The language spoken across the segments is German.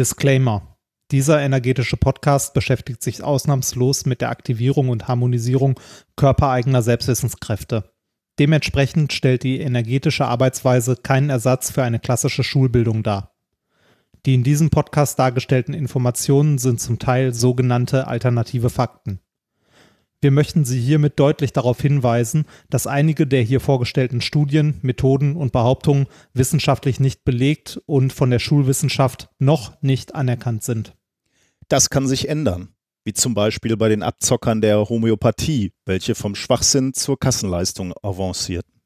Disclaimer. Dieser energetische Podcast beschäftigt sich ausnahmslos mit der Aktivierung und Harmonisierung körpereigener Selbstwissenskräfte. Dementsprechend stellt die energetische Arbeitsweise keinen Ersatz für eine klassische Schulbildung dar. Die in diesem Podcast dargestellten Informationen sind zum Teil sogenannte alternative Fakten. Wir möchten Sie hiermit deutlich darauf hinweisen, dass einige der hier vorgestellten Studien, Methoden und Behauptungen wissenschaftlich nicht belegt und von der Schulwissenschaft noch nicht anerkannt sind. Das kann sich ändern, wie zum Beispiel bei den Abzockern der Homöopathie, welche vom Schwachsinn zur Kassenleistung avancierten.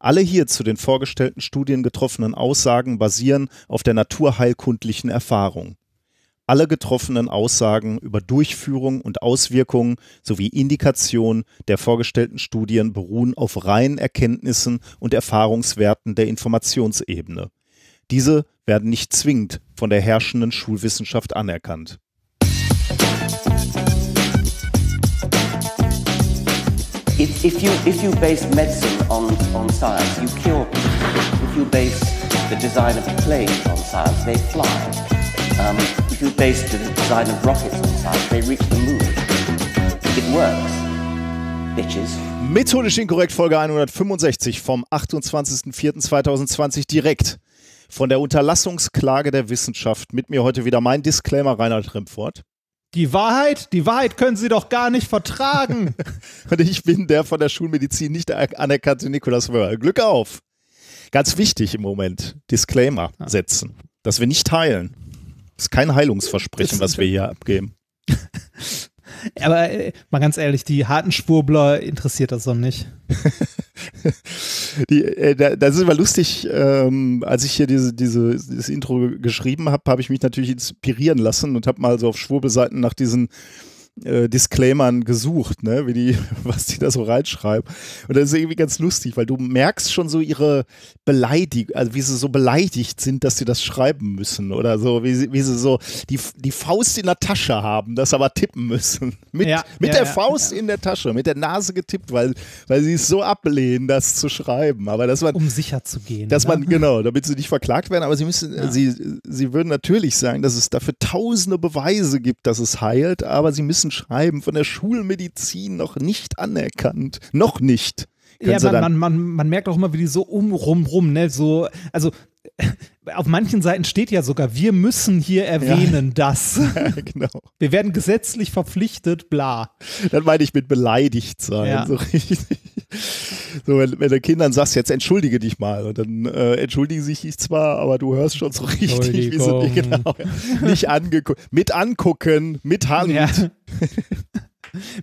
Alle hier zu den vorgestellten Studien getroffenen Aussagen basieren auf der naturheilkundlichen Erfahrung. Alle getroffenen Aussagen über Durchführung und Auswirkungen sowie Indikation der vorgestellten Studien beruhen auf reinen Erkenntnissen und Erfahrungswerten der Informationsebene. Diese werden nicht zwingend von der herrschenden Schulwissenschaft anerkannt. If, if, you, if you base medicine on, on science, you cure people. If you base the design of planes on science, they fly. Um, if you base the design of rockets on science, they reach the moon. It works. Bitches. Methodisch inkorrekt Folge 165 vom 28.04.2020 direkt von der Unterlassungsklage der Wissenschaft. Mit mir heute wieder mein Disclaimer Reinhard Remfort. Die Wahrheit, die Wahrheit können Sie doch gar nicht vertragen. Und ich bin der von der Schulmedizin nicht anerkannte Nikolaus Wörl. Glück auf. Ganz wichtig im Moment, Disclaimer setzen, dass wir nicht heilen. Das ist kein Heilungsversprechen, was wir hier abgeben. Aber äh, mal ganz ehrlich, die harten Schwurbler interessiert das doch nicht. die, äh, das ist immer lustig, ähm, als ich hier diese, diese, dieses Intro geschrieben habe, habe ich mich natürlich inspirieren lassen und habe mal so auf Schwurbelseiten nach diesen äh, Disclaimern gesucht, ne, wie die, was die da so reinschreiben. Und das ist irgendwie ganz lustig, weil du merkst schon so ihre Beleidigung, also wie sie so beleidigt sind, dass sie das schreiben müssen oder so, wie sie, wie sie so die, die Faust in der Tasche haben, das aber tippen müssen. Mit, Ja, mit ja, der ja, Faust in der Tasche, mit der Nase getippt, weil, weil sie es so ablehnen, das zu schreiben. Aber das war, Um sicher zu gehen. dass ne? man, genau, damit sie nicht verklagt werden, aber sie müssen, sie, sie würden natürlich sagen, dass es dafür tausende Beweise gibt, dass es heilt, aber sie müssen schreiben, von der Schulmedizin noch nicht anerkannt. Noch nicht. Können Ja, man, man, man, man merkt auch immer, wie die so um, rum, rum, ne, so, also auf manchen Seiten steht ja sogar, wir müssen hier erwähnen, dass. genau. Wir werden gesetzlich verpflichtet, bla. Dann meine ich mit beleidigt sein. Ja. So richtig. So, wenn, wenn du Kindern sagst, jetzt entschuldige dich mal, und dann äh, entschuldigen sie sich zwar, aber du hörst schon so richtig, wie sie Entschuldigung. genau, nicht angeguckt. Mit angucken, mit Hand. Ja.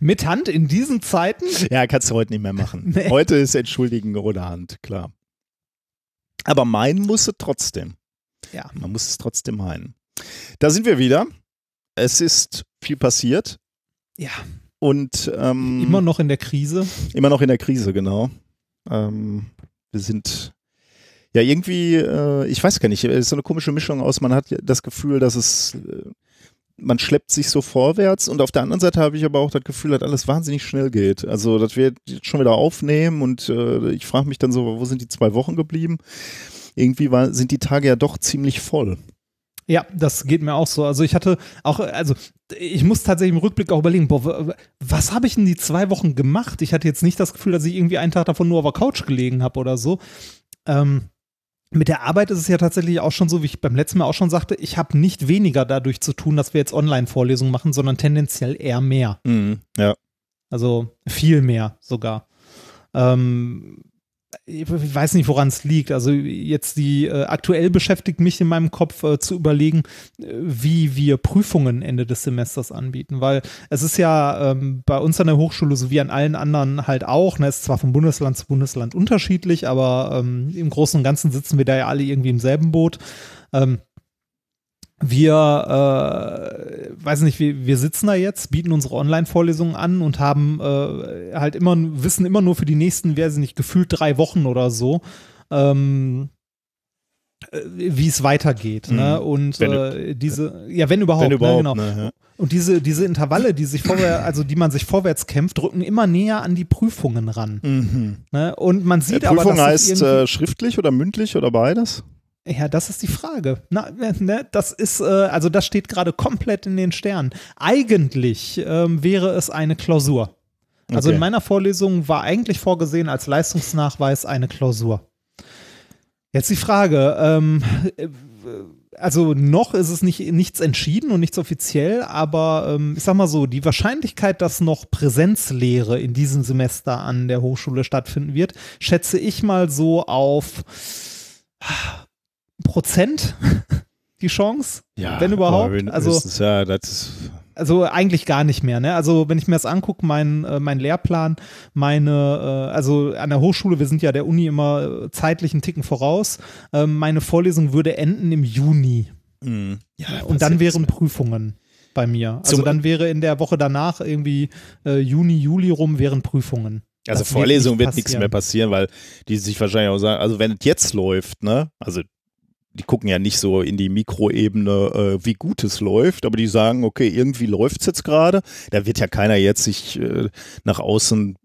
Mit Hand in diesen Zeiten? Ja, kannst du heute nicht mehr machen. Nee. Heute ist Entschuldigen ohne Hand, klar. Aber meinen musst du trotzdem. Ja. Man muss es trotzdem meinen. Da sind wir wieder. Es ist viel passiert Ja. Und ähm, Immer noch in der Krise. immer noch in der Krise, genau. Ähm, wir sind ja irgendwie, äh, ich weiß gar nicht, es ist so eine komische Mischung aus, man hat das Gefühl, dass es, äh, man schleppt sich so vorwärts und auf der anderen Seite habe ich aber auch das Gefühl, dass alles wahnsinnig schnell geht. Also, dass wir jetzt schon wieder aufnehmen und äh, ich frage mich dann so, wo sind die zwei Wochen geblieben? Irgendwie war, sind die Tage ja doch ziemlich voll. Ja, das geht mir auch so. Also ich hatte auch, also ich muss tatsächlich im Rückblick auch überlegen, boah, was habe ich in die zwei Wochen gemacht? Ich hatte jetzt nicht das Gefühl, dass ich irgendwie einen Tag davon nur auf der Couch gelegen habe oder so. Ähm, mit der Arbeit ist es ja tatsächlich auch schon so, wie ich beim letzten Mal auch schon sagte, ich habe nicht weniger dadurch zu tun, dass wir jetzt Online-Vorlesungen machen, sondern tendenziell eher mehr. Ja. Also viel mehr sogar. Ähm, ich weiß nicht, woran es liegt. Also jetzt die äh, aktuell beschäftigt mich in meinem Kopf äh, zu überlegen, äh, wie wir Prüfungen Ende des Semesters anbieten, weil es ist ja ähm, bei uns an der Hochschule so wie an allen anderen halt auch. Ne, es ist zwar von Bundesland zu Bundesland unterschiedlich, aber ähm, im Großen und Ganzen sitzen wir da ja alle irgendwie im selben Boot. Ähm, wir, äh, weiß nicht, wir, wir sitzen da jetzt, bieten unsere Online-Vorlesungen an und haben äh, halt immer, wissen immer nur für die nächsten, wer nicht, gefühlt drei Wochen oder so, ähm, äh, wie es weitergeht. Ne? Mhm. Und Wenn- äh, diese, ja, wenn überhaupt, Wenn überhaupt, ne, genau. ne, ja. Und diese, diese Intervalle, die sich vorwärts, also die man sich vorwärts kämpft, drücken immer näher an die Prüfungen ran. Mhm. Ne? Und man sieht Äh, aber, Prüfung dass sich heißt äh, schriftlich oder mündlich oder beides? Ja, das ist die Frage. Na, ne, das ist, äh, also das steht gerade komplett in den Sternen. Eigentlich ähm, wäre es eine Klausur. Also Okay. in meiner Vorlesung war eigentlich vorgesehen als Leistungsnachweis eine Klausur. Jetzt die Frage, ähm, äh, also noch ist es nicht, nichts entschieden und nichts offiziell, aber ähm, ich sag mal so, die Wahrscheinlichkeit, dass noch Präsenzlehre in diesem Semester an der Hochschule stattfinden wird, schätze ich mal so auf Prozent die Chance, wenn überhaupt. Also ja, ist, also eigentlich gar nicht mehr, ne? Also wenn ich mir das angucke, mein, äh, mein Lehrplan, meine, äh, also an der Hochschule, wir sind ja der Uni immer äh, zeitlich einen Ticken voraus, ähm, meine Vorlesung würde enden im Juni. mh. ja, Und dann wären Prüfungen bei mir. Also Zum- dann wäre in der Woche danach irgendwie Juni, Juli rum wären Prüfungen. Also Das wird Vorlesung nicht wird nichts mehr passieren, weil die sich wahrscheinlich auch sagen, also wenn es jetzt läuft, ne, also die gucken ja nicht so in die Mikroebene, äh, wie gut es läuft, aber die sagen, okay, irgendwie läuft es jetzt gerade. Da wird ja keiner jetzt sich äh, nach außen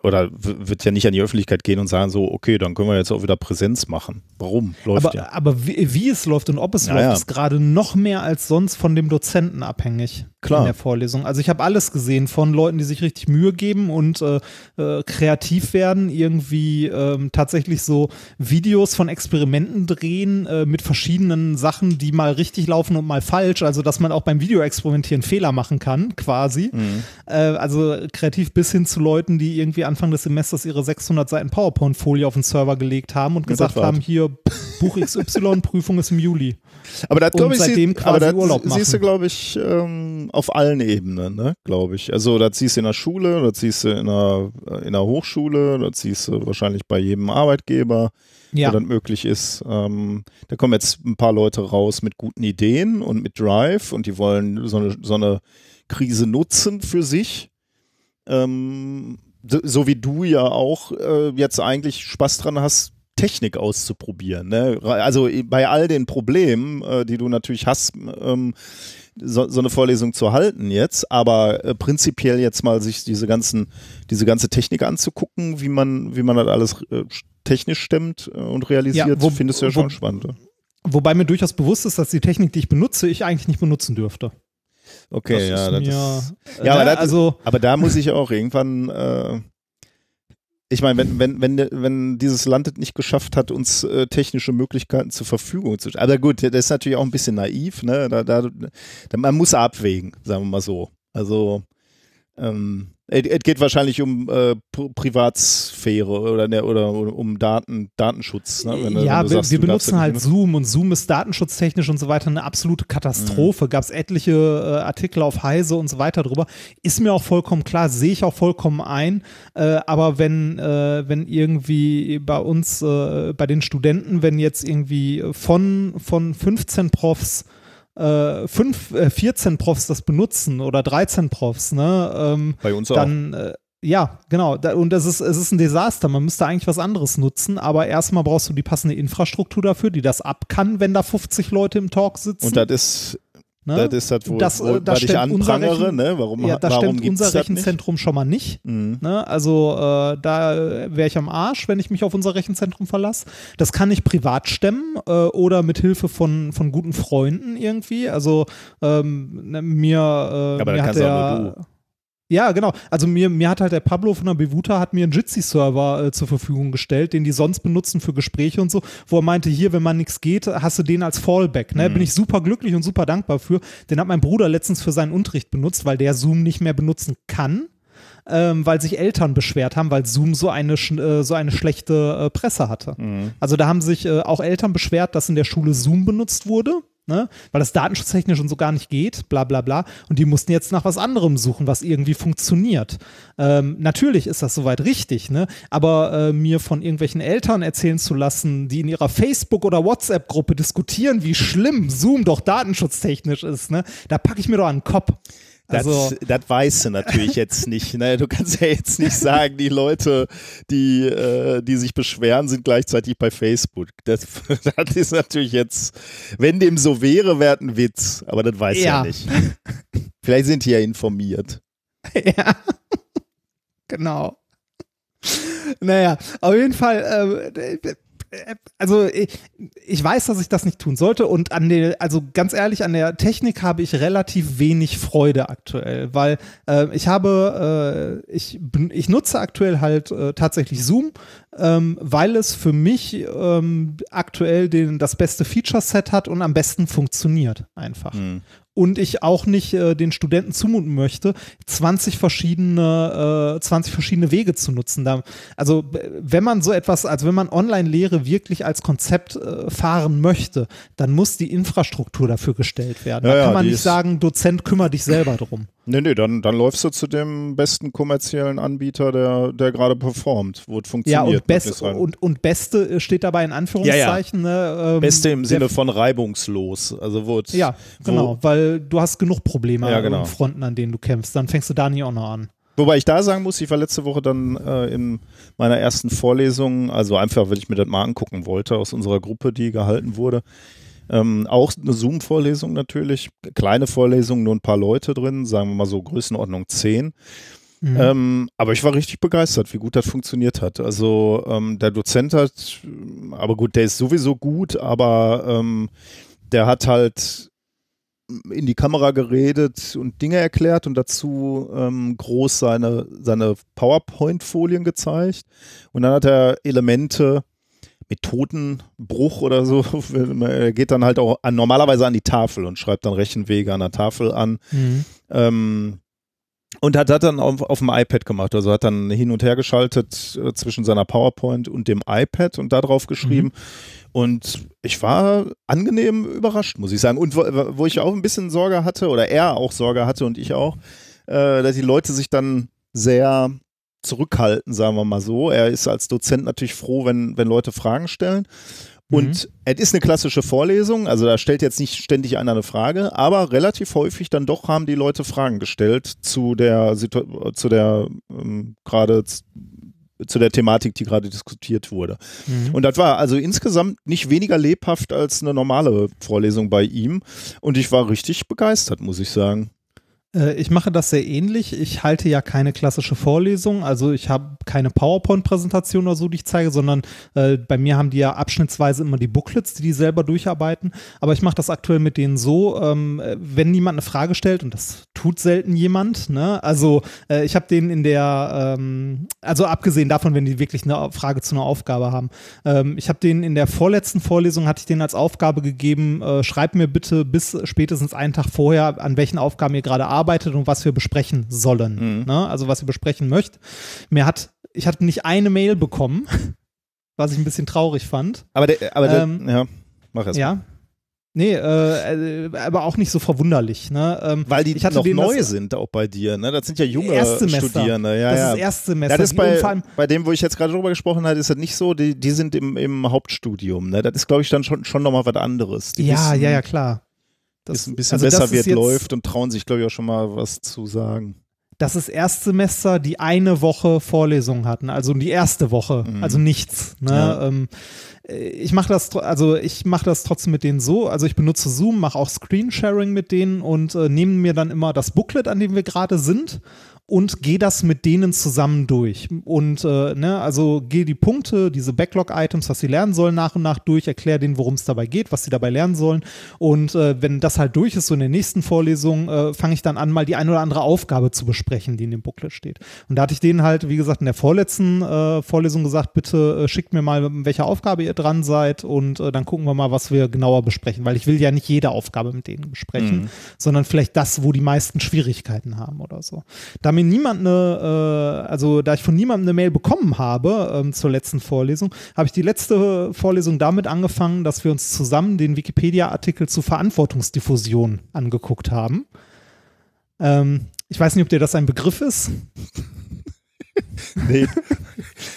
äh, oder wird ja nicht an die Öffentlichkeit gehen und sagen so, okay, dann können wir jetzt auch wieder Präsenz machen. Warum? Läuft Aber, ja. aber wie, wie es läuft und ob es Ja, läuft, ja. ist gerade noch mehr als sonst von dem Dozenten abhängig Klar. in der Vorlesung. Also ich habe alles gesehen von Leuten, die sich richtig Mühe geben und äh, äh, kreativ werden, irgendwie ähm, tatsächlich so Videos von Experimenten drehen äh, mit verschiedenen Sachen, die mal richtig laufen und mal falsch. Also dass man auch beim Videoexperimentieren Fehler machen kann, quasi. Mhm. Äh, also kreativ bis hin zu Leuten, die irgendwie Anfang des Semesters ihre 600 Seiten PowerPoint-Folie auf den Server gelegt haben und gesagt haben, hier Buch XY, Prüfung ist im Juli. Aber das Und glaube ich, seitdem sie- quasi aber das Urlaub siehst du, machen. glaube ich, ähm, auf allen Ebenen, ne, glaube ich. Also das siehst du in der Schule, das siehst du in der, in der Hochschule, das siehst du wahrscheinlich bei jedem Arbeitgeber, Ja, wo das möglich ist. Ähm, da kommen jetzt ein paar Leute raus mit guten Ideen und mit Drive und die wollen so eine, so eine Krise nutzen für sich. Ähm, so, wie du ja auch äh, jetzt eigentlich Spaß dran hast, Technik auszuprobieren. Ne? Also bei all den Problemen, äh, die du natürlich hast, ähm, so, so eine Vorlesung zu halten jetzt, aber äh, prinzipiell jetzt mal sich diese ganzen, diese ganze Technik anzugucken, wie man, wie man das alles äh, technisch stemmt äh, und realisiert, Ja, wo- findest du ja wo- schon spannend. ne? wobei mir durchaus bewusst ist, dass die Technik, die ich benutze, ich eigentlich nicht benutzen dürfte. Okay, ja, ist das ist, Ja, aber das- also aber da muss ich auch irgendwann, äh, ich meine, wenn, wenn, wenn, wenn dieses Land es nicht geschafft hat, uns äh, technische Möglichkeiten zur Verfügung zu stellen. Aber gut, das ist natürlich auch ein bisschen naiv, ne? Da, da, da, man muss abwägen, sagen wir mal so. Also ähm, es geht wahrscheinlich um äh, Pri- Privatsphäre oder, ne, oder um Daten, Datenschutz. Ne? Wenn ja, wenn wir, sagst, wir benutzen halt Zoom und Zoom ist datenschutztechnisch und so weiter eine absolute Katastrophe. Gab es etliche äh, Artikel auf Heise und so weiter drüber. Ist mir auch vollkommen klar, sehe ich auch vollkommen ein. Äh, aber wenn, äh, wenn irgendwie bei uns, äh, bei den Studenten, wenn jetzt irgendwie von, von 15 Profs äh, fünf, äh, 14 Profs das benutzen oder 13 Profs, ne, ähm, Bei uns auch. dann äh, ja, genau. Und das ist, es ist ein Desaster. Man müsste eigentlich was anderes nutzen, aber erstmal brauchst du die passende Infrastruktur dafür, die das ab kann, wenn da 50 Leute im Talk sitzen. Und das ist, ne? das ist das, wo, Das, wo äh, das was ich anprangere, Rechen- ne? Warum, ja, das warum stimmt gibt's unser? Rechenzentrum schon mal nicht. Mhm. Ne? Also äh, da wäre ich am Arsch, wenn ich mich auf unser Rechenzentrum verlasse. Das kann ich privat stemmen äh, oder mit Hilfe von, von guten Freunden irgendwie. Also ähm, ne, mir, äh, aber mir hat der du. Ja, genau. Also mir, mir hat halt der Pablo von der Bevuta hat mir einen Jitsi-Server äh, zur Verfügung gestellt, den die sonst benutzen für Gespräche und so, wo er meinte, hier, wenn mal nichts geht, hast du den als Fallback. Ne? Mhm. Bin ich super glücklich und super dankbar für. Den hat mein Bruder letztens für seinen Unterricht benutzt, weil der Zoom nicht mehr benutzen kann. Ähm, weil sich Eltern beschwert haben, weil Zoom so eine, äh, so eine schlechte äh, Presse hatte. Mhm. Also da haben sich äh, auch Eltern beschwert, dass in der Schule Zoom benutzt wurde, ne? weil das datenschutztechnisch und so gar nicht geht, bla bla bla. Und die mussten jetzt nach was anderem suchen, was irgendwie funktioniert. Ähm, natürlich ist das soweit richtig, ne? aber äh, mir von irgendwelchen Eltern erzählen zu lassen, die in ihrer Facebook- oder WhatsApp-Gruppe diskutieren, wie schlimm Zoom doch datenschutztechnisch ist, ne? da packe ich mir doch an den Kopf. Das, Also, das weißt du natürlich jetzt nicht. Ne? Du kannst ja jetzt nicht sagen, die Leute, die, äh, die sich beschweren, sind gleichzeitig bei Facebook. Das, das ist natürlich jetzt, wenn dem so wäre, wäre ein Witz. Aber das weiß ja. Ja. nicht. Vielleicht sind die ja informiert. ja, genau. Naja, auf jeden Fall, äh, also ich, ich, weiß, dass ich das nicht tun sollte und an der, also ganz ehrlich, an der Technik habe ich relativ wenig Freude aktuell, weil äh, ich habe, äh, ich, ich nutze aktuell halt äh, tatsächlich Zoom, ähm, weil es für mich ähm, aktuell den, das beste Feature-Set hat und am besten funktioniert einfach. Mhm und ich auch nicht äh, den Studenten zumuten möchte, 20 verschiedene, äh, 20 verschiedene Wege zu nutzen. Da, also wenn man so etwas, also wenn man Online-Lehre wirklich als Konzept äh, fahren möchte, dann muss die Infrastruktur dafür gestellt werden. Ja, da kann man nicht sagen, Dozent, kümmere dich selber drum. Nee, nee, dann, dann läufst du zu dem besten kommerziellen Anbieter, der, der gerade performt, wo es funktioniert. Ja, und, best, und, und Beste äh, steht dabei in Anführungszeichen. Ja, ja. Ne, ähm, Beste im Sinne von reibungslos. Also wo Ja, genau, wo, weil du hast genug Probleme ja, genau. Fronten, an denen du kämpfst. Dann fängst du da nie auch noch an. Wobei ich da sagen muss, ich war letzte Woche dann äh, in meiner ersten Vorlesung, also einfach, weil ich mir das mal angucken wollte aus unserer Gruppe, die gehalten wurde. Ähm, auch eine Zoom-Vorlesung natürlich, kleine Vorlesung, nur ein paar Leute drin, sagen wir mal so Größenordnung 10. Mhm. Ähm, aber ich war richtig begeistert, wie gut das funktioniert hat. Also ähm, der Dozent hat, aber gut, der ist sowieso gut, aber ähm, der hat halt in die Kamera geredet und Dinge erklärt und dazu ähm, groß seine, seine PowerPoint-Folien gezeigt. Und dann hat er Elemente Methodenbruch oder so. Er geht dann halt auch an, normalerweise an die Tafel und schreibt dann Rechenwege an der Tafel an. Mhm. Ähm, und hat das dann auf, auf, dem iPad gemacht. Also hat dann hin und her geschaltet äh, zwischen seiner PowerPoint und dem iPad und da drauf geschrieben. Mhm. Und ich war angenehm überrascht, muss ich sagen. Und wo, wo, ich auch ein bisschen Sorge hatte, oder er auch Sorge hatte und ich auch, äh, dass die Leute sich dann sehr zurückhalten, sagen wir mal so. Er ist als Dozent natürlich froh, wenn, wenn Leute Fragen stellen. Und mhm. es ist eine klassische Vorlesung, also da stellt jetzt nicht ständig einer eine Frage, aber relativ häufig dann doch haben die Leute Fragen gestellt zu der, zu der ähm, gerade zu der Thematik, die gerade diskutiert wurde. Mhm. Und das war also insgesamt nicht weniger lebhaft als eine normale Vorlesung bei ihm. Und ich war richtig begeistert, muss ich sagen. Äh, ich mache das sehr ähnlich. Ich halte ja keine klassische Vorlesung, also ich habe keine PowerPoint-Präsentation oder so, die ich zeige, sondern äh, bei mir haben die ja abschnittsweise immer die Booklets, die die selber durcharbeiten. Aber ich mache das aktuell mit denen so, ähm, wenn niemand eine Frage stellt, und das tut selten jemand, ne? also äh, ich habe denen in der, ähm, also abgesehen davon, wenn die wirklich eine Frage zu einer Aufgabe haben, ähm, ich habe denen in der vorletzten Vorlesung, hatte ich denen als Aufgabe gegeben, äh, schreibt mir bitte bis spätestens einen Tag vorher, an welchen Aufgaben ihr gerade arbeitet bearbeitet und was wir besprechen sollen. Mhm. Ne? Also was ihr besprechen möchtet. Mir hat, ich hatte nicht eine Mail bekommen, was ich ein bisschen traurig fand. Aber, der, aber der, ähm, ja, mach es. Ja. Nee, äh, aber auch nicht so verwunderlich. Ne? Ähm, Weil die noch neu sind auch bei dir. Ne? Das sind ja junge Studierende. Ja, das ja. ist Erstsemester. Das ist bei, bei dem, wo ich jetzt gerade drüber gesprochen habe, ist das nicht so, die, die sind im, im Hauptstudium. Ne? Das ist, glaube ich, dann schon, schon nochmal was anderes. Die ja, wissen, ja, ja, klar das ist ein bisschen also besser wird, läuft und trauen sich, glaube ich, auch schon mal was zu sagen. Das ist Erstsemester, die eine Woche Vorlesung hatten, also die erste Woche, mhm. also nichts. Ne? Ja. Ähm, äh, ich mache das, also ich mache das trotzdem mit denen so. Also ich benutze Zoom, mache auch Screensharing mit denen und äh, nehme mir dann immer das Booklet, an dem wir gerade sind und gehe das mit denen zusammen durch. Und äh, ne, also gehe die Punkte, diese Backlog-Items, was sie lernen sollen, nach und nach durch, erkläre denen, worum es dabei geht, was sie dabei lernen sollen. Und äh, wenn das halt durch ist, so in der nächsten Vorlesung, äh, fange ich dann an, mal die eine oder andere Aufgabe zu besprechen, die in dem Booklet steht. Und da hatte ich denen halt, wie gesagt, in der vorletzten äh, Vorlesung gesagt, bitte äh, schickt mir mal, welche Aufgabe ihr dran seid und äh, dann gucken wir mal, was wir genauer besprechen, weil ich will ja nicht jede Aufgabe mit denen besprechen, mhm. sondern vielleicht das, wo die meisten Schwierigkeiten haben oder so. Damit mir niemand eine, äh, also da ich von niemandem eine Mail bekommen habe ähm, zur letzten Vorlesung, habe ich die letzte Vorlesung damit angefangen, dass wir uns zusammen den Wikipedia-Artikel zur Verantwortungsdiffusion angeguckt haben. Ähm, ich weiß nicht, ob dir das ein Begriff ist. nee.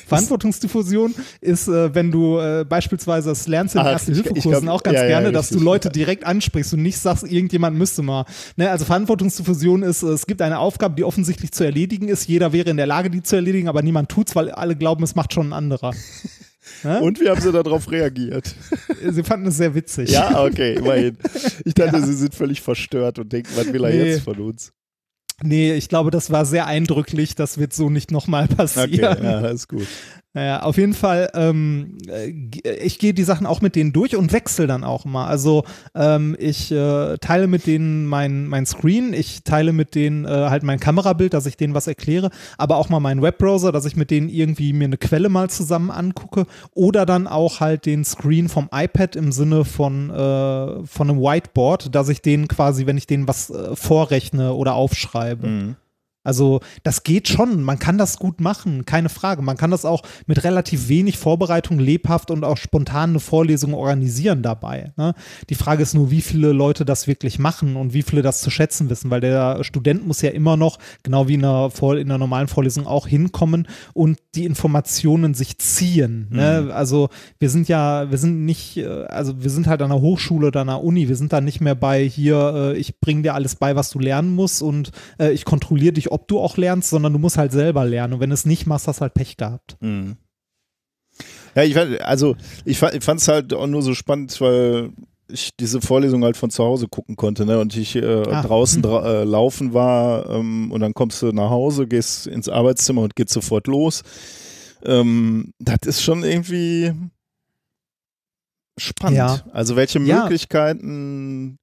Verantwortungsdiffusion ist, äh, wenn du äh, beispielsweise das lernst in Erste-Hilfe-Kursen auch ganz ja, gerne, ja, dass du Leute direkt ansprichst und nicht sagst, irgendjemand müsste mal. Ne? Also Verantwortungsdiffusion ist, äh, es gibt eine Aufgabe, die offensichtlich zu erledigen ist. Jeder wäre in der Lage, die zu erledigen, aber niemand tut's, weil alle glauben, es macht schon ein anderer. Ne? Und wie haben sie darauf reagiert? Sie fanden es sehr witzig. Ja, okay, immerhin. Ich dachte, ja. sie sind völlig verstört und denken, was will er nee. jetzt von uns? Nee, ich glaube, das war sehr eindrücklich. Das wird so nicht nochmal passieren. Okay, ja, ist gut. Naja, auf jeden Fall, ähm, äh, ich gehe die Sachen auch mit denen durch und wechsle dann auch mal. Also ähm, ich äh, teile mit denen mein, mein Screen, ich teile mit denen äh, halt mein Kamerabild, dass ich denen was erkläre, aber auch mal meinen Webbrowser, dass ich mit denen irgendwie mir eine Quelle mal zusammen angucke oder dann auch halt den Screen vom iPad im Sinne von, äh, von einem Whiteboard, dass ich denen quasi, wenn ich denen was äh, vorrechne oder aufschreibe. Mhm. Also das geht schon, man kann das gut machen, keine Frage. Man kann das auch mit relativ wenig Vorbereitung lebhaft und auch spontan eine Vorlesung organisieren dabei. Ne? Die Frage ist nur, wie viele Leute das wirklich machen und wie viele das zu schätzen wissen, weil der Student muss ja immer noch, genau wie in einer, Vor in einer normalen Vorlesung auch hinkommen und die Informationen sich ziehen. Ne? Mhm. Also wir sind ja, wir sind nicht, äh, also wir sind halt an einer Hochschule oder an einer Uni, wir sind da nicht mehr bei hier, äh, ich bringe dir alles bei, was du lernen musst und äh, ich kontrolliere dich, ob du auch lernst, sondern du musst halt selber lernen. Und wenn du es nicht machst, hast du halt Pech gehabt. Mhm. Ja, ich fand, also ich fand es halt auch nur so spannend, weil ich diese Vorlesung halt von zu Hause gucken konnte, ne? Und ich äh, Ah, draußen mhm. dra äh, laufen war ähm, und dann kommst du nach Hause, gehst ins Arbeitszimmer und geht sofort los. Ähm, das ist schon irgendwie spannend. Ja. Also welche möglichkeiten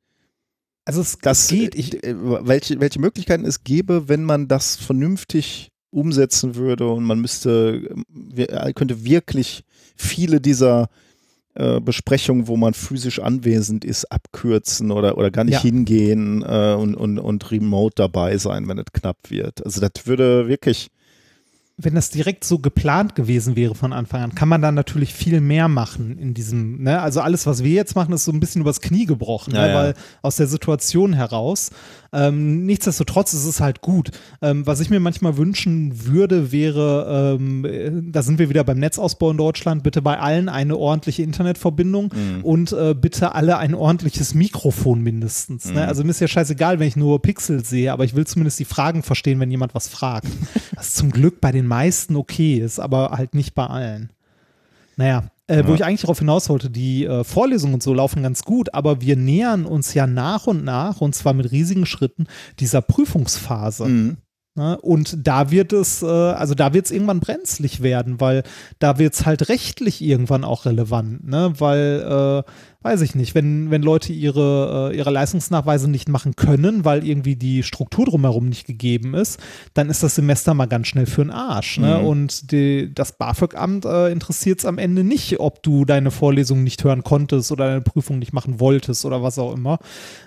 Also es, das geht. Ich, äh, welche, welche Möglichkeiten es gäbe, wenn man das vernünftig umsetzen würde und man müsste, äh, könnte wirklich viele dieser äh, Besprechungen, wo man physisch anwesend ist, abkürzen oder, oder gar nicht Ja. hingehen äh, und, und, und remote dabei sein, wenn es knapp wird. Also das würde wirklich, wenn das direkt so geplant gewesen wäre von Anfang an, kann man dann natürlich viel mehr machen in diesem, ne? Also alles, was wir jetzt machen, ist so ein bisschen übers Knie gebrochen, Ja, ne? ja. weil aus der Situation heraus. Ähm, nichtsdestotrotz ist es halt gut. Ähm, was ich mir manchmal wünschen würde, wäre, ähm, äh, da sind wir wieder beim Netzausbau in Deutschland, bitte bei allen eine ordentliche Internetverbindung und äh, bitte alle ein ordentliches Mikrofon mindestens. Ne? Also mir ist ja scheißegal, wenn ich nur Pixel sehe, aber ich will zumindest die Fragen verstehen, wenn jemand was fragt. Was zum Glück bei den meisten okay ist, aber halt nicht bei allen. Naja, äh, wo Ja. ich eigentlich darauf hinaus wollte, die äh, Vorlesungen und so laufen ganz gut, aber wir nähern uns ja nach und nach, und zwar mit riesigen Schritten, dieser Prüfungsphase. mh, Ne? Und da wird es, äh, also da wird es irgendwann brenzlig werden, weil da wird es halt rechtlich irgendwann auch relevant, ne? Weil, äh, weiß ich nicht, wenn, wenn Leute ihre, äh, ihre Leistungsnachweise nicht machen können, weil irgendwie die Struktur drumherum nicht gegeben ist, dann ist das Semester mal ganz schnell für den Arsch. Ne? Mhm. Und die, das BAföG-Amt äh, interessiert es am Ende nicht, ob du deine Vorlesung nicht hören konntest oder deine Prüfung nicht machen wolltest oder was auch immer.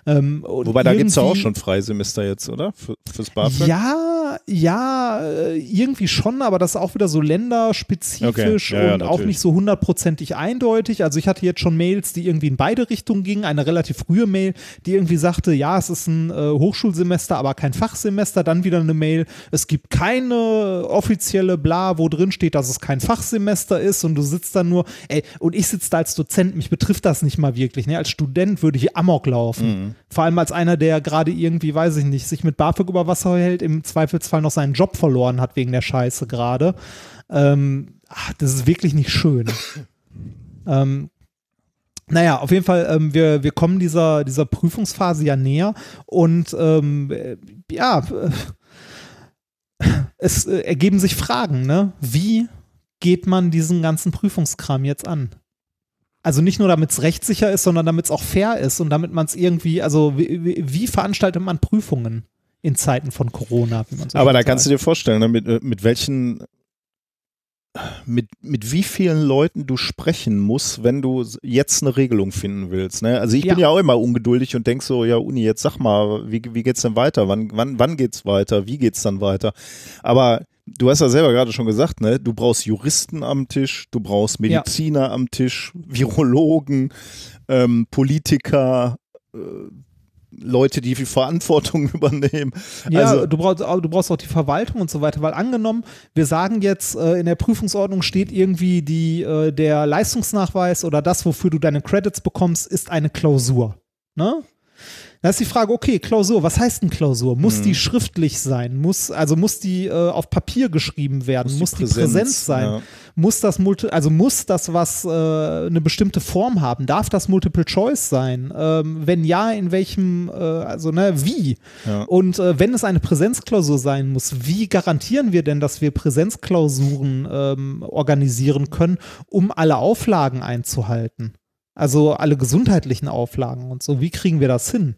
Ähm, wobei da gibt es ja auch schon Freisemester jetzt, oder? Für, fürs BAföG? ja, ja, äh, irgendwie schon, aber das ist auch wieder so länderspezifisch Okay, ja, ja, und auch natürlich. nicht so hundertprozentig eindeutig. Also ich hatte jetzt schon Mails, die irgendwie in beide Richtungen gingen. Eine relativ frühe Mail, die irgendwie sagte, ja, es ist ein äh, Hochschulsemester, aber kein Fachsemester. Dann wieder eine Mail, es gibt keine offizielle Bla, wo drin steht, dass es kein Fachsemester ist und du sitzt dann nur, ey, und ich sitze da als Dozent, mich betrifft das nicht mal wirklich. Ne? Als Student würde ich Amok laufen. Vor allem als einer, der gerade irgendwie, weiß ich nicht, sich mit BAföG über Wasser hält, im Zweifelsfall noch seinen Job verloren hat wegen der Scheiße gerade. Ähm, ach, das ist wirklich nicht schön. ähm, naja, auf jeden Fall, ähm, wir, wir kommen dieser, dieser Prüfungsphase ja näher und ähm, äh, ja, äh, es äh, ergeben sich Fragen, ne? Wie geht man diesen ganzen Prüfungskram jetzt an? Also nicht nur, damit es rechtssicher ist, sondern damit es auch fair ist und damit man es irgendwie, also wie, wie, veranstaltet man Prüfungen in Zeiten von Corona, so Aber da kannst du dir vorstellen, ne, mit, äh, mit welchen, mit, mit wie vielen Leuten du sprechen musst, wenn du jetzt eine Regelung finden willst. Ne? Also ich bin Ja. ja auch immer ungeduldig und denk so, ja Uni, jetzt sag mal, wie, wie geht's denn weiter? Wann, wann, wann geht's weiter? Wie geht's dann weiter? Aber du hast ja selber gerade schon gesagt, ne? Du brauchst Juristen am Tisch, du brauchst Mediziner am Tisch, Virologen, ähm, Politiker, äh, Leute, die viel Verantwortung übernehmen. Ja, also, du, brauchst, auch- du brauchst auch die Verwaltung und so weiter, weil angenommen, wir sagen jetzt, äh, in der Prüfungsordnung steht irgendwie die, äh, der Leistungsnachweis oder das, wofür du deine Credits bekommst, ist eine Klausur. Ne? Da ist die Frage, okay, Klausur, was heißt denn Klausur? Muss die schriftlich sein? Muss, also muss die äh, auf Papier geschrieben werden? Muss, die, Präsenz, sein? ja. Muss das Multi also muss das was äh, eine bestimmte Form haben? Darf das Multiple Choice sein? Ähm, wenn ja, in welchem, äh, also ne, wie? Ja. Und äh, wenn es eine Präsenzklausur sein muss, wie garantieren wir denn, dass wir Präsenzklausuren ähm, organisieren können, um alle Auflagen einzuhalten? Also alle gesundheitlichen Auflagen und so. Wie kriegen wir das hin?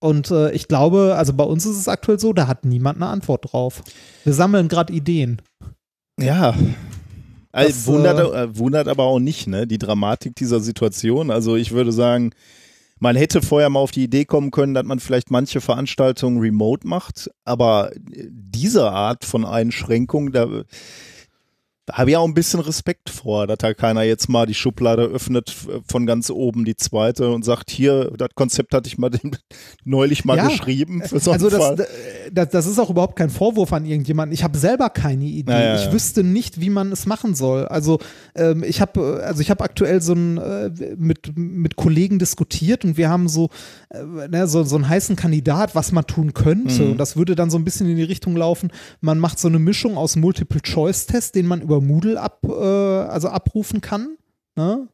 Und äh, ich glaube, also bei uns ist es aktuell so, da hat niemand eine Antwort drauf. Wir sammeln gerade Ideen. Ja. Also Das, wundert, äh, wundert aber auch nicht, ne? Die Dramatik dieser Situation. Also ich würde sagen, man hätte vorher mal auf die Idee kommen können, dass man vielleicht manche Veranstaltungen remote macht, aber diese Art von Einschränkung, da, da habe ich auch ein bisschen Respekt vor, dass da keiner jetzt mal die Schublade öffnet von ganz oben die zweite und sagt, hier, das Konzept hatte ich mal den, neulich mal Ja. geschrieben für so Also das, Fall. das, das ist auch überhaupt kein Vorwurf an irgendjemanden. Ich habe selber keine Idee. Ja, ja, Ich ja. wüsste nicht, wie man es machen soll. Also ähm, ich habe also ich habe aktuell so ein äh, mit mit Kollegen diskutiert und wir haben so äh, ne, so, so einen heißen Kandidat, was man tun könnte. Mhm. Und das würde dann so ein bisschen in die Richtung laufen. Man macht so eine Mischung aus Multiple-Choice-Test, den man über Moodle ab äh, also abrufen kann. Ne?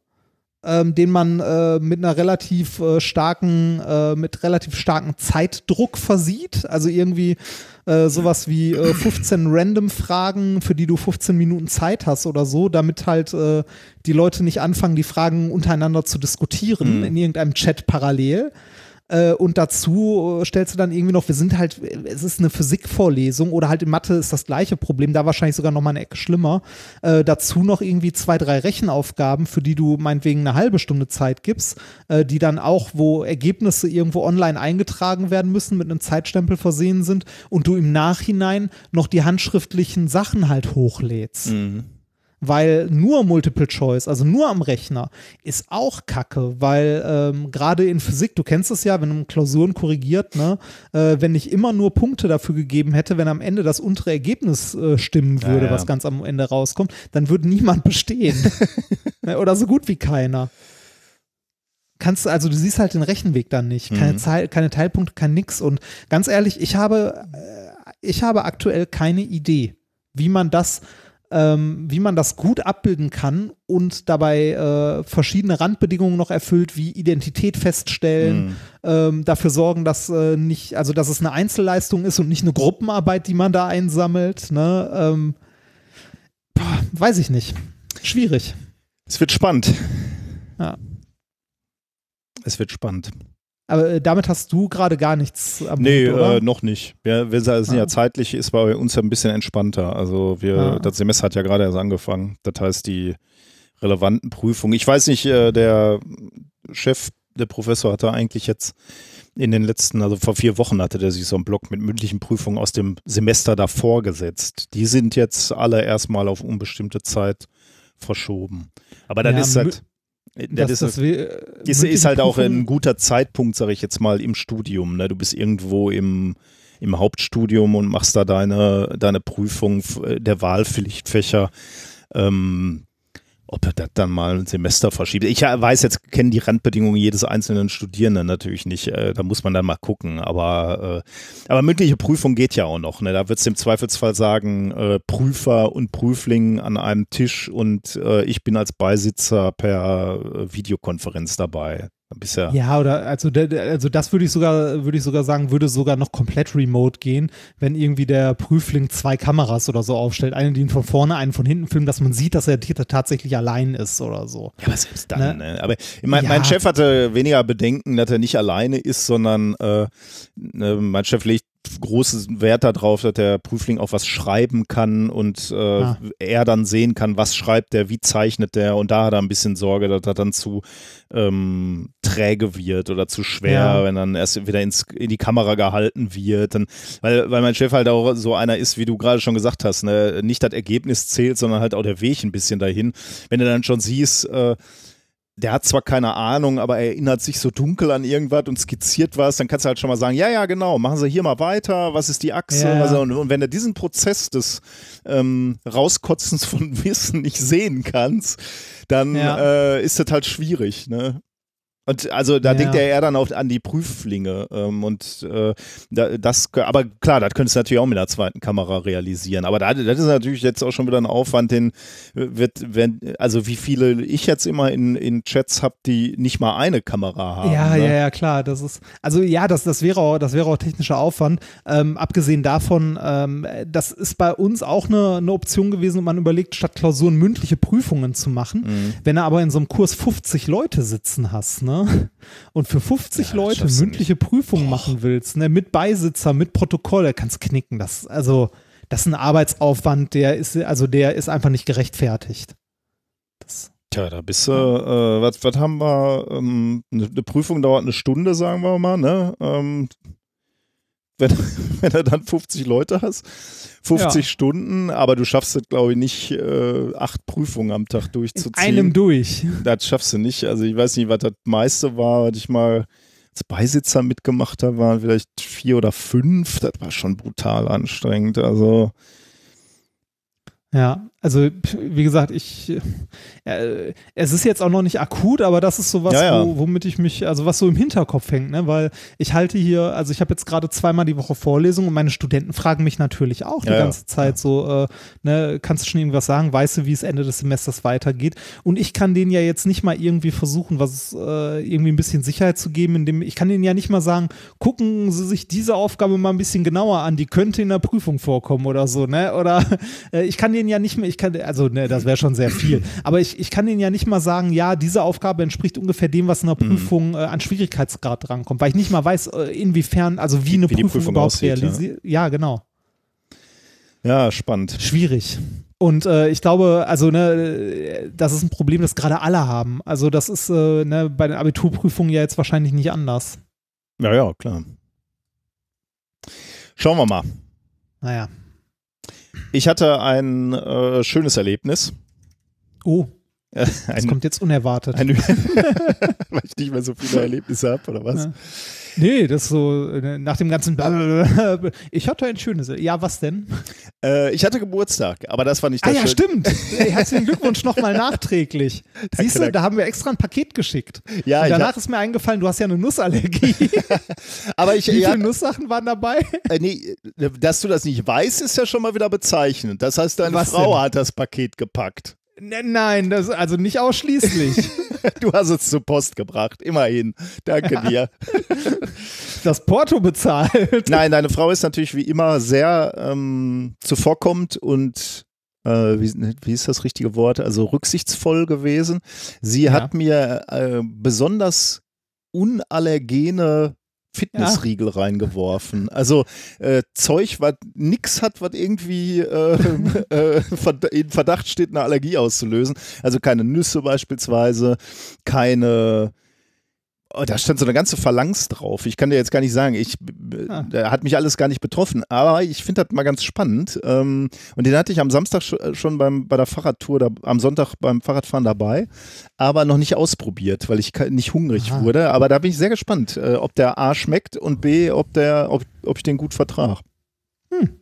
ähm, den man äh, mit einer relativ äh, starken, äh, mit relativ starken Zeitdruck versieht. Also irgendwie äh, sowas wie äh, 15 Random-Fragen, für die du 15 Minuten Zeit hast oder so, damit halt äh, die Leute nicht anfangen, die Fragen untereinander zu diskutieren Mhm. in irgendeinem Chat parallel. Äh, und dazu äh, stellst du dann irgendwie noch, wir sind halt, es ist eine Physikvorlesung oder halt in Mathe ist das gleiche Problem, da wahrscheinlich sogar noch mal eine Ecke schlimmer. Äh, dazu noch irgendwie zwei, drei Rechenaufgaben, für die du meinetwegen eine halbe Stunde Zeit gibst, äh, die dann auch, wo Ergebnisse irgendwo online eingetragen werden müssen, mit einem Zeitstempel versehen sind und du im Nachhinein noch die handschriftlichen Sachen halt hochlädst. Mhm. Weil nur Multiple Choice, also nur am Rechner, ist auch kacke, weil ähm, gerade in Physik, du kennst es ja, wenn man Klausuren korrigiert, ne, äh, wenn ich immer nur Punkte dafür gegeben hätte, wenn am Ende das untere Ergebnis äh, stimmen Ja, würde, ja. was ganz am Ende rauskommt, dann würde niemand bestehen. Ne, Oder so gut wie keiner. Kannst du, also du siehst halt den Rechenweg dann nicht. Keine, Mhm. Zeil, keine Teilpunkte, kein nix. Und ganz ehrlich, ich habe, äh, ich habe aktuell keine Idee, wie man das ähm, wie man das gut abbilden kann und dabei äh, verschiedene Randbedingungen noch erfüllt, wie Identität feststellen, Mhm. ähm, dafür sorgen, dass äh, nicht, also dass es eine Einzelleistung ist und nicht eine Gruppenarbeit, die man da einsammelt. Ne? Ähm, boah, weiß ich nicht. Schwierig. Es wird spannend. Ja. Es wird spannend. Aber äh, damit hast du gerade gar nichts am Nee, oder? äh, noch nicht. Wir, wir sind Ah. ja zeitlich, ist bei uns ja ein bisschen entspannter. Also wir, Ah. das Semester hat ja gerade erst angefangen. Das heißt, die relevanten Prüfungen. Ich weiß nicht, äh, der Chef, der Professor hatte eigentlich jetzt in den letzten, also vor vier Wochen hatte der sich so einen Block mit mündlichen Prüfungen aus dem Semester davor gesetzt. Die sind jetzt alle erstmal auf unbestimmte Zeit verschoben. Aber das Ja, ist halt, das, ist, das äh, ist, mündliche ist halt auch ein guter Zeitpunkt, sage ich jetzt mal, im Studium. Ne? Du bist irgendwo im, im Hauptstudium und machst da deine, deine Prüfung f- der Wahlpflichtfächer. Ähm, ob er das dann mal ein Semester verschiebt. Ich äh, weiß jetzt, kenne die Randbedingungen jedes einzelnen Studierenden natürlich nicht. Äh, da muss man dann mal gucken. Aber, äh, aber mündliche Prüfung geht ja auch noch. Ne? Da wird es im Zweifelsfall sagen, Prüfer und Prüfling an einem Tisch und ich bin als Beisitzer per Videokonferenz dabei. Bisher. Ja, oder also, also das würde ich sogar, würde ich sogar sagen, würde sogar noch komplett remote gehen, wenn irgendwie der Prüfling zwei Kameras oder so aufstellt. Eine, die ihn von vorne, einen von hinten filmt, dass man sieht, dass er tatsächlich allein ist oder so. Ja, aber selbst dann, Ne? ne? Aber mein, Ja. mein Chef hatte weniger Bedenken, dass er nicht alleine ist, sondern äh, ne, mein Chef legt großen Wert darauf, dass der Prüfling auch was schreiben kann und äh, Ah. er dann sehen kann, was schreibt der, wie zeichnet der und da hat er ein bisschen Sorge, dass er dann zu ähm, träge wird oder zu schwer, Ja. wenn dann erst wieder ins, in die Kamera gehalten wird. Dann, weil, weil mein Chef halt auch so einer ist, wie du gerade schon gesagt hast, ne? nicht das Ergebnis zählt, sondern halt auch der Weg ein bisschen dahin. Wenn du dann schon siehst, äh, der hat zwar keine Ahnung, aber er erinnert sich so dunkel an irgendwas und skizziert was, dann kannst du halt schon mal sagen, ja, ja, genau, machen Sie hier mal weiter, was ist die Achse? Ja, ja. Was, und, und wenn du diesen Prozess des ähm, Rauskotzens von Wissen nicht sehen kannst, dann Ja. äh, ist das halt schwierig, ne? Und also da Ja. denkt er eher dann auch an die Prüflinge. Ähm, und äh, da- das, aber klar, das könntest du natürlich auch mit einer zweiten Kamera realisieren. Aber da, das ist natürlich jetzt auch schon wieder ein Aufwand, den wird, wenn, also wie viele ich jetzt immer in, in Chats habe, die nicht mal eine Kamera haben. Ja, ne? ja, ja, klar. Das ist, also ja, das, das wäre auch, das wäre auch technischer Aufwand. Ähm, abgesehen davon, ähm, das ist bei uns auch eine, eine Option gewesen und man überlegt, statt Klausuren mündliche Prüfungen zu machen. Mhm. Wenn du aber in so einem Kurs 50 Leute sitzen hast, ne? Und für 50 das Leute mündliche Prüfungen machen willst, ne? Mit Beisitzer, mit Protokoll, da kannst knicken. Das, also, das ist ein Arbeitsaufwand, der ist, also der ist einfach nicht gerechtfertigt. Das, Tja, da bist du, äh, was, was haben wir, ähm, eine, eine Prüfung dauert eine Stunde, sagen wir mal, ne? Ähm, wenn, wenn du dann 50 Leute hast, 50 Ja. Stunden, aber du schaffst es, glaube ich, nicht, äh, acht Prüfungen am Tag in durchzuziehen. einem durch. das schaffst du nicht. Also ich weiß nicht, was das meiste war, was ich mal als Beisitzer mitgemacht habe, waren vielleicht vier oder fünf. Das war schon brutal anstrengend. Also Ja, also wie gesagt, ich, äh, es ist jetzt auch noch nicht akut, aber das ist sowas, Ja, ja. Wo, womit ich mich, also was so im Hinterkopf hängt, ne, weil ich halte hier, also ich habe jetzt gerade zweimal die Woche Vorlesungen und meine Studenten fragen mich natürlich auch die Ja, ja. ganze Zeit so, äh, ne, kannst du schon irgendwas sagen, weißt du, wie es Ende des Semesters weitergeht? Und ich kann denen ja jetzt nicht mal irgendwie versuchen, was äh, irgendwie ein bisschen Sicherheit zu geben, indem ich kann denen ja nicht mal sagen, gucken Sie sich diese Aufgabe mal ein bisschen genauer an, die könnte in der Prüfung vorkommen oder so, ne? Oder äh, ich kann denen ja nicht mehr, ich kann, also ne, das wäre schon sehr viel, aber ich, ich kann denen ja nicht mal sagen, ja, diese Aufgabe entspricht ungefähr dem, was in der Mhm. Prüfung äh, an Schwierigkeitsgrad drankommt, weil ich nicht mal weiß, äh, inwiefern, also wie eine Wie Prüfung, Prüfung überhaupt aussieht, ja. realisiert. Ja. genau. ja, spannend. Schwierig. Und äh, ich glaube, also ne, äh, das ist ein Problem, das gerade alle haben. Also das ist äh, ne, bei den Abiturprüfungen ja jetzt wahrscheinlich nicht anders. Ja, ja, klar. Schauen wir mal. Naja. Ich hatte ein äh, schönes Erlebnis. Oh, das ein, kommt jetzt unerwartet. ein, weil ich nicht mehr so viele Erlebnisse habe, oder was? Ja. Nee, das ist so äh, nach dem ganzen Blablabla. Ich hatte ein schönes. Ja, was denn? Äh, ich hatte Geburtstag, aber das war nicht Ah das ja, Schöne. stimmt. Ey, Herzlichen Glückwunsch nochmal nachträglich. Siehst du, danke. da haben wir extra ein Paket geschickt. Ja, Und danach ist mir eingefallen, du hast ja eine Nussallergie. aber ich, Wie ja, viele Nusssachen waren dabei? äh, nee, dass du das nicht weißt, ist ja schon mal wieder bezeichnend. Das heißt, deine Was Frau denn? hat das Paket gepackt. Ne- Nein, das also nicht ausschließlich. Du hast es zur Post gebracht, immerhin. Danke dir. Das Porto bezahlt. Nein, deine Frau ist natürlich wie immer sehr ähm, zuvorkommend und äh, wie, wie ist das richtige Wort? Also rücksichtsvoll gewesen. Sie Ja. hat mir äh, besonders unallergene Fitnessriegel reingeworfen. Also äh, Zeug, was nix hat, was irgendwie äh, äh, in Verdacht steht, eine Allergie auszulösen. Also keine Nüsse beispielsweise, keine Oh, da stand so eine ganze Phalanx drauf. Ich kann dir jetzt gar nicht sagen, ich, Ah. da hat mich alles gar nicht betroffen. Aber ich finde das mal ganz spannend. Ähm, und den hatte ich am Samstag sch- schon beim, bei der Fahrradtour, da, am Sonntag beim Fahrradfahren dabei, aber noch nicht ausprobiert, weil ich nicht hungrig Aha. wurde. Aber da bin ich sehr gespannt, äh, ob der A schmeckt und B, ob, der, ob, ob ich den gut vertrage. Hm.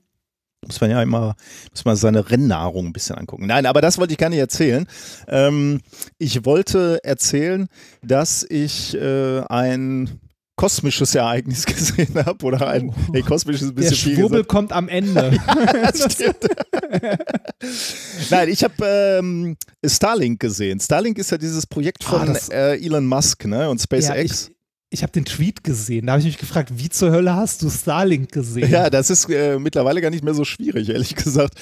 Muss man ja immer, muss man seine Rennnahrung ein bisschen angucken. Nein, aber das wollte ich gar nicht erzählen. Ähm, ich wollte erzählen, dass ich äh, ein kosmisches Ereignis gesehen habe oder ein, Oh. nee, kosmisch ist ein Der bisschen viel Schwurbel gesagt. kommt am Ende. Stimmt. Nein, ich habe ähm, Starlink gesehen. Starlink ist ja dieses Projekt Ah, von das- äh, Elon Musk ne, und ja, SpaceX. ich ich habe den Tweet gesehen. Da habe ich mich gefragt, wie zur Hölle hast du Starlink gesehen? Ja, das ist äh, mittlerweile gar nicht mehr so schwierig, ehrlich gesagt.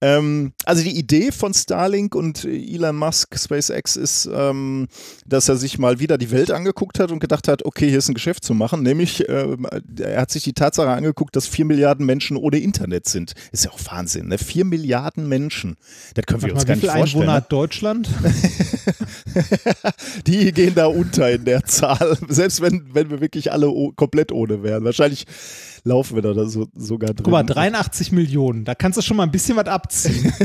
Ähm, also die Idee von Starlink und Elon Musk, SpaceX, ist, ähm, dass er sich mal wieder die Welt angeguckt hat und gedacht hat, okay, hier ist ein Geschäft zu machen. Nämlich, ähm, er hat sich die Tatsache angeguckt, dass vier Milliarden Menschen ohne Internet sind. Ist ja auch Wahnsinn, ne? Vier Milliarden Menschen. Das können wir Warte uns mal, gar wie nicht vorstellen. Einwohner Ne? hat Deutschland? Die gehen da unter in der Zahl, selbst wenn, wenn wir wirklich alle komplett ohne wären. Wahrscheinlich laufen wir da so, sogar drin. Guck mal, 83 Millionen. Da kannst du schon mal ein bisschen was abziehen.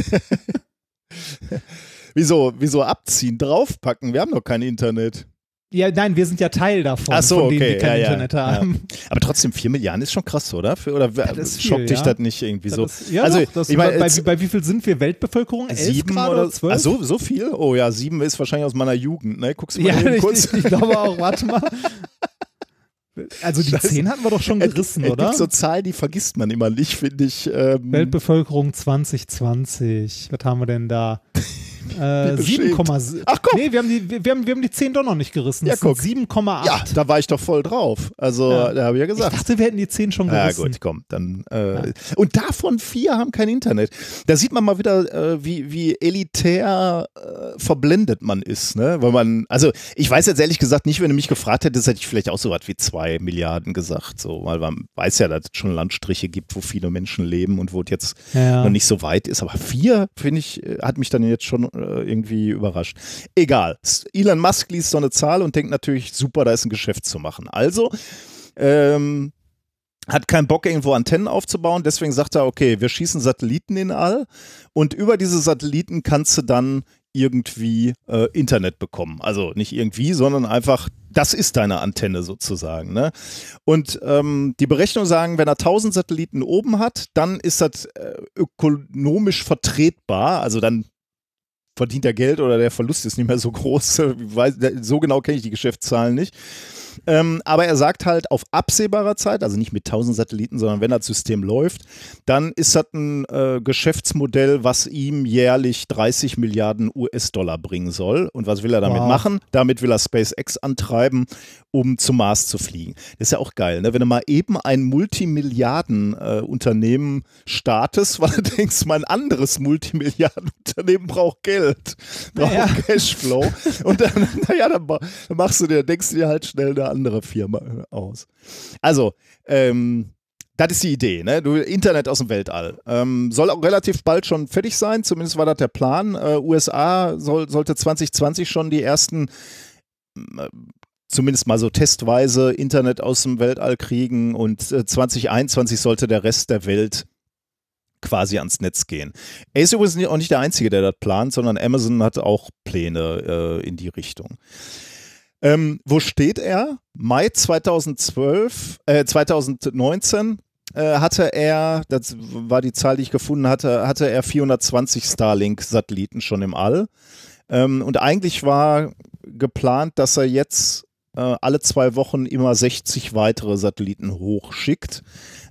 Wieso, wieso abziehen, draufpacken? Wir haben doch kein Internet. Ja, nein, wir sind ja Teil davon, Ach so, von denen, okay, die kein ja, ja, Internet haben. Aber trotzdem, 4 Milliarden ist schon krass, oder? Für, oder viel, schockt dich ja. das nicht irgendwie so? Das ist, ja, also, doch, das, ich meine, bei, bei, bei wie viel sind wir Weltbevölkerung? Elf sieben gerade oder oder zwölf? Ach, so, so viel? Oh ja, sieben ist wahrscheinlich aus meiner Jugend, ne? Guckst du mal ja, ich, kurz. ich, ich glaube auch, warte mal. Also die Scheiße. 10 hatten wir doch schon Es- gerissen, es oder? gibt so Zahlen, die vergisst man immer nicht, finde ich. Ähm, Weltbevölkerung 2020. Was haben wir denn da? Äh, beschämt. 7,7. Ach, guck. Nee, wir haben, die, wir, haben, wir haben die 10 doch noch nicht gerissen. Ja, Das sind guck. 7,8. ja, da war ich doch voll drauf. Also, Ja. da habe ich ja ich gesagt. dachte, wir hätten die 10 schon Ja gerissen. gut, komm, dann äh, und davon vier haben kein Internet. Da sieht man mal wieder, äh, wie, wie elitär äh, verblendet man ist, ne? Weil man, also ich weiß jetzt ehrlich gesagt nicht, wenn du mich gefragt hättest, hätte ich vielleicht auch so was wie zwei Milliarden gesagt, so, weil man weiß ja, dass es schon Landstriche gibt, wo viele Menschen leben und wo es jetzt Ja. noch nicht so weit ist. Aber vier, finde ich, äh, hat mich dann jetzt schon äh, irgendwie überrascht. Egal. Elon Musk liest so eine Zahl und denkt natürlich, super, da ist ein Geschäft zu machen. Also, ähm, hat keinen Bock, irgendwo Antennen aufzubauen. Deswegen sagt er, okay, wir schießen Satelliten in All und über diese Satelliten kannst du dann irgendwie äh, Internet bekommen. Also nicht irgendwie, sondern einfach, das ist deine Antenne sozusagen. Ne? Und ähm, die Berechnungen sagen, wenn er 1000 Satelliten oben hat, dann ist das äh, ökonomisch vertretbar. Also dann verdient er Geld oder der Verlust ist nicht mehr so groß. So genau kenne ich die Geschäftszahlen nicht. Ähm, aber er sagt halt, auf absehbarer Zeit, also nicht mit 1000 Satelliten, sondern wenn das System läuft, dann ist das ein äh, Geschäftsmodell, was ihm jährlich 30 Milliarden US-Dollar bringen soll. Und was will er damit Wow. machen? Damit will er SpaceX antreiben, um zum Mars zu fliegen. Das ist ja auch geil, ne? wenn du mal eben ein Multimilliarden-Unternehmen startest, weil du denkst, mein anderes Multimilliarden-Unternehmen braucht Geld, braucht Ja. Cashflow. Und dann, naja, dann machst du dir, denkst du dir halt schnell eine andere Firma aus. Also, ähm, das ist die Idee, ne? Du, Internet aus dem Weltall. Ähm, soll auch relativ bald schon fertig sein, zumindest war das der Plan. Äh, USA soll, sollte 2020 schon die ersten, äh, zumindest mal so testweise, Internet aus dem Weltall kriegen und äh, 2021 sollte der Rest der Welt quasi ans Netz gehen. Er ist übrigens auch nicht der Einzige, der das plant, sondern Amazon hat auch Pläne äh, in die Richtung. Ähm, wo steht er? Mai 2012, äh, 2019 äh, hatte er, das war die Zahl, die ich gefunden hatte, hatte er 420 Starlink-Satelliten schon im All. Ähm, und eigentlich war geplant, dass er jetzt äh, alle zwei Wochen immer 60 weitere Satelliten hochschickt.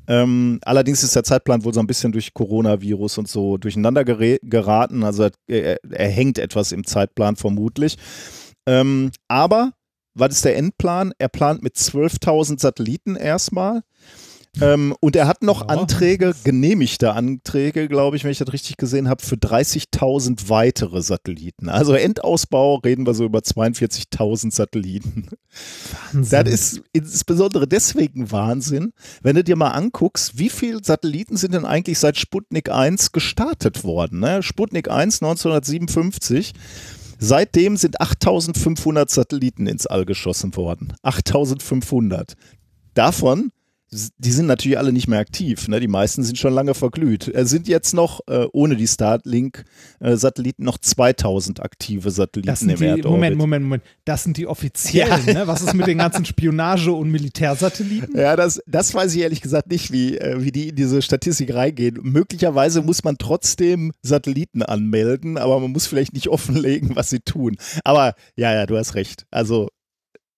Ähm, allerdings ist der Zeitplan wohl so ein bisschen durch Coronavirus und so durcheinander geraten. Also er, er hängt etwas im Zeitplan vermutlich. Ähm, aber was ist der Endplan? Er plant mit 12.000 Satelliten erstmal. Ähm, und er hat noch Ja. Anträge, genehmigte Anträge, glaube ich, wenn ich das richtig gesehen habe, für 30.000 weitere Satelliten. Also Endausbau reden wir so über 42.000 Satelliten. Wahnsinn. Das ist insbesondere deswegen Wahnsinn, wenn du dir mal anguckst, wie viele Satelliten sind denn eigentlich seit Sputnik 1 gestartet worden? Ne? Sputnik 1 1957. Seitdem sind 8500 Satelliten ins All geschossen worden. 8500. Davon, die sind natürlich alle nicht mehr aktiv. Ne? Die meisten sind schon lange verglüht. Es sind jetzt noch, äh, ohne die Starlink-Satelliten, noch 2000 aktive Satelliten im die, Erdorbit. Moment, Moment, Moment. Das sind die offiziellen, Ja. ne? Was ist mit den ganzen Spionage- und Militärsatelliten? Ja, das, das weiß ich ehrlich gesagt nicht, wie, äh, wie die in diese Statistik reingehen. Möglicherweise muss man trotzdem Satelliten anmelden, aber man muss vielleicht nicht offenlegen, was sie tun. Aber ja, ja, du hast recht. Also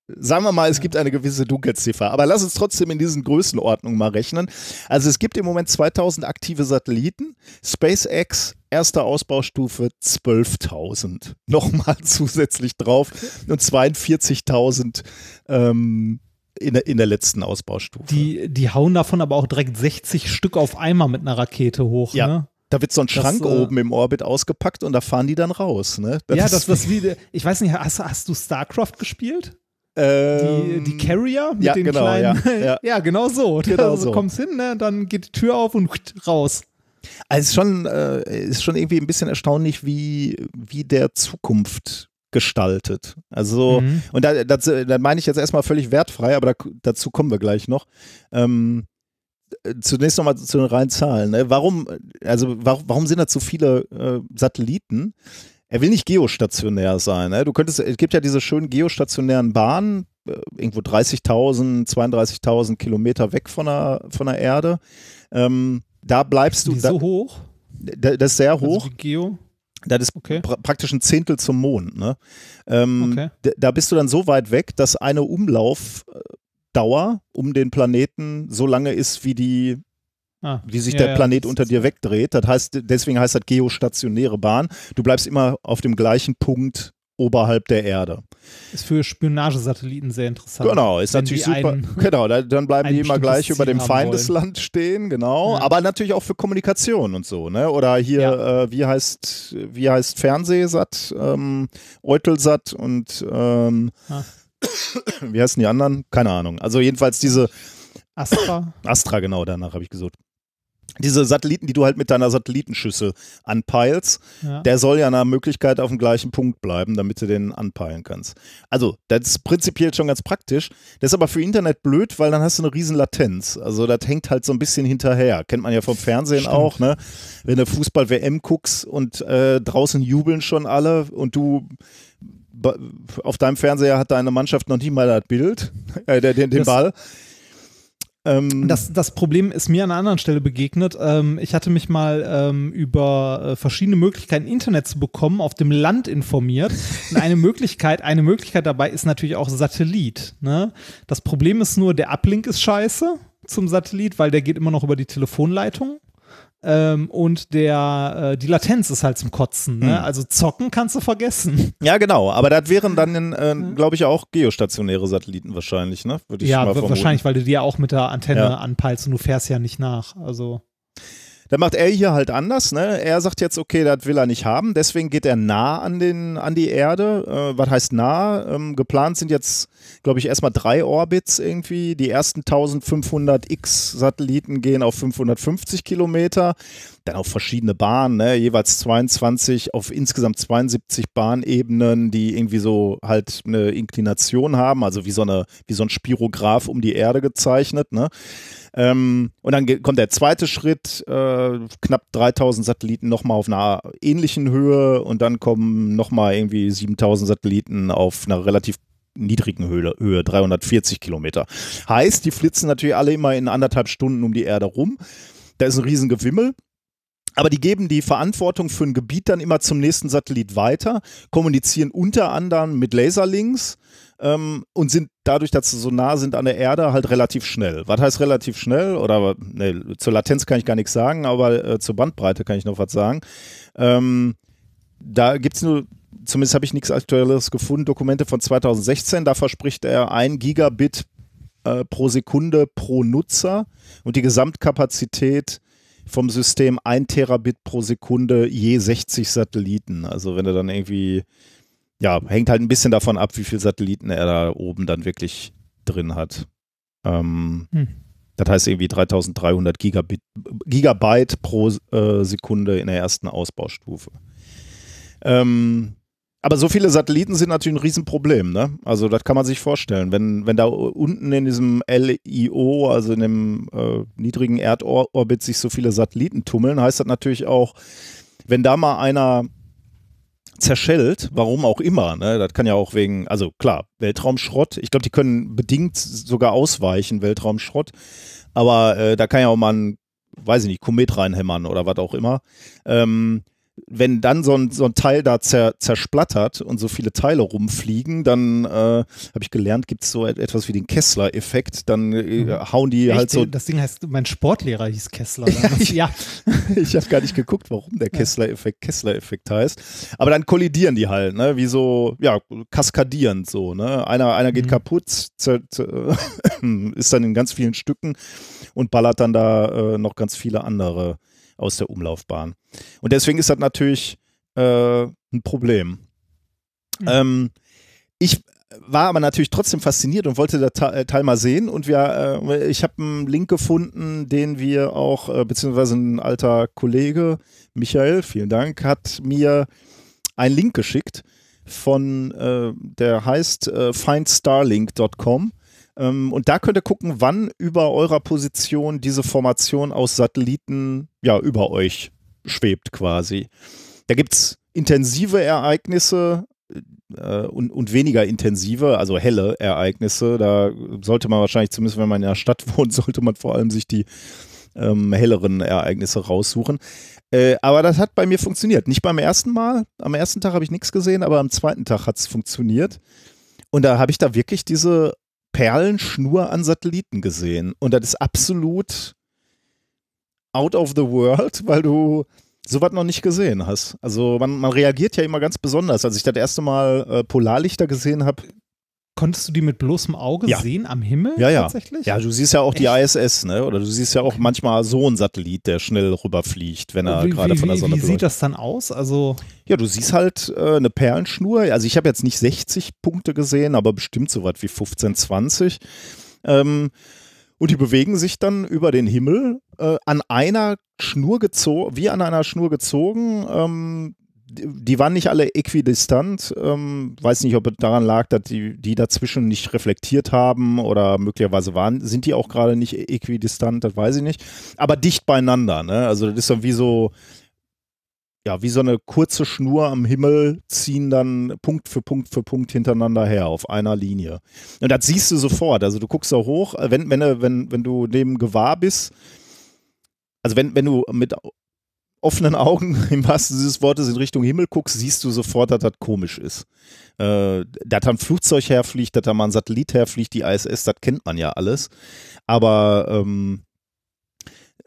sagen wir mal, es gibt eine gewisse Dunkelziffer. Aber lass uns trotzdem in diesen Größenordnungen mal rechnen. Also es gibt im Moment 2000 aktive Satelliten. SpaceX, erste Ausbaustufe 12.000. Nochmal zusätzlich drauf. Und 42.000 ähm, in, der, in der letzten Ausbaustufe. Die, die hauen davon aber auch direkt 60 Stück auf einmal mit einer Rakete hoch, Ja. ne? Da wird so ein Das, Schrank äh, oben im Orbit ausgepackt und da fahren die dann raus. Ne? ja, ist das was wie, ich weiß nicht, hast, hast du StarCraft gespielt? Die, ähm, die Carrier mit ja, den genau, kleinen. ja, ja. genau so. Genau also so. kommst hin, ne? dann geht die Tür auf und raus. Also es ist schon, äh, ist schon irgendwie ein bisschen erstaunlich, wie, wie der Zukunft gestaltet. Also, Mhm. und da, das, da meine ich jetzt erstmal völlig wertfrei, aber da, dazu kommen wir gleich noch. Ähm, äh, zunächst nochmal zu den reinen Zahlen. Ne? Warum, also warum, warum sind da so viele äh, Satelliten? Er will nicht geostationär sein. Ne? Du könntest, es gibt ja diese schönen geostationären Bahnen, äh, irgendwo 30.000, 32.000 Kilometer weg von der, von der Erde. Ähm, da bleibst du. Da, so hoch? da, das ist sehr hoch. Also Geo? Das ist Okay. pra praktisch ein Zehntel zum Mond. Ne? Ähm, Okay. Da bist du dann so weit weg, dass eine Umlaufdauer um den Planeten so lange ist, wie die Ah, wie sich ja, der ja, Planet das unter dir wegdreht. Das heißt, deswegen heißt das geostationäre Bahn. Du bleibst immer auf dem gleichen Punkt oberhalb der Erde. Ist für Spionagesatelliten sehr interessant. Genau, ist natürlich super. genau, da, dann bleiben die immer gleich über Ziel dem haben Feindesland stehen, genau. Ja. Aber natürlich auch für Kommunikation und so, ne? Oder hier, Ja. äh, wie heißt, wie heißt Fernsehsat, ähm, Eutelsat und ähm, Ah. wie heißen die anderen? Keine Ahnung. Also jedenfalls diese Astra. Astra, genau, danach habe ich gesucht. Diese Satelliten, die du halt mit deiner Satellitenschüssel anpeilst, Ja. der soll ja nach Möglichkeit auf dem gleichen Punkt bleiben, damit du den anpeilen kannst. Also, das ist prinzipiell schon ganz praktisch. Das ist aber für Internet blöd, weil dann hast du eine riesen Latenz. Also, das hängt halt so ein bisschen hinterher. Kennt man ja vom Fernsehen Stimmt. auch, ne? Wenn du Fußball-WM guckst und äh, draußen jubeln schon alle und du auf deinem Fernseher hat deine Mannschaft noch nie mal das Bild, äh, den, den Ball. Ähm, Das, das Problem ist mir an einer anderen Stelle begegnet. Ähm, ich hatte mich mal ähm, über äh, verschiedene Möglichkeiten, Internet zu bekommen, auf dem Land informiert. Und eine Möglichkeit, eine Möglichkeit dabei ist natürlich auch Satellit. Ne? Das Problem ist nur, der Uplink ist scheiße zum Satellit, weil der geht immer noch über die Telefonleitung. Ähm, und der, äh, die Latenz ist halt zum Kotzen. Ne? Hm. Also zocken kannst du vergessen. Ja, genau. Aber das wären dann, äh, glaube ich, auch geostationäre Satelliten wahrscheinlich, ne? Würde ich ja, mal vermuten. wahrscheinlich, weil du die ja auch mit der Antenne Ja. anpeilst und du fährst ja nicht nach. Also. Da macht er hier halt anders, ne? Er sagt jetzt, okay, das will er nicht haben, deswegen geht er nah an, den, an die Erde. Äh, was heißt nah? Ähm, geplant sind jetzt, glaube ich, erstmal drei Orbits irgendwie. Die ersten 1500 X-Satelliten gehen auf 550 Kilometer. Dann auf verschiedene Bahnen, ne? jeweils 22 auf insgesamt 72 Bahnebenen, die irgendwie so halt eine Inklination haben, also wie so, eine, wie so ein Spirograph um die Erde gezeichnet. Ne? Ähm, und dann kommt der zweite Schritt, äh, knapp 3000 Satelliten nochmal auf einer ähnlichen Höhe und dann kommen nochmal irgendwie 7000 Satelliten auf einer relativ niedrigen Höhe, Höhe, 340 Kilometer. Heißt, die flitzen natürlich alle immer in anderthalb Stunden um die Erde rum. Da ist ein riesen Gewimmel. Aber die geben die Verantwortung für ein Gebiet dann immer zum nächsten Satellit weiter, kommunizieren unter anderem mit Laserlinks ähm, und sind dadurch, dass sie so nah sind an der Erde, halt relativ schnell. Was heißt relativ schnell? Oder ne, zur Latenz kann ich gar nichts sagen, aber äh, zur Bandbreite kann ich noch was sagen. Ähm, da gibt es nur, zumindest habe ich nichts Aktuelles gefunden, Dokumente von 2016, da verspricht er ein Gigabit äh, pro Sekunde pro Nutzer und die Gesamtkapazität vom System 1 Terabit pro Sekunde je 60 Satelliten. Also wenn er dann irgendwie, ja, hängt halt ein bisschen davon ab, wie viele Satelliten er da oben dann wirklich drin hat. Ähm, Hm. Das heißt irgendwie 3300 Gigabit, Gigabyte pro äh, Sekunde in der ersten Ausbaustufe. Ähm, aber so viele Satelliten sind natürlich ein Riesenproblem, ne? Also das kann man sich vorstellen. Wenn, wenn da unten in diesem LIO, also in dem äh, niedrigen Erdorbit, sich so viele Satelliten tummeln, heißt das natürlich auch, wenn da mal einer zerschellt, warum auch immer, ne? Das kann ja auch wegen, also klar, Weltraumschrott. Ich glaube, die können bedingt sogar ausweichen, Weltraumschrott. Aber äh, da kann ja auch mal ein, weiß ich nicht, Komet reinhämmern oder was auch immer. Ähm, wenn dann so ein, so ein Teil da zer, zersplattert und so viele Teile rumfliegen, dann äh, habe ich gelernt, gibt es so et- etwas wie den Kessler-Effekt. Dann äh, hauen die Echt? halt so. Das Ding heißt, mein Sportlehrer hieß Kessler. damals. ja. ich habe gar nicht geguckt, warum der Kessler-Effekt Kessler-Effekt heißt. Aber dann kollidieren die halt, ne? Wie so, ja, kaskadierend so, ne? Einer, einer geht Mhm. kaputt, ist dann in ganz vielen Stücken und ballert dann da äh, noch ganz viele andere aus der Umlaufbahn. Und deswegen ist das natürlich äh, ein Problem. Mhm. Ähm, ich war aber natürlich trotzdem fasziniert und wollte das äh, Teil mal sehen und wir, äh, ich habe einen Link gefunden, den wir auch, äh, beziehungsweise ein alter Kollege, Michael, vielen Dank, hat mir einen Link geschickt von, äh, der heißt äh, findstarlink.com und da könnt ihr gucken, wann über eurer Position diese Formation aus Satelliten ja über euch schwebt quasi. Da gibt's intensive Ereignisse äh, und, und weniger intensive, also helle Ereignisse. Da sollte man wahrscheinlich, zumindest wenn man in der Stadt wohnt, sollte man vor allem sich die ähm, helleren Ereignisse raussuchen. Äh, aber das hat bei mir funktioniert. Nicht beim ersten Mal. Am ersten Tag habe ich nichts gesehen, aber am zweiten Tag hat es funktioniert. Und da habe ich da wirklich diese Perlenschnur an Satelliten gesehen. Und das ist absolut out of the world, weil du sowas noch nicht gesehen hast. Also man, man reagiert ja immer ganz besonders. Als ich das erste Mal äh, Polarlichter gesehen habe, Konntest du die mit bloßem Auge Ja. sehen am Himmel ja, ja. tatsächlich? Ja, du siehst ja auch die Echt? ISS, ne? Oder du siehst ja auch manchmal so einen Satellit, der schnell rüberfliegt, wenn er wie, gerade wie, von der Sonne wie sieht das dann aus? Also, Ja, du siehst halt äh, eine Perlenschnur. Also ich habe jetzt nicht 60 Punkte gesehen, aber bestimmt so was wie 15, 20. Ähm, und die bewegen sich dann über den Himmel äh, an einer Schnur gezogen, wie an einer Schnur gezogen. Ähm, die, waren nicht alle äquidistant. Ähm, weiß nicht, ob es daran lag, dass die, die dazwischen nicht reflektiert haben oder möglicherweise waren, sind die auch gerade nicht äquidistant, das weiß ich nicht. Aber dicht beieinander, ne? Also das ist dann wie so, ja, wie so eine kurze Schnur am Himmel ziehen dann Punkt für Punkt für Punkt hintereinander her auf einer Linie. Und das siehst du sofort. Also du guckst da hoch, wenn, wenn, du- wenn, wenn du neben Gewahr bist, also wenn, wenn du mit offenen Augen im wahrsten Sinne des Wortes in Richtung Himmel guckst, siehst du sofort, dass das komisch ist. Äh, dass da ein Flugzeug herfliegt, dass da mal ein Satellit herfliegt, die ISS, das kennt man ja alles. Aber ähm, äh,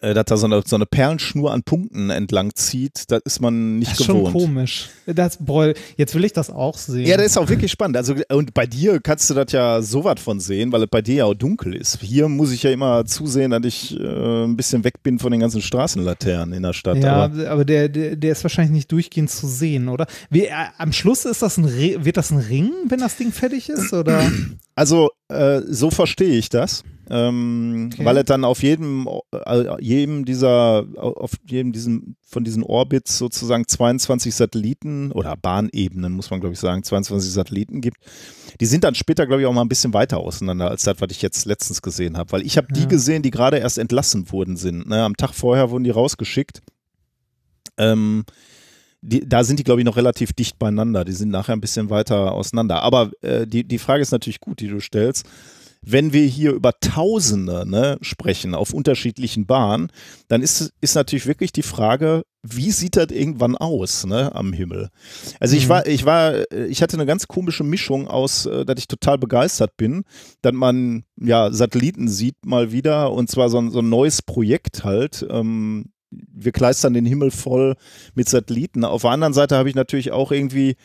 dass da so eine, so eine Perlenschnur an Punkten entlang zieht, das ist man nicht das ist schon gewohnt. komisch. Das, boah, jetzt will ich das auch sehen. Ja, das ist auch wirklich spannend. Also, und bei dir kannst du das ja so was von sehen, weil es bei dir ja auch dunkel ist. Hier muss ich ja immer zusehen, dass ich äh, ein bisschen weg bin von den ganzen Straßenlaternen in der Stadt. Ja, Aber aber, der, der, der ist wahrscheinlich nicht durchgehend zu sehen, oder? Wie, äh, am Schluss ist das ein Re wird das ein Ring, wenn das Ding fertig ist? Oder? Also, äh, so verstehe ich das. Ähm, Okay. Weil es dann auf jedem, äh, jedem dieser, auf jedem diesen, von diesen Orbits sozusagen 22 Satelliten oder Bahnebenen, muss man glaube ich sagen, 22 Satelliten gibt. Die sind dann später, glaube ich, auch mal ein bisschen weiter auseinander als das, was ich jetzt letztens gesehen habe. Weil ich habe die Ja. gesehen, die gerade erst entlassen worden sind. Ne? Am Tag vorher wurden die rausgeschickt. Ähm, die, da sind die, glaube ich, noch relativ dicht beieinander. Die sind nachher ein bisschen weiter auseinander. Aber äh, die, die Frage ist natürlich gut, die du stellst. Wenn wir hier über Tausende ne, sprechen auf unterschiedlichen Bahnen, dann ist, ist natürlich wirklich die Frage, wie sieht das irgendwann aus ne, am Himmel? Also ich Mhm. war, ich war, äh, ich hatte eine ganz komische Mischung aus, äh, dass ich total begeistert bin, dass man ja Satelliten sieht mal wieder und zwar so ein, so ein neues Projekt halt. Ähm, wir kleistern den Himmel voll mit Satelliten. Auf der anderen Seite habe ich natürlich auch irgendwie,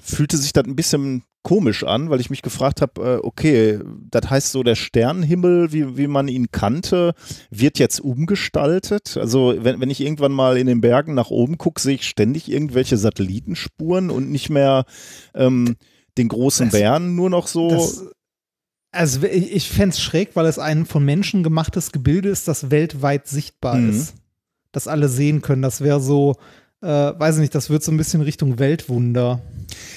fühlte sich das ein bisschen komisch an, weil ich mich gefragt habe, äh, okay, das heißt so, der Sternenhimmel, wie, wie man ihn kannte, wird jetzt umgestaltet. Also wenn, wenn ich irgendwann mal in den Bergen nach oben gucke, sehe ich ständig irgendwelche Satellitenspuren und nicht mehr ähm, den großen Das- Bären nur noch so. Das, also ich, ich fände es schräg, weil es ein von Menschen gemachtes Gebilde ist, das weltweit sichtbar Mhm. ist. Das alle sehen können. Das wäre so, äh, weiß ich nicht, das wird so ein bisschen Richtung Weltwunder.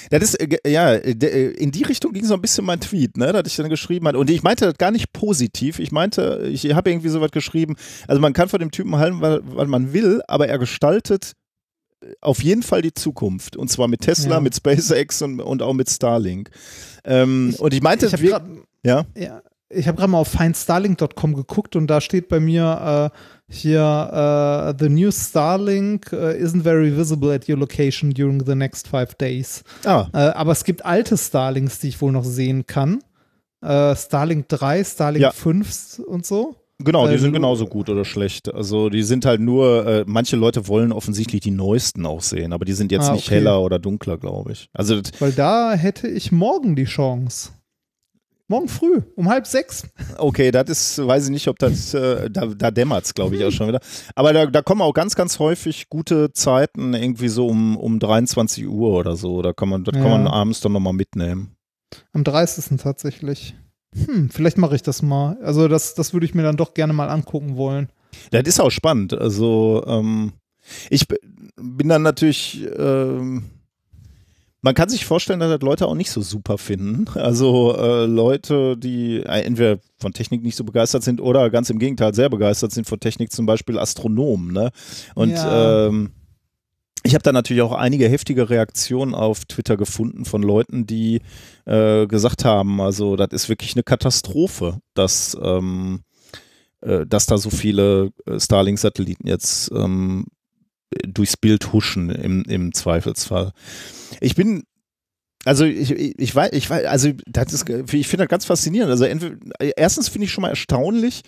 Das ist, äh, ja, äh, in die Richtung ging so ein bisschen mein Tweet, ne, dass ich dann geschrieben hatte. Und ich meinte das gar nicht positiv. Ich meinte, ich habe irgendwie so was geschrieben. Also man kann von dem Typen halten, was, man will, aber er gestaltet äh, auf jeden Fall die Zukunft. Und zwar mit Tesla, Ja. mit SpaceX und, und auch mit Starlink. Ähm, Ich- und ich meinte, Ich habe wir- ja, ja, ich hab grad mal auf findstarlink.com geguckt und da steht bei mir äh, hier, äh, the new Starlink äh, isn't very visible at your location during the next five days. ah, Äh, aber es gibt alte Starlinks, die ich wohl noch sehen kann. Äh, Starlink 3, Starlink Ja. 5 und so. genau, die äh, sind genauso gut oder schlecht. Also die sind halt nur, äh, manche Leute wollen offensichtlich die neuesten auch sehen, aber die sind jetzt Ah, nicht okay. heller oder dunkler, glaube ich. Also Weil da hätte ich morgen die Chance. Morgen früh, um halb sechs. Okay, das ist, weiß ich nicht, ob das, äh, da, da dämmert es, glaube ich, auch schon wieder. Aber da, da kommen auch ganz, ganz häufig gute Zeiten, irgendwie so um, um 23 Uhr oder so. Da kann man, das kann Ja. man abends dann nochmal mitnehmen. Am 30. tatsächlich. Hm, vielleicht mache ich das mal. Also das, das würde ich mir dann doch gerne mal angucken wollen. Das ist auch spannend. Also, ähm, ich bin dann natürlich, ähm, man kann sich vorstellen, dass das Leute auch nicht so super finden. Also äh, Leute, die äh, entweder von Technik nicht so begeistert sind oder ganz im Gegenteil sehr begeistert sind von Technik, zum Beispiel Astronomen. Ne? Und Ja. ähm, Ich habe da natürlich auch einige heftige Reaktionen auf Twitter gefunden von Leuten, die äh, gesagt haben, also das ist wirklich eine Katastrophe, dass, ähm, äh, dass da so viele äh, Starlink-Satelliten jetzt ähm, durchs Bild huschen im, im Zweifelsfall. Ich bin also ich, ich, weiß, ich weiß, also das ist, ich finde das ganz faszinierend. Also entweder, erstens finde ich schon mal erstaunlich,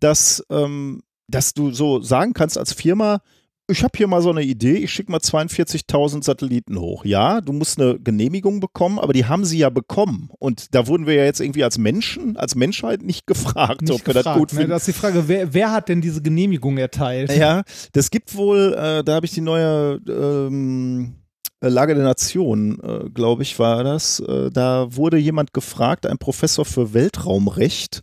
dass, ähm, dass du so sagen kannst als Firma, ich habe hier mal so eine Idee, ich schicke mal 42.000 Satelliten hoch. Ja, du musst eine Genehmigung bekommen, aber die haben sie ja bekommen. Und da wurden wir ja jetzt irgendwie als Menschen, als Menschheit nicht gefragt, nicht ob wir gefragt, das gut ne? finden. Das ist die Frage, wer, wer hat denn diese Genehmigung erteilt? Ja, das gibt wohl, äh, da habe ich die neue ähm, Lage der Nation, äh, glaube ich, war das. Äh, da wurde jemand gefragt, ein Professor für Weltraumrecht.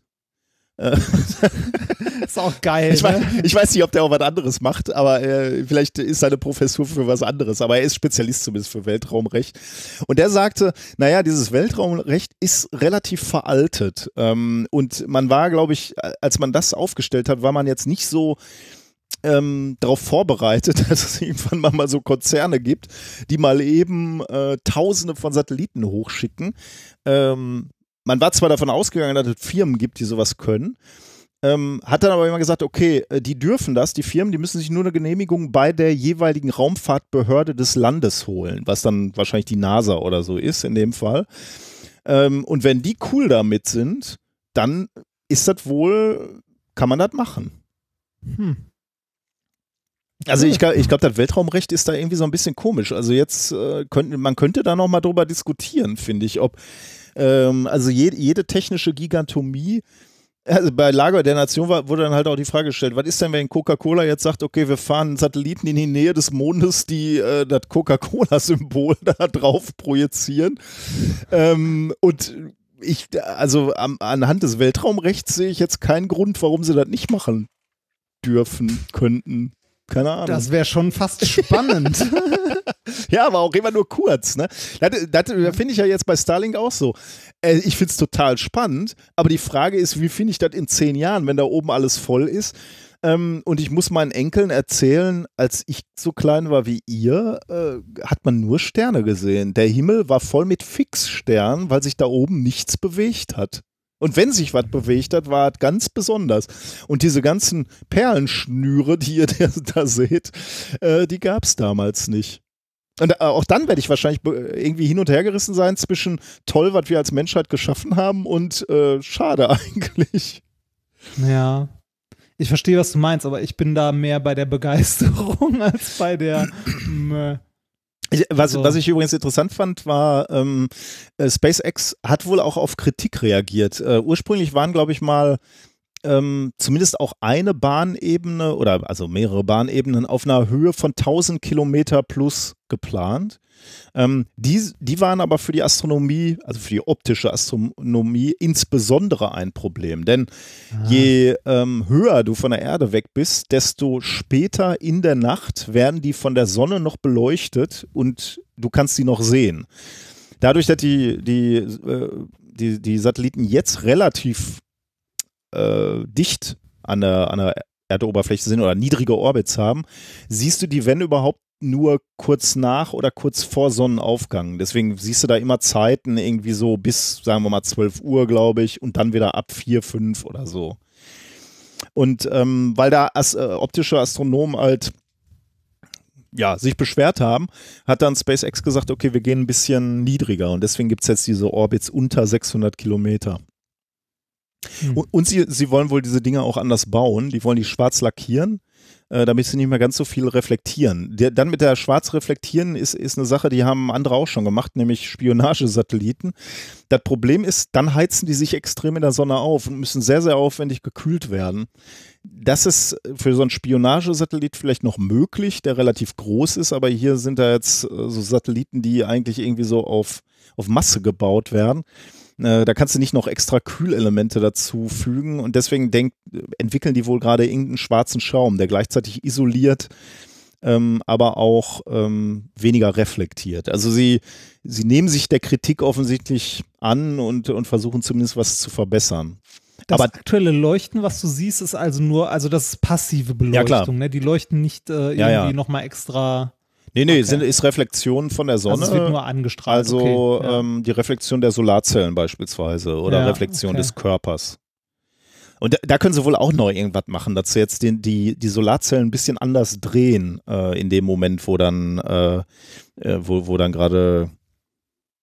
Äh, ist auch geil. Ich, weiß, ne? ich weiß nicht, ob der auch was anderes macht, aber äh, vielleicht ist seine Professur für was anderes. Aber er ist Spezialist zumindest für Weltraumrecht. Und der sagte, naja, dieses Weltraumrecht ist relativ veraltet. Ähm, und man war, glaube ich, als man das aufgestellt hat, war man jetzt nicht so ähm, darauf vorbereitet, dass es irgendwann mal, mal so Konzerne gibt, die mal eben äh, Tausende von Satelliten hochschicken. Ähm, man war zwar davon ausgegangen, dass es Firmen gibt, die sowas können, ähm, hat dann aber immer gesagt, okay, äh, die dürfen das, die Firmen, die müssen sich nur eine Genehmigung bei der jeweiligen Raumfahrtbehörde des Landes holen, was dann wahrscheinlich die NASA oder so ist in dem Fall. Ähm, und wenn die cool damit sind, dann ist das wohl, kann man das machen. Hm. Also ich, ich glaube, das Weltraumrecht ist da irgendwie so ein bisschen komisch. Also jetzt äh, könnte man könnte da noch mal drüber diskutieren, finde ich, ob ähm, also jede, jede technische Gigantomie also bei Lager der Nation war, wurde dann halt auch die Frage gestellt, was ist denn, wenn Coca-Cola jetzt sagt, okay, wir fahren Satelliten in die Nähe des Mondes, die äh, das Coca-Cola-Symbol da drauf projizieren. Ähm, und ich, also am, anhand des Weltraumrechts sehe ich jetzt keinen Grund, warum sie das nicht machen dürfen, könnten. Keine Ahnung. Das wäre schon fast spannend. Ja, aber auch immer nur kurz. Ne? Das, das finde ich ja jetzt bei Starlink auch so. Äh, ich finde es total spannend, aber die Frage ist, wie finde ich das in zehn Jahren, wenn da oben alles voll ist? Ähm, und ich muss meinen Enkeln erzählen, als ich so klein war wie ihr, äh, hat man nur Sterne gesehen. Der Himmel war voll mit Fixsternen, weil sich da oben nichts bewegt hat. Und wenn sich was bewegt hat, war es ganz besonders. Und diese ganzen Perlenschnüre, die ihr da seht, äh, die gab es damals nicht. Und äh, auch dann werde ich wahrscheinlich be- irgendwie hin und her gerissen sein zwischen toll, was wir als Menschheit geschaffen haben und äh, schade eigentlich. ja. Ich verstehe, was du meinst, aber ich bin da mehr bei der Begeisterung als bei der. Mö. Ich, was, So. was ich übrigens interessant fand, war, ähm, äh, SpaceX hat wohl auch auf Kritik reagiert. Äh, ursprünglich waren, glaube ich, mal ähm, zumindest auch eine Bahnebene oder also mehrere Bahnebenen auf einer Höhe von 1000 Kilometer plus geplant. Ähm, die, die waren aber für die Astronomie, also für die optische Astronomie insbesondere ein Problem. Denn je ähm, höher du von der Erde weg bist, desto später in der Nacht werden die von der Sonne noch beleuchtet und du kannst sie noch sehen. Dadurch, dass die, die, äh, die, die Satelliten jetzt relativ äh, dicht an der, an der Erdoberfläche sind oder niedrige Orbits haben, siehst du die, wenn überhaupt, nur kurz nach oder kurz vor Sonnenaufgang. Deswegen siehst du da immer Zeiten irgendwie so bis, sagen wir mal, 12 Uhr, glaube ich, und dann wieder ab 4, 5 oder so. Und ähm, weil da as äh, optische Astronomen halt ja, sich beschwert haben, hat dann SpaceX gesagt, okay, wir gehen ein bisschen niedriger und deswegen gibt es jetzt diese Orbits unter 600 Kilometer. Hm. Und, und sie, sie wollen wohl diese Dinge auch anders bauen. Die wollen die schwarz lackieren, äh, damit sie nicht mehr ganz so viel reflektieren. Der, dann mit der schwarz reflektieren ist, ist eine Sache, die haben andere auch schon gemacht, nämlich Spionagesatelliten. Das Problem ist, dann heizen die sich extrem in der Sonne auf und müssen sehr, sehr aufwendig gekühlt werden. Das ist für so einen Spionagesatellit vielleicht noch möglich, der relativ groß ist, aber hier sind da jetzt äh, so Satelliten, die eigentlich irgendwie so auf, auf Masse gebaut werden. Äh, Da kannst du nicht noch extra Kühlelemente dazu fügen und deswegen denk, entwickeln die wohl gerade irgendeinen schwarzen Schaum, der gleichzeitig isoliert, ähm, aber auch ähm, weniger reflektiert. Also sie, sie nehmen sich der Kritik offensichtlich an und, und versuchen zumindest was zu verbessern. Das Aber- aktuelle Leuchten, was du siehst, ist also nur, also das ist passive Ja. Beleuchtung, ne? Die leuchten nicht äh, irgendwie Ja, ja. nochmal extra. Nee, nee, Okay. sind, ist Reflexion von der Sonne. Also es wird nur angestrahlt. Also okay, ja. ähm, die Reflexion der Solarzellen beispielsweise oder Ja, Reflexion okay. des Körpers. Und da, da können sie wohl auch noch irgendwas machen, dass sie jetzt den, die, die Solarzellen ein bisschen anders drehen äh, in dem Moment, wo dann, äh, äh, wo, wo dann gerade,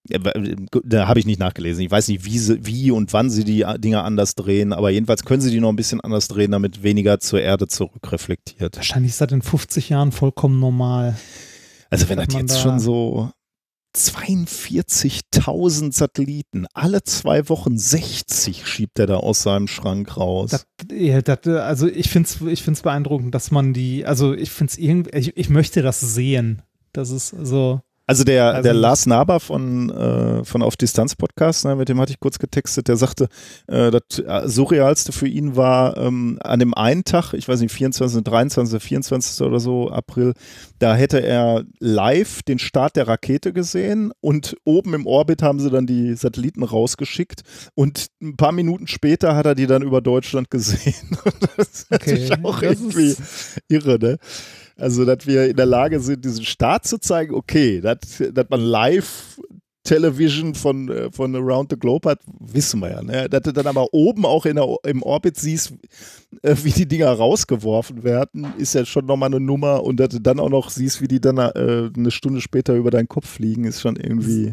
ja, w- da habe ich nicht nachgelesen. Ich weiß nicht, wie, sie, wie und wann sie die Dinger anders drehen, aber jedenfalls können sie die noch ein bisschen anders drehen, damit weniger zur Erde zurückreflektiert. Wahrscheinlich ist das in 50 Jahren vollkommen normal. Also wenn das jetzt da- schon so 42.000 Satelliten, alle zwei Wochen 60 schiebt er da aus seinem Schrank raus. Das, ja, das, also ich finde es ich find's beeindruckend, dass man die, also ich finde es irgendwie, ich, ich möchte das sehen. Das ist so. Also der, Also der Lars Naber von, äh, von Auf Distanz Podcast, ne, mit dem hatte ich kurz getextet, der sagte, äh, das äh, Surrealste für ihn war ähm, an dem einen Tag, ich weiß nicht, 24., 23., 24. oder so, April, da hätte er live den Start der Rakete gesehen und oben im Orbit haben sie dann die Satelliten rausgeschickt und ein paar Minuten später hat er die dann über Deutschland gesehen. das ist Okay, natürlich auch das irgendwie irre, ne? Also, dass wir in der Lage sind, diesen Start zu zeigen, okay, dass dass man live Television von, äh, von Around the Globe hat, wissen wir ja. Ne? Dass du dann aber oben auch in der, im Orbit siehst, äh, wie die Dinger rausgeworfen werden, ist ja schon nochmal eine Nummer. Und dass du dann auch noch siehst, wie die dann äh, eine Stunde später über deinen Kopf fliegen, ist schon irgendwie.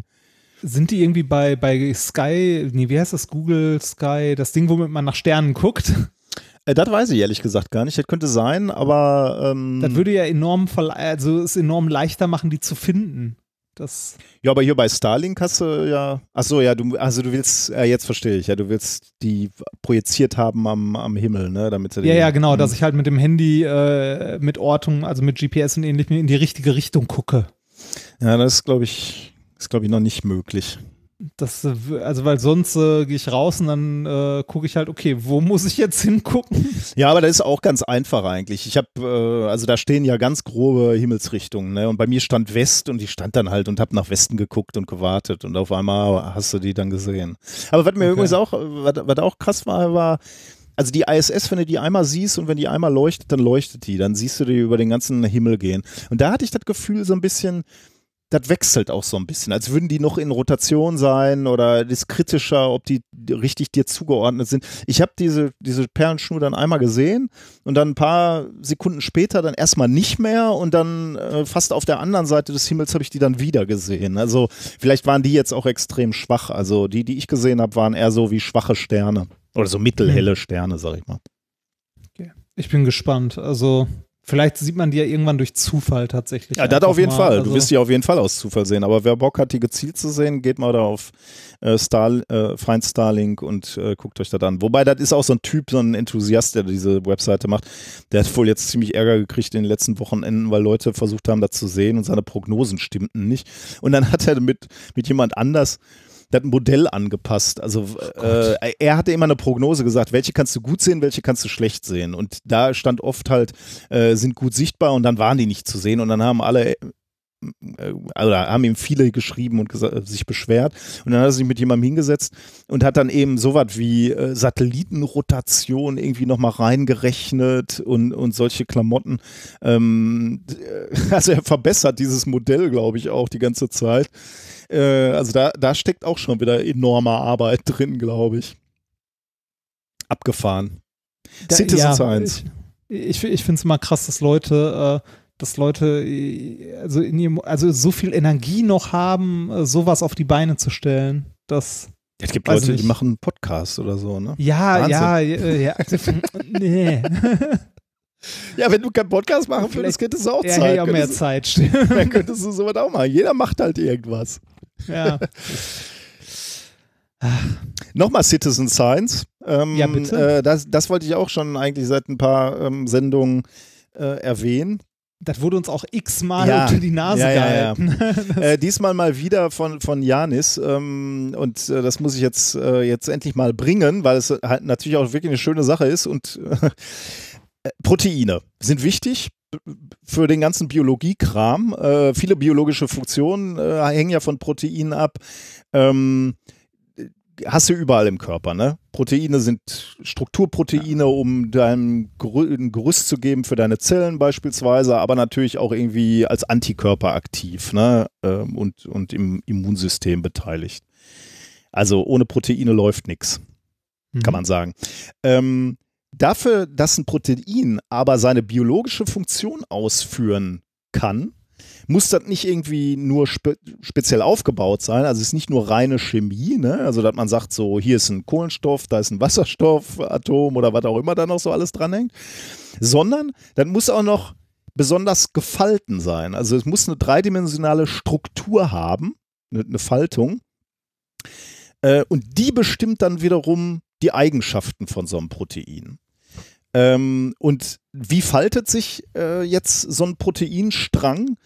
Sind die irgendwie bei, bei Sky, nee, wie heißt das? Google Sky, das Ding, womit man nach Sternen guckt? Äh, das weiß ich ehrlich gesagt gar nicht. Das könnte sein, aber. Ähm, Das würde ja enorm, also es enorm leichter machen, die zu finden. Das, Ja, aber hier bei Starlink hast du ja. Achso, ja, du, also du willst, äh, jetzt verstehe ich, ja, du willst die projiziert haben am, am Himmel, ne? Damit ja, ja, genau, Hm. dass ich halt mit dem Handy äh, mit Ortung, also mit GPS und ähnlichem in die richtige Richtung gucke. Ja, das glaube ich, ist, glaube ich, noch nicht möglich. Das, also weil sonst äh, gehe ich raus und dann äh, gucke ich halt, okay, wo muss ich jetzt hingucken? Ja, aber das ist auch ganz einfach eigentlich. Ich habe, äh, also da stehen ja ganz grobe Himmelsrichtungen, ne? Und bei mir stand West und ich stand dann halt und habe nach Westen geguckt und gewartet und auf einmal hast du die dann gesehen. Aber was mir Okay. übrigens auch, was, was auch krass war, war, also die ISS, wenn du die einmal siehst und wenn die einmal leuchtet, dann leuchtet die. Dann siehst du die über den ganzen Himmel gehen. Und da hatte ich das Gefühl so ein bisschen, das wechselt auch so ein bisschen, als würden die noch in Rotation sein oder ist kritischer, ob die richtig dir zugeordnet sind. Ich habe diese, diese Perlenschnur dann einmal gesehen und dann ein paar Sekunden später dann erstmal nicht mehr und dann äh, fast auf der anderen Seite des Himmels habe ich die dann wieder gesehen. Also vielleicht waren die jetzt auch extrem schwach. Also die, die ich gesehen habe, waren eher so wie schwache Sterne oder so mittelhelle Sterne, sag ich mal. Ich bin gespannt. Also vielleicht sieht man die ja irgendwann durch Zufall tatsächlich. Ja, das auf jeden mal. Fall. Also, Du wirst die auf jeden Fall aus Zufall sehen. Aber wer Bock hat, die gezielt zu sehen, geht mal da auf äh, Star, äh, Find Starlink und äh, guckt euch das an. Wobei, das ist auch so ein Typ, so ein Enthusiast, der diese Webseite macht. Der hat wohl jetzt ziemlich Ärger gekriegt in den letzten Wochenenden, weil Leute versucht haben, das zu sehen und seine Prognosen stimmten nicht. Und dann hat er mit, mit jemand anders das Modell angepasst. Also äh, er hatte immer eine Prognose gesagt, welche kannst du gut sehen, welche kannst du schlecht sehen. Und da stand oft halt, äh, sind gut sichtbar und dann waren die nicht zu sehen und dann haben alle oder haben ihm viele geschrieben und sich beschwert. Und dann hat er sich mit jemandem hingesetzt und hat dann eben sowas wie äh, Satellitenrotation irgendwie nochmal reingerechnet und, und solche Klamotten. Ähm, äh, also er verbessert dieses Modell, glaube ich, auch die ganze Zeit. Äh, also da, da steckt auch schon wieder enorme Arbeit drin, glaube ich. Abgefahren. da, Citizen ja, Science. Ich, ich, ich finde es immer krass, dass Leute, äh, dass Leute äh, also in ihrem, also so viel Energie noch haben, äh, sowas auf die Beine zu stellen. Das Es gibt Leute, nicht. die machen einen Podcast oder so, ne? ja, Wahnsinn. ja, ja, ja. nee. Ja, wenn du keinen Podcast machen würdest, hättest du auch Ja, Zeit. hätte ich auch mehr Könntest- Zeit. stimmt. Dann könntest du sowas auch machen. Jeder macht halt irgendwas. ja. Nochmal Citizen Science. Ähm, Ja, bitte. Äh, das, das wollte ich auch schon eigentlich seit ein paar ähm, Sendungen äh, erwähnen. Das wurde uns auch x-mal Ja. unter die Nase Ja, ja, gehalten. Äh, diesmal mal wieder von, von Janis. Ähm, und äh, das muss ich jetzt, äh, jetzt endlich mal bringen, weil es halt natürlich auch wirklich eine schöne Sache ist. Und äh, Proteine sind wichtig für den ganzen Biologiekram. Äh, viele biologische Funktionen äh, hängen ja von Proteinen ab. Ähm, hast du überall im Körper, ne? Proteine sind Strukturproteine, ja. um deinem Gerü ein Gerüst zu geben für deine Zellen beispielsweise, aber natürlich auch irgendwie als Antikörper aktiv, ne? Ähm, und, und im Immunsystem beteiligt. Also ohne Proteine läuft nichts, mhm. kann man sagen. Ähm, dafür, dass ein Protein aber seine biologische Funktion ausführen kann, muss das nicht irgendwie nur spe speziell aufgebaut sein. Also es ist nicht nur reine Chemie, ne? Also dass man sagt, so hier ist ein Kohlenstoff, da ist ein Wasserstoffatom oder was auch immer da noch so alles dranhängt, sondern das muss auch noch besonders gefalten sein. Also es muss eine dreidimensionale Struktur haben, eine, eine Faltung. Äh, und die bestimmt dann wiederum die Eigenschaften von so einem Protein. Ähm, und wie faltet sich äh, jetzt so ein Proteinstrang?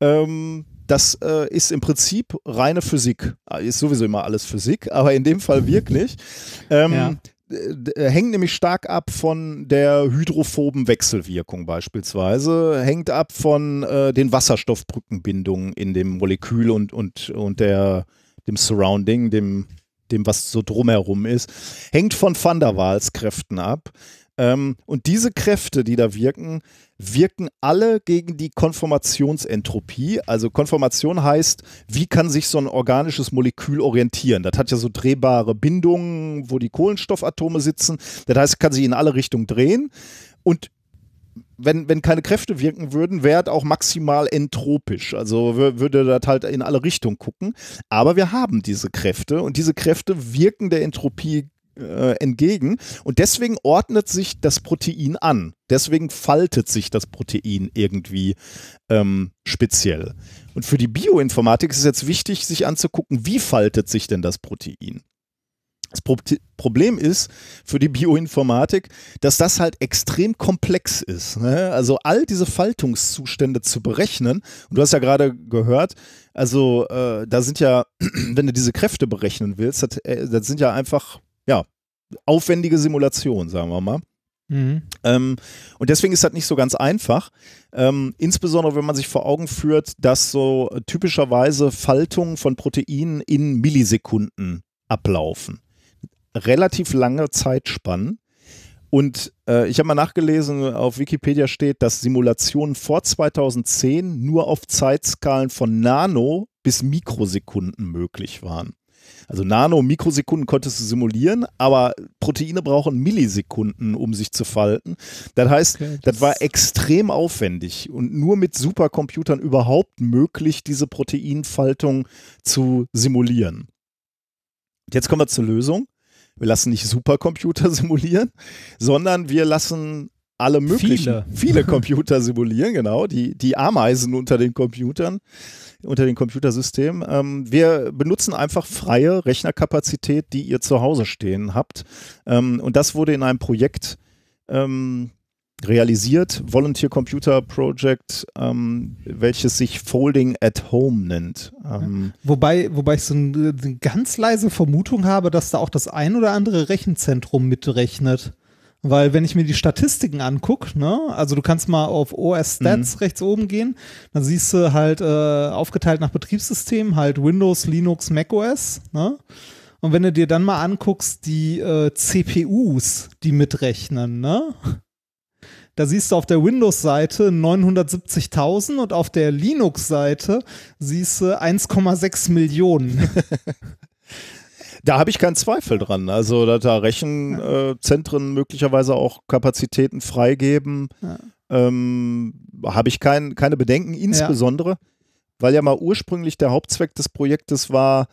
Ähm, das äh, ist im Prinzip reine Physik. Ist sowieso immer alles Physik, aber in dem Fall wirklich. Ähm, ja. Hängt nämlich stark ab von der hydrophoben Wechselwirkung beispielsweise, hängt ab von äh, den Wasserstoffbrückenbindungen in dem Molekül und, und, und der, dem Surrounding, dem, dem, was so drumherum ist, hängt von Van der Waals Kräften ab. Ähm, und diese Kräfte, die da wirken, wirken alle gegen die Konformationsentropie. Also Konformation heißt, wie kann sich so ein organisches Molekül orientieren? Das hat ja so drehbare Bindungen, wo die Kohlenstoffatome sitzen. Das heißt, kann sich in alle Richtungen drehen. Und wenn, wenn keine Kräfte wirken würden, wäre es auch maximal entropisch. Also würde das halt in alle Richtungen gucken. Aber wir haben diese Kräfte und diese Kräfte wirken der Entropie äh, entgegen. Und deswegen ordnet sich das Protein an. Deswegen faltet sich das Protein irgendwie ähm, speziell. Und für die Bioinformatik ist es jetzt wichtig, sich anzugucken, wie faltet sich denn das Protein. Das Pro Problem ist für die Bioinformatik, dass das halt extrem komplex ist. Ne? Also all diese Faltungszustände zu berechnen, und du hast ja gerade gehört, also äh, da sind ja, wenn du diese Kräfte berechnen willst, das, äh, das sind ja einfach ja, aufwendige Simulation, sagen wir mal. Mhm. Ähm, und deswegen ist das nicht so ganz einfach. Ähm, insbesondere wenn man sich vor Augen führt, dass so typischerweise Faltungen von Proteinen in Millisekunden ablaufen. Relativ lange Zeitspannen. Und äh, ich habe mal nachgelesen, auf Wikipedia steht, dass Simulationen vor 2010 nur auf Zeitskalen von Nano bis Mikrosekunden möglich waren. Also Nano, Mikrosekunden konntest du simulieren, aber Proteine brauchen Millisekunden, um sich zu falten. Das heißt, okay, das, das war extrem aufwendig und nur mit Supercomputern überhaupt möglich, diese Proteinfaltung zu simulieren. Jetzt kommen wir zur Lösung. Wir lassen nicht Supercomputer simulieren, sondern wir lassen alle möglichen, viele, viele Computer simulieren, genau, die, die Ameisen unter den Computern unter den Computersystemen. Ähm, wir benutzen einfach freie Rechnerkapazität, die ihr zu Hause stehen habt. Ähm, und das wurde in einem Projekt ähm, realisiert, Volunteer Computer Project, ähm, welches sich Folding at Home nennt. Ähm, wobei, wobei ich so eine, eine ganz leise Vermutung habe, dass da auch das ein oder andere Rechenzentrum mitrechnet. Weil wenn ich mir die Statistiken angucke, ne, also du kannst mal auf OS Stats mhm. rechts oben gehen, dann siehst du halt äh, aufgeteilt nach Betriebssystem halt Windows, Linux, macOS, ne? Und wenn du dir dann mal anguckst, die äh, CPUs, die mitrechnen, ne? Da siehst du auf der Windows-Seite 970.000 und auf der Linux-Seite siehst du 1,6 Millionen. Da habe ich keinen Zweifel dran. Also, dass da Rechenzentren möglicherweise auch Kapazitäten freigeben, ja. ähm, habe ich kein, keine Bedenken, insbesondere, ja. weil ja mal ursprünglich der Hauptzweck des Projektes war,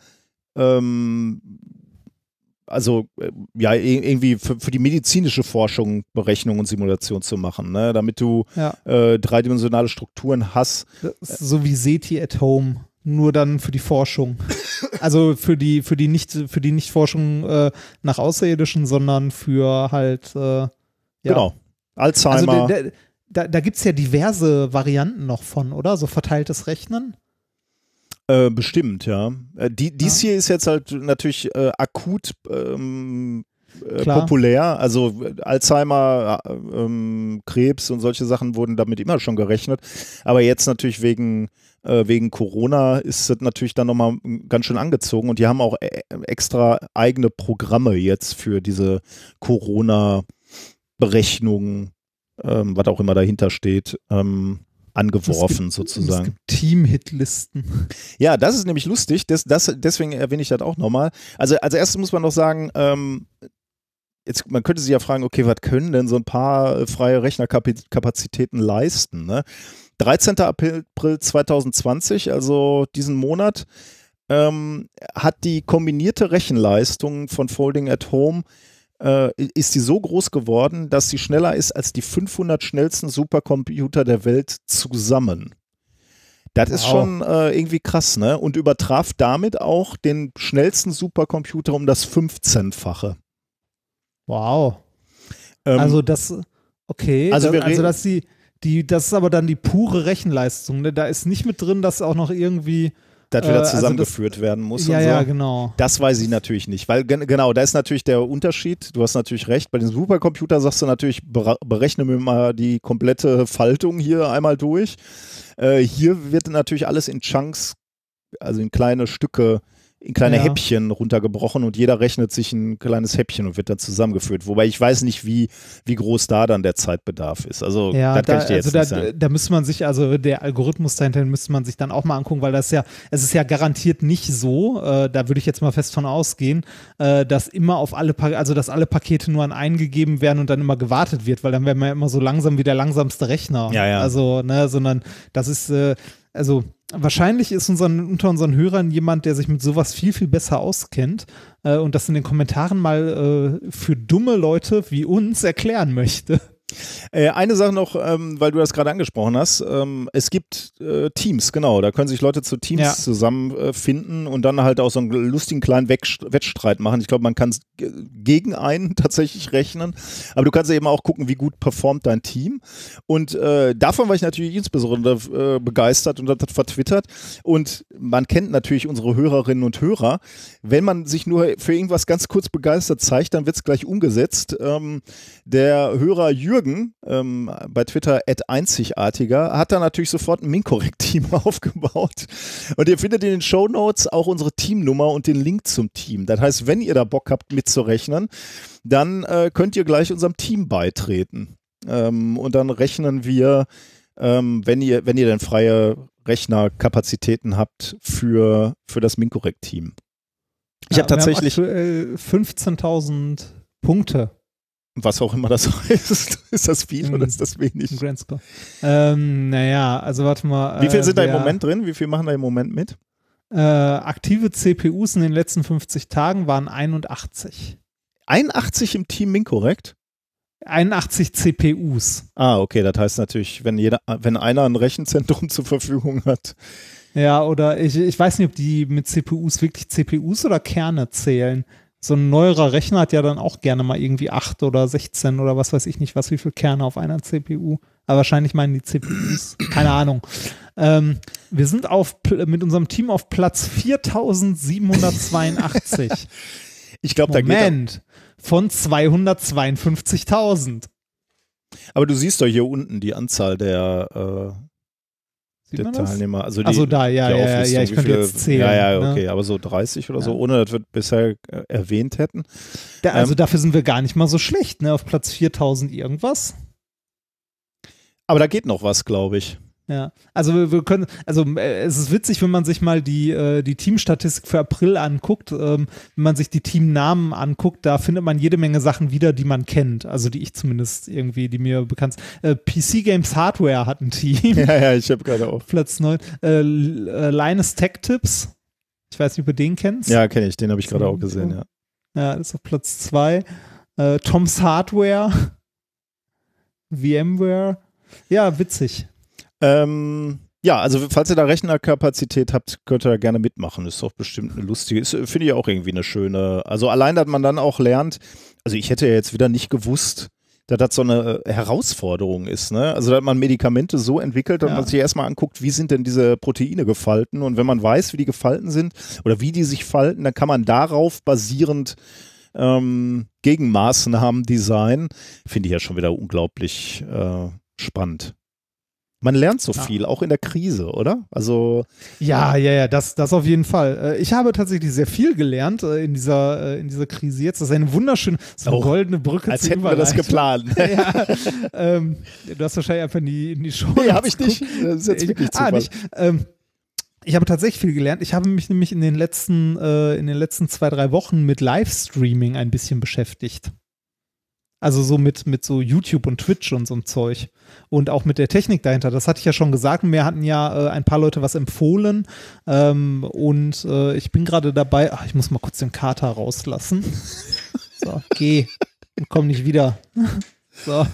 ähm, also äh, ja, irgendwie für, für, die medizinische Forschung Berechnung und Simulation zu machen, ne? damit du ja. äh, dreidimensionale Strukturen hast. so wie SETI at Home nur dann für die Forschung. Also für die, für die nicht, für die Nicht-Forschung äh, nach Außerirdischen, sondern für halt äh, ja. Genau. Alzheimer. Also da, da gibt es ja diverse Varianten noch von, oder? So verteiltes Rechnen. Äh, bestimmt, ja. Äh, die, dies ja. hier ist jetzt halt natürlich äh, akut ähm, äh, populär. Also Alzheimer, äh, ähm, Krebs und solche Sachen wurden damit immer schon gerechnet. Aber jetzt natürlich wegen, äh, wegen Corona ist das natürlich dann nochmal ganz schön angezogen. Und die haben auch äh, extra eigene Programme jetzt für diese Corona-Berechnungen, ähm, was auch immer dahinter steht. Ähm, angeworfen Es sozusagen. gibt Team-Hitlisten. Ja, das ist nämlich lustig. Das, das, deswegen erwähne ich das auch nochmal. Also als erstes muss man noch sagen, ähm, jetzt, man könnte sich ja fragen, okay, was können denn so ein paar äh, freie Rechnerkapazitäten leisten? Ne? 13. April 2020, also diesen Monat, ähm, hat die kombinierte Rechenleistung von Folding at Home äh, ist die so groß geworden, dass sie schneller ist als die 500 schnellsten Supercomputer der Welt zusammen. Das ist Wow. schon äh, irgendwie krass, ne? Und übertraf damit auch den schnellsten Supercomputer um das 15-fache. Wow. Ähm, also das, okay. also wir das, also dass die, die, das ist aber dann die pure Rechenleistung. Ne? Da ist nicht mit drin, dass auch noch irgendwie. dass äh, wieder also zusammengeführt werden muss ja, so. ja, genau. Das weiß ich natürlich nicht, weil gen- genau, da ist natürlich der Unterschied. Du hast natürlich recht. Bei den Supercomputer sagst du natürlich, bere- berechne mir mal die komplette Faltung hier einmal durch. Äh, hier wird natürlich alles in Chunks, also in kleine Stücke, in kleine Ja. Häppchen runtergebrochen und jeder rechnet sich ein kleines Häppchen und wird dann zusammengeführt. Wobei ich weiß nicht, wie, wie groß da dann der Zeitbedarf ist. Also Ja, da, ich dir also jetzt da, nicht sagen. da müsste man sich, also der Algorithmus dahinter müsste man sich dann auch mal angucken, weil das ja, es ist ja garantiert nicht so, äh, da würde ich jetzt mal fest von ausgehen, äh, dass immer auf alle, pa also dass alle Pakete nur an einen gegeben werden und dann immer gewartet wird, weil dann wäre man ja immer so langsam wie der langsamste Rechner. Ja, ja. Also, ne, sondern das ist, äh, also wahrscheinlich ist unseren, unter unseren Hörern jemand, der sich mit sowas viel, viel besser auskennt äh, und das in den Kommentaren mal äh, für dumme Leute wie uns erklären möchte. Äh, eine Sache noch, ähm, weil du das gerade angesprochen hast. Ähm, es gibt äh, Teams, genau. Da können sich Leute zu Teams Ja. zusammenfinden und dann halt auch so einen lustigen kleinen Wettst- Wettstreit machen. Ich glaube, man kann es gegen einen tatsächlich rechnen. Aber du kannst eben auch gucken, wie gut performt dein Team. Und äh, davon war ich natürlich insbesondere äh, begeistert und hat vertwittert. Und man kennt natürlich unsere Hörerinnen und Hörer. Wenn man sich nur für irgendwas ganz kurz begeistert zeigt, dann wird es gleich umgesetzt. Ähm, der Hörer Jürgen ähm, bei Twitter einzigartiger hat da natürlich sofort ein Minkorrekt-Team aufgebaut. Und ihr findet in den Show Notes auch unsere Teamnummer und den Link zum Team. Das heißt, wenn ihr da Bock habt mitzurechnen, dann äh, könnt ihr gleich unserem Team beitreten. Ähm, und dann rechnen wir, ähm, wenn ihr, wenn ihr denn freie Rechnerkapazitäten habt für, für das Minkorrekt-Team. Ich Ja, habe tatsächlich, Wir haben aktuell 15.000 Punkte was auch immer das heißt, ist das viel oder ist das wenig? Grand Score. Ähm, naja, also warte mal. Wie viel äh, sind da im Moment drin? Wie viel machen da im Moment mit? Äh, aktive CPUs in den letzten 50 Tagen waren 81. 81 im Team Minkorrekt? 81 CPUs. Ah, okay, das heißt natürlich, wenn jeder, wenn einer ein Rechenzentrum zur Verfügung hat. Ja, oder ich, ich weiß nicht, ob die mit CPUs wirklich CPUs oder Kerne zählen. So ein neuerer Rechner hat ja dann auch gerne mal irgendwie 8 oder 16 oder was weiß ich nicht, was wie viele Kerne auf einer CPU. Aber wahrscheinlich meinen die CPUs. Keine Ahnung. Ähm, wir sind auf, mit unserem Team auf Platz 4782. Ich glaube, da geht. Moment. Von 252.000. Aber du siehst doch hier unten die Anzahl der, äh, Sieht der? Teilnehmer. Also die, Achso, da, ja, ja, ja, ich könnte jetzt zählen. Ja, ja, ne? okay, aber so 30 oder so, Ja. ohne dass wir bisher äh, erwähnt hätten. Da, also Ähm, dafür sind wir gar nicht mal so schlecht, ne? Auf Platz 4000 irgendwas. Aber da geht noch was, glaube ich. Ja, also wir, wir können, also äh, es ist witzig, wenn man sich mal die, äh, die Teamstatistik für April anguckt, ähm, wenn man sich die Teamnamen anguckt, da findet man jede Menge Sachen wieder, die man kennt, also die ich zumindest irgendwie, die mir bekannt sind. Äh, PC Games Hardware hat ein Team, Ja, ja, ich habe gerade auch. Platz 9. Äh, äh, Linus Tech Tips, ich weiß nicht, ob du den kennst. Ja, kenne ich, den habe ich gerade auch gesehen, ja. Ja, das ist auf Platz 2. Äh, Tom's Hardware, VMware. Ja, witzig. Ähm, ja, also falls ihr da Rechnerkapazität habt, könnt ihr da gerne mitmachen. Ist doch bestimmt eine lustige, finde ich auch irgendwie eine schöne. Also allein, dass man dann auch lernt, also ich hätte ja jetzt wieder nicht gewusst, dass das so eine äh, Herausforderung ist, ne? Also dass man Medikamente so entwickelt, dass Ja. man sich erstmal anguckt, wie sind denn diese Proteine gefalten und wenn man weiß, wie die gefalten sind oder wie die sich falten, dann kann man darauf basierend ähm, Gegenmaßnahmen designen, finde ich ja schon wieder unglaublich äh, spannend. Man lernt so Ja. viel, auch in der Krise, oder? Also Ja, ja, ja, das, das auf jeden Fall. Äh, Ich habe tatsächlich sehr viel gelernt äh, in dieser, äh, in dieser Krise jetzt. Das ist eine wunderschöne, so eine Oh, goldene Brücke als hätten wir das geplant. ja, ähm, du hast wahrscheinlich einfach in die, in die Show. Nee, habe ich nicht. Das ist jetzt Ich- wirklich ah, Zufall. nicht. Ähm, ich habe tatsächlich viel gelernt. Ich habe mich nämlich in den letzten, äh, in den letzten zwei, drei Wochen mit Livestreaming ein bisschen beschäftigt. Also so mit, mit so YouTube und Twitch und so einem Zeug. Und auch mit der Technik dahinter. Das hatte ich ja schon gesagt. Mir hatten ja äh, ein paar Leute was empfohlen. Ähm, und äh, ich bin gerade dabei. Ach, ich muss mal kurz den Kater rauslassen. So, geh. Und komm nicht wieder. So.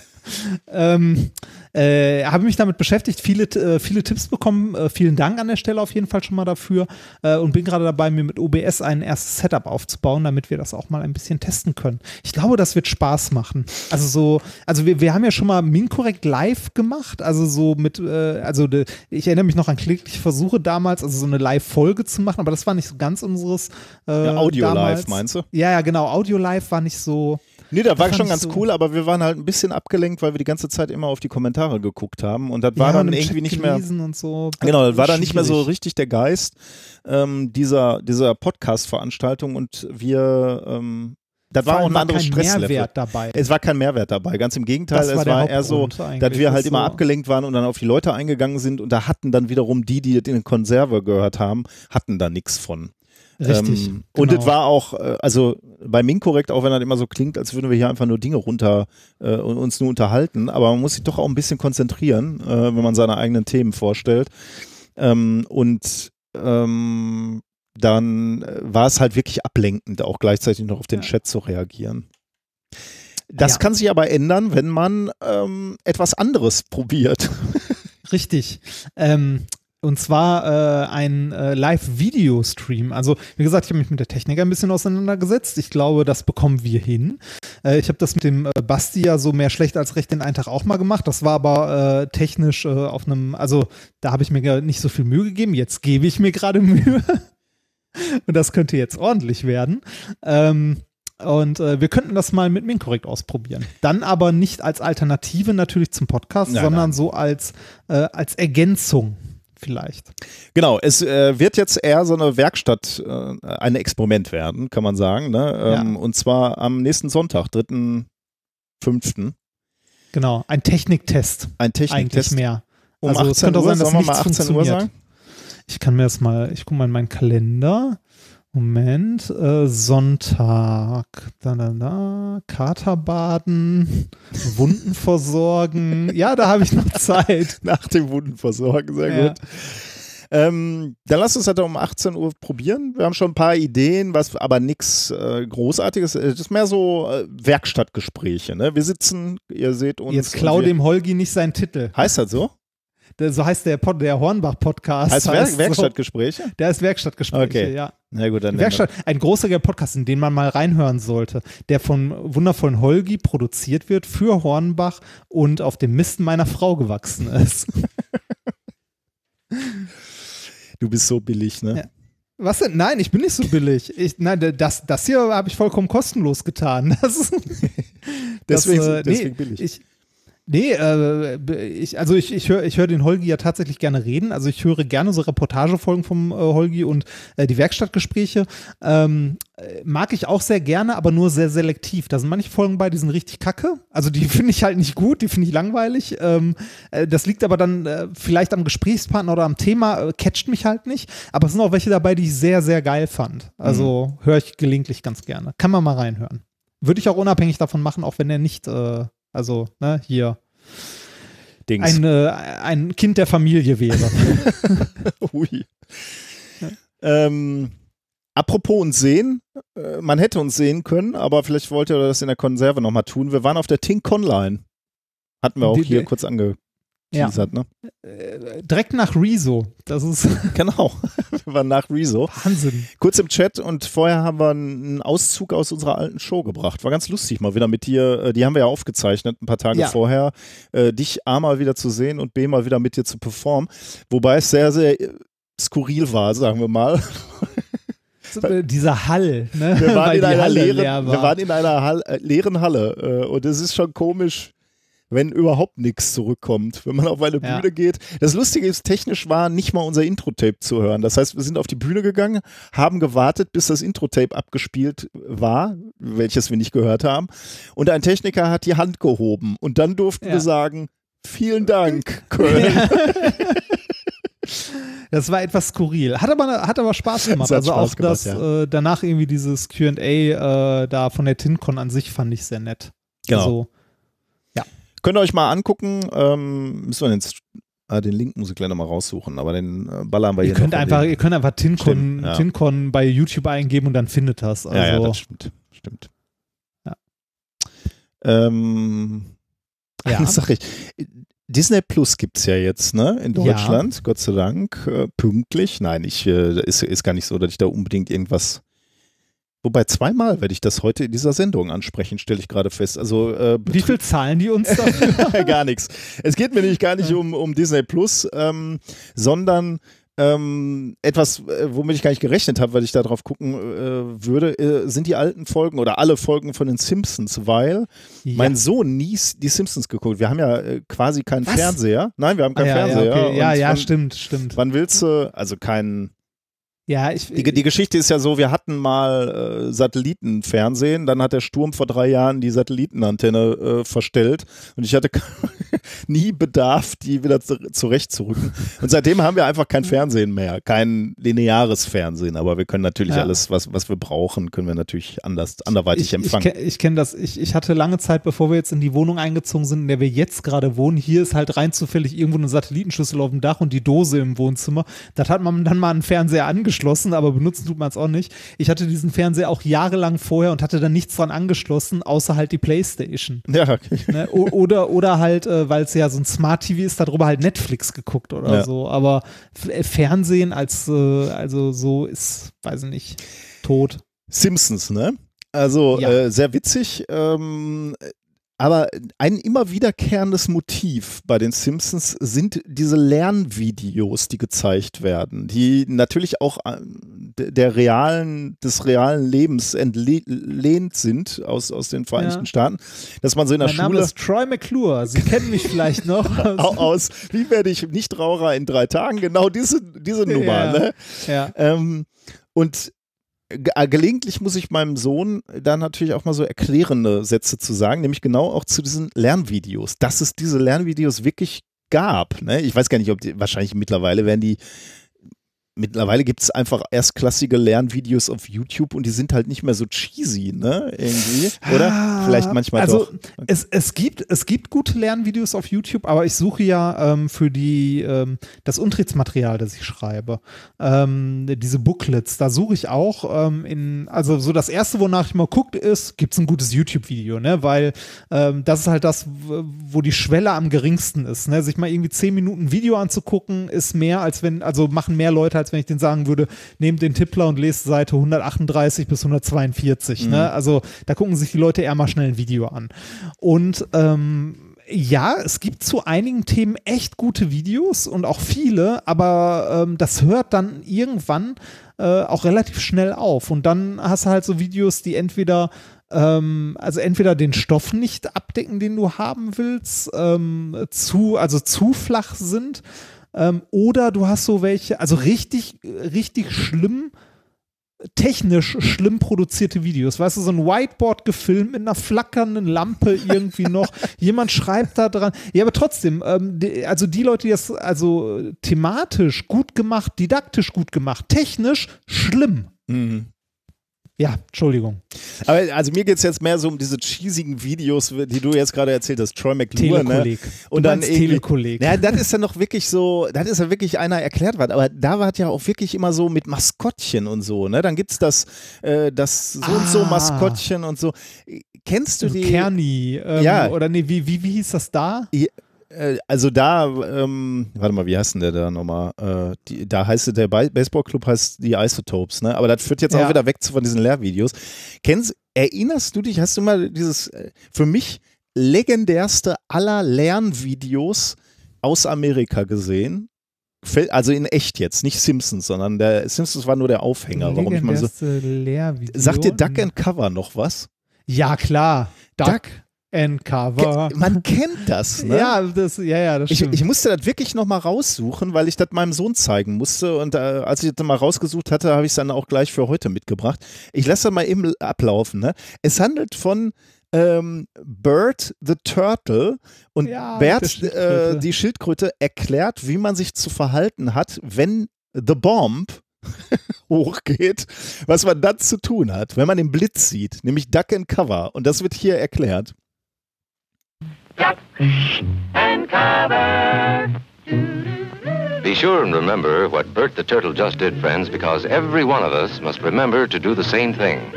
Ähm, äh, habe mich damit beschäftigt, viele, äh, viele Tipps bekommen. Äh, vielen Dank an der Stelle auf jeden Fall schon mal dafür. Äh, und bin gerade dabei, mir mit OBS ein erstes Setup aufzubauen, damit wir das auch mal ein bisschen testen können. Ich glaube, das wird Spaß machen. Also so, also wir, wir haben ja schon mal Minkorrekt live gemacht, also so mit, äh, also de, ich erinnere mich noch an klägliche Versuche damals, also so eine Live-Folge zu machen, aber das war nicht so ganz unseres äh, Ja, Audio damals. live, meinst du? Ja, ja, genau. Audio live war nicht so. Nee, da war schon ganz so- cool, aber wir waren halt ein bisschen abgelenkt, weil wir die ganze Zeit immer auf die Kommentare geguckt haben und das war ja, dann irgendwie Chat nicht mehr. so. Genau, das war dann nicht mehr so richtig der Geist ähm, dieser, dieser Podcast-Veranstaltung und wir, ähm, das war auch ein anderes Stresslevel. Dabei. Es war kein Mehrwert dabei, ganz im Gegenteil, Das war es der war eher so, dass wir halt immer so- abgelenkt waren und dann auf die Leute eingegangen sind und da hatten dann wiederum die, die das in den Konserve gehört haben, hatten da nichts von. Richtig. Ähm, Und genau. es war auch, äh, also bei Minkorrekt, auch wenn das immer so klingt, als würden wir hier einfach nur Dinge runter äh, und uns nur unterhalten, aber man muss sich doch auch ein bisschen konzentrieren, äh, wenn man seine eigenen Themen vorstellt. Ähm, und ähm, dann äh, war es halt wirklich ablenkend, auch gleichzeitig noch auf den Ja. Chat zu reagieren. Das Ja. kann sich aber ändern, wenn man ähm, etwas anderes probiert. Richtig. Ähm, und zwar äh, ein äh, Live-Video-Stream. Also, wie gesagt, ich habe mich mit der Technik ein bisschen auseinandergesetzt. Ich glaube, das bekommen wir hin. Äh, ich habe das mit dem äh, Basti ja so mehr schlecht als recht den einen Tag auch mal gemacht. Das war aber äh, technisch äh, auf einem, also da habe ich mir nicht so viel Mühe gegeben. Jetzt gebe ich mir gerade Mühe. Und das könnte jetzt ordentlich werden. Ähm, und äh, wir könnten das mal mit Minkorrekt ausprobieren. Dann aber nicht als Alternative natürlich zum Podcast, Nein, sondern nein. so als, äh, als Ergänzung vielleicht. Genau, es äh, wird jetzt eher so eine Werkstatt, äh, ein Experiment werden, kann man sagen. Ne? Ähm, Ja. Und zwar am nächsten Sonntag, 3.5. Genau, ein Techniktest Ein eigentlich Techniktest mehr. um Also es 18 könnte auch Uhr. sein, dass wir mal nichts 18 Uhr funktioniert. sagen? Ich kann mir das mal, ich gucke mal in meinen Kalender. Moment, äh, Sonntag, da, da, da, Katerbaden, Wunden versorgen. Ja, da habe ich noch Zeit. Nach dem Wunden versorgen, sehr Ja. gut. Ähm, dann lass uns das doch um 18 Uhr probieren. Wir haben schon ein paar Ideen, was, aber nichts äh, Großartiges. Es ist mehr so äh, Werkstattgespräche. Ne? Wir sitzen, ihr seht uns. Jetzt klau wir- dem Holgi nicht seinen Titel. Heißt das so? So heißt der, Pod, der Hornbach-Podcast. Heißt so. Werkstattgespräche? Der ist Werkstattgespräche, Okay. ja. Na gut, dann. Werkstatt, ein großartiger Podcast, in den man mal reinhören sollte, der von wundervollen Holgi produziert wird für Hornbach und auf dem Mist meiner Frau gewachsen ist. Du bist so billig, ne? Ja. Was denn? Nein, ich bin nicht so billig. Ich, nein, das, das hier habe ich vollkommen kostenlos getan. Das, ist- Deswegen, das, äh, deswegen nee, billig. Ich, nee, äh, ich, also ich, ich höre ich hör den Holgi ja tatsächlich gerne reden. Also ich höre gerne so Reportagefolgen vom äh, Holgi und äh, die Werkstattgespräche. Ähm, äh, mag ich auch sehr gerne, aber nur sehr selektiv. Da sind manche Folgen bei, die sind richtig kacke. Also die finde ich halt nicht gut, die finde ich langweilig. Ähm, äh, das liegt aber dann äh, vielleicht am Gesprächspartner oder am Thema, catcht mich halt nicht. Aber es sind auch welche dabei, die ich sehr, sehr geil fand. Also höre ich gelegentlich ganz gerne. Kann man mal reinhören. Würde ich auch unabhängig davon machen, auch wenn er nicht, äh, also, ne, hier Dings. ein, äh, ein Kind der Familie wäre. Ui. Ähm, apropos uns sehen, äh, man hätte uns sehen können, aber vielleicht wollt ihr das in der Konserve nochmal tun. Wir waren auf der Tink Online. Hatten wir auch Die- hier kurz angeteasert, ne? äh, direkt nach Rezo. Das ist Genau. waren nach Rezo. Wahnsinn. Kurz im Chat und vorher haben wir einen Auszug aus unserer alten Show gebracht. War ganz lustig mal wieder mit dir. Äh, Die haben wir ja aufgezeichnet ein paar Tage Ja. vorher. Äh, dich A mal wieder zu sehen und B mal wieder mit dir zu performen. Wobei es sehr, sehr äh, skurril war, sagen wir mal. dieser Hall, ne? Wir waren, in einer, leeren, leer wir war. waren in einer Hall, äh, leeren Halle äh, und es ist schon komisch, wenn überhaupt nichts zurückkommt, wenn man auf eine Ja. Bühne geht. Das Lustige ist, technisch war nicht mal unser Intro-Tape zu hören. Das heißt, wir sind auf die Bühne gegangen, haben gewartet, bis das Intro-Tape abgespielt war, welches wir nicht gehört haben. Und ein Techniker hat die Hand gehoben und dann durften Ja. wir sagen, vielen Dank, Köln. Das war etwas skurril. Hat aber, hat aber Spaß gemacht. Also Spaß auch gemacht, das ja. äh, danach irgendwie dieses QA äh, da von der TinCon an sich fand ich sehr nett. Genau. Also, Könnt ihr euch mal angucken. Ähm, müssen wir den, ah, den Link muss ich gleich nochmal raussuchen, aber den äh, ballern wir ihr hier könnt einfach, den- ihr könnt einfach TinCon, ja. TinCon bei YouTube eingeben und dann findet das. Also, ja, ja, das stimmt. Stimmt. Ja. Ähm, Ja. sag ich. Disney Plus gibt es ja jetzt, ne? In Ja. Deutschland, Gott sei Dank. Äh, pünktlich. Nein, ich äh, ist, ist gar nicht so, dass ich da unbedingt irgendwas. Wobei zweimal werde ich das heute in dieser Sendung ansprechen, stelle ich gerade fest. Also äh, Wie viel zahlen die uns dafür? gar nichts. Es geht mir nämlich gar nicht um, um Disney Plus, ähm, sondern ähm, etwas, äh, womit ich gar nicht gerechnet habe, weil ich da drauf gucken äh, würde, äh, sind die alten Folgen oder alle Folgen von den Simpsons, weil mein Sohn nie die Simpsons geguckt. Wir haben ja äh, quasi keinen Was? Fernseher. Nein, wir haben Ah, keinen ja, ja, Fernseher. okay. ja, Und ja, wann, stimmt, stimmt. Wann willst du, also kein, Ja, ich, die, die Geschichte ist ja so, wir hatten mal äh, Satellitenfernsehen, dann hat der Sturm vor drei Jahren die Satellitenantenne äh, verstellt und ich hatte nie Bedarf, die wieder zu, zurechtzurücken. Und seitdem haben wir einfach kein Fernsehen mehr, kein lineares Fernsehen, aber wir können natürlich Ja. alles, was, was wir brauchen, können wir natürlich anders, anderweitig ich, ich, empfangen. ke- ich kenne das. Ich, ich hatte lange Zeit, bevor wir jetzt in die Wohnung eingezogen sind, in der wir jetzt gerade wohnen. Hier ist halt rein zufällig irgendwo eine Satellitenschüssel auf dem Dach und die Dose im Wohnzimmer. Das hat man dann mal einen Fernseher angeschlossen, aber benutzen tut man es auch nicht. Ich hatte diesen Fernseher auch jahrelang vorher und hatte dann nichts dran angeschlossen, außer halt die Playstation. ja, Ne? O oder, oder halt, äh, weil es ja so ein Smart TV ist, darüber halt Netflix geguckt oder Ja. so. Aber äh, Fernsehen als, äh, also so ist, weiß ich nicht, tot. Simpsons, ne? Also Ja. äh, sehr witzig. Ähm, aber ein immer wiederkehrendes Motiv bei den Simpsons sind diese Lernvideos, die gezeigt werden, die natürlich auch äh, der realen, des realen Lebens entlehnt sind aus, aus den Vereinigten Ja. Staaten, dass man so in der Mein Name Schule ist Troy McClure. Sie kennen mich vielleicht noch. au- aus, wie werde ich Nichtraucher in drei Tagen, genau diese, diese Nummer, Ja. ne? ja. Ähm, und gelegentlich muss ich meinem Sohn da natürlich auch mal so erklärende Sätze zu sagen, nämlich genau auch zu diesen Lernvideos, dass es diese Lernvideos wirklich gab. Ne? Ich weiß gar nicht, ob die, wahrscheinlich mittlerweile werden die, mittlerweile gibt es einfach erstklassige Lernvideos auf YouTube und die sind halt nicht mehr so cheesy, ne? Irgendwie. Oder? Ah, Vielleicht manchmal also, doch. Es, es, gibt, es gibt gute Lernvideos auf YouTube, aber ich suche ja ähm, für die, ähm, das Unterrichtsmaterial, das ich schreibe, ähm, diese Booklets, da suche ich auch ähm, in, also so das erste, wonach ich mal gucke, ist, gibt es ein gutes YouTube-Video, ne? Weil ähm, das ist halt das, wo die Schwelle am geringsten ist. Ne? Sich mal irgendwie zehn Minuten Video anzugucken, ist mehr, als wenn, also machen mehr Leute, als wenn ich denen sagen würde, nehmt den Tippler und lest Seite 138 bis 142. Ne? Also da gucken sich die Leute eher mal schnell ein Video an. Und ähm, ja, es gibt zu einigen Themen echt gute Videos und auch viele, aber ähm, das hört dann irgendwann äh, auch relativ schnell auf. Und dann hast du halt so Videos, die entweder ähm, also entweder den Stoff nicht abdecken, den du haben willst, ähm, zu, also zu flach sind, ähm, oder du hast so welche, also richtig, richtig schlimm, technisch schlimm produzierte Videos. Weißt du, so ein Whiteboard gefilmt mit einer flackernden Lampe irgendwie noch. Jemand schreibt da dran. Ja, aber trotzdem, ähm, die, also die Leute, die das also thematisch gut gemacht, didaktisch gut gemacht, technisch schlimm. Mhm. Ja, Entschuldigung. Aber also mir geht es jetzt mehr so um diese cheesigen Videos, die du jetzt gerade erzählt hast, Troy McClure, ne? Und dann Telekolleg. Ja, das ist ja noch wirklich so, das ist ja wirklich einer erklärt was, aber da war es ja auch wirklich immer so mit Maskottchen und so, ne? Dann gibt's das, äh, das so und so Ah. Maskottchen und so. Kennst du Also die? Kerni, ähm, Ja. oder nee, wie, wie, wie hieß das da? Äh, Also da, ähm, warte mal, wie heißt denn der da nochmal? Äh, die, da heißt der Ba- Baseballclub heißt die Isotopes, ne? Aber das führt jetzt Ja. auch wieder weg zu von diesen Lehrvideos. Kennst, erinnerst du dich, hast du mal dieses, äh, für mich legendärste aller Lernvideos aus Amerika gesehen? also in echt jetzt, nicht Simpsons, sondern der Simpsons war nur der Aufhänger, warum ich mal so. Lehrvideo. Sagt dir Duck and Cover noch was? Ja, klar. Duck, Duck. And Cover. Man kennt das, ne? Ja, das, ja, ja, das Ich, stimmt. ich musste das wirklich nochmal raussuchen, weil ich das meinem Sohn zeigen musste. Und äh, als ich das mal rausgesucht hatte, habe ich es dann auch gleich für heute mitgebracht. Ich lasse das mal eben ablaufen. Ne? Es handelt von ähm, Bert the Turtle und Ja, Bert, Schildkröte. äh, die Schildkröte, erklärt, wie man sich zu verhalten hat, wenn The Bomb hochgeht, was man dann zu tun hat, wenn man den Blitz sieht, nämlich Duck and Cover. Und das wird hier erklärt. Be sure and remember what Bert the Turtle just did, friends, because every one of us must remember to do the same thing.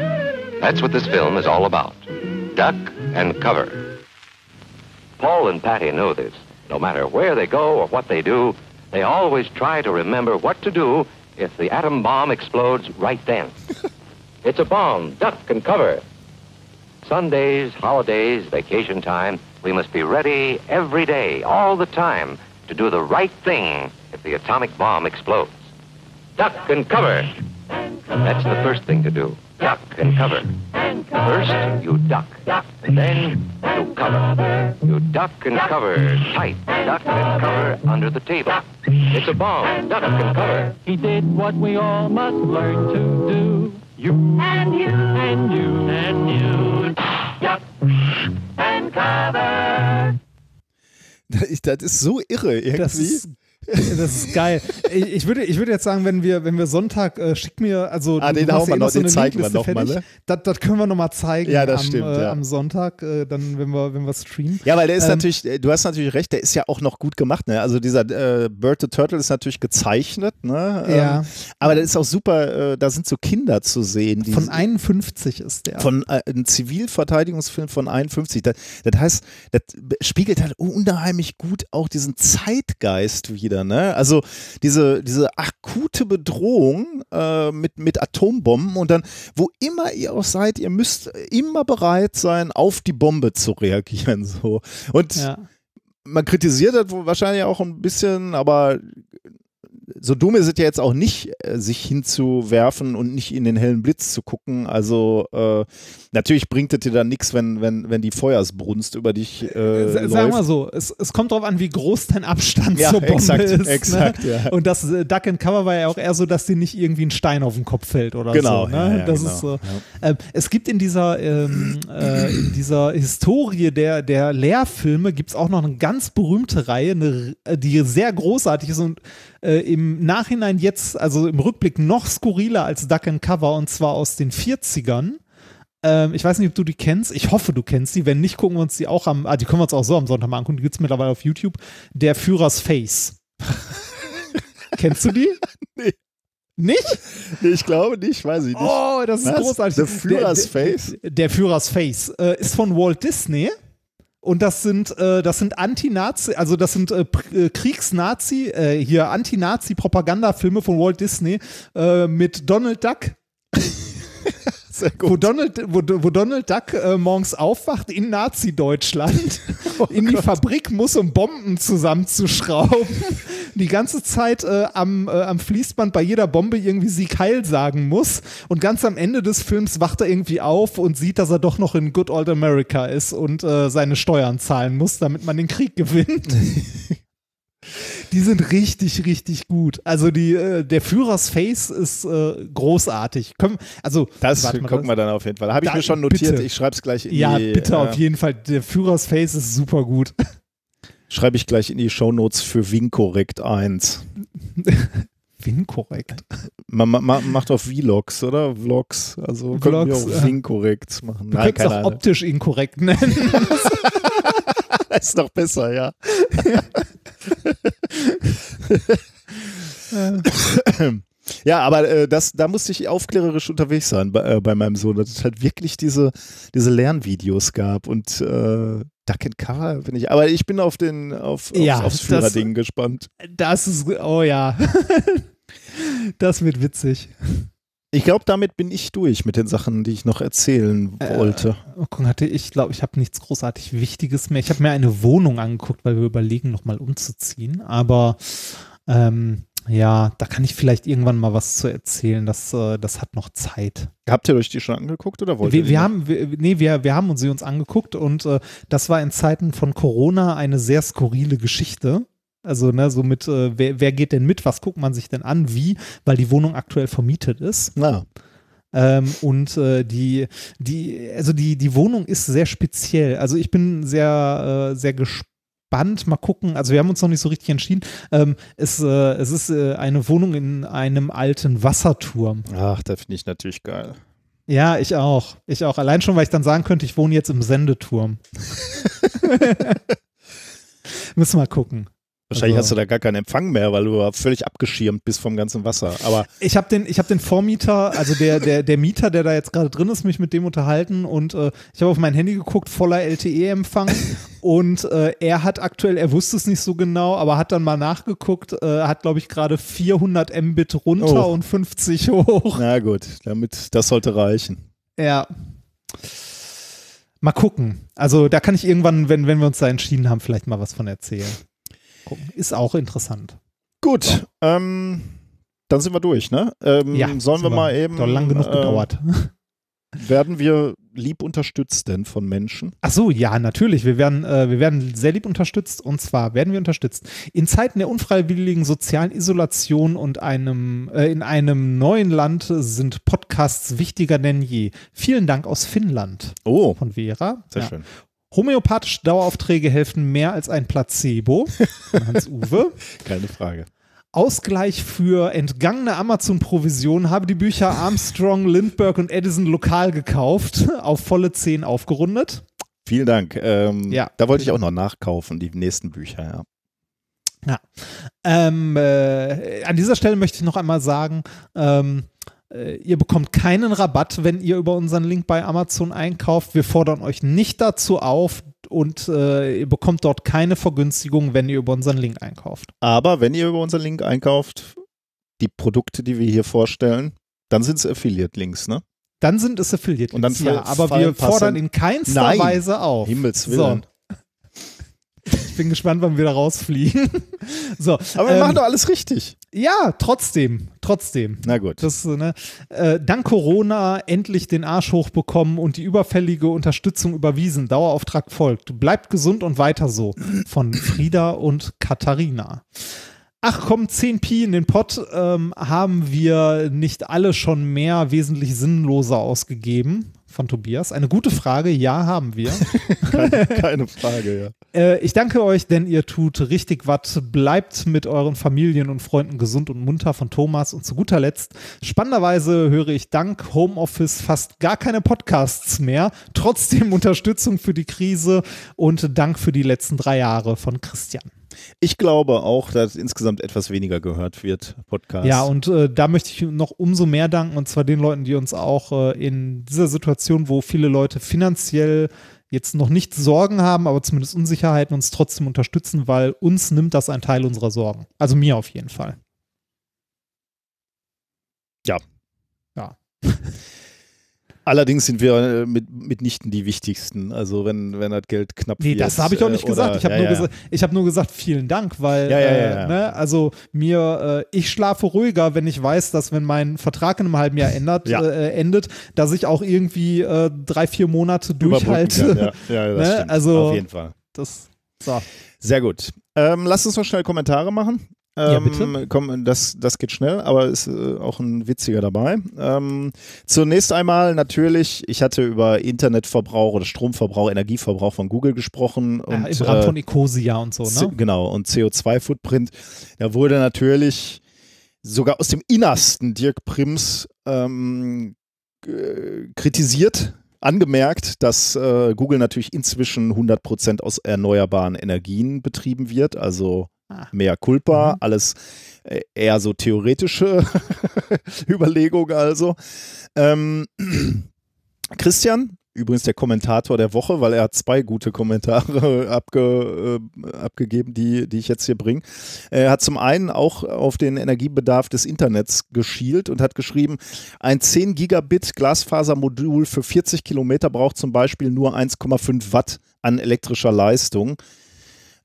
That's what this film is all about. Duck and cover. Paul and Patty know this. No matter where they go or what they do, they always try to remember what to do if the atom bomb explodes right then. it's a bomb. Duck and cover. Sundays, holidays, vacation time, we must be ready every day, all the time, to do the right thing if the atomic bomb explodes. Duck and cover. That's the first thing to do. Duck and cover. First, you duck. Then, you cover. You duck and cover tight. Duck and cover under the table. It's a bomb. Duck and cover. He did what we all must learn to do. You and you and you and you. Duck and cover. Das ist so irre irgendwie. Das ist, das ist geil. Ich, ich, würde, ich würde jetzt sagen, wenn wir, wenn wir Sonntag, äh, schick mir, also Ah, den hauen wir eh noch, den eine zeigen wir Linkliste noch mal, fertig. ne? Das, das können wir nochmal zeigen Ja, das am, stimmt, äh, ja. am Sonntag, äh, dann, wenn wir, wenn wir streamen. Ja, weil der ist Ähm, natürlich, äh, du hast natürlich recht, der ist ja auch noch gut gemacht. Ne? Also dieser äh, Bird the Turtle ist natürlich gezeichnet, ne? Ja. Ähm, aber der ist auch super, äh, da sind so Kinder zu sehen. Von 51 ist der. von äh, ein Zivilverteidigungsfilm von 51. Das, das heißt, das spiegelt halt unheimlich gut auch diesen Zeitgeist wieder. Ne? Also diese, diese akute Bedrohung äh, mit, mit Atombomben und dann, wo immer ihr auch seid, ihr müsst immer bereit sein, auf die Bombe zu reagieren. So. Und ja. man kritisiert das wahrscheinlich auch ein bisschen, aber so dumm ist es ja jetzt auch nicht, äh, sich hinzuwerfen und nicht in den hellen Blitz zu gucken. Also äh, natürlich bringt es dir dann nichts, wenn, wenn, wenn die Feuersbrunst über dich äh, Sa- läuft. Sagen wir so, es, es kommt darauf an, wie groß dein Abstand Ja, zur Bombe exakt, ist. exakt, ne? ja. Und das äh, Duck and Cover war ja auch eher so, dass dir nicht irgendwie ein Stein auf den Kopf fällt oder Genau, so. Ne? ja, ja, das genau, ist so. Ähm, es gibt in dieser, ähm, äh, in dieser Historie der, der Lehrfilme gibt es auch noch eine ganz berühmte Reihe, eine, äh, die sehr großartig ist und äh, im Nachhinein jetzt, also im Rückblick noch skurriler als Duck and Cover und zwar aus den 40ern. Ähm, ich weiß nicht, ob du die kennst. Ich hoffe, du kennst die. Wenn nicht, gucken wir uns die auch am, ah, die können wir uns auch so am Sonntag mal angucken. Die gibt es mittlerweile auf YouTube. Der Führers Face. kennst du die? Nee. Nicht? Nee, ich glaube nicht, weiß ich nicht. Oh, das ist Was? großartig. The Führers der, der, Face? Der, der Führers Face äh, ist von Walt Disney. Und das sind, äh, das sind Anti-Nazi, also das sind äh, äh, Kriegs-Nazi, äh, hier Anti-Nazi-Propagandafilme von Walt Disney äh, mit Donald Duck. Wo. Donald, wo, wo Donald Duck äh, morgens aufwacht in Nazi-Deutschland, in die Fabrik muss, um Bomben zusammenzuschrauben, die ganze Zeit äh, am, äh, am Fließband bei jeder Bombe irgendwie Sieg Heil sagen muss und ganz am Ende des Films wacht er irgendwie auf und sieht, dass er doch noch in Good Old America ist und äh, seine Steuern zahlen muss, damit man den Krieg gewinnt. Die sind richtig, richtig gut. Also die, äh, der Führers Face ist äh, großartig. Können, also Das warte mal, gucken wir dann auf jeden Fall. Habe ich Da- mir schon notiert. bitte. Ich schreibe es gleich in Ja, die. bitte äh, auf jeden Fall. Der Führers Face ist super gut. Schreibe ich gleich in die Shownotes für Winkorrekt 1. Inkorrekt. Man, man, man macht auf Vlogs, oder? Vlogs. Also können wir Vlogs, auch äh, Winkorrekt machen. Du Nein, keine auch optisch inkorrekt nennen. ist noch besser, ja. Ja, aber äh, das, da musste ich aufklärerisch unterwegs sein bei, äh, bei meinem Sohn, dass es halt wirklich diese, diese Lernvideos gab und äh, Duck and Cover bin ich. Aber ich bin auf den auf, aufs, Ja, aufs das- Führerding gespannt. Das ist, oh ja. Das wird witzig. Ich glaube, damit bin ich durch mit den Sachen, die ich noch erzählen Äh, wollte. Mal gucken, hatte ich glaube, ich habe nichts großartig Wichtiges mehr. Ich habe mir eine Wohnung angeguckt, weil wir überlegen, nochmal umzuziehen. Aber Ähm, ja, da kann ich vielleicht irgendwann mal was zu erzählen. Das, äh, das hat noch Zeit. Habt ihr euch die schon angeguckt oder wollt ihr Wir, die wir haben, wir, nee, wir, wir haben uns sie uns angeguckt und äh, das war in Zeiten von Corona eine sehr skurrile Geschichte. Also, ne, so mit, äh, wer, wer geht denn mit? Was guckt man sich denn an? Wie? Weil die Wohnung aktuell vermietet ist. Na, Ähm, und äh, die, die, also die, die Wohnung ist sehr speziell. Also ich bin sehr, äh, sehr gespannt. Mal gucken. Also wir haben uns noch nicht so richtig entschieden. Ähm, es, äh, es ist äh, eine Wohnung in einem alten Wasserturm. ach, das finde ich natürlich geil. Ja, ich auch. Ich auch. Allein schon, weil ich dann sagen könnte, ich wohne jetzt im Sendeturm. Müssen wir mal gucken. Wahrscheinlich Also- hast du da gar keinen Empfang mehr, weil du völlig abgeschirmt bist vom ganzen Wasser. Aber Ich habe den, ich habe den Vormieter, also der, der, der Mieter, der da jetzt gerade drin ist, mich mit dem unterhalten und äh, ich habe auf mein Handy geguckt, voller LTE-Empfang und äh, er hat aktuell, er wusste es nicht so genau, aber hat dann mal nachgeguckt, äh, hat glaube ich gerade 400 Mbit runter Oh. und 50 hoch. na gut, damit das sollte reichen. Ja. Mal gucken. Also da kann ich irgendwann, wenn, wenn wir uns da entschieden haben, vielleicht mal was von erzählen. Gucken. Ist auch interessant. Gut, ähm, dann sind wir durch, ne? Ähm, sollen wir mal eben. Doch lang genug äh, gedauert. Werden wir lieb unterstützt denn von Menschen? Ach so, ja, natürlich. Wir werden, äh, wir werden sehr lieb unterstützt. Und zwar werden wir unterstützt in Zeiten der unfreiwilligen sozialen Isolation und einem, äh, in einem neuen Land sind Podcasts wichtiger denn je. Vielen Dank aus Finnland Oh, von Vera. sehr Ja. schön. Homöopathische Daueraufträge helfen mehr als ein Placebo Hans-Uwe. Keine Frage. Ausgleich für entgangene Amazon-Provision habe die Bücher Armstrong, Lindbergh und Edison lokal gekauft, auf volle 10 aufgerundet. Vielen Dank. Ähm, Ja. Da wollte ich auch noch nachkaufen, die nächsten Bücher, ja. Ähm, äh, an dieser Stelle möchte ich noch einmal sagen, ähm, äh, ihr bekommt keinen Rabatt, wenn ihr über unseren Link bei Amazon einkauft. Wir fordern euch nicht dazu auf und äh, ihr bekommt dort keine Vergünstigung, wenn ihr über unseren Link einkauft. Aber wenn ihr über unseren Link einkauft, die Produkte, die wir hier vorstellen, dann sind es Affiliate-Links, ne? Dann sind es Affiliate Und dann Links, ja, aber wir fordern in keinster Nein. Weise auf. Himmels Willen. Ich bin gespannt, wann wir da rausfliegen. so, Aber wir ähm, machen doch alles richtig. ja, trotzdem, trotzdem. Na gut. Das, ne, äh, dank Corona endlich den Arsch hochbekommen und die überfällige Unterstützung überwiesen. Dauerauftrag folgt. Bleibt gesund und weiter so. Von Frieda und Katharina. Ach komm, 10 Pi in den Pott ähm, haben wir nicht alle schon mehr wesentlich sinnloser ausgegeben. Von Tobias. Eine gute Frage. Ja, haben wir. keine, keine Frage, ja. Äh, ich danke euch, denn ihr tut richtig was. Bleibt mit euren Familien und Freunden gesund und munter von Thomas. Und zu guter Letzt, spannenderweise höre ich dank Homeoffice fast gar keine Podcasts mehr. Trotzdem Unterstützung für die Krise und Dank für die letzten drei Jahre von Christian. Ich glaube auch, dass insgesamt etwas weniger gehört wird, Podcast. Ja, und äh, da möchte ich noch umso mehr danken, und zwar den Leuten, die uns auch äh, in dieser Situation, wo viele Leute finanziell jetzt noch nicht Sorgen haben, aber zumindest Unsicherheiten uns trotzdem unterstützen, weil uns nimmt das ein Teil unserer Sorgen. Also mir auf jeden Fall. Allerdings sind wir äh, mit, mitnichten die wichtigsten. Also wenn, wenn das Geld knapp Nee, wird. das habe ich auch nicht äh, gesagt. oder- Ich habe ja, nur, ja. gesa ich hab nur gesagt, vielen Dank, weil Ja, ja, ja, äh. Ne, also mir, äh, ich schlafe ruhiger, wenn ich weiß, dass wenn mein Vertrag in einem halben Jahr ändert, äh, endet, dass ich auch irgendwie äh, drei, vier Monate durchhalte. Ja, das Ne, stimmt. also- Auf jeden Fall. Das, so. Sehr gut. Ähm, lass uns noch schnell Kommentare machen. Ähm, Ja, bitte. Komm, das, das geht schnell, aber ist äh, auch ein witziger dabei. Ähm, zunächst einmal natürlich, ich hatte über Internetverbrauch oder Stromverbrauch, Energieverbrauch von Google gesprochen. Und, ja, Im Rahmen äh, von Ecosia und so, C- ne? Genau, und CO2-Footprint. Da wurde natürlich sogar aus dem Innersten Dirk Prims ähm, äh, kritisiert, angemerkt, dass äh, Google natürlich inzwischen 100% aus erneuerbaren Energien betrieben wird, also. Mehr Culpa, Mhm. alles äh, eher so theoretische Überlegungen also. Ähm, Christian, übrigens der Kommentator der Woche, weil er hat zwei gute Kommentare abge, äh, abgegeben, die, die ich jetzt hier bringe. Er hat zum einen auch auf den Energiebedarf des Internets geschielt und hat geschrieben, ein 10 Gigabit Glasfasermodul für 40 Kilometer braucht zum Beispiel nur 1,5 Watt an elektrischer Leistung.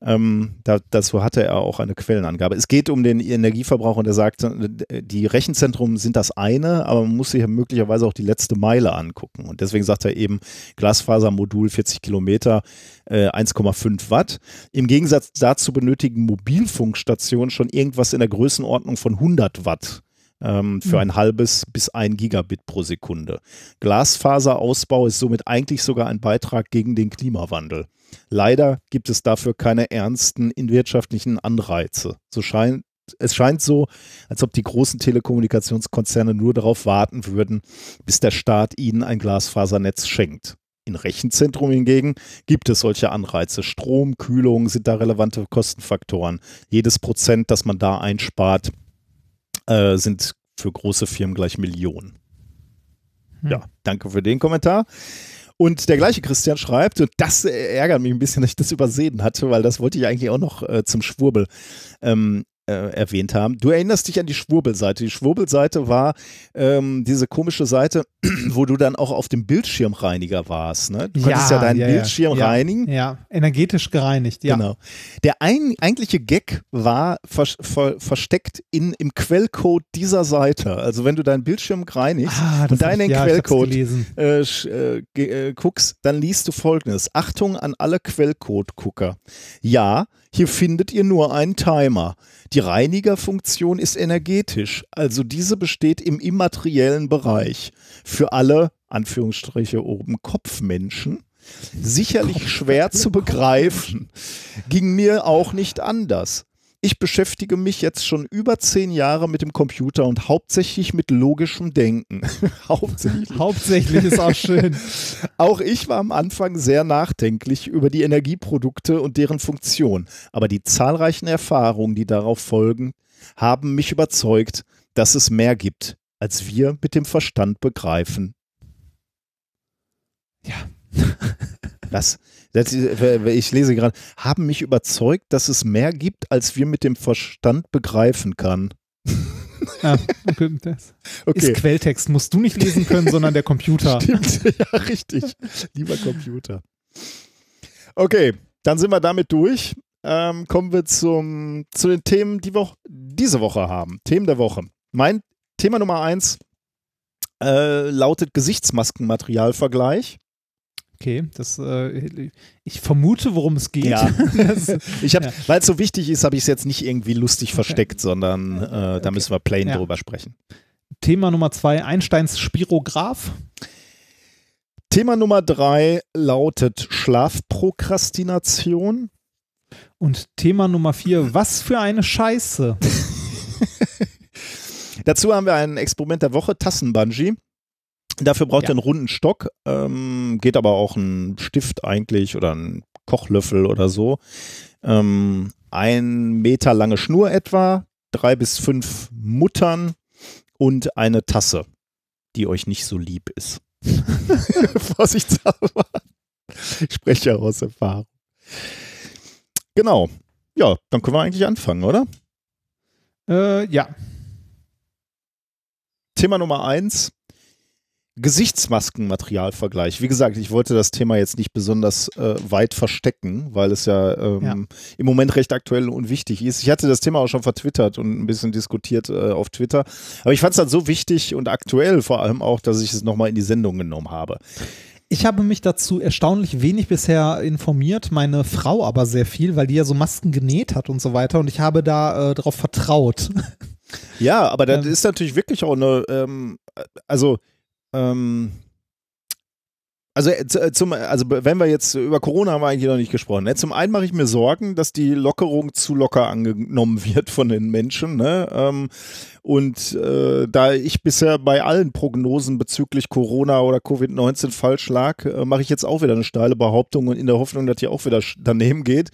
Ähm, da, dazu hatte er auch eine Quellenangabe. Es geht um den Energieverbrauch und er sagt, die Rechenzentren sind das eine, aber man muss sich möglicherweise auch die letzte Meile angucken. Und deswegen sagt er eben Glasfasermodul 40 Kilometer, äh, 1,5 Watt. Im Gegensatz dazu benötigen Mobilfunkstationen schon irgendwas in der Größenordnung von 100 Watt ähm, für ein halbes bis ein Gigabit pro Sekunde. Glasfaserausbau ist somit eigentlich sogar ein Beitrag gegen den Klimawandel. Leider gibt es dafür keine ernsten wirtschaftlichen Anreize. So scheint es scheint so, als ob die großen Telekommunikationskonzerne nur darauf warten würden, bis der Staat ihnen ein Glasfasernetz schenkt. In Rechenzentrum hingegen gibt es solche Anreize. Strom, Kühlung sind da relevante Kostenfaktoren. Jedes Prozent, das man da einspart, äh, sind für große Firmen gleich Millionen. Hm. Ja, danke für den Kommentar. Und der gleiche Christian schreibt, und das ärgert mich ein bisschen, dass ich das übersehen hatte, weil das wollte ich eigentlich auch noch äh, zum Schwurbel. Ähm, äh, erwähnt haben. Du erinnerst dich an die Schwurbelseite. Die Schwurbelseite war ähm, diese komische Seite, wo du dann auch auf dem Bildschirmreiniger warst. Ne? Du konntest ja, deinen ja, Bildschirm ja, reinigen. Ja, energetisch gereinigt, ja. Genau. Der ein, eigentliche Gag war vers ver versteckt in, im Quellcode dieser Seite. Also wenn du deinen Bildschirm reinigst Ah, und in ich- ja, Quellcode äh, äh, äh, guckst, dann liest du folgendes. Achtung an alle Quellcode-Gucker. Ja, hier findet ihr nur einen Timer. Die Reinigerfunktion ist energetisch, also diese besteht im immateriellen Bereich. Für alle, Anführungsstriche oben, Kopfmenschen, sicherlich schwer zu begreifen. Ging mir auch nicht anders. Ich beschäftige mich jetzt schon über zehn Jahre mit dem Computer und hauptsächlich mit logischem Denken. hauptsächlich. Hauptsächlich ist auch schön. Auch ich war am Anfang sehr nachdenklich über die Energieprodukte und deren Funktion, aber die zahlreichen Erfahrungen, die darauf folgen, haben mich überzeugt, dass es mehr gibt, als wir mit dem Verstand begreifen. Ja. Was? Das, ich lese gerade, haben mich überzeugt, dass es mehr gibt, als wir mit dem Verstand begreifen kann. Ja, okay, das Okay. Ist Quelltext, musst du nicht lesen können, sondern der Computer. Stimmt, ja, richtig. Lieber Computer. Okay, dann sind wir damit durch. Ähm, kommen wir zum, zu den Themen, die wir diese Woche haben. Themen der Woche. Mein Thema Nummer eins äh, lautet Gesichtsmaskenmaterialvergleich. Okay, das, äh, ich vermute, worum es geht. Ja. das, Ich habe, Ja. weil es so wichtig ist, habe ich es jetzt nicht irgendwie lustig versteckt, sondern äh, da müssen wir plain Ja. drüber sprechen. Thema Nummer zwei, Einsteins Spirograph. Thema Nummer drei lautet Schlafprokrastination. Und Thema Nummer vier, was für eine Scheiße. Dazu haben wir ein Experiment der Woche, Tassenbungee. Dafür braucht Ja. ihr einen runden Stock, ähm, geht aber auch ein Stift eigentlich oder ein Kochlöffel oder so. Ähm, ein Meter lange Schnur etwa, drei bis fünf Muttern und eine Tasse, die euch nicht so lieb ist. Vorsichtshalber. Ich spreche ja aus Erfahrung. Genau. Ja, dann können wir eigentlich anfangen, oder? Äh, ja, Thema Nummer eins. Gesichtsmaskenmaterialvergleich. Wie gesagt, ich wollte das Thema jetzt nicht besonders äh, weit verstecken, weil es ja, ähm, Ja. im Moment recht aktuell und wichtig ist. Ich hatte das Thema auch schon vertwittert und ein bisschen diskutiert äh, auf Twitter. Aber ich fand es dann so wichtig und aktuell vor allem auch, dass ich es nochmal in die Sendung genommen habe. Ich habe mich dazu erstaunlich wenig bisher informiert, meine Frau aber sehr viel, weil die ja so Masken genäht hat und so weiter und ich habe da äh, darauf vertraut. Ja, aber das Ähm. ist natürlich wirklich auch eine, ähm, also, ähm, also, äh, äh, zum, also wenn wir jetzt über Corona haben wir eigentlich noch nicht gesprochen. Ne? Zum einen mache ich mir Sorgen, dass die Lockerung zu locker angenommen wird von den Menschen. Ne? Ähm, und äh, da ich bisher bei allen Prognosen bezüglich Corona oder Covid-19 falsch lag, äh, mache ich jetzt auch wieder eine steile Behauptung und in der Hoffnung, dass die auch wieder daneben geht.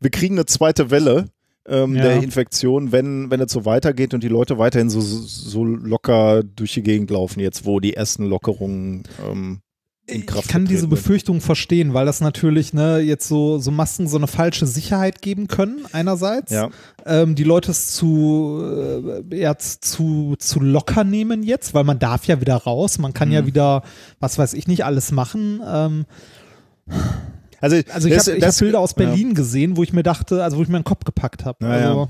Wir kriegen eine zweite Welle ähm, Ja. der Infektion, wenn, wenn es so weitergeht und die Leute weiterhin so, so locker durch die Gegend laufen, jetzt wo die ersten Lockerungen ähm, in Kraft ich kann diese. Befürchtung verstehen, weil das natürlich ne, jetzt so, so Masken so eine falsche Sicherheit geben können, einerseits. Ja. Ähm, die Leute es zu, äh, ja, zu, zu locker nehmen jetzt, weil man darf ja wieder raus, man kann ja Mhm. wieder, was weiß ich nicht, alles machen. Ähm, Also, Also ich habe hab Bilder aus ja. Berlin gesehen, wo ich mir dachte, also wo ich mir den Kopf gepackt habe. Ja, ja.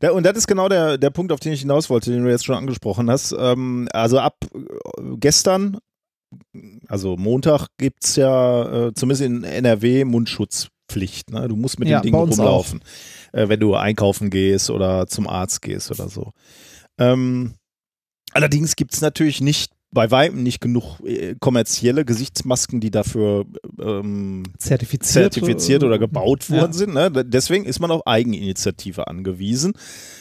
also, und das ist genau der, der Punkt, auf den ich hinaus wollte, den du jetzt schon angesprochen hast. Ähm, also ab äh, gestern, also Montag, gibt es ja äh, zumindest in NRW Mundschutzpflicht. Ne? Du musst mit Ja, dem Ding rumlaufen, äh, wenn du einkaufen gehst oder zum Arzt gehst oder so. Ähm, allerdings gibt es natürlich nicht bei Weitem nicht genug äh, kommerzielle Gesichtsmasken, die dafür ähm, zertifiziert, zertifiziert oder gebaut worden Ja. sind. Ne? Deswegen ist man auf Eigeninitiative angewiesen.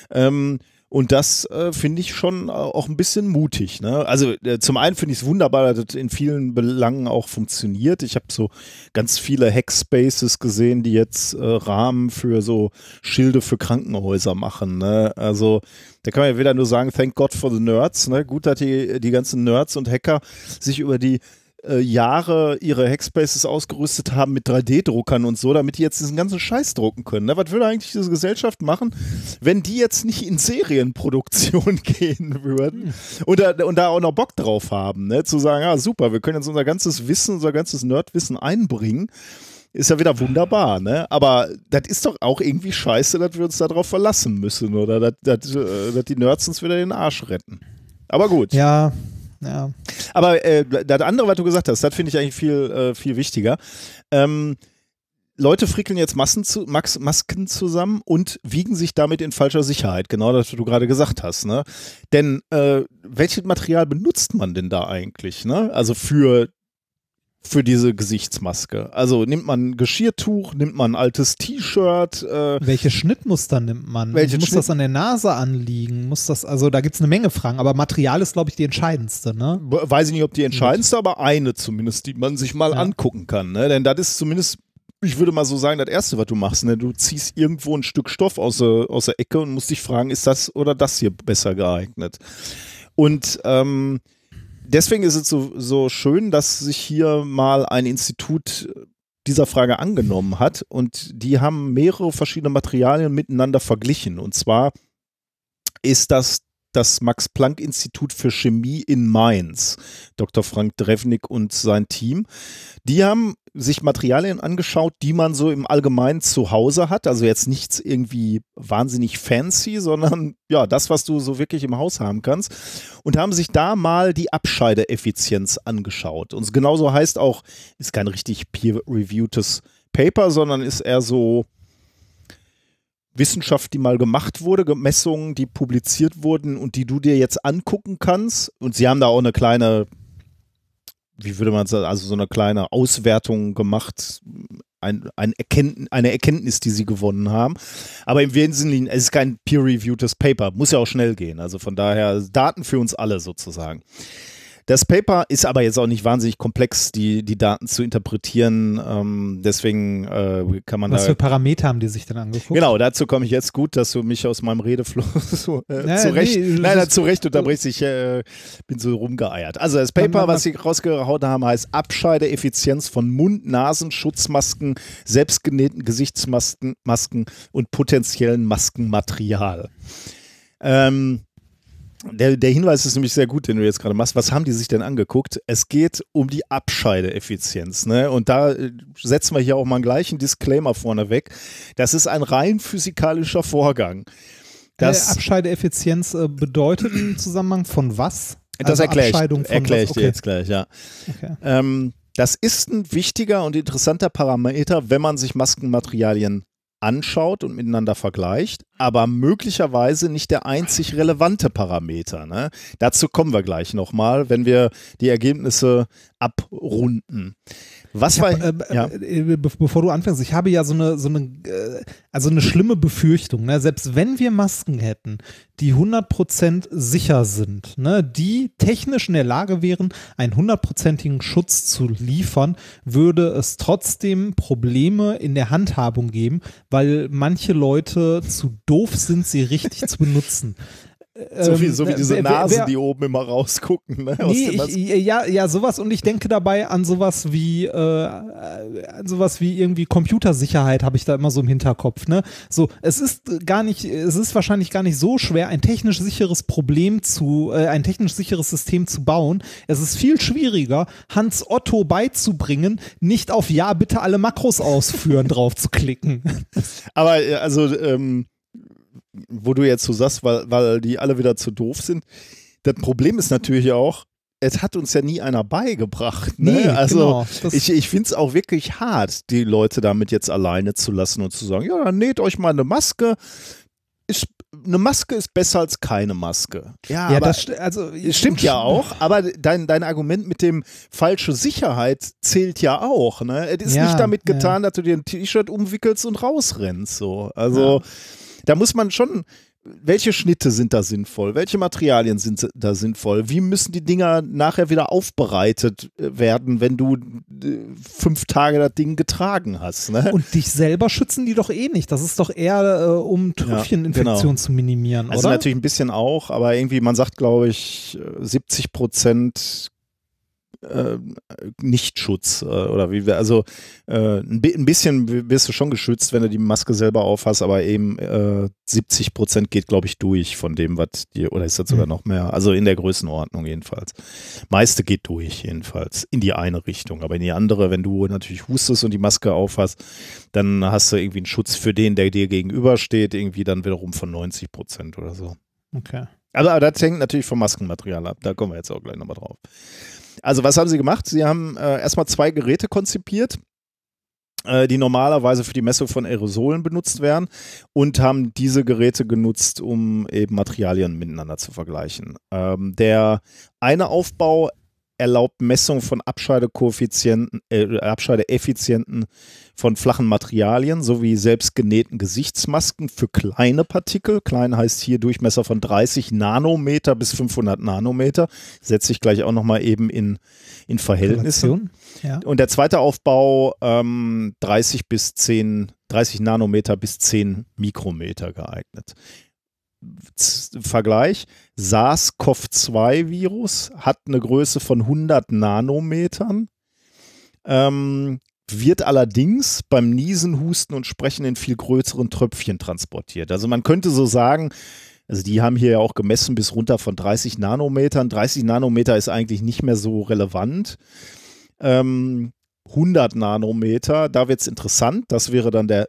Ähm, und das äh, finde ich schon auch ein bisschen mutig. Ne? Also äh, zum einen finde ich es wunderbar, dass das in vielen Belangen auch funktioniert. Ich habe so ganz viele Hackspaces gesehen, die jetzt äh, Rahmen für so Schilde für Krankenhäuser machen. Ne? Also da kann man ja wieder nur sagen, thank God for the Nerds. Ne? Gut, dass die, die ganzen Nerds und Hacker sich über die äh, Jahre ihre Hackspaces ausgerüstet haben mit 3D-Druckern und so, damit die jetzt diesen ganzen Scheiß drucken können. Ne? Was würde eigentlich diese Gesellschaft machen, wenn die jetzt nicht in Serienproduktion gehen würden und da, und da auch noch Bock drauf haben, ne? zu sagen, ah super, wir können jetzt unser ganzes Wissen, unser ganzes Nerdwissen einbringen. Ist ja wieder wunderbar, ne? Aber das ist doch auch irgendwie scheiße, dass wir uns darauf verlassen müssen oder dass, äh, dass die Nerds uns wieder den Arsch retten. Aber gut. Ja, ja. Aber äh, das andere, was du gesagt hast, das finde ich eigentlich viel, äh, viel wichtiger. Ähm, Leute frickeln jetzt Massen zu, Max, Masken zusammen und wiegen sich damit in falscher Sicherheit. Genau das, was du gerade gesagt hast. Ne? Denn äh, welches Material benutzt man denn da eigentlich? Ne? Also für, für diese Gesichtsmaske. Also nimmt man ein Geschirrtuch, nimmt man ein altes T-Shirt, äh, Welche Schnittmuster nimmt man? Welche Muss Schnitt- das an der Nase anliegen? Muss das, also da gibt es eine Menge Fragen, aber Material ist, glaube ich, die entscheidendste, ne? weiß ich nicht, ob die entscheidendste, aber eine zumindest, die man sich mal Ja. angucken kann. Ne? Denn das ist zumindest, ich würde mal so sagen, das Erste, was du machst. Ne? Du ziehst irgendwo ein Stück Stoff aus der, aus der Ecke und musst dich fragen, ist das oder das hier besser geeignet? Und ähm, deswegen ist es so, so schön, dass sich hier mal ein Institut dieser Frage angenommen hat und die haben mehrere verschiedene Materialien miteinander verglichen. Und zwar ist das das Max-Planck-Institut für Chemie in Mainz, Dr. Frank Drewnik und sein Team. Die haben sich Materialien angeschaut, die man so im Allgemeinen zu Hause hat. Also jetzt nichts irgendwie wahnsinnig fancy, sondern ja, das, was du so wirklich im Haus haben kannst. Und haben sich da mal die Abscheideeffizienz angeschaut. Und genauso heißt auch, ist kein richtig peer-reviewtes Paper, sondern ist eher so Wissenschaft, die mal gemacht wurde, Messungen, die publiziert wurden und die du dir jetzt angucken kannst. Und sie haben da auch eine kleine, wie würde man sagen, also so eine kleine Auswertung gemacht, ein, ein Erkenntnis, eine Erkenntnis, die sie gewonnen haben. Aber im Wesentlichen, es ist kein peer-reviewtes Paper, muss ja auch schnell gehen. Also von daher Daten für uns alle sozusagen. Das Paper ist aber jetzt auch nicht wahnsinnig komplex, die, die Daten zu interpretieren. Ähm, deswegen äh, kann man Was da. für Parameter haben die sich denn angeguckt? Genau, dazu komme ich jetzt gut, dass du mich aus meinem Redefluss so, äh, Ja, zurecht, nee, zurecht unterbrichst. Ich äh, bin so rumgeeiert. Also das Paper, Dann- was sie rausgehauen haben, heißt Abscheideeffizienz von Mund-, Nasen-, Schutzmasken, selbstgenähten Gesichtsmasken Masken und potenziellen Maskenmaterial. Ähm, der, der Hinweis ist nämlich sehr gut, den du jetzt gerade machst. Was haben die sich denn angeguckt? Es geht um die Abscheideeffizienz. Ne? Und da äh, setzen wir hier auch mal gleich einen Disclaimer vorne weg. Das ist ein rein physikalischer Vorgang. äh, Das, Abscheideeffizienz äh, bedeutet im Zusammenhang von was? das Also erkläre ich, erklär ich was? dir Okay. jetzt gleich, ja. Okay. Ähm, das ist ein wichtiger und interessanter Parameter, wenn man sich Maskenmaterialien anschaut und miteinander vergleicht, aber möglicherweise nicht der einzig relevante Parameter. Ne? Dazu kommen wir gleich nochmal, wenn wir die Ergebnisse abrunden. Was war, hab, äh, ja. äh, be bevor du anfängst, ich habe ja so eine, so eine, äh, also eine schlimme Befürchtung, ne? selbst wenn wir Masken hätten, die 100% sicher sind, ne? die technisch in der Lage wären, einen 100%igen Schutz zu liefern, würde es trotzdem Probleme in der Handhabung geben, weil manche Leute zu doof sind, sie richtig zu benutzen. So wie, so wie ähm, diese Nasen, die oben immer rausgucken. Ne, aus Nee, ich, ja, ja, sowas und ich denke dabei an sowas wie, äh, an sowas wie irgendwie Computersicherheit habe ich da immer so im Hinterkopf, ne? So, es ist gar nicht, es ist wahrscheinlich gar nicht so schwer, ein technisch sicheres Problem zu, äh, ein technisch sicheres System zu bauen. Es ist viel schwieriger, Hans Otto beizubringen, nicht auf Ja, bitte alle Makros ausführen drauf zu klicken. Aber äh, also, ähm, wo du jetzt so sagst, weil, weil die alle wieder zu doof sind, das Problem ist natürlich auch, es hat uns ja nie einer beigebracht. Ne? Nee, also genau. Ich, ich finde es auch wirklich hart, die Leute damit jetzt alleine zu lassen und zu sagen, ja, dann näht euch mal eine Maske. Ist, eine Maske ist besser als keine Maske. Ja, Ja, aber das st- also stimmt ja auch, aber dein, dein Argument mit dem falsche Sicherheit zählt ja auch. Ne? Es ist Ja, nicht damit ja. getan, dass du dir ein T-Shirt umwickelst und rausrennst. So. Also da muss man schon, welche Schnitte sind da sinnvoll? Welche Materialien sind da sinnvoll? Wie müssen die Dinger nachher wieder aufbereitet äh, werden, wenn du äh, fünf Tage das Ding getragen hast? Ne? Und dich selber schützen die doch eh nicht. Das ist doch eher, äh, um Tröpfcheninfektion genau. zu minimieren, Also oder? natürlich ein bisschen auch, aber irgendwie, man sagt, glaube ich, äh, 70 Prozent äh, Nichtschutz äh, oder wie wir, also äh, ein, bi ein bisschen wirst du schon geschützt, wenn du die Maske selber aufhast, aber eben äh, 70 Prozent geht, glaube ich, durch von dem, was dir, oder ist das sogar Mhm. noch mehr? Also in der Größenordnung jedenfalls. Meiste geht durch jedenfalls, in die eine Richtung, aber in die andere, wenn du natürlich hustest und die Maske aufhast, dann hast du irgendwie einen Schutz für den, der dir gegenübersteht, irgendwie dann wiederum von 90 Prozent oder so. okay. Aber, aber das hängt natürlich vom Maskenmaterial ab. Da kommen wir jetzt auch gleich nochmal drauf. Also, was haben sie gemacht? Sie haben äh, erstmal zwei Geräte konzipiert, äh, die normalerweise für die Messung von Aerosolen benutzt werden und haben diese Geräte genutzt, um eben Materialien miteinander zu vergleichen. Ähm, der eine Aufbau erlaubt Messung von Abscheidekoeffizienten, äh, Abscheideeffizienten von flachen Materialien sowie selbstgenähten Gesichtsmasken für kleine Partikel. Klein heißt hier Durchmesser von 30 Nanometer bis 500 Nanometer. Setze ich gleich auch nochmal eben in, in Verhältnisse. Ja. Und der zweite Aufbau ähm, 30 bis 10, 30 Nanometer bis 10 Mikrometer geeignet. Z Vergleich: SARS-CoV-2-Virus hat eine Größe von 100 Nanometern, ähm, wird allerdings beim Niesen, Husten und Sprechen in viel größeren Tröpfchen transportiert. Also man könnte so sagen, also die haben hier ja auch gemessen bis runter von 30 Nanometern. 30 Nanometer ist eigentlich nicht mehr so relevant. Ähm, 100 Nanometer, da wird es interessant. Das wäre dann der,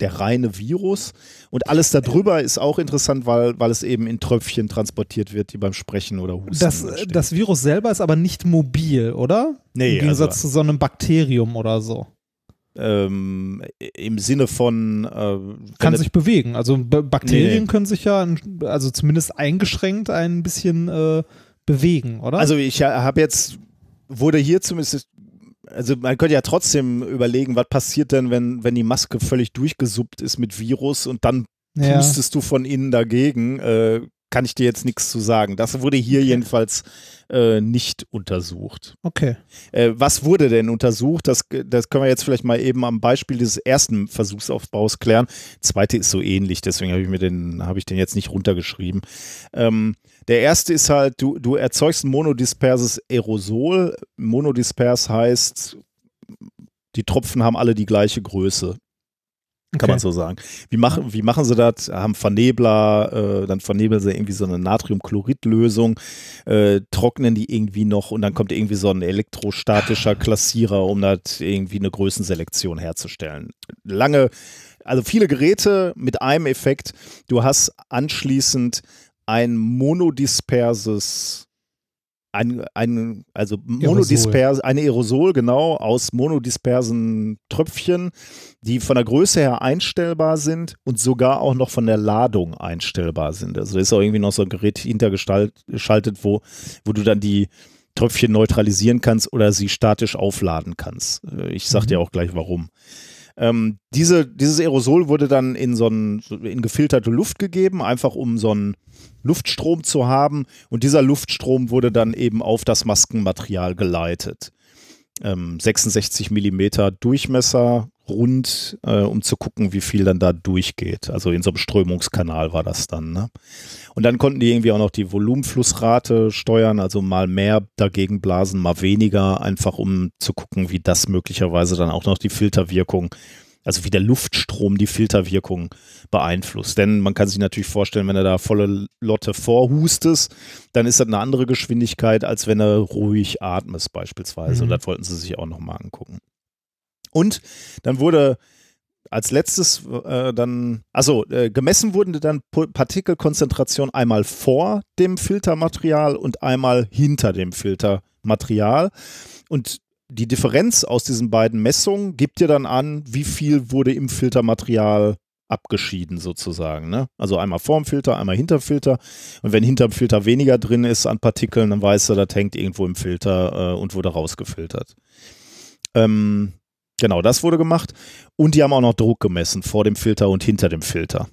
der reine Virus. Und alles darüber ist auch interessant, weil, weil es eben in Tröpfchen transportiert wird, die beim Sprechen oder Husten Das, entstehen. das Virus selber ist aber nicht mobil, oder? Nee, Im Gegensatz also- zu so einem Bakterium oder so. ähm, im Sinne von äh, Kann sich bewegen. Also Bakterien nee. können sich ja, also zumindest eingeschränkt, ein bisschen äh, bewegen, oder? Also ich habe jetzt, wurde hier zumindest, also man könnte ja trotzdem überlegen, was passiert denn, wenn, wenn die Maske völlig durchgesuppt ist mit Virus und dann ja. pustest du von innen dagegen. Äh, kann ich dir jetzt nichts zu sagen. Das wurde hier jedenfalls äh, nicht untersucht. Okay. Äh, was wurde denn untersucht? Das, das können wir jetzt vielleicht mal eben am Beispiel dieses ersten Versuchsaufbaus klären. Zweite ist so ähnlich, deswegen habe ich mir den, habe ich den jetzt nicht runtergeschrieben. Ähm, der erste ist halt, du, du erzeugst ein monodisperses Aerosol. Monodispers heißt, die Tropfen haben alle die gleiche Größe. Kann okay. man so sagen. Wie machen, wie machen sie das? Haben Vernebler, äh, dann vernebeln sie irgendwie so eine Natriumchloridlösung, äh, trocknen die irgendwie noch und dann kommt irgendwie so ein elektrostatischer Klassierer, um das irgendwie eine Größenselektion herzustellen. Lange, also viele Geräte mit einem Effekt. Du hast anschließend ein monodisperses ein, ein, also monodispers, eine Aerosol, genau, aus monodispersen Tröpfchen, die von der Größe her einstellbar sind und sogar auch noch von der Ladung einstellbar sind. Also ist auch irgendwie noch so ein Gerät hintergeschaltet, wo, wo du dann die Tröpfchen neutralisieren kannst oder sie statisch aufladen kannst. Äh, Ich sag Mhm. dir auch gleich warum. Ähm, diese, dieses Aerosol wurde dann in so ein, in gefilterte Luft gegeben, einfach um so einen Luftstrom zu haben. Und dieser Luftstrom wurde dann eben auf das Maskenmaterial geleitet. Ähm, 66 Millimeter Durchmesser, rund, äh, um zu gucken, wie viel dann da durchgeht. Also in so einem Strömungskanal war das dann. Ne? Und dann konnten die irgendwie auch noch die Volumenflussrate steuern, also mal mehr dagegen blasen, mal weniger, einfach um zu gucken, wie das möglicherweise dann auch noch die Filterwirkung, also wie der Luftstrom die Filterwirkung beeinflusst. Denn man kann sich natürlich vorstellen, wenn er da volle Lotte vorhustest, dann ist das eine andere Geschwindigkeit, als wenn er ruhig atmest beispielsweise. Mhm. Und das wollten sie sich auch nochmal angucken. Und dann wurde als letztes äh, dann, also äh, gemessen wurden dann Partikelkonzentration einmal vor dem Filtermaterial und einmal hinter dem Filtermaterial. Und die Differenz aus diesen beiden Messungen gibt dir dann an, wie viel wurde im Filtermaterial abgeschieden sozusagen. Ne? Also einmal vorm Filter, einmal hinter Filter. Und wenn hinterm Filter weniger drin ist an Partikeln, dann weißt du, das hängt irgendwo im Filter äh, und wurde rausgefiltert. Ähm, genau, das wurde gemacht. Und die haben auch noch Druck gemessen vor dem Filter und hinter dem Filter.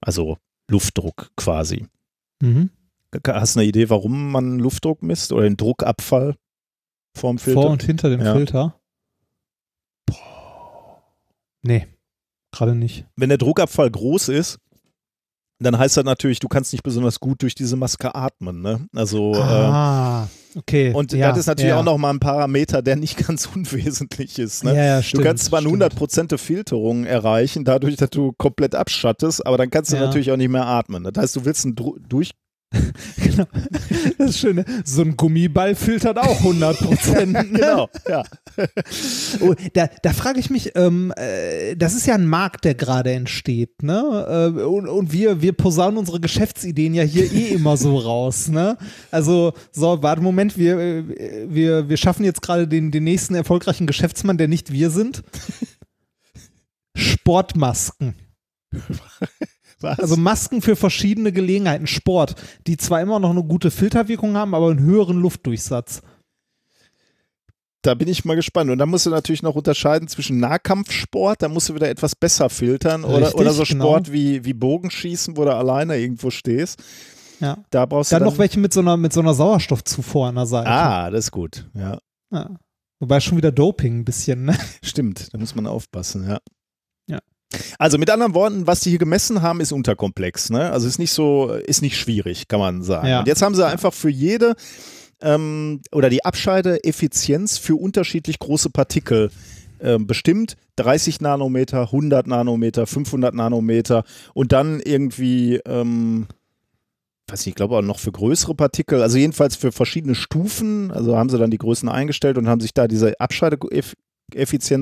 Also Luftdruck quasi. Mhm. Hast du eine Idee, warum man Luftdruck misst oder den Druckabfall vorm Filter? Vor und hinter dem Ja. Filter. Nee, gerade nicht. Wenn der Druckabfall groß ist, dann heißt das natürlich, du kannst nicht besonders gut durch diese Maske atmen. Ne? Also äh, ah, okay. und ja, das ist natürlich ja. auch nochmal ein Parameter, der nicht ganz unwesentlich ist. Ne? Ja, ja, Du stimmt, kannst zwar eine stimmt. 100% Filterung erreichen, dadurch, dass du komplett abschattest, aber dann kannst du natürlich auch nicht mehr atmen. Das heißt, du willst einen Dru durch Genau. Das ist schön. ne? So ein Gummiball filtert auch 100 Prozent. ne? genau, ja. Oh, da, da frage ich mich, ähm, äh, das ist ja ein Markt, der gerade entsteht, ne? Äh, und, und wir, wir posaunen unsere Geschäftsideen ja hier eh immer so raus, ne? Also, so, warte, Moment, wir, äh, wir, wir schaffen jetzt gerade den, den nächsten erfolgreichen Geschäftsmann, der nicht wir sind. Sportmasken. Was? Also Masken für verschiedene Gelegenheiten, Sport, die zwar immer noch eine gute Filterwirkung haben, aber einen höheren Luftdurchsatz. Da bin ich mal gespannt. Und dann musst du natürlich noch unterscheiden zwischen Nahkampfsport, da musst du wieder etwas besser filtern, oder, Richtig, oder so genau. Sport wie, wie Bogenschießen, wo du alleine irgendwo stehst. Ja. Da brauchst Dann du. noch welche mit so einer, mit so einer Sauerstoffzufuhr an der Seite. Ah, das ist gut. Ja, Ja. Wobei schon wieder Doping ein bisschen, ne? stimmt. Da muss man aufpassen, ja. Also mit anderen Worten, was die hier gemessen haben, ist unterkomplex. Ne? Also ist nicht so, ist nicht schwierig, kann man sagen. Ja. Und jetzt haben sie einfach für jede ähm, oder die Abscheideeffizienz für unterschiedlich große Partikel ähm, bestimmt. 30 Nanometer, 100 Nanometer, 500 Nanometer und dann irgendwie, ähm, weiß nicht, ich glaube auch noch für größere Partikel, also jedenfalls für verschiedene Stufen. Also haben sie dann die Größen eingestellt und haben sich da diese Abscheideeffizienz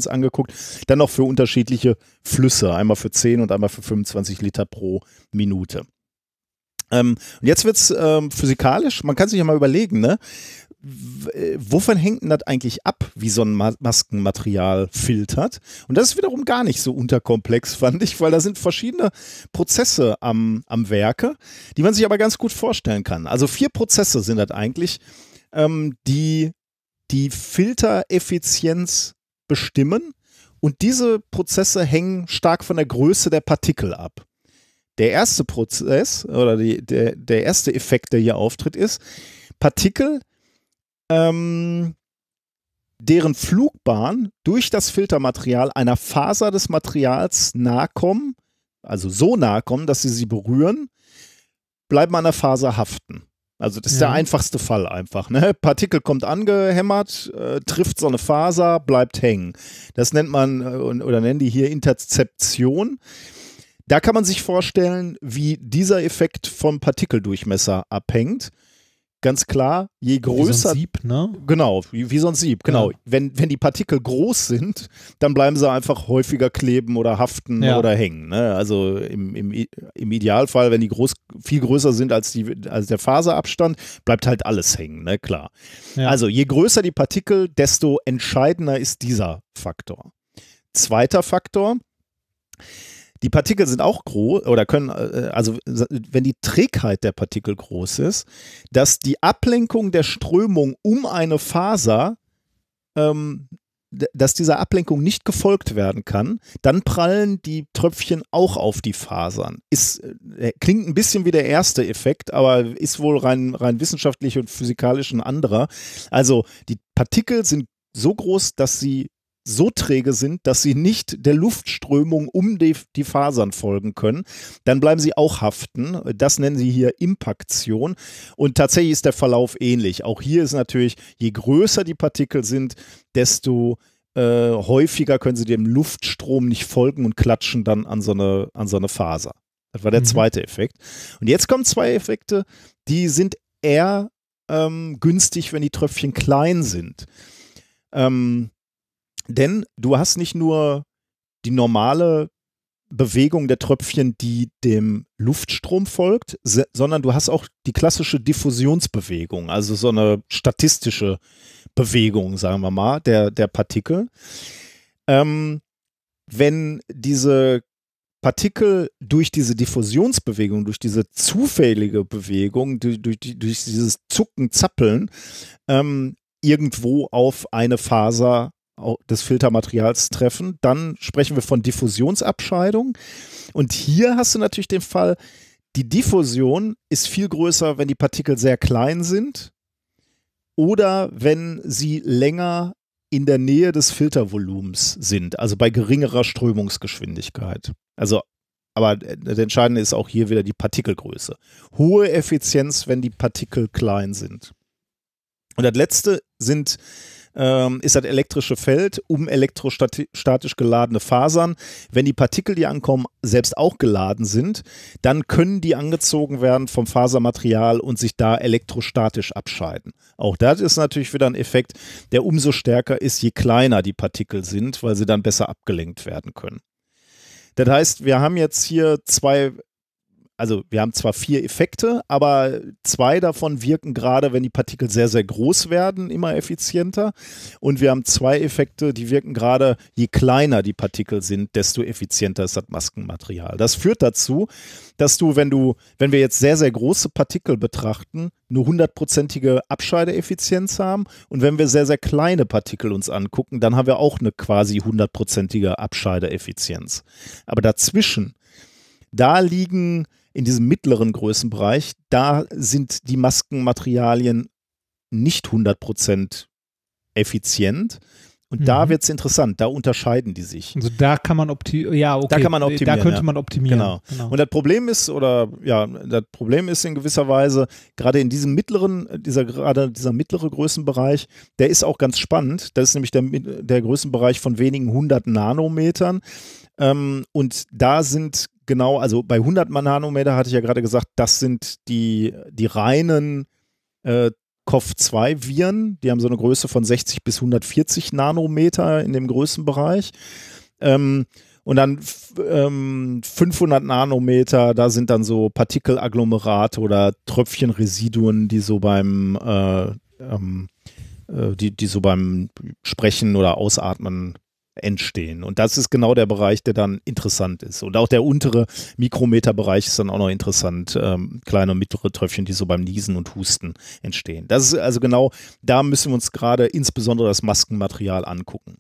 angeguckt. Dann noch für unterschiedliche Flüsse, einmal für 10 und einmal für 25 Liter pro Minute. Ähm, und jetzt wird es ähm, physikalisch, man kann sich ja mal überlegen, ne? Äh, Wovon hängt denn das eigentlich ab, wie so ein Ma Maskenmaterial filtert? Und das ist wiederum gar nicht so unterkomplex, fand ich, weil da sind verschiedene Prozesse am, am Werke, die man sich aber ganz gut vorstellen kann. Also vier Prozesse sind das eigentlich, ähm, die die Filtereffizienz bestimmen und diese Prozesse hängen stark von der Größe der Partikel ab. Der erste Prozess oder die, der, der erste Effekt, der hier auftritt, ist Partikel, ähm, deren Flugbahn durch das Filtermaterial einer Faser des Materials nahe kommen, also so nahe kommen, dass sie sie berühren, bleiben an der Faser haften. Also das ist Ja. der einfachste Fall einfach. Ne? Partikel kommt angehämmert, äh, trifft so eine Faser, bleibt hängen. Das nennt man äh, oder nennen die hier Interzeption. Da kann man sich vorstellen, wie dieser Effekt vom Partikeldurchmesser abhängt. Ganz klar, je Wie so größer ein Sieb, ne? Genau, wie, wie so ein Sieb, genau. Ja. Wenn, wenn die Partikel groß sind, dann bleiben sie einfach häufiger kleben oder haften Ja. oder hängen. Ne? Also im, im, im Idealfall, wenn die groß, viel größer sind als, die, als der Faserabstand, bleibt halt alles hängen, ne? klar. Ja. Also je größer die Partikel, desto entscheidender ist dieser Faktor. Zweiter Faktor, die Partikel sind auch groß oder können, äh, also wenn die Trägheit der Partikel groß ist, dass die Ablenkung der Strömung um eine Faser, ähm, dass dieser Ablenkung nicht gefolgt werden kann, dann prallen die Tröpfchen auch auf die Fasern. Ist, äh, klingt ein bisschen wie der erste Effekt, aber ist wohl rein, rein wissenschaftlich und physikalisch ein anderer. Also die Partikel sind so groß, dass sie so träge sind, dass sie nicht der Luftströmung um die, die Fasern folgen können, dann bleiben sie auch haften. Das nennen sie hier Impaktion. Und tatsächlich ist der Verlauf ähnlich. Auch hier ist natürlich, je größer die Partikel sind, desto äh, häufiger können sie dem Luftstrom nicht folgen und klatschen dann an so eine, an so eine Faser. Das war der Mhm. zweite Effekt. Und jetzt kommen zwei Effekte, die sind eher ähm, günstig, wenn die Tröpfchen klein sind. Ähm, denn du hast nicht nur die normale Bewegung der Tröpfchen, die dem Luftstrom folgt, sondern du hast auch die klassische Diffusionsbewegung, also so eine statistische Bewegung, sagen wir mal, der, der Partikel. Ähm, wenn diese Partikel durch diese Diffusionsbewegung, durch diese zufällige Bewegung, durch, durch, durch dieses Zucken, Zappeln, ähm, irgendwo auf eine Faser des Filtermaterials treffen, dann sprechen wir von Diffusionsabscheidung. Und hier hast du natürlich den Fall, die Diffusion ist viel größer, wenn die Partikel sehr klein sind oder wenn sie länger in der Nähe des Filtervolumens sind, also bei geringerer Strömungsgeschwindigkeit. Also, aber das Entscheidende ist auch hier wieder die Partikelgröße. Hohe Effizienz, wenn die Partikel klein sind. Und das letzte sind, ähm, ist das elektrische Feld um elektrostatisch geladene Fasern. Wenn die Partikel, die ankommen, selbst auch geladen sind, dann können die angezogen werden vom Fasermaterial und sich da elektrostatisch abscheiden. Auch das ist natürlich wieder ein Effekt, der umso stärker ist, je kleiner die Partikel sind, weil sie dann besser abgelenkt werden können. Das heißt, wir haben jetzt hier zwei, also wir haben zwar vier Effekte, aber zwei davon wirken gerade, wenn die Partikel sehr, sehr groß werden, immer effizienter. Und wir haben zwei Effekte, die wirken gerade, je kleiner die Partikel sind, desto effizienter ist das Maskenmaterial. Das führt dazu, dass du, wenn du, wenn wir jetzt sehr, sehr große Partikel betrachten, eine hundertprozentige Abscheideeffizienz haben. Und wenn wir sehr, sehr kleine Partikel uns angucken, dann haben wir auch eine quasi hundertprozentige Abscheideeffizienz. Aber dazwischen, da liegen in diesem mittleren Größenbereich, da sind die Maskenmaterialien nicht 100% effizient. Und da Mhm. wird es interessant, da unterscheiden die sich. Also da kann man optimieren. Ja, okay. Da kann man optimieren, Da könnte ja. man optimieren. Genau. Und das Problem ist, oder ja, das Problem ist in gewisser Weise, gerade in diesem mittleren, dieser gerade dieser mittlere Größenbereich, der ist auch ganz spannend. Das ist nämlich der, der Größenbereich von wenigen hundert Nanometern. Ähm, und da sind genau, also bei 100 Nanometer hatte ich ja gerade gesagt, das sind die, die reinen äh, COV2-Viren. Die haben so eine Größe von 60 bis 140 Nanometer in dem Größenbereich. Ähm, und dann ähm, 500 Nanometer, da sind dann so Partikelagglomerate oder Tröpfchenresiduen, die so beim äh, ähm, äh, die, die so beim Sprechen oder Ausatmen entstehen. Und das ist genau der Bereich, der dann interessant ist. Und auch der untere Mikrometerbereich ist dann auch noch interessant. Ähm, kleine und mittlere Tröpfchen, die so beim Niesen und Husten entstehen. Das ist also genau, da müssen wir uns gerade insbesondere das Maskenmaterial angucken.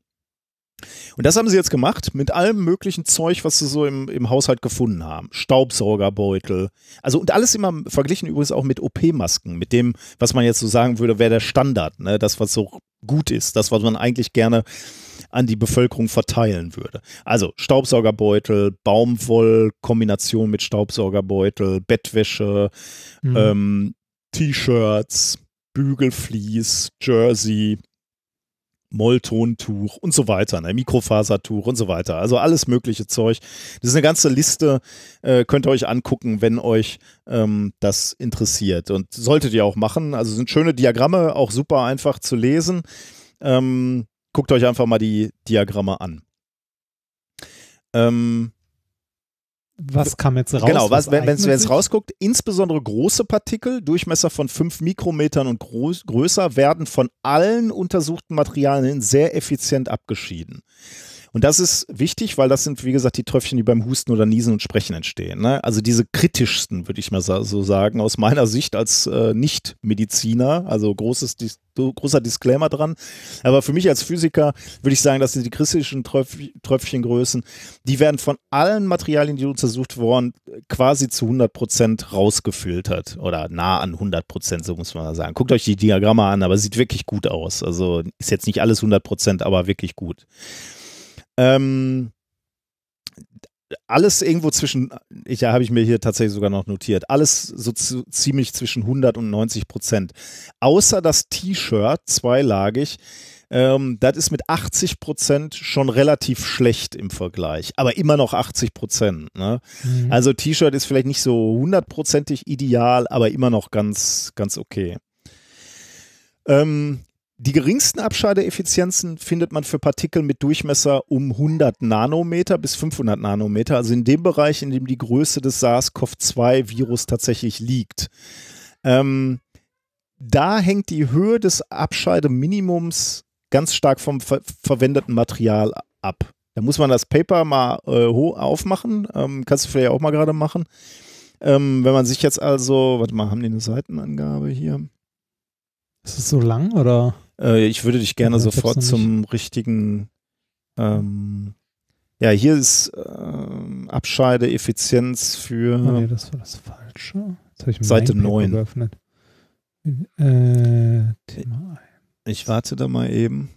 Und das haben sie jetzt gemacht mit allem möglichen Zeug, was sie so im, im Haushalt gefunden haben. Staubsaugerbeutel. Also und alles immer verglichen übrigens auch mit OP-Masken, mit dem, was man jetzt so sagen würde, wäre der Standard, ne? das, was so gut ist, das, was man eigentlich gerne an die Bevölkerung verteilen würde. Also Staubsaugerbeutel, Baumwoll, Kombination mit Staubsaugerbeutel, Bettwäsche, Mhm. ähm, T-Shirts, Bügelflies, Jersey, Molltontuch und so weiter, ne? Mikrofasertuch und so weiter. Also alles mögliche Zeug. Das ist eine ganze Liste, äh, könnt ihr euch angucken, wenn euch ähm, das interessiert. Und solltet ihr auch machen. Also sind schöne Diagramme, auch super einfach zu lesen. Ähm, guckt euch einfach mal die Diagramme an. Ähm, was kam jetzt raus? Genau, was, wenn eignet es jetzt rausguckt, insbesondere große Partikel, Durchmesser von 5 Mikrometern und groß, größer, werden von allen untersuchten Materialien sehr effizient abgeschieden. Und das ist wichtig, weil das sind, wie gesagt, die Tröpfchen, die beim Husten oder Niesen und Sprechen entstehen. Ne? Also diese kritischsten, würde ich mal so sagen, aus meiner Sicht als äh, Nicht-Mediziner. Also großes, Dis großer Disclaimer dran. Aber für mich als Physiker würde ich sagen, dass die kritischen Tröpf Tröpfchengrößen, die werden von allen Materialien, die untersucht wurden, quasi zu 100 Prozent rausgefiltert oder nah an 100 Prozent, so muss man sagen. Guckt euch die Diagramme an, aber sieht wirklich gut aus. Also ist jetzt nicht alles 100 Prozent, aber wirklich gut. Ähm, alles irgendwo zwischen, ich habe ich mir hier tatsächlich sogar noch notiert, alles so zu, ziemlich zwischen 100 und 90 Prozent. Außer das T-Shirt, zweilagig, ähm, das ist mit 80 Prozent schon relativ schlecht im Vergleich, aber immer noch 80 Prozent. Ne? Mhm. Also T-Shirt ist vielleicht nicht so hundertprozentig ideal, aber immer noch ganz, ganz okay. Ähm, die geringsten Abscheideeffizienzen findet man für Partikel mit Durchmesser um 100 Nanometer bis 500 Nanometer, also in dem Bereich, in dem die Größe des SARS-CoV-2-Virus tatsächlich liegt. Ähm, da hängt die Höhe des Abscheideminimums ganz stark vom ver verwendeten Material ab. Da muss man das Paper mal äh, aufmachen. Ähm, kannst du vielleicht auch mal gerade machen. Ähm, wenn man sich jetzt also, warte mal, haben die eine Seitenangabe hier? Ist es so lang oder? Äh, ich würde dich gerne Ja, sofort zum richtigen. Ähm, ja, hier ist ähm, Abscheideeffizienz für. Oh, nee, das war das Falsche. Jetzt habe ich Seite Paper 9. geöffnet. Äh, Thema Ich warte da mal eben.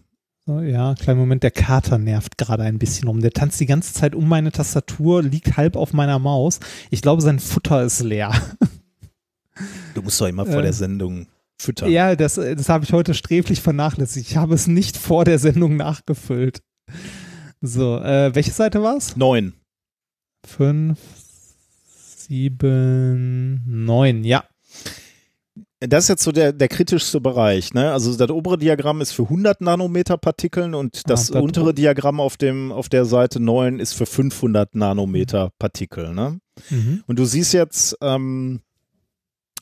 So, ja, kleinen Moment, der Kater nervt gerade ein bisschen rum. Der tanzt die ganze Zeit um meine Tastatur, liegt halb auf meiner Maus. Ich glaube, sein Futter ist leer. Du musst doch immer vor Äh, der Sendung füttern. Ja, das, das habe ich heute sträflich vernachlässigt. Ich habe es nicht vor der Sendung nachgefüllt. So, äh, welche Seite war es? Neun. Fünf, sieben, neun, ja. Das ist jetzt so der, der kritischste Bereich. Ne? Also das obere Diagramm ist für 100 Nanometer Partikeln und das Ah, untere drüben. Diagramm auf, dem, auf der Seite 9 ist für 500 Nanometer Partikel. Ne? Mhm. Und du siehst jetzt ähm,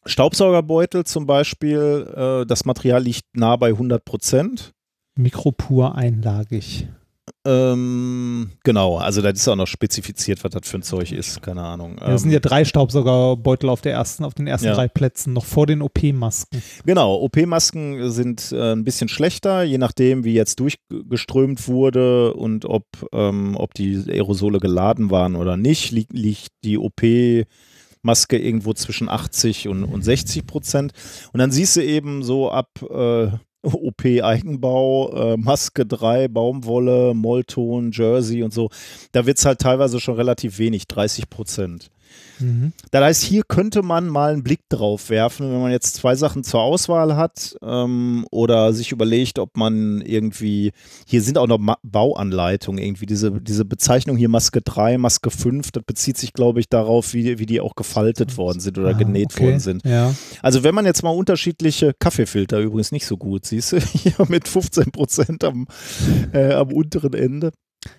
Staubsaugerbeutel zum Beispiel, äh, das Material liegt nah bei 100 Prozent. Mikropur einlagig. Ähm, genau, also da ist auch noch spezifiziert, was das für ein Zeug ist, keine Ahnung. Ja, das sind Ähm, ja drei Staubsaugerbeutel auf, der ersten, auf den ersten Ja. drei Plätzen, noch vor den OP-Masken. Genau, OP-Masken sind äh, ein bisschen schlechter, je nachdem, wie jetzt durchgeströmt wurde und ob, ähm, ob die Aerosole geladen waren oder nicht, liegt, liegt die OP-Maske irgendwo zwischen 80 und, und 60 Prozent. Und dann siehst du eben so ab äh, OP-Eigenbau, äh, Maske 3, Baumwolle, Mollton, Jersey und so, da wird es halt teilweise schon relativ wenig, 30 Prozent. Mhm. Das heißt, hier könnte man mal einen Blick drauf werfen, wenn man jetzt zwei Sachen zur Auswahl hat ähm, oder sich überlegt, ob man irgendwie, hier sind auch noch Ma Bauanleitungen, irgendwie diese, diese Bezeichnung hier Maske 3, Maske 5, das bezieht sich, glaube ich, darauf, wie, wie die auch gefaltet worden sind oder Ah, genäht okay. worden sind. Ja. Also wenn man jetzt mal unterschiedliche Kaffeefilter übrigens nicht so gut, siehst du, hier mit 15 Prozent am, äh, am unteren Ende.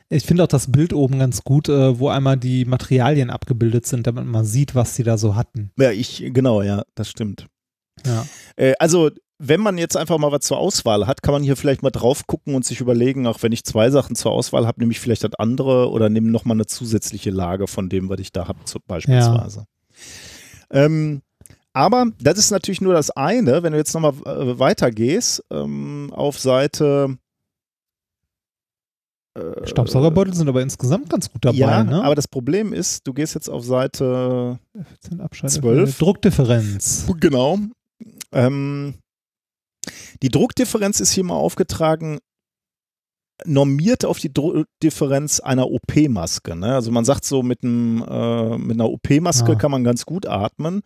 Ich finde auch das Bild oben ganz gut, äh, wo einmal die Materialien abgebildet sind, damit man sieht, was sie da so hatten. Ja, ich, genau, ja, das stimmt. Ja. Äh, also, wenn man jetzt einfach mal was zur Auswahl hat, kann man hier vielleicht mal drauf gucken und sich überlegen, auch wenn ich zwei Sachen zur Auswahl habe, nehme ich vielleicht das andere oder nehme nochmal eine zusätzliche Lage von dem, was ich da habe, beispielsweise. Ähm, aber das ist natürlich nur das eine, wenn du jetzt nochmal äh, weitergehst, ähm, auf Seite äh, Staubsaugerbeutel sind aber insgesamt ganz gut dabei, ja, ne? aber das Problem ist, du gehst jetzt auf Seite Effizient Abscheid- 12. Druckdifferenz. Genau. Ähm, die Druckdifferenz ist hier mal aufgetragen, normiert auf die Druckdifferenz einer OP-Maske. Ne? Also man sagt so, mit, einem, äh, mit einer OP-Maske Ah. kann man ganz gut atmen.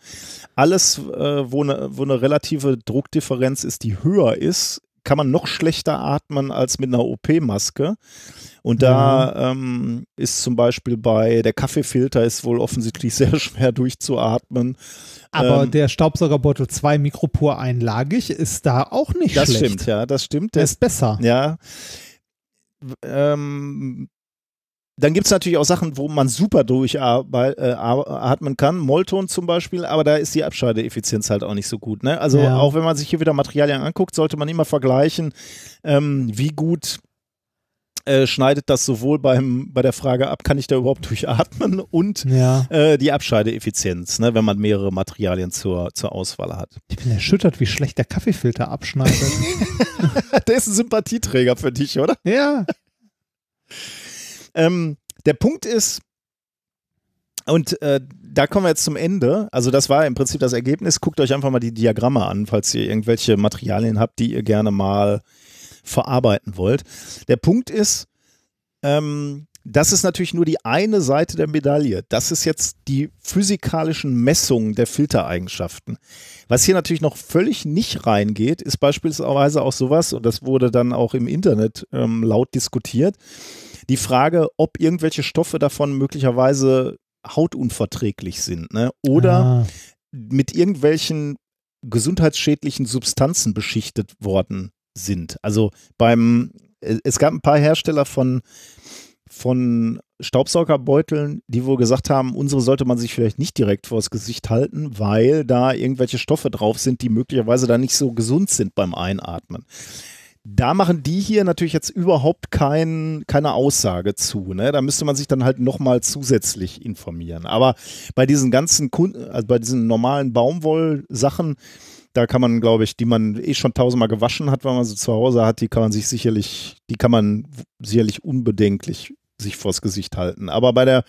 Alles, äh, wo, eine, wo eine relative Druckdifferenz ist, die höher ist, kann man noch schlechter atmen als mit einer OP-Maske. Und da ähm, ist zum Beispiel bei der Kaffeefilter ist wohl offensichtlich sehr schwer durchzuatmen. Aber Ähm, der Staubsaugerbeutel 2 Mikropur einlagig ist da auch nicht Das schlecht. stimmt, ja, das stimmt. Der ist besser. Ja. Ähm, dann gibt es natürlich auch Sachen, wo man super durchatmen äh, kann. Molton zum Beispiel, aber da ist die Abscheideeffizienz halt auch nicht so gut. Ne? Also Ja. auch wenn man sich hier wieder Materialien anguckt, sollte man immer vergleichen, ähm, wie gut äh, schneidet das sowohl beim, bei der Frage ab, kann ich da überhaupt durchatmen und Ja. äh, die Abscheideeffizienz, ne, wenn man mehrere Materialien zur, zur Auswahl hat. Ich bin erschüttert, wie schlecht der Kaffeefilter abschneidet. Der ist ein Sympathieträger für dich, oder? ja. Ähm, der Punkt ist, und äh, da kommen wir jetzt zum Ende. Also das war im Prinzip das Ergebnis. Guckt euch einfach mal die Diagramme an, falls ihr irgendwelche Materialien habt, die ihr gerne mal verarbeiten wollt. Der Punkt ist, ähm, das ist natürlich nur die eine Seite der Medaille. Das ist jetzt die physikalischen Messungen der Filtereigenschaften. Was hier natürlich noch völlig nicht reingeht, ist beispielsweise auch sowas, und das wurde dann auch im Internet ähm, laut diskutiert, die Frage, ob irgendwelche Stoffe davon möglicherweise hautunverträglich sind ne? oder Ah. mit irgendwelchen gesundheitsschädlichen Substanzen beschichtet worden sind. Also beim, äh, es gab ein paar Hersteller von, von Staubsaugerbeuteln, die wohl gesagt haben, unsere sollte man sich vielleicht nicht direkt vors Gesicht halten, weil da irgendwelche Stoffe drauf sind, die möglicherweise da nicht so gesund sind beim Einatmen. Da machen die hier natürlich jetzt überhaupt kein, keine Aussage zu. Ne? Da müsste man sich dann halt nochmal zusätzlich informieren. Aber bei diesen ganzen Kunden, also bei diesen normalen Baumwollsachen, da kann man, glaube ich, die man eh schon tausendmal gewaschen hat, wenn man sie zu Hause hat, die kann man sich sicherlich, die kann man sicherlich unbedenklich sich vors Gesicht halten. Aber bei der,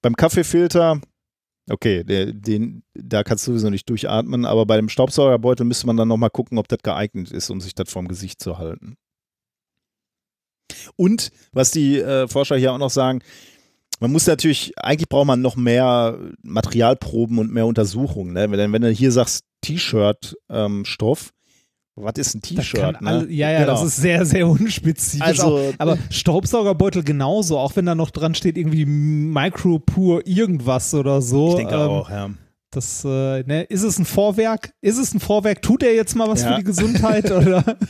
beim Kaffeefilter, okay, den, da kannst du sowieso nicht durchatmen, aber bei dem Staubsaugerbeutel müsste man dann nochmal gucken, ob das geeignet ist, um sich das vorm Gesicht zu halten. Und was die äh, Forscher hier auch noch sagen, man muss natürlich, eigentlich braucht man noch mehr Materialproben und mehr Untersuchungen. Ne? Wenn, wenn du hier sagst, T-Shirt-Stoff, was ist ein Das T-Shirt? Ne? alle- ja, ja, das Genau. ist sehr, sehr unspezifisch. Also- auch. Aber Staubsaugerbeutel genauso, auch wenn da noch dran steht, irgendwie Micro Pur irgendwas oder so. Ich denke ähm, auch, ja. Das, äh, ne, ist es ein Vorwerk? Ist es ein Vorwerk? Tut er jetzt mal was Ja. für die Gesundheit? oder?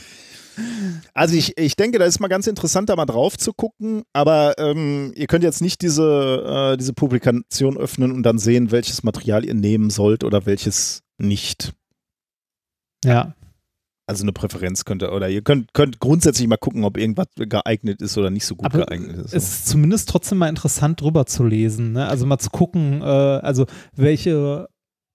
Also ich, ich denke, da ist mal ganz interessant, da mal drauf zu gucken, aber ähm, ihr könnt jetzt nicht diese, äh, diese Publikation öffnen und dann sehen, welches Material ihr nehmen sollt oder welches nicht. Ja. Also eine Präferenz könnt ihr, oder ihr könnt, könnt grundsätzlich mal gucken, ob irgendwas geeignet ist oder nicht so gut Aber geeignet ist. Es ist zumindest trotzdem mal interessant drüber zu lesen. Ne? Also mal zu gucken, äh, also welche,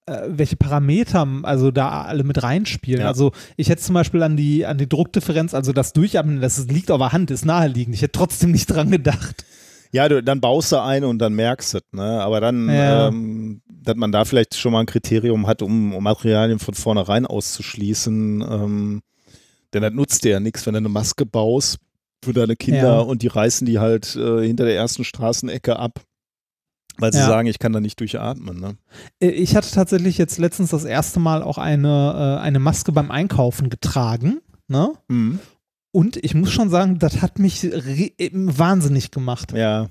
äh, welche Parameter also da alle mit reinspielen. Ja. Also ich hätte zum Beispiel an die, an die Druckdifferenz, also das Durchatmen, das liegt auf der Hand, ist naheliegend. Ich hätte trotzdem nicht dran gedacht. Ja, du, dann baust du eine und dann merkst du es, ne? Aber dann, Ja. ähm, dass man da vielleicht schon mal ein Kriterium hat, um, um Materialien von vornherein auszuschließen. Ähm, denn das nutzt dir ja nichts, wenn du eine Maske baust für deine Kinder Ja. und die reißen die halt äh, hinter der ersten Straßenecke ab, weil sie Ja. sagen, ich kann da nicht durchatmen, ne? Äh, Ich hatte tatsächlich jetzt letztens das erste Mal auch eine, äh, eine Maske beim Einkaufen getragen. Ne? Mhm. Und ich muss schon sagen, das hat mich äh, wahnsinnig gemacht. Ja.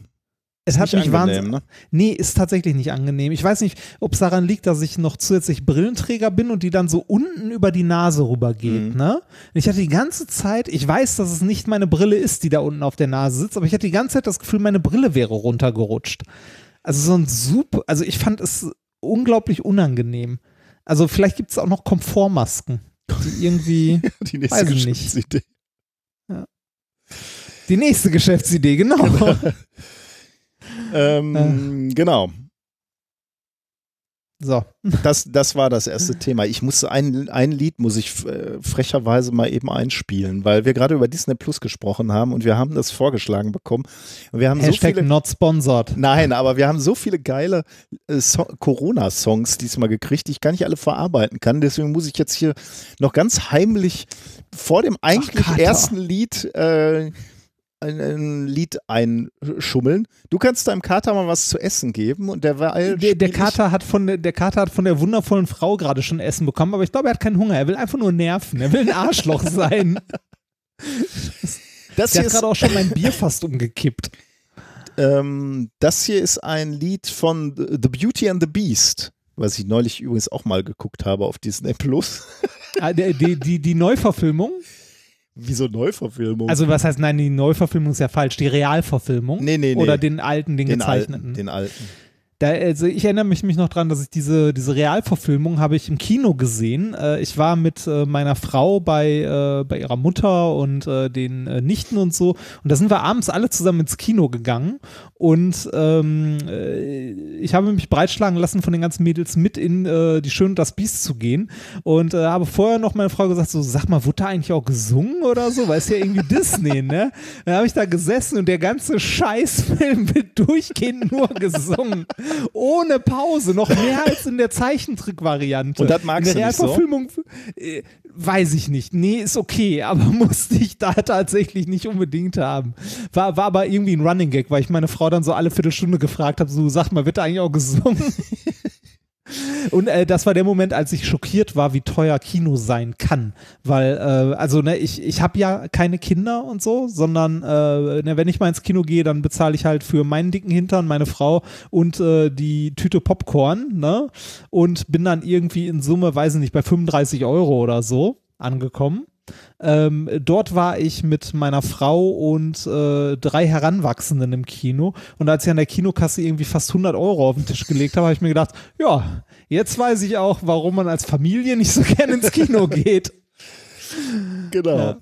Es hat nicht mich wahnsinnig. ne? Nee, ist tatsächlich nicht angenehm. Ich weiß nicht, ob es daran liegt, dass ich noch zusätzlich Brillenträger bin und die dann so unten über die Nase rübergeht. Mhm. Ne? Ich hatte die ganze Zeit, ich weiß, dass es nicht meine Brille ist, die da unten auf der Nase sitzt, aber ich hatte die ganze Zeit das Gefühl, meine Brille wäre runtergerutscht. Also so ein super, also ich fand es unglaublich unangenehm. Also vielleicht gibt es auch noch Komfortmasken, die irgendwie Die nächste Weiß ich nicht. Geschäftsidee. Die nächste Geschäftsidee, genau. Ähm, genau. So. Das, das war das erste Thema. Ich muss ein, ein Lied muss ich äh, frecherweise mal eben einspielen, weil wir gerade über Disney Plus gesprochen haben und wir haben das vorgeschlagen bekommen. Und wir haben so Hashtag viele. not sponsored. Nein, aber wir haben so viele geile äh, so Corona-Songs diesmal gekriegt, die ich gar nicht alle verarbeiten kann. Deswegen muss ich jetzt hier noch ganz heimlich vor dem eigentlich Kater. ersten Lied äh, ein, ein Lied einschummeln. Du kannst deinem Kater mal was zu essen geben und der war Der, der, Kater hat von der, Kater hat von der wundervollen Frau gerade schon Essen bekommen, aber ich glaube, er hat keinen Hunger. Er will einfach nur nerven. Er will ein Arschloch sein. Das Der hier, hat gerade ist, auch schon mein Bier fast umgekippt. ähm, das hier ist ein Lied von The Beauty and the Beast, was ich neulich übrigens auch mal geguckt habe auf Disney Plus. Ah, Die, die, die Neuverfilmung? Wieso Neuverfilmung? Also, was heißt, nein, die Neuverfilmung ist ja falsch. Die Realverfilmung? Nee, nee, nee. Oder den alten, den, den gezeichneten? alten, den alten. Da, also ich erinnere mich, mich noch dran, dass ich diese, diese Realverfilmung habe ich im Kino gesehen. Äh, ich war mit äh, meiner Frau bei, äh, bei ihrer Mutter und äh, den äh, Nichten und so. Und da sind wir abends alle zusammen ins Kino gegangen. Und ähm, äh, ich habe mich breitschlagen lassen, von den ganzen Mädels mit in die Schön und das Biest zu gehen. Und habe vorher noch meine Frau gesagt: so, sag mal, wurde da eigentlich auch gesungen oder so? Weil es ja irgendwie Disney, ne? Dann habe ich da gesessen und der ganze Scheißfilm wird durchgehend nur gesungen. Ohne Pause, noch mehr als in der Zeichentrick-Variante. Und das magst in der du nicht so? Realverfilmung, äh, weiß ich nicht. Nee, ist okay, aber musste ich da tatsächlich nicht unbedingt haben. War, war aber irgendwie ein Running Gag, weil ich meine Frau dann so alle Viertelstunde gefragt habe, so, sag mal, wird da eigentlich auch gesungen? Und äh, das war der Moment, als ich schockiert war, wie teuer Kino sein kann. Weil, äh, also, ne, ich, ich habe ja keine Kinder und so, sondern äh, ne, wenn ich mal ins Kino gehe, dann bezahle ich halt für meinen dicken Hintern, meine Frau und äh, die Tüte Popcorn, ne? Und bin dann irgendwie in Summe, weiß ich nicht, bei 35 Euro oder so angekommen. Ähm, dort war ich mit meiner Frau und äh, drei Heranwachsenden im Kino. Und als ich an der Kinokasse irgendwie fast 100 Euro auf den Tisch gelegt habe, habe ich mir gedacht, ja, jetzt weiß ich auch, warum man als Familie nicht so gerne ins Kino geht. Genau. Ja.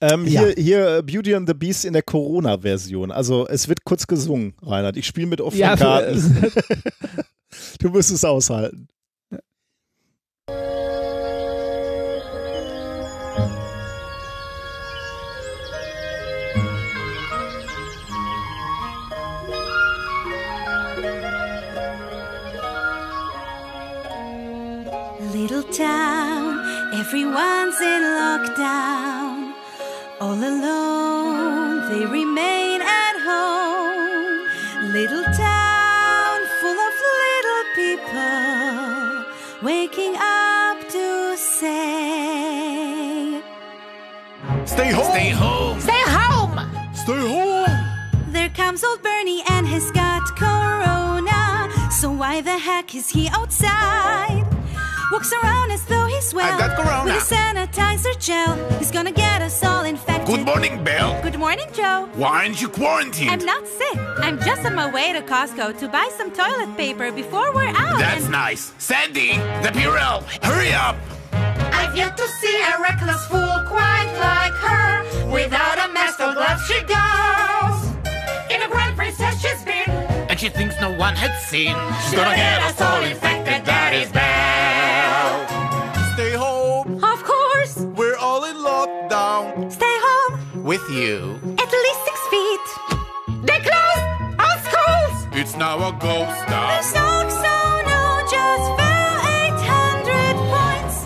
Ähm, Ja. hier, hier äh, Beauty and the Beast in der Corona-Version. Also es wird kurz gesungen, Reinhard. Ich spiele mit offenen Ja, Karten. Du musst es aushalten. Little town, everyone's in lockdown. All alone, they remain at home. Little town full of little people waking up to say, Stay home. Stay home. Stay home! Stay home. There comes old Bernie and he's got corona. So why the heck is he outside? Walks around as though he's well. I've got corona. With a sanitizer gel. He's gonna get us all infected. Good morning, Belle. Good morning, Joe. Why aren't you quarantined? I'm not sick. I'm just on my way to Costco to buy some toilet paper before we're out. That's and nice. Sandy, the Purell, hurry up. I've yet to see a reckless fool quite like her. Without a mask or gloves, she goes. And she thinks no one had seen. She's gonna get us all infected, that is Belle. Stay home. Of course. We're all in lockdown. Stay home. With you. At least six feet. They closed all schools. It's now a ghost town. Snow, no, just fell 800 points.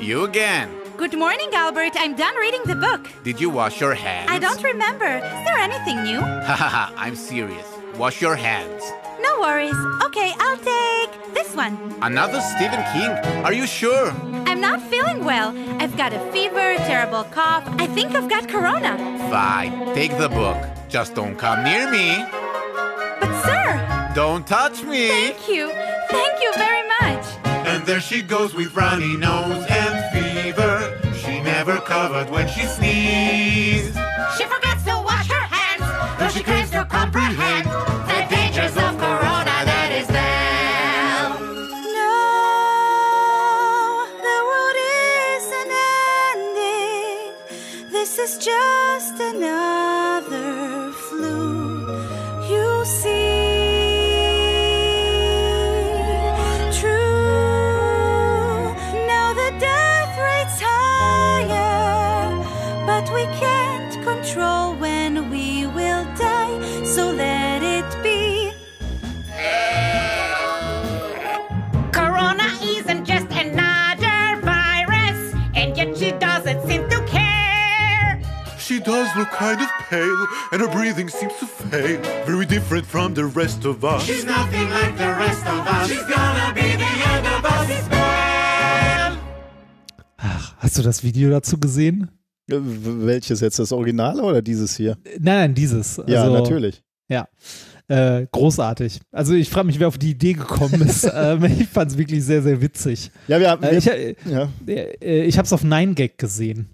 You again. Good morning, Albert. I'm done reading the book. Did you wash your hands? I don't remember. Is there anything new? Hahaha, I'm serious. Wash your hands. No worries. Okay, I'll take this one. Another Stephen King? Are you sure? I'm not feeling well. I've got a fever, terrible cough. I think I've got corona. Fine. Take the book. Just don't come near me. But, sir, Don't touch me. thank you. Thank you very much. And there she goes with runny nose and fever. She never covered when she sneezed. She forgets she claims to comprehend the dangers of corona that is there. No, the world isn't ending. This is just another She does look kind of pale, and her breathing seems to fail. Very different from the rest of us. She's nothing like the rest of us. She's gonna be the end of us. Ach, hast du das Video dazu gesehen? Äh, Welches jetzt, das Originale oder dieses hier? Äh, Nein, nein, dieses. Ja, Also, natürlich. Ja. Äh, großartig. Also ich frage mich, wer auf die Idee gekommen ist. ähm, ich fand es wirklich sehr, sehr witzig. Ja, wir, haben, Äh, ich äh, ja. äh, ich habe es auf 9gag gesehen.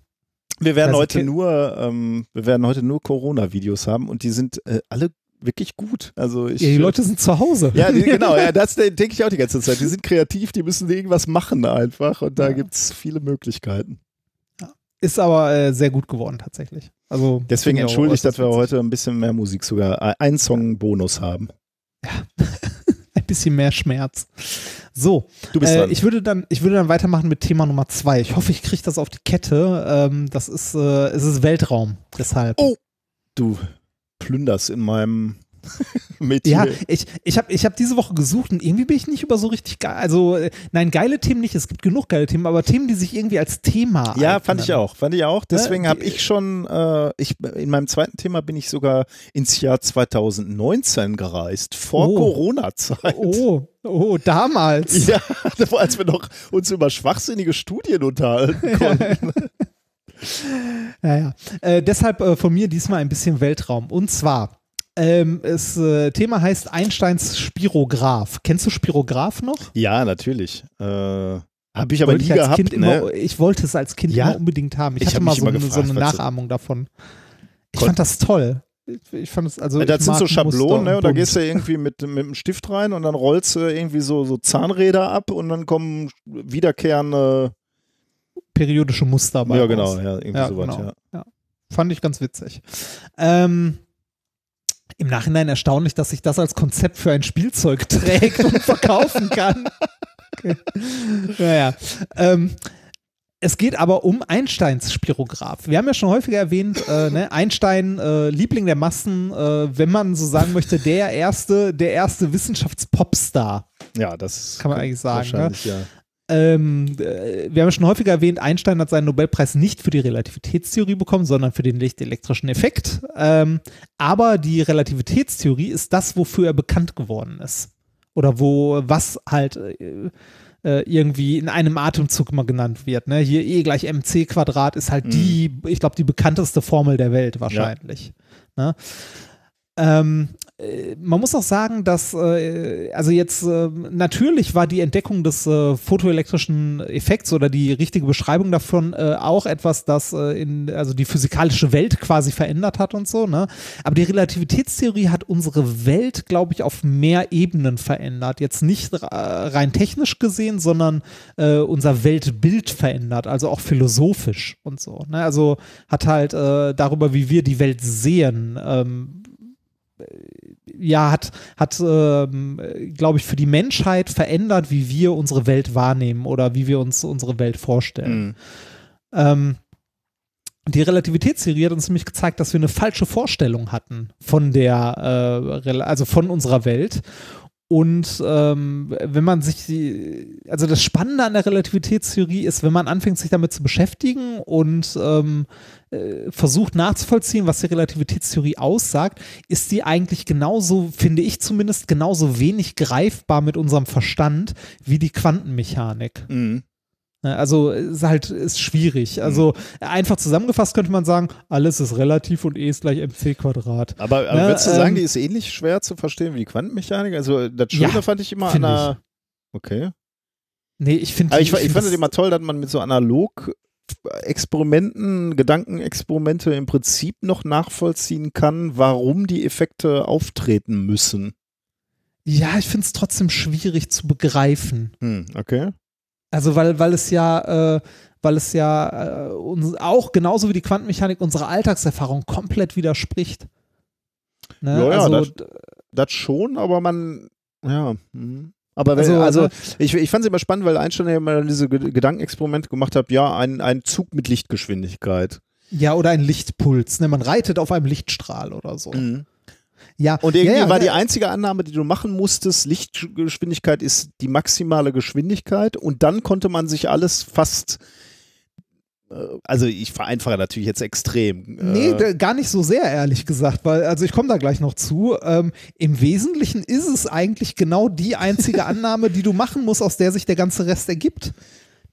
Wir werden Also, heute okay. nur, ähm, wir werden heute nur Corona-Videos haben und die sind äh, alle wirklich gut. Also ich, Ja, die Leute sind zu Hause. ja, die, genau, ja, das denke ich auch die ganze Zeit. Die sind kreativ, die müssen irgendwas machen einfach und da Ja. gibt's viele Möglichkeiten. Ist aber äh, sehr gut geworden tatsächlich. Also Deswegen entschuldigt, dass wir heute ein bisschen mehr Musik sogar, äh, einen Song Bonus haben. ein bisschen mehr Schmerz. So, Du bist äh, ich würde dann, ich würde dann weitermachen mit Thema Nummer zwei. Ich hoffe, ich kriege das auf die Kette. Ähm, das ist, äh, es ist Weltraum. Deshalb. Oh. Du plünderst in meinem Metier. Ja, ich, ich habe ich hab diese Woche gesucht und irgendwie bin ich nicht über so richtig geil. Also, äh, nein, geile Themen nicht. Es gibt genug geile Themen, aber Themen, die sich irgendwie als Thema. Ja, fand eignen. ich auch. Fand ich auch. Deswegen die- habe ich schon, äh, ich, in meinem zweiten Thema bin ich sogar ins Jahr 2019 gereist, vor Oh. Corona-Zeit. Oh, oh, damals. Ja, als wir noch uns über schwachsinnige Studien unterhalten konnten. Ja, ja. Äh, deshalb äh, von mir diesmal ein bisschen Weltraum. Und zwar, ähm, das äh, Thema heißt Einsteins Spirograph. Kennst du Spirograph noch? Ja, natürlich. Äh, Habe ich aber Wollte nie ich gehabt. ne? immer, ich wollte es als Kind Ja? immer unbedingt haben. Ich, Ich hatte hab mal so eine, so gefragt, eine Nachahmung davon. Ich Kon- fand das toll. Ich, ich fand es also. das ich sind so Schablonen, ne? Und da gehst du irgendwie mit, mit dem Stift rein und dann rollst du irgendwie so, so Zahnräder ab und dann kommen wiederkehrende. periodische Muster bei ja, genau, raus. ja, irgendwie Ja, sowas, genau. ja. Fand ich ganz witzig. Ähm, Im Nachhinein erstaunlich, dass sich das als Konzept für ein Spielzeug trägt und verkaufen kann. Okay. Naja. Ähm, es geht aber um Einsteins Spirograph. Wir haben ja schon häufiger erwähnt, äh, ne? Einstein, äh, Liebling der Massen, äh, wenn man so sagen möchte, der erste, der erste Wissenschaftspopstar. Ja, das Kann man eigentlich sagen, ne? Ja. Ähm, äh, wir haben ja schon häufiger erwähnt, Einstein hat seinen Nobelpreis nicht für die Relativitätstheorie bekommen, sondern für den lichtelektrischen Effekt. Ähm, aber die Relativitätstheorie ist das, wofür er bekannt geworden ist. Oder wo, was halt äh, äh, irgendwie in einem Atemzug mal genannt wird. Ne? Hier E gleich mc Quadrat ist halt die, ich glaube, die bekannteste Formel der Welt wahrscheinlich. Ne? Ähm, äh, man muss auch sagen, dass, äh, also jetzt, äh, natürlich war die Entdeckung des äh, photoelektrischen Effekts oder die richtige Beschreibung davon äh, auch etwas, das äh, in, also die physikalische Welt quasi verändert hat und so, ne? Aber die Relativitätstheorie hat unsere Welt, glaube ich, auf mehr Ebenen verändert. Jetzt nicht äh, rein technisch gesehen, sondern äh, unser Weltbild verändert, also auch philosophisch und so. Ne? Also hat halt äh, darüber, wie wir die Welt sehen, ähm, ja, hat, hat ähm, glaube ich, für die Menschheit verändert, wie wir unsere Welt wahrnehmen oder wie wir uns unsere Welt vorstellen. Mhm. Ähm, die Relativitätstheorie hat uns nämlich gezeigt, dass wir eine falsche Vorstellung hatten von der, äh, also von unserer Welt. Und ähm, wenn man sich die, also das Spannende an der Relativitätstheorie ist, wenn man anfängt, sich damit zu beschäftigen und ähm, äh, versucht nachzuvollziehen, was die Relativitätstheorie aussagt, ist die eigentlich genauso, finde ich zumindest, genauso wenig greifbar mit unserem Verstand wie die Quantenmechanik. Mhm. Ne, Also ist halt ist schwierig. Also einfach zusammengefasst könnte man sagen, alles ist relativ und E ist gleich mc Quadrat. Aber, aber Ne, würdest du sagen, ähm, die ist ähnlich schwer zu verstehen wie die Quantenmechanik? Also das Schöne Ja, fand ich immer an einer. Okay. Nee, ich finde ich, ich fand es immer toll, dass man mit so analog Experimenten, Gedankenexperimente im Prinzip noch nachvollziehen kann, warum die Effekte auftreten müssen. Ja, ich finde es trotzdem schwierig zu begreifen. Hm, okay. Also weil, weil es ja, äh, weil es ja äh, uns auch genauso wie die Quantenmechanik unserer Alltagserfahrung komplett widerspricht. Ne? Ja, ja, also, das- Das schon, aber man, ja. hm. Aber wenn, Also, also, ne? ich, ich fand es immer spannend, weil Einstein ja immer diese Ge- Gedankenexperimente gemacht hat, ja, ein, ein Zug mit Lichtgeschwindigkeit. ja, oder ein Lichtpuls. Ne? Man reitet auf einem Lichtstrahl oder so. Ja, Und irgendwie ja, ja, war die einzige Annahme, die du machen musstest, Lichtgeschwindigkeit ist die maximale Geschwindigkeit und dann konnte man sich alles fast, äh, also ich vereinfache natürlich jetzt extrem. Nee, äh, gar nicht so sehr, ehrlich gesagt, weil, also ich komme da gleich noch zu. Ähm, Im Wesentlichen ist es eigentlich genau die einzige Annahme, die du machen musst, aus der sich der ganze Rest ergibt.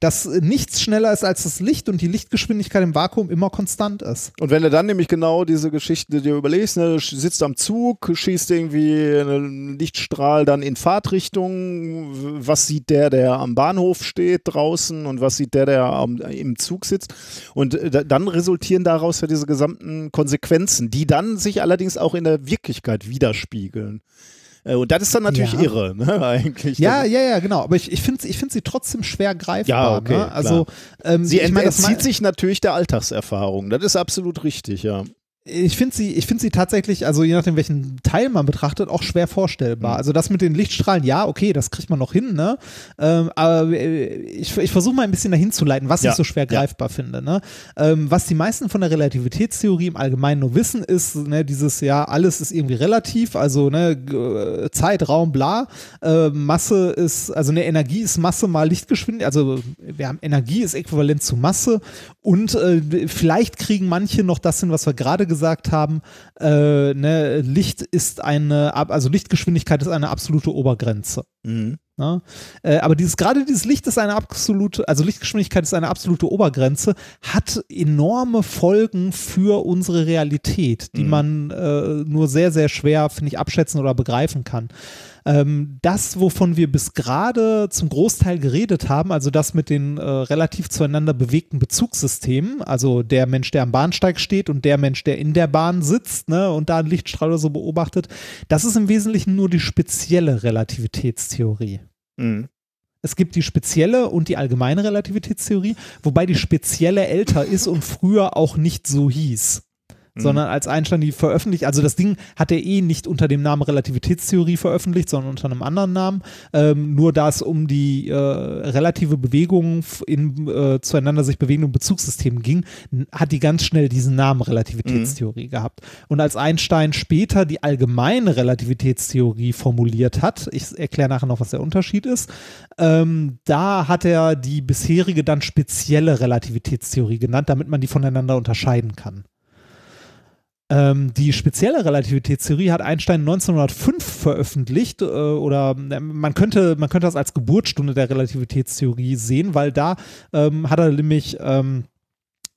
Dass nichts schneller ist als das Licht und die Lichtgeschwindigkeit im Vakuum immer konstant ist. Und wenn du dann nämlich genau diese Geschichte dir überlegst, ne, du sitzt am Zug, schießt irgendwie einen Lichtstrahl dann in Fahrtrichtung, was sieht der, der am Bahnhof steht draußen und was sieht der, der am, im Zug sitzt und äh, da- dann resultieren daraus ja diese gesamten Konsequenzen, die dann sich allerdings auch in der Wirklichkeit widerspiegeln. Äh, Und das ist dann natürlich Ja. irre, ne, eigentlich. Ja, ja, ja, genau. Aber ich, ich finde ich find sie trotzdem schwer greifbar. Ja, okay, ne? Also, ähm, Sie ich mein, entzieht sich natürlich der Alltagserfahrung. Das ist absolut richtig, ja. Ich finde sie, ich finde sie tatsächlich, also je nachdem, welchen Teil man betrachtet, auch schwer Mhm. vorstellbar. Also das mit den Lichtstrahlen, ja, okay, das kriegt man noch hin, ne? Ähm, aber ich, ich versuche mal ein bisschen dahin zu leiten, was Ja, ich so schwer ja. greifbar finde. Ne? Ähm, was die meisten von der Relativitätstheorie im Allgemeinen nur wissen, ist, ne, dieses, ja, alles ist irgendwie relativ, also ne, Zeit, Raum, bla. Äh, Masse ist, also eine Energie ist Masse mal Lichtgeschwindigkeit, also wir haben Energie ist äquivalent zu Masse und äh, vielleicht kriegen manche noch das hin, was wir gerade gesagt haben. Äh, ne, Licht ist eine, also Lichtgeschwindigkeit ist eine absolute Obergrenze. Mhm. Ne? Äh, aber dieses gerade dieses Licht ist eine absolute, also Lichtgeschwindigkeit ist eine absolute Obergrenze, hat enorme Folgen für unsere Realität, die Mhm. man äh, nur sehr, sehr schwer, finde ich, abschätzen oder begreifen kann. Ähm, das, wovon wir bis gerade zum Großteil geredet haben, also das mit den äh, relativ zueinander bewegten Bezugssystemen, also der Mensch, der am Bahnsteig steht und der Mensch, der in der Bahn sitzt ne, und da einen Lichtstrahl oder so beobachtet, das ist im Wesentlichen nur die spezielle Relativitätstheorie. Mhm. Es gibt die spezielle und die allgemeine Relativitätstheorie, wobei die spezielle älter ist und früher auch nicht so hieß. Sondern als Einstein die veröffentlicht, also das Ding hat er eh nicht unter dem Namen Relativitätstheorie veröffentlicht, sondern unter einem anderen Namen. Ähm, nur da es um die äh, relative Bewegung in äh, zueinander sich bewegenden Bezugssystemen ging, hat die ganz schnell diesen Namen Relativitätstheorie gehabt. Und als Einstein später die allgemeine Relativitätstheorie formuliert hat, ich erkläre nachher noch, was der Unterschied ist, ähm, da hat er die bisherige dann spezielle Relativitätstheorie genannt, damit man die voneinander unterscheiden kann. Ähm, die spezielle Relativitätstheorie hat Einstein 1905 veröffentlicht äh, oder äh, man könnte, man könnte das als Geburtsstunde der Relativitätstheorie sehen, weil da ähm, hat er nämlich ähm,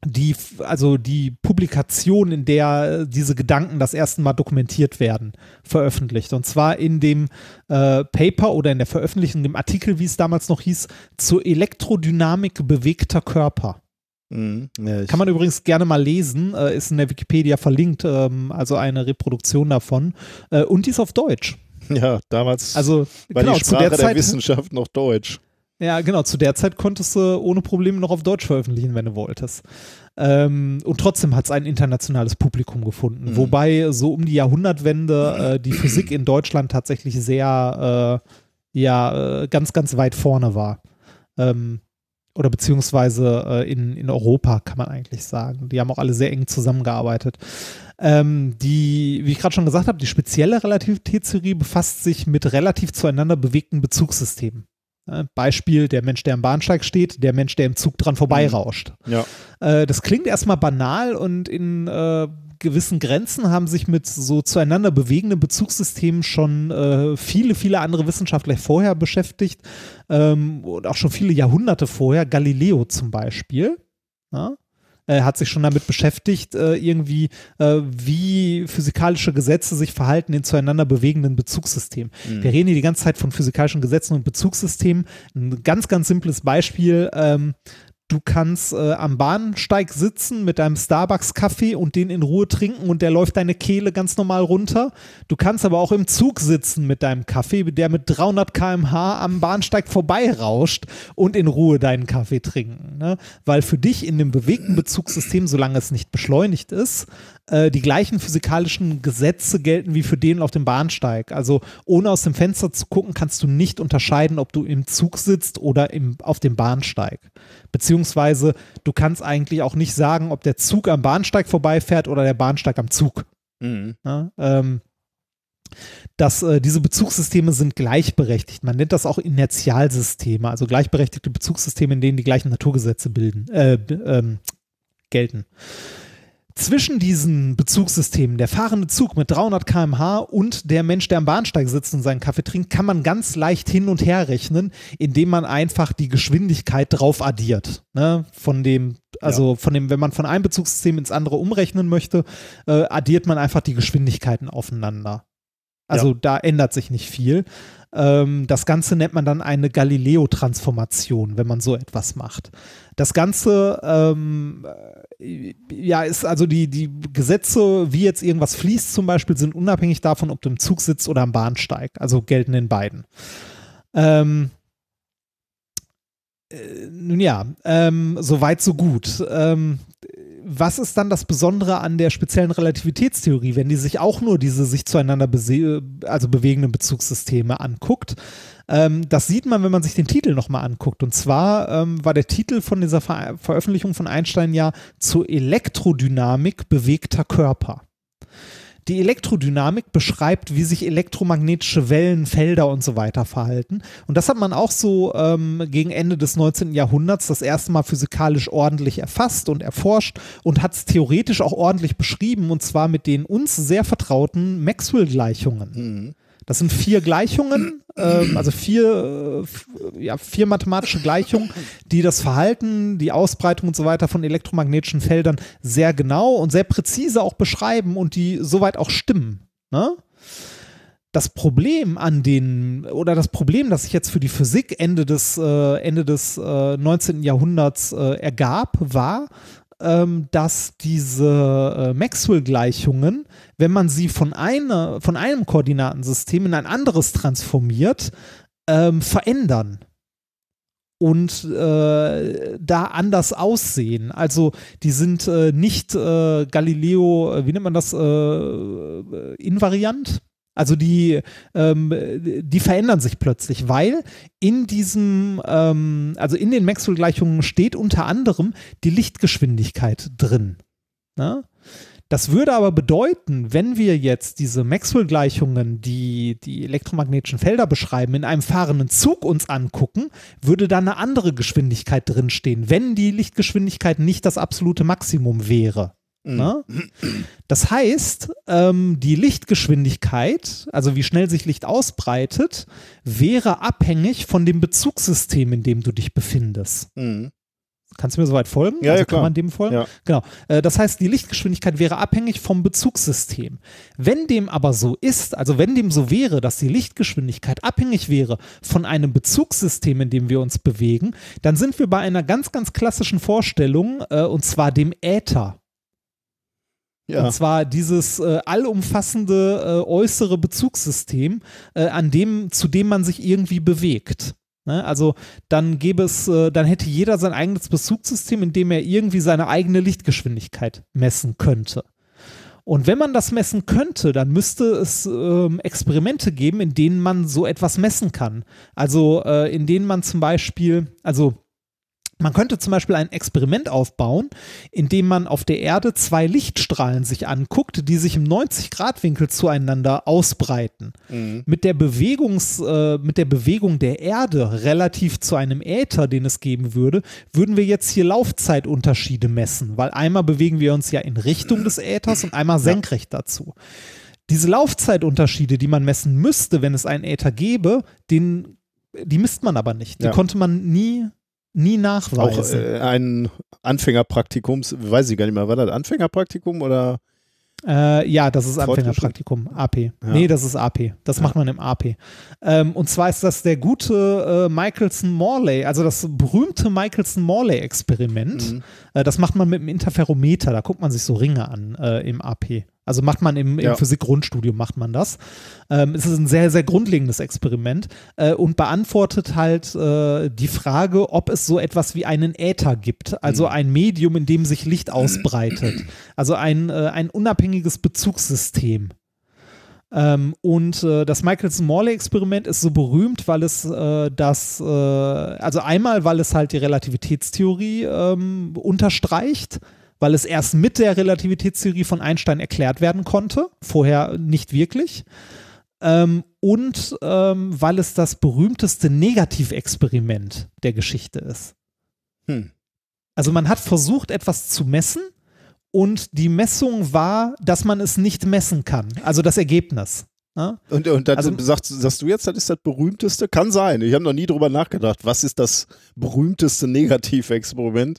die, also die Publikation, in der äh, diese Gedanken das erste Mal dokumentiert werden, veröffentlicht. Und zwar in dem äh, Paper oder in der Veröffentlichung, dem Artikel, wie es damals noch hieß, zur Elektrodynamik bewegter Körper. Mhm. Ja, Kann man übrigens gerne mal lesen, äh, ist in der Wikipedia verlinkt, ähm, also eine Reproduktion davon. Äh, und die ist auf Deutsch. ja, damals Also war genau, die zu Sprache der der, Zeit. Wissenschaft noch Deutsch. Ja, genau, zu der Zeit konntest du ohne Probleme noch auf Deutsch veröffentlichen, wenn du wolltest. Ähm, und trotzdem hat es ein internationales Publikum gefunden. Mhm. Wobei so um die Jahrhundertwende äh, die Physik in Deutschland tatsächlich sehr, äh, ja, äh, ganz, ganz weit vorne war. Ähm, oder beziehungsweise äh, in, in Europa, kann man eigentlich sagen. Die haben auch alle sehr eng zusammengearbeitet. Ähm, die, wie ich gerade schon gesagt habe, die spezielle Relativitätstheorie befasst sich mit relativ zueinander bewegten Bezugssystemen. Äh, Beispiel der Mensch, der am Bahnsteig steht, der Mensch, der im Zug dran vorbeirauscht. Ja. Äh, das klingt erstmal banal und in äh, gewissen Grenzen haben sich mit so zueinander bewegenden Bezugssystemen schon äh, viele, viele andere Wissenschaftler vorher beschäftigt ähm, und auch schon viele Jahrhunderte vorher. Galileo zum Beispiel. Ja? äh, hat sich schon damit beschäftigt, äh, irgendwie, äh, wie physikalische Gesetze sich verhalten in zueinander bewegenden Bezugssystemen. Wir reden hier die ganze Zeit von physikalischen Gesetzen und Bezugssystemen. Ein ganz, ganz simples Beispiel. Du kannst äh, am Bahnsteig sitzen mit deinem Starbucks-Kaffee und den in Ruhe trinken und der läuft deine Kehle ganz normal runter. Du kannst aber auch im Zug sitzen mit deinem Kaffee, der mit 300 km/h am Bahnsteig vorbeirauscht und in Ruhe deinen Kaffee trinken. Ne? Weil für dich in dem bewegten Bezugssystem, solange es nicht beschleunigt ist, äh, die gleichen physikalischen Gesetze gelten wie für den auf dem Bahnsteig. Also ohne aus dem Fenster zu gucken, kannst du nicht unterscheiden, ob du im Zug sitzt oder im, auf dem Bahnsteig. Beziehungsweise du kannst eigentlich auch nicht sagen, ob der Zug am Bahnsteig vorbeifährt oder der Bahnsteig am Zug. Mhm. Ja, ähm, dass äh, diese Bezugssysteme sind gleichberechtigt. Man nennt das auch Inertialsysteme, also gleichberechtigte Bezugssysteme, in denen die gleichen Naturgesetze bilden, äh, ähm, gelten. Zwischen diesen Bezugssystemen, der fahrende Zug mit 300 km/h und der Mensch, der am Bahnsteig sitzt und seinen Kaffee trinkt, kann man ganz leicht hin und her rechnen, indem man einfach die Geschwindigkeit drauf addiert. Ne? Von dem, also von dem, wenn man von einem Bezugssystem ins andere umrechnen möchte, äh, addiert man einfach die Geschwindigkeiten aufeinander. Also da ändert sich nicht viel. Ähm, das Ganze nennt man dann eine Galileo-Transformation, wenn man so etwas macht. Das Ganze, ähm, äh, ja, ist also die, die Gesetze, wie jetzt irgendwas fließt zum Beispiel, sind unabhängig davon, ob du im Zug sitzt oder am Bahnsteig. Also gelten in beiden. Ähm, äh, nun ja, ähm, so weit, so gut. Ähm, was ist dann das Besondere an der speziellen Relativitätstheorie, wenn die sich auch nur diese sich zueinander also bewegenden Bezugssysteme anguckt? Ähm, das sieht man, wenn man sich den Titel nochmal anguckt. Und zwar ähm, war der Titel von dieser Ver Veröffentlichung von Einstein ja zur Elektrodynamik bewegter Körper. Die Elektrodynamik beschreibt, wie sich elektromagnetische Wellen, Felder und so weiter verhalten. Und das hat man auch so ähm, gegen Ende des 19. Jahrhunderts das erste Mal physikalisch ordentlich erfasst und erforscht und hat es theoretisch auch ordentlich beschrieben, und zwar mit den uns sehr vertrauten Maxwell-Gleichungen. Das sind vier Gleichungen, ähm, also vier, äh, ja, vier mathematische Gleichungen, die das Verhalten, die Ausbreitung und so weiter von elektromagnetischen Feldern sehr genau und sehr präzise auch beschreiben und die soweit auch stimmen. Ne? Das Problem an den, oder das Problem, das sich jetzt für die Physik Ende des, äh, Ende des äh, 19. Jahrhunderts äh, ergab, war, ähm, dass diese äh, Maxwell-Gleichungen, wenn man sie von, einer, von einem Koordinatensystem in ein anderes transformiert, ähm, verändern und äh, da anders aussehen. Also die sind äh, nicht äh, Galileo, äh, wie nennt man das, äh, invariant. Also die, ähm, die verändern sich plötzlich, weil in diesem, ähm, also in den Maxwell-Gleichungen steht unter anderem die Lichtgeschwindigkeit drin. Ne? Das würde aber bedeuten, wenn wir jetzt diese Maxwell-Gleichungen, die die elektromagnetischen Felder beschreiben, in einem fahrenden Zug uns angucken, würde da eine andere Geschwindigkeit drinstehen, wenn die Lichtgeschwindigkeit nicht das absolute Maximum wäre. Ne? Das heißt, ähm, die Lichtgeschwindigkeit, also wie schnell sich Licht ausbreitet, wäre abhängig von dem Bezugssystem, in dem du dich befindest. Mhm. Kannst du mir soweit folgen? Ja, also ja, kann klar. man dem folgen? Ja. Genau. Äh, das heißt, die Lichtgeschwindigkeit wäre abhängig vom Bezugssystem. Wenn dem aber so ist, also wenn dem so wäre, dass die Lichtgeschwindigkeit abhängig wäre von einem Bezugssystem, in dem wir uns bewegen, dann sind wir bei einer ganz, ganz klassischen Vorstellung, äh, und zwar dem Äther. Ja. Und zwar dieses äh, allumfassende äh, äußere Bezugssystem, äh, an dem, zu dem man sich irgendwie bewegt. Ne? Also dann gäbe es, äh, dann hätte jeder sein eigenes Bezugssystem, in dem er irgendwie seine eigene Lichtgeschwindigkeit messen könnte. Und wenn man das messen könnte, dann müsste es ähm, Experimente geben, in denen man so etwas messen kann. Also äh, in denen man zum Beispiel, also man könnte zum Beispiel ein Experiment aufbauen, in dem man auf der Erde zwei Lichtstrahlen sich anguckt, die sich im 90-Grad-Winkel zueinander ausbreiten. Mit, der Bewegungs, äh, mit der Bewegung der Erde relativ zu einem Äther, den es geben würde, würden wir jetzt hier Laufzeitunterschiede messen, weil einmal bewegen wir uns ja in Richtung des Äthers und einmal senkrecht dazu. Diese Laufzeitunterschiede, die man messen müsste, wenn es einen Äther gäbe, den, die misst man aber nicht. Die Ja. konnte man nie, nie Auch nachweisen. äh, ein Anfängerpraktikums, weiß ich gar nicht mehr, war das Anfängerpraktikum oder? Äh, ja, das ist. Anfängerpraktikum, AP. Nee, das ist AP. Das macht man im AP. Ähm, und zwar ist das der gute äh, Michelson-Morley, also das berühmte Michelson-Morley-Experiment. Äh, das macht man mit dem Interferometer, da guckt man sich so Ringe an äh, im AP. Also macht man im, im Ja. Physik-Grundstudium macht man das. Ähm, es ist ein sehr, sehr grundlegendes Experiment äh, und beantwortet halt äh, die Frage, ob es so etwas wie einen Äther gibt, also ein Medium, in dem sich Licht ausbreitet. Also ein, äh, ein unabhängiges Bezugssystem. Ähm, und äh, das Michelson-Morley-Experiment ist so berühmt, weil es äh, das, äh, also einmal, weil es halt die Relativitätstheorie ähm, unterstreicht, weil es erst mit der Relativitätstheorie von Einstein erklärt werden konnte, vorher nicht wirklich. Ähm, und ähm, weil es das berühmteste Negativexperiment der Geschichte ist. Hm. Also man hat versucht, etwas zu messen und die Messung war, dass man es nicht messen kann, also das Ergebnis. Ne? Und, und dann Also- sagst, sagst du jetzt, das ist das berühmteste? Kann sein. Ich habe noch nie drüber nachgedacht. Was ist das berühmteste Negativexperiment?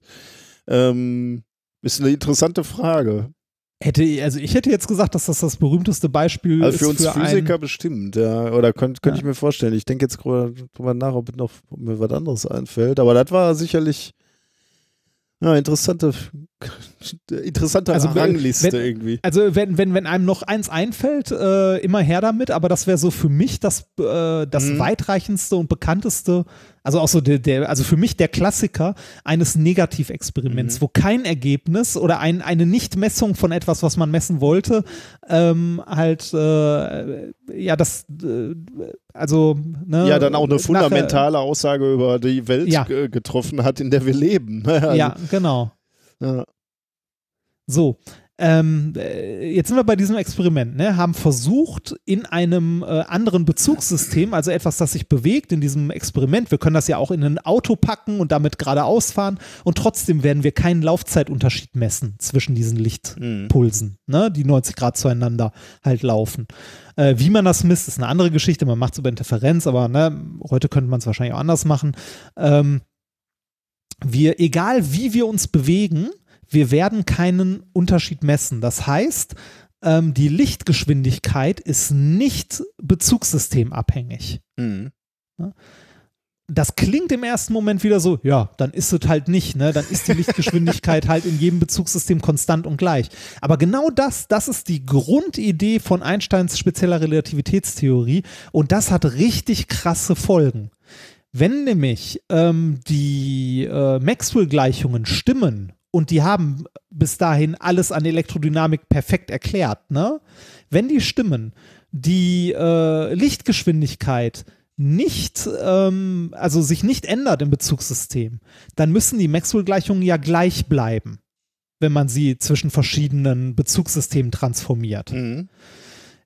Ähm, ist eine interessante Frage. Hätte, also ich hätte jetzt gesagt, dass das das berühmteste Beispiel Also ist für uns für Physiker ein, bestimmt, ja. Oder könnte könnt Ja. ich mir vorstellen. Ich denke jetzt drüber, nach, ob, noch, ob mir was anderes einfällt. Aber das war sicherlich ja, interessante, interessante Also, Rangliste wenn- irgendwie. Also wenn, wenn, wenn einem noch eins einfällt, äh, immer her damit, aber das wäre so für mich das, äh, das Mhm. weitreichendste und bekannteste, also auch so der, der, also für mich der Klassiker eines Negativexperiments, Mhm. wo kein Ergebnis oder ein, eine Nichtmessung von etwas, was man messen wollte, ähm, halt äh, ja das äh, also ne, Ja, dann auch eine nachher- fundamentale Aussage über die Welt Ja. ge- getroffen hat, in der wir leben. ne? Also, ja, genau. Ja. So, ähm, äh, jetzt sind wir bei diesem Experiment, ne? haben versucht, in einem äh, anderen Bezugssystem, also etwas, das sich bewegt in diesem Experiment, wir können das ja auch in ein Auto packen und damit geradeaus fahren und trotzdem werden wir keinen Laufzeitunterschied messen zwischen diesen Lichtpulsen, ne? die 90 Grad zueinander halt laufen. Äh, wie man das misst, ist eine andere Geschichte, man macht es über Interferenz, aber ne, heute könnte man es wahrscheinlich auch anders machen. Ähm, wir, egal wie wir uns bewegen, wir werden keinen Unterschied messen. Das heißt, ähm, die Lichtgeschwindigkeit ist nicht bezugssystemabhängig. Mhm. Das klingt im ersten Moment wieder so, ja, dann ist es halt nicht, ne? Dann ist die Lichtgeschwindigkeit halt in jedem Bezugssystem konstant und gleich. Aber genau das, das ist die Grundidee von Einsteins spezieller Relativitätstheorie und das hat richtig krasse Folgen. Wenn nämlich ähm, die äh, Maxwell-Gleichungen stimmen und die haben bis dahin alles an Elektrodynamik perfekt erklärt, ne? Wenn die stimmen, die äh, Lichtgeschwindigkeit nicht, ähm, also sich nicht ändert im Bezugssystem, dann müssen die Maxwell-Gleichungen ja gleich bleiben, wenn man sie zwischen verschiedenen Bezugssystemen transformiert. Mhm.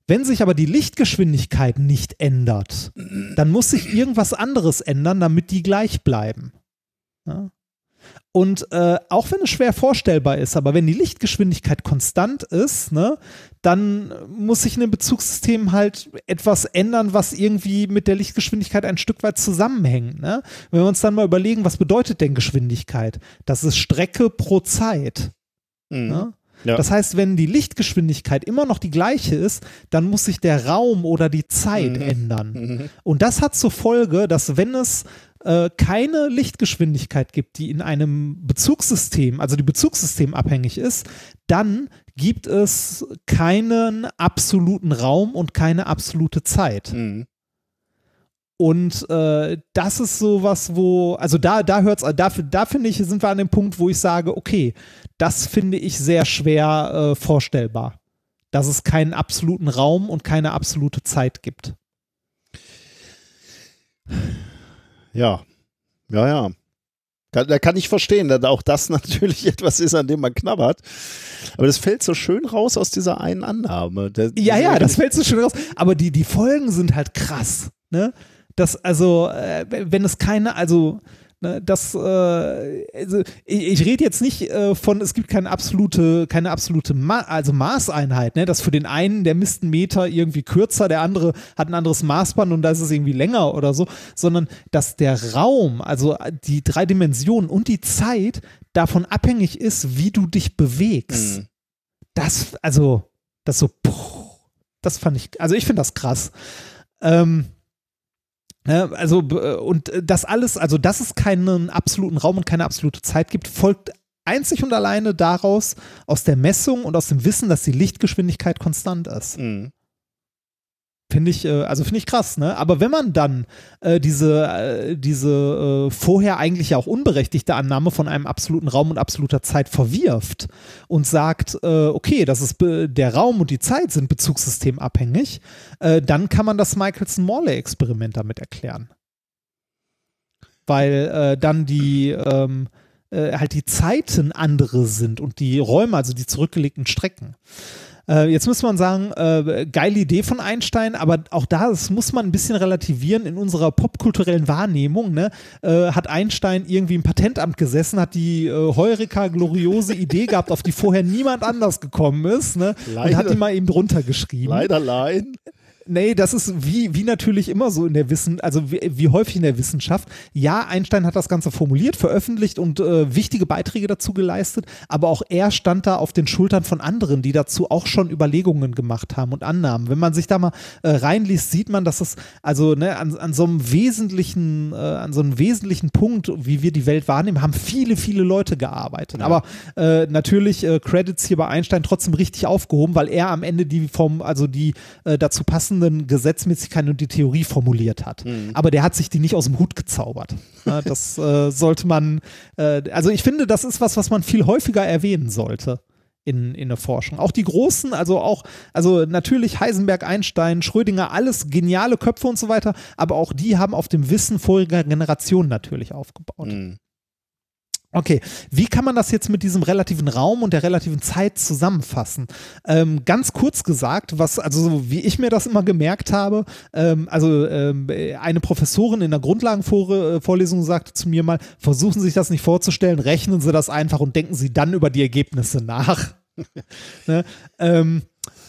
Wenn sich aber die Lichtgeschwindigkeit nicht ändert, dann muss sich irgendwas anderes ändern, damit die gleich bleiben. Ja? Und äh, auch wenn es schwer vorstellbar ist, aber wenn die Lichtgeschwindigkeit konstant ist, ne, dann muss sich in dem Bezugssystem halt etwas ändern, was irgendwie mit der Lichtgeschwindigkeit ein Stück weit zusammenhängt. Ne? Wenn wir uns dann mal überlegen, was bedeutet denn Geschwindigkeit? Das ist Strecke pro Zeit. Mhm. Ne? Ja. Das heißt, wenn die Lichtgeschwindigkeit immer noch die gleiche ist, dann muss sich der Raum oder die Zeit Mhm. ändern. Und das hat zur Folge, dass wenn es äh, keine Lichtgeschwindigkeit gibt, die in einem Bezugssystem, also die bezugssystemabhängig ist, dann gibt es keinen absoluten Raum und keine absolute Zeit. Mhm. Und äh, das ist sowas, wo, also da, da hört's, da, da finde ich, sind wir an dem Punkt, wo ich sage, okay, das finde ich sehr schwer äh, vorstellbar. Dass es keinen absoluten Raum und keine absolute Zeit gibt. Ja, ja, ja. Kann, da kann ich verstehen, dass auch das natürlich etwas ist, an dem man knabbert. Aber das fällt so schön raus aus dieser einen Annahme. Der, Ja, ja, das fällt so schön raus. Aber die, die Folgen sind halt krass. Ne? Das, also, äh, wenn es keine, also, ne, das, äh, also ich, ich rede jetzt nicht äh, von, es gibt keine absolute, keine absolute Ma also Maßeinheit, ne? dass für den einen der misst einen Meter irgendwie kürzer, der andere hat ein anderes Maßband und da ist es irgendwie länger oder so, sondern dass der Raum, also die drei Dimensionen und die Zeit davon abhängig ist, wie du dich bewegst. Mhm. Das, also, das so, puh, das fand ich, also ich finde das krass. Ähm, also, b- und äh, das alles, also, dass es keinen absoluten Raum und keine absolute Zeit gibt, folgt einzig und alleine daraus, aus der Messung und aus dem Wissen, dass die Lichtgeschwindigkeit konstant ist. Mhm. Finde ich, äh, also finde ich krass, ne? Aber wenn man dann äh, diese, äh, diese äh, vorher eigentlich auch unberechtigte Annahme von einem absoluten Raum und absoluter Zeit verwirft und sagt, äh, okay, das ist der Raum und die Zeit sind bezugssystemabhängig, äh, dann kann man das Michelson-Morley-Experiment damit erklären. Weil dann die ähm, äh, halt die Zeiten andere sind und die Räume, also die zurückgelegten Strecken. Äh, jetzt muss man sagen, äh, geile Idee von Einstein, aber auch da das muss man ein bisschen relativieren in unserer popkulturellen Wahrnehmung. Ne? Äh, hat Einstein irgendwie im Patentamt gesessen, hat die äh, Heureka gloriose Idee gehabt, auf die vorher niemand anders gekommen ist, ne? und Leider. hat die mal eben drunter geschrieben. Leider nein. Nee, das ist wie, wie natürlich immer so in der Wissen, also wie, wie häufig in der Wissenschaft. Ja, Einstein hat das Ganze formuliert, veröffentlicht und äh, wichtige Beiträge dazu geleistet, aber auch er stand da auf den Schultern von anderen, die dazu auch schon Überlegungen gemacht haben und Annahmen. Wenn man sich da mal äh, reinliest, sieht man, dass es also ne, an, an so einem wesentlichen, äh, an so einem wesentlichen Punkt, wie wir die Welt wahrnehmen, haben viele, viele Leute gearbeitet. Aber äh, natürlich äh, Credits hier bei Einstein trotzdem richtig aufgehoben, weil er am Ende die vom, also die äh, dazu passenden Gesetzmäßigkeiten und die Theorie formuliert hat. Aber der hat sich die nicht aus dem Hut gezaubert. Ja, das äh, sollte man, äh, also ich finde, das ist was, was man viel häufiger erwähnen sollte. In, in der Forschung. Auch die großen, also auch, also natürlich Heisenberg, Einstein, Schrödinger, alles geniale Köpfe und so weiter, aber auch die haben auf dem Wissen voriger Generationen natürlich aufgebaut. Mhm. Okay, wie kann man das jetzt mit diesem relativen Raum und der relativen Zeit zusammenfassen? Ähm, ganz kurz gesagt, was, also so wie ich mir das immer gemerkt habe, ähm, also ähm, eine Professorin in der Grundlagenvorlesung sagte zu mir mal, versuchen Sie sich das nicht vorzustellen, rechnen Sie das einfach und denken Sie dann über die Ergebnisse nach. ne? ähm,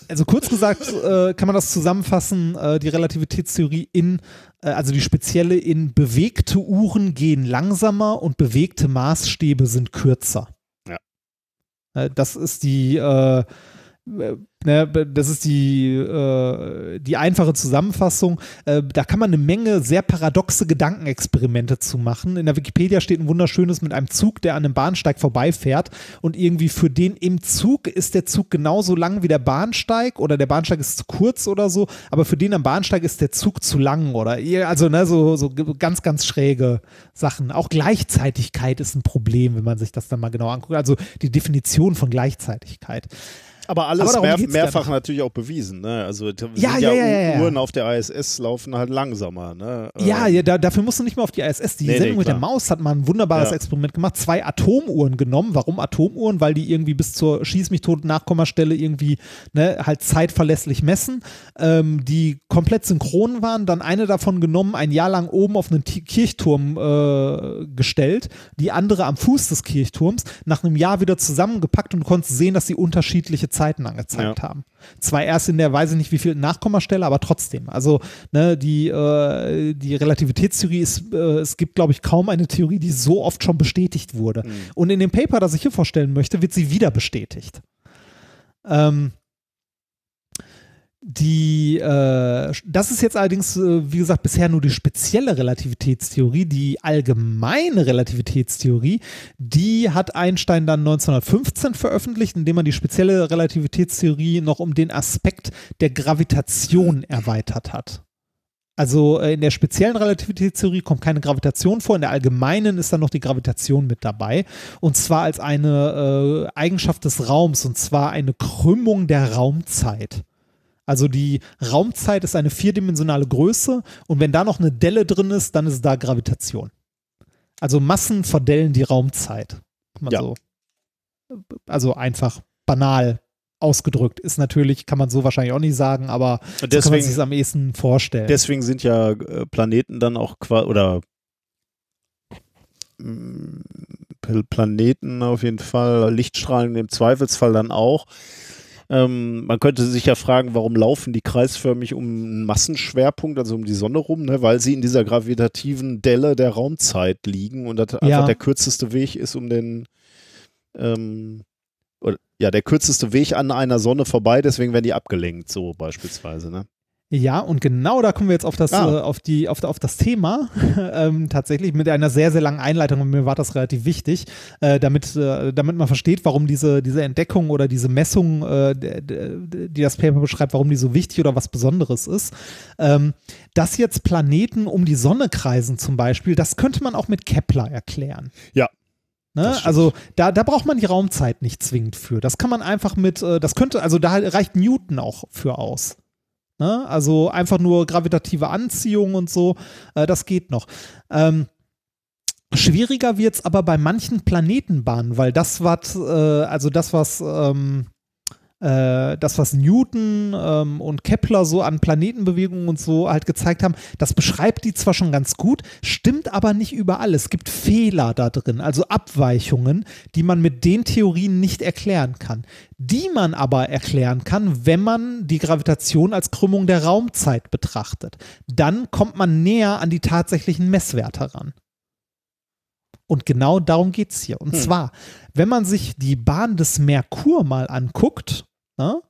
also kurz gesagt äh, kann man das zusammenfassen, äh, die Relativitätstheorie in, äh, also die spezielle in bewegte Uhren gehen langsamer und bewegte Maßstäbe sind kürzer. Ja. Äh, das ist die, äh, äh, ne, das ist die, äh, die einfache Zusammenfassung. Äh, da kann man eine Menge sehr paradoxe Gedankenexperimente zu machen. In der Wikipedia steht ein wunderschönes mit einem Zug, der an einem Bahnsteig vorbeifährt und irgendwie für den im Zug ist der Zug genauso lang wie der Bahnsteig oder der Bahnsteig ist zu kurz oder so, aber für den am Bahnsteig ist der Zug zu lang oder also ne, so, so ganz, ganz schräge Sachen. Auch Gleichzeitigkeit ist ein Problem, wenn man sich das dann mal genau anguckt. Also die Definition von Gleichzeitigkeit. Aber alles Aber mehr, ja mehrfach noch. natürlich auch bewiesen. Ne? Also Ja, ja, ja, ja, ja. Uhren auf der ISS laufen halt langsamer. Ne? Ja, Äh, ja da, dafür musst du nicht mehr auf die ISS. Die Nee, nee, Sendung mit der. Maus hat mal ein wunderbares Ja. Experiment gemacht. Zwei Atomuhren genommen. Warum Atomuhren? Weil die irgendwie bis zur Schieß mich tot Nachkommastelle irgendwie ne, halt zeitverlässlich messen, ähm, die komplett synchron waren. Dann eine davon genommen, ein Jahr lang oben auf einen Kirchturm äh, gestellt, die andere am Fuß des Kirchturms. Nach einem Jahr wieder zusammengepackt und du konntest sehen, dass sie unterschiedliche Zeiten angezeigt Ja. haben. Zwar erst in der, weiß ich nicht, wie viel Nachkommastelle, aber trotzdem. Also, ne, die, äh, die Relativitätstheorie ist, äh, es gibt, glaube ich, kaum eine Theorie, die so oft schon bestätigt wurde. Und in dem Paper, das ich hier vorstellen möchte, wird sie wieder bestätigt. Ähm, die, äh, das ist jetzt allerdings, äh, wie gesagt, bisher nur die spezielle Relativitätstheorie. Die allgemeine Relativitätstheorie, die hat Einstein dann 1915 veröffentlicht, indem man die spezielle Relativitätstheorie noch um den Aspekt der Gravitation erweitert hat. Also äh, in der speziellen Relativitätstheorie kommt keine Gravitation vor, in der allgemeinen ist dann noch die Gravitation mit dabei. Und zwar als eine äh, Eigenschaft des Raums, und zwar eine Krümmung der Raumzeit. Also die Raumzeit ist eine vierdimensionale Größe und wenn da noch eine Delle drin ist, dann ist da Gravitation. Also Massen verdellen die Raumzeit. Ja. so. Also einfach banal ausgedrückt. Ist natürlich, kann man so wahrscheinlich auch nicht sagen, aber so kann man deswegen, sich es am ehesten vorstellen. deswegen sind ja äh, Planeten dann auch quasi, oder mm, Pl- Planeten auf jeden Fall, Lichtstrahlen im Zweifelsfall dann auch. Ähm, man könnte sich ja fragen, warum laufen die kreisförmig um einen Massenschwerpunkt, also um die Sonne rum, ne? weil sie in dieser gravitativen Delle der Raumzeit liegen und das Ja. einfach der kürzeste Weg ist, um den ähm, oder, ja, der kürzeste Weg an einer Sonne vorbei, deswegen werden die abgelenkt, so beispielsweise. Ne? Ja, und genau da kommen wir jetzt auf das, Ah. äh, auf die, auf, auf das Thema. ähm, tatsächlich mit einer sehr, sehr langen Einleitung und mir war das relativ wichtig, äh, damit, äh, damit man versteht, warum diese, diese Entdeckung oder diese Messung, äh, die das Paper beschreibt, warum die so wichtig oder was Besonderes ist. Ähm, dass jetzt Planeten um die Sonne kreisen zum Beispiel, das könnte man auch mit Kepler erklären. Ja. Ne? Also da, da braucht man die Raumzeit nicht zwingend für. Das kann man einfach mit, äh, das könnte, also da reicht Newton auch für aus. Ne? Also einfach nur gravitative Anziehung und so, äh, das geht noch. Ähm, schwieriger wird es aber bei manchen Planetenbahnen, weil das, was, äh, also das, was ähm, äh, das, was Newton ähm, und Kepler so an Planetenbewegungen und so halt gezeigt haben, das beschreibt die zwar schon ganz gut, stimmt aber nicht überall. Es gibt Fehler da drin, also Abweichungen, die man mit den Theorien nicht erklären kann. Die man aber erklären kann, wenn man die Gravitation als Krümmung der Raumzeit betrachtet. Dann kommt man näher an die tatsächlichen Messwerte ran. Und genau darum geht es hier. Und Hm. zwar, wenn man sich die Bahn des Merkur mal anguckt, ne,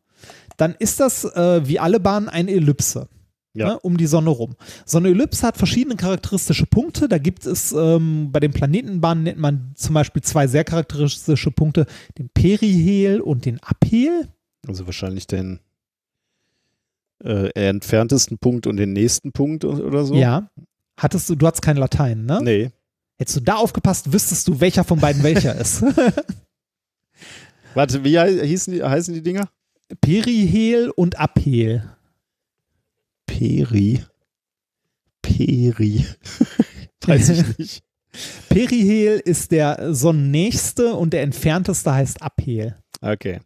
dann ist das äh, wie alle Bahnen eine Ellipse. Ja. Ne, um die Sonne rum. So eine Ellipse hat verschiedene charakteristische Punkte. Da gibt es ähm, bei den Planetenbahnen nennt man zum Beispiel zwei sehr charakteristische Punkte, den Perihel und den Aphel. Also wahrscheinlich den äh, entferntesten Punkt und den nächsten Punkt oder so. Ja. Hattest du, du hattest kein Latein, ne? Nee. Hättest du da aufgepasst, wüsstest du, welcher von beiden welcher ist. Warte, wie hei- hießen die, heißen die Dinger? Perihel und Aphel. Peri. Peri. Weiß ich nicht. Perihel ist der sonnennächste und der entfernteste heißt Aphel. Okay.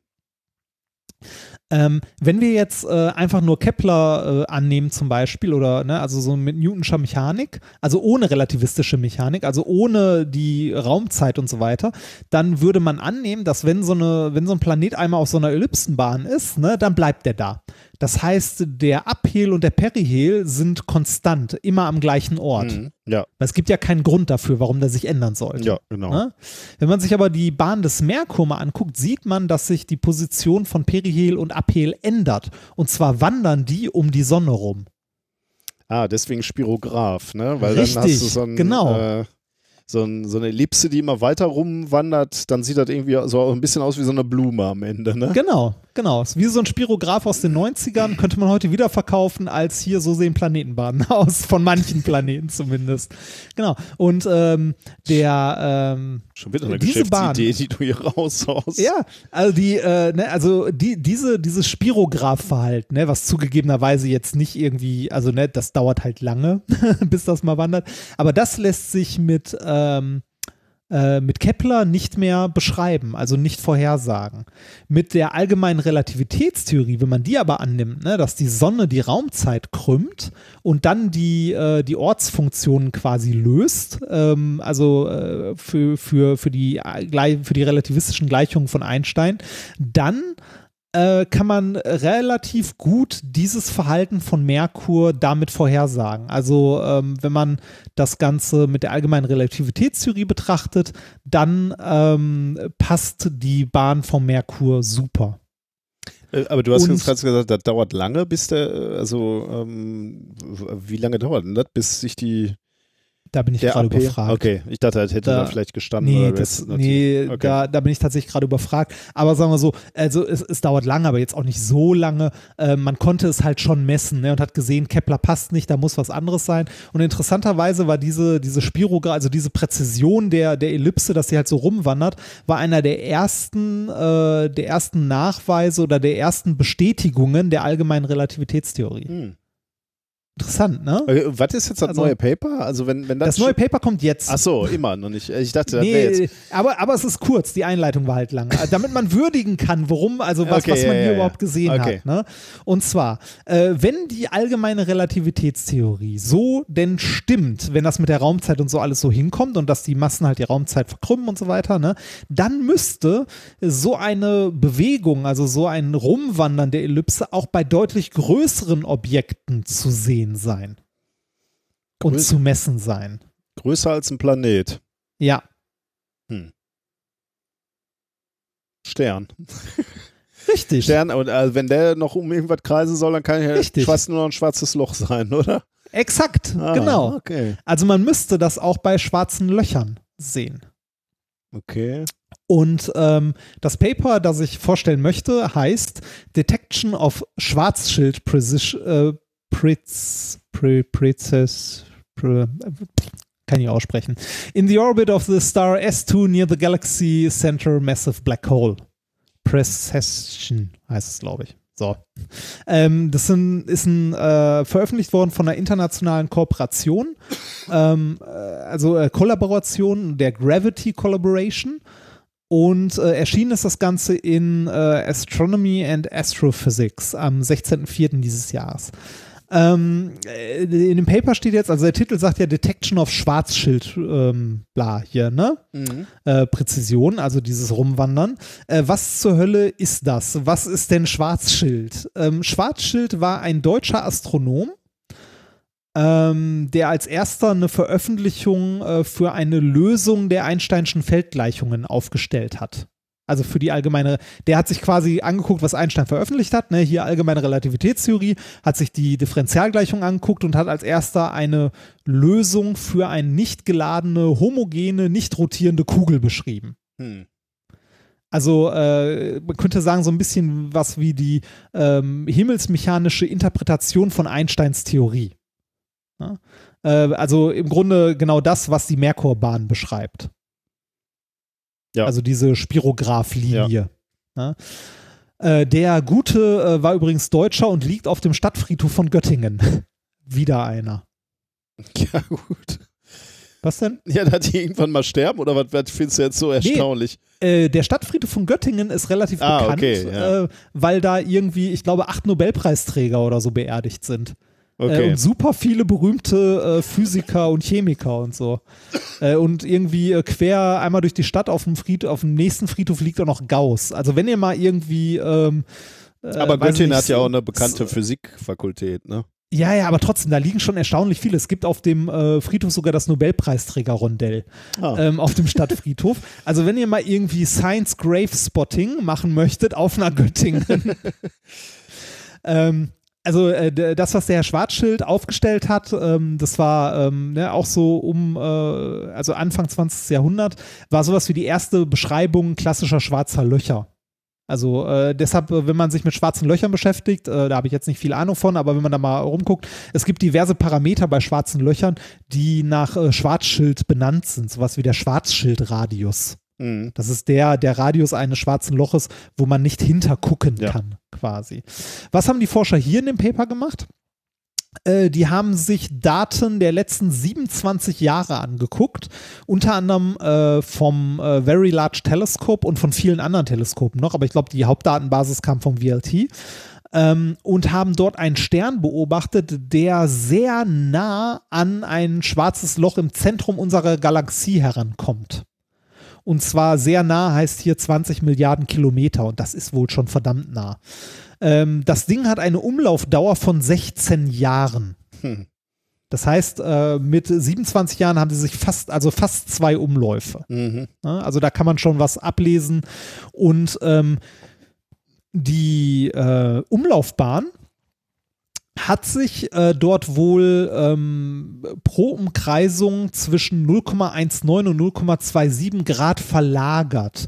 Ähm, wenn wir jetzt äh, einfach nur Kepler äh, annehmen zum Beispiel oder ne, also so mit Newtonscher Mechanik, also ohne relativistische Mechanik, also ohne die Raumzeit und so weiter, dann würde man annehmen, dass wenn so eine, wenn so ein Planet einmal auf so einer Ellipsenbahn ist, ne, dann bleibt der da. Das heißt, der Aphel und der Perihel sind konstant, immer am gleichen Ort. Mhm. Ja, Weil es gibt ja keinen Grund dafür, warum der sich ändern sollte. ja, genau. Ne? Wenn man sich aber die Bahn des Merkur mal anguckt, sieht man, dass sich die Position von Perihel und Aphel ändert. Und zwar wandern die um die Sonne rum. Ah, deswegen Spirograph, ne? Weil dann hast Richtig, du so, ein, genau. äh, so, ein, so eine Ellipse, die immer weiter rumwandert, dann sieht das irgendwie so ein bisschen aus wie so eine Blume am Ende, ne? Genau, genau. Ist wie so ein Spirograph aus den 90ern, könnte man heute wieder verkaufen, als hier so sehen Planetenbahnen aus, von manchen Planeten zumindest. Genau. Und ähm, der ähm, Schon wieder eine Diese Geschäftsidee, die du hier raushaust. Ja, also die, äh, ne, also die, diese, dieses Spirograph-Verhalten, ne, was zugegebenerweise jetzt nicht irgendwie, also ne, das dauert halt lange, bis das mal wandert, aber das lässt sich mit, ähm, äh, mit Kepler nicht mehr beschreiben, also nicht vorhersagen. Mit der allgemeinen Relativitätstheorie, wenn man die aber annimmt, ne, dass die Sonne die Raumzeit krümmt und dann die, äh, die Ortsfunktionen quasi löst, ähm, also äh, für, für, für, die, äh, für die relativistischen Gleichungen von Einstein, dann äh, kann man relativ gut dieses Verhalten von Merkur damit vorhersagen. Also ähm, wenn man das Ganze mit der allgemeinen Relativitätstheorie betrachtet, dann ähm, passt die Bahn vom Merkur super. Äh, Aber du hast jetzt gerade gesagt, das dauert lange, bis der, äh, also ähm, wie lange dauert denn das, bis sich die Da bin ich gerade überfragt. Okay, ich dachte, das hätte Da- da, vielleicht gestanden. Nee, das, nee okay. da, da bin ich tatsächlich gerade überfragt. Aber sagen wir so, also es, es dauert lange, aber jetzt auch nicht so lange. Äh, man konnte es halt schon messen ne, und hat gesehen, Kepler passt nicht, da muss was anderes sein. Und interessanterweise war diese, diese Spirogra, also diese Präzision der, der Ellipse, dass sie halt so rumwandert, war einer der ersten, äh, der ersten Nachweise oder der ersten Bestätigungen der allgemeinen Relativitätstheorie. Hm. Interessant, ne? Okay, was ist jetzt das Also- neue Paper? Also wenn, wenn das, Das neue Paper kommt jetzt. Ach so, immer noch nicht. Ich dachte, das Nee, jetzt. aber, aber es ist kurz, die Einleitung war halt lang. Also Damit man würdigen kann, worum, also was, Okay, was man ja, hier ja. überhaupt gesehen Okay. hat. Ne? Und zwar, äh, wenn die allgemeine Relativitätstheorie so denn stimmt, wenn das mit der Raumzeit und so alles so hinkommt und dass die Massen halt die Raumzeit verkrümmen und so weiter, ne, dann müsste so eine Bewegung, also so ein Rumwandern der Ellipse auch bei deutlich größeren Objekten zu sehen sein. Und Größer. zu messen sein. Größer als ein Planet. Ja. Stern. Richtig. Stern, und äh, wenn der noch um irgendwas kreisen soll, dann kann ja Richtig. fast nur noch ein schwarzes Loch sein, oder? Exakt, Ah, genau. Okay. Also man müsste das auch bei schwarzen Löchern sehen. Okay. Und ähm, das Paper, das ich vorstellen möchte, heißt Detection of Schwarzschild Precision, äh, Priz, Pre, Prezes, Pre, kann ich aussprechen. In the orbit of the star S2 near the galaxy center massive black hole. Precession heißt es, glaube ich. So. Ähm, das sind, ist ein, äh, veröffentlicht worden von einer internationalen Kooperation, ähm, äh, also äh, Kollaboration der Gravity Collaboration. Und äh, erschienen ist das Ganze in äh, Astronomy and Astrophysics am 16.04. dieses Jahres. Ähm, äh, in dem Paper steht jetzt, also der Titel sagt ja Detection of Schwarzschild, ähm, bla, hier, ne? Äh, Präzision, also dieses Rumwandern. Äh, was zur Hölle ist das? Was ist denn Schwarzschild? Ähm, Schwarzschild war ein deutscher Astronom, ähm, der als erster eine Veröffentlichung äh, für eine Lösung der Einsteinschen Feldgleichungen aufgestellt hat. Also für die allgemeine, der hat sich quasi angeguckt, was Einstein veröffentlicht hat, ne, hier allgemeine Relativitätstheorie, hat sich die Differentialgleichung angeguckt und hat als erster eine Lösung für eine nicht geladene, homogene, nicht rotierende Kugel beschrieben. Hm. Also äh, man könnte sagen, so ein bisschen was wie die ähm, himmelsmechanische Interpretation von Einsteins Theorie. Ja? Äh, also im Grunde genau das, was die Merkurbahn beschreibt. Ja. Also diese Spirograph-Linie. Ja? Äh, der Gute äh, war übrigens Deutscher und liegt auf dem Stadtfriedhof von Göttingen. Wieder einer. Ja, gut. Was denn? Ja, da die irgendwann mal sterben oder was, was findest du jetzt so erstaunlich? Äh, der Stadtfriedhof von Göttingen ist relativ Ah, bekannt, okay, ja. äh, weil da irgendwie, ich glaube, acht Nobelpreisträger oder so beerdigt sind. Äh, Okay. und super viele berühmte äh, Physiker und Chemiker und so. Äh, und irgendwie äh, quer einmal durch die Stadt auf dem, Fried, auf dem nächsten Friedhof liegt auch noch Gauss. Also wenn ihr mal irgendwie ähm, äh, Aber Göttingen nicht, hat ja auch eine bekannte Physikfakultät, ne? Ja, ja, aber trotzdem, da liegen schon erstaunlich viele. Es gibt auf dem äh, Friedhof sogar das Nobelpreisträger-Rondell Ah. ähm, auf dem Stadtfriedhof. Also wenn ihr mal irgendwie Science Grave Spotting machen möchtet auf einer Göttingen. ähm, also äh, das, was der Herr Schwarzschild aufgestellt hat, ähm, das war ähm, ne, auch so um, äh, also Anfang 20. Jahrhundert, war sowas wie die erste Beschreibung klassischer schwarzer Löcher. Also äh, deshalb, äh, wenn man sich mit schwarzen Löchern beschäftigt, äh, da habe ich jetzt nicht viel Ahnung von, aber wenn man da mal rumguckt, es gibt diverse Parameter bei schwarzen Löchern, die nach äh, Schwarzschild benannt sind, sowas wie der Schwarzschildradius. Mhm. Das ist der, der Radius eines schwarzen Loches, wo man nicht hintergucken Ja. kann, quasi. Was haben die Forscher hier in dem Paper gemacht? Äh, die haben sich Daten der letzten 27 Jahre angeguckt, unter anderem äh, vom äh, Very Large Telescope und von vielen anderen Teleskopen noch, aber ich glaube, die Hauptdatenbasis kam vom VLT. Ähm, und haben dort einen Stern beobachtet, der sehr nah an ein schwarzes Loch im Zentrum unserer Galaxie herankommt. Und zwar sehr nah heißt hier 20 Milliarden Kilometer und das ist wohl schon verdammt nah. Ähm, das Ding hat eine Umlaufdauer von 16 Jahren. Hm. Das heißt, äh, mit 27 Jahren haben sie sich fast, also fast zwei Umläufe. Mhm. Also da kann man schon was ablesen. Und ähm, die äh, Umlaufbahn hat sich äh, dort wohl ähm, pro Umkreisung zwischen 0,19 und 0,27 Grad verlagert.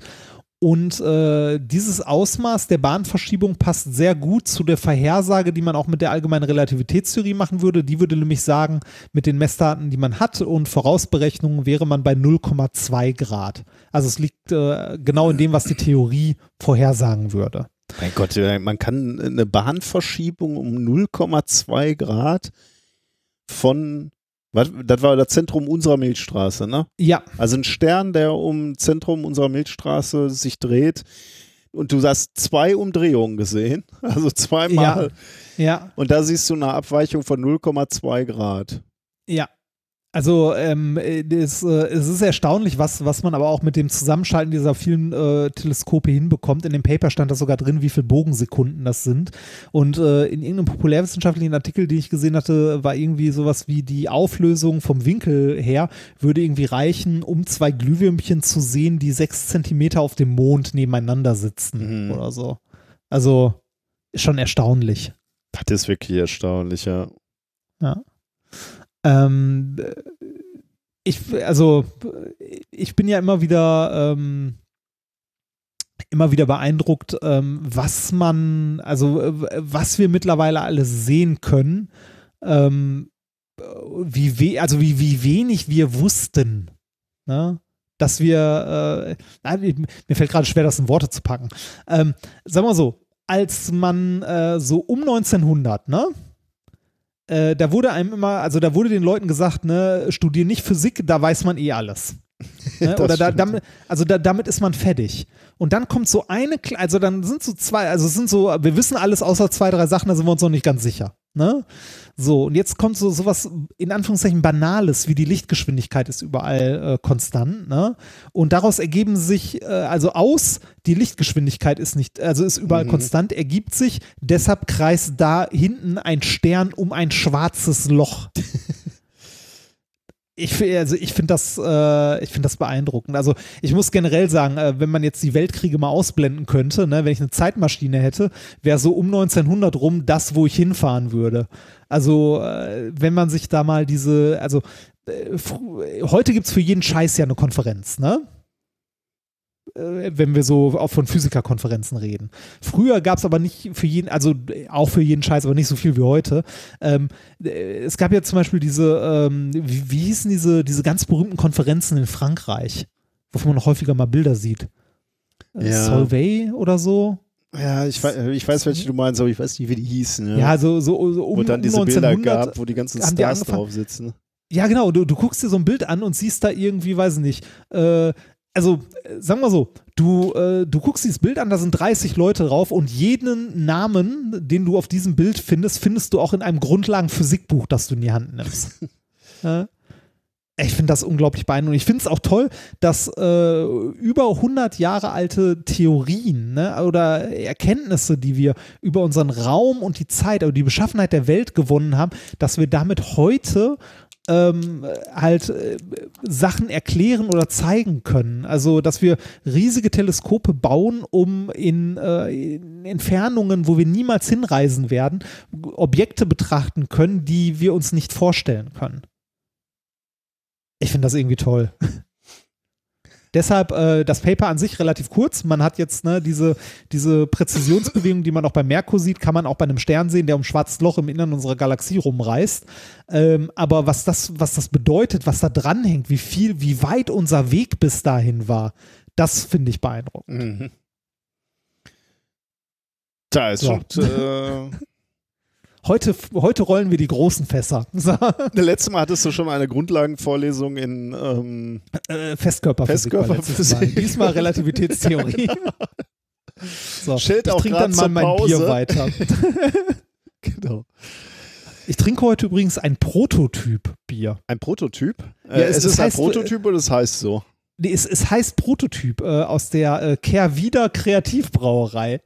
Und äh, dieses Ausmaß der Bahnverschiebung passt sehr gut zu der Vorhersage, die man auch mit der allgemeinen Relativitätstheorie machen würde. Die würde nämlich sagen, mit den Messdaten, die man hat und Vorausberechnungen wäre man bei 0,2 Grad. Also es liegt äh, genau in dem, was die Theorie vorhersagen würde. Mein Gott, äh, man kann eine Bahnverschiebung um 0,2 Grad von, was, das war das Zentrum unserer Milchstraße, ne? Ja, Also ein Stern, der um Zentrum unserer Milchstraße sich dreht und du hast zwei Umdrehungen gesehen, also zweimal. ja, Und da siehst du eine Abweichung von 0,2 Grad. ja. Also ähm, äh, das, äh, es ist erstaunlich, was, was man aber auch mit dem Zusammenschalten dieser vielen äh, Teleskope hinbekommt. In dem Paper stand das sogar drin, wie viele Bogensekunden das sind. Und äh, in irgendeinem populärwissenschaftlichen Artikel, den ich gesehen hatte, war irgendwie sowas wie die Auflösung vom Winkel her würde irgendwie reichen, um zwei Glühwürmchen zu sehen, die sechs Zentimeter auf dem Mond nebeneinander sitzen Mhm. oder so. Also schon erstaunlich. Das ist wirklich erstaunlich, ja. Ja. Ähm, ich, also, ich bin ja immer wieder, ähm, immer wieder beeindruckt, ähm, was man, also, äh, was wir mittlerweile alles sehen können, ähm, wie, we also wie, wie wenig wir wussten, ne? dass wir, äh, nein, mir fällt gerade schwer, das in Worte zu packen. Ähm, sagen wir so, als man äh, so um 1900, ne? Äh, da wurde einem immer, also da wurde den Leuten gesagt, ne, studier nicht Physik, da weiß man eh alles. Ne? Oder da, damit, also da, damit ist man fertig. Und dann kommt so eine, also dann sind so zwei, also sind so, wir wissen alles außer zwei, drei Sachen, da sind wir uns noch nicht ganz sicher. Ne? So, und jetzt kommt so sowas in Anführungszeichen Banales, wie die Lichtgeschwindigkeit ist überall äh, konstant, ne? Und daraus ergeben sich, äh, also aus, die Lichtgeschwindigkeit ist nicht, also ist überall Mhm. konstant, ergibt sich, deshalb kreist da hinten ein Stern um ein schwarzes Loch. Ich, also ich finde das, äh, ich finde das beeindruckend. Also ich muss generell sagen, äh, wenn man jetzt die Weltkriege mal ausblenden könnte, ne, wenn ich eine Zeitmaschine hätte, wäre so um 1900 rum das, wo ich hinfahren würde. Also äh, wenn man sich da mal diese, also äh, heute gibt es für jeden Scheiß ja eine Konferenz, ne? Äh, Wenn wir so auch von Physikerkonferenzen reden. Früher gab es aber nicht für jeden, also äh, auch für jeden Scheiß, aber nicht so viel wie heute. Ähm, äh, es gab ja zum Beispiel diese, ähm, wie, wie hießen diese, diese ganz berühmten Konferenzen in Frankreich, wovon man noch häufiger mal Bilder sieht. Äh, Ja. Solvay oder so. Ja, ich weiß, ich weiß, welche du meinst, aber ich weiß nicht, wie die hießen. Ja, Ja, so, so, so um, Wo dann diese Bilder 1900 gab, wo die ganzen die Stars angefangen- drauf sitzen. Ja, genau. Du, du guckst dir so ein Bild an und siehst da irgendwie, weiß ich nicht, äh, also äh, sagen wir so, du, äh, du guckst dieses Bild an, da sind 30 Leute drauf und jeden Namen, den du auf diesem Bild findest, findest du auch in einem Grundlagenphysikbuch, das du in die Hand nimmst. äh, ich finde das unglaublich beeindruckend. Ich finde es auch toll, dass äh, über 100 Jahre alte Theorien ne, oder Erkenntnisse, die wir über unseren Raum und die Zeit, oder die Beschaffenheit der Welt gewonnen haben, dass wir damit heute ähm, halt äh, Sachen erklären oder zeigen können. Also, dass wir riesige Teleskope bauen, um in, äh, in Entfernungen, wo wir niemals hinreisen werden, Objekte betrachten können, die wir uns nicht vorstellen können. Ich finde das irgendwie toll. Deshalb äh, das Paper an sich relativ kurz. Man hat jetzt ne, diese, diese Präzisionsbewegung, die man auch bei Merkur sieht, kann man auch bei einem Stern sehen, der um schwarzes Loch im Innern unserer Galaxie rumreißt. Ähm, aber was das, was das bedeutet, was da dranhängt, wie viel, wie weit unser Weg bis dahin war, das finde ich beeindruckend. Mhm. Da ist So. schon. Äh, Heute, heute rollen wir die großen Fässer. So, das letzte Mal hattest du schon mal eine Grundlagenvorlesung in. Ähm, äh, Festkörperphysik. Festkörperphysik. Diesmal Relativitätstheorie. So, Schild ich auch trinke dann mal mein Pause. Bier weiter. genau. Ich trinke heute übrigens ein Prototyp-Bier. Ein Prototyp? Ja, Äh, es- es es ist ein heißt, äh, Prototyp oder es heißt so? Nee, es, es heißt Prototyp äh, aus der äh, Kehrwieder Kreativbrauerei.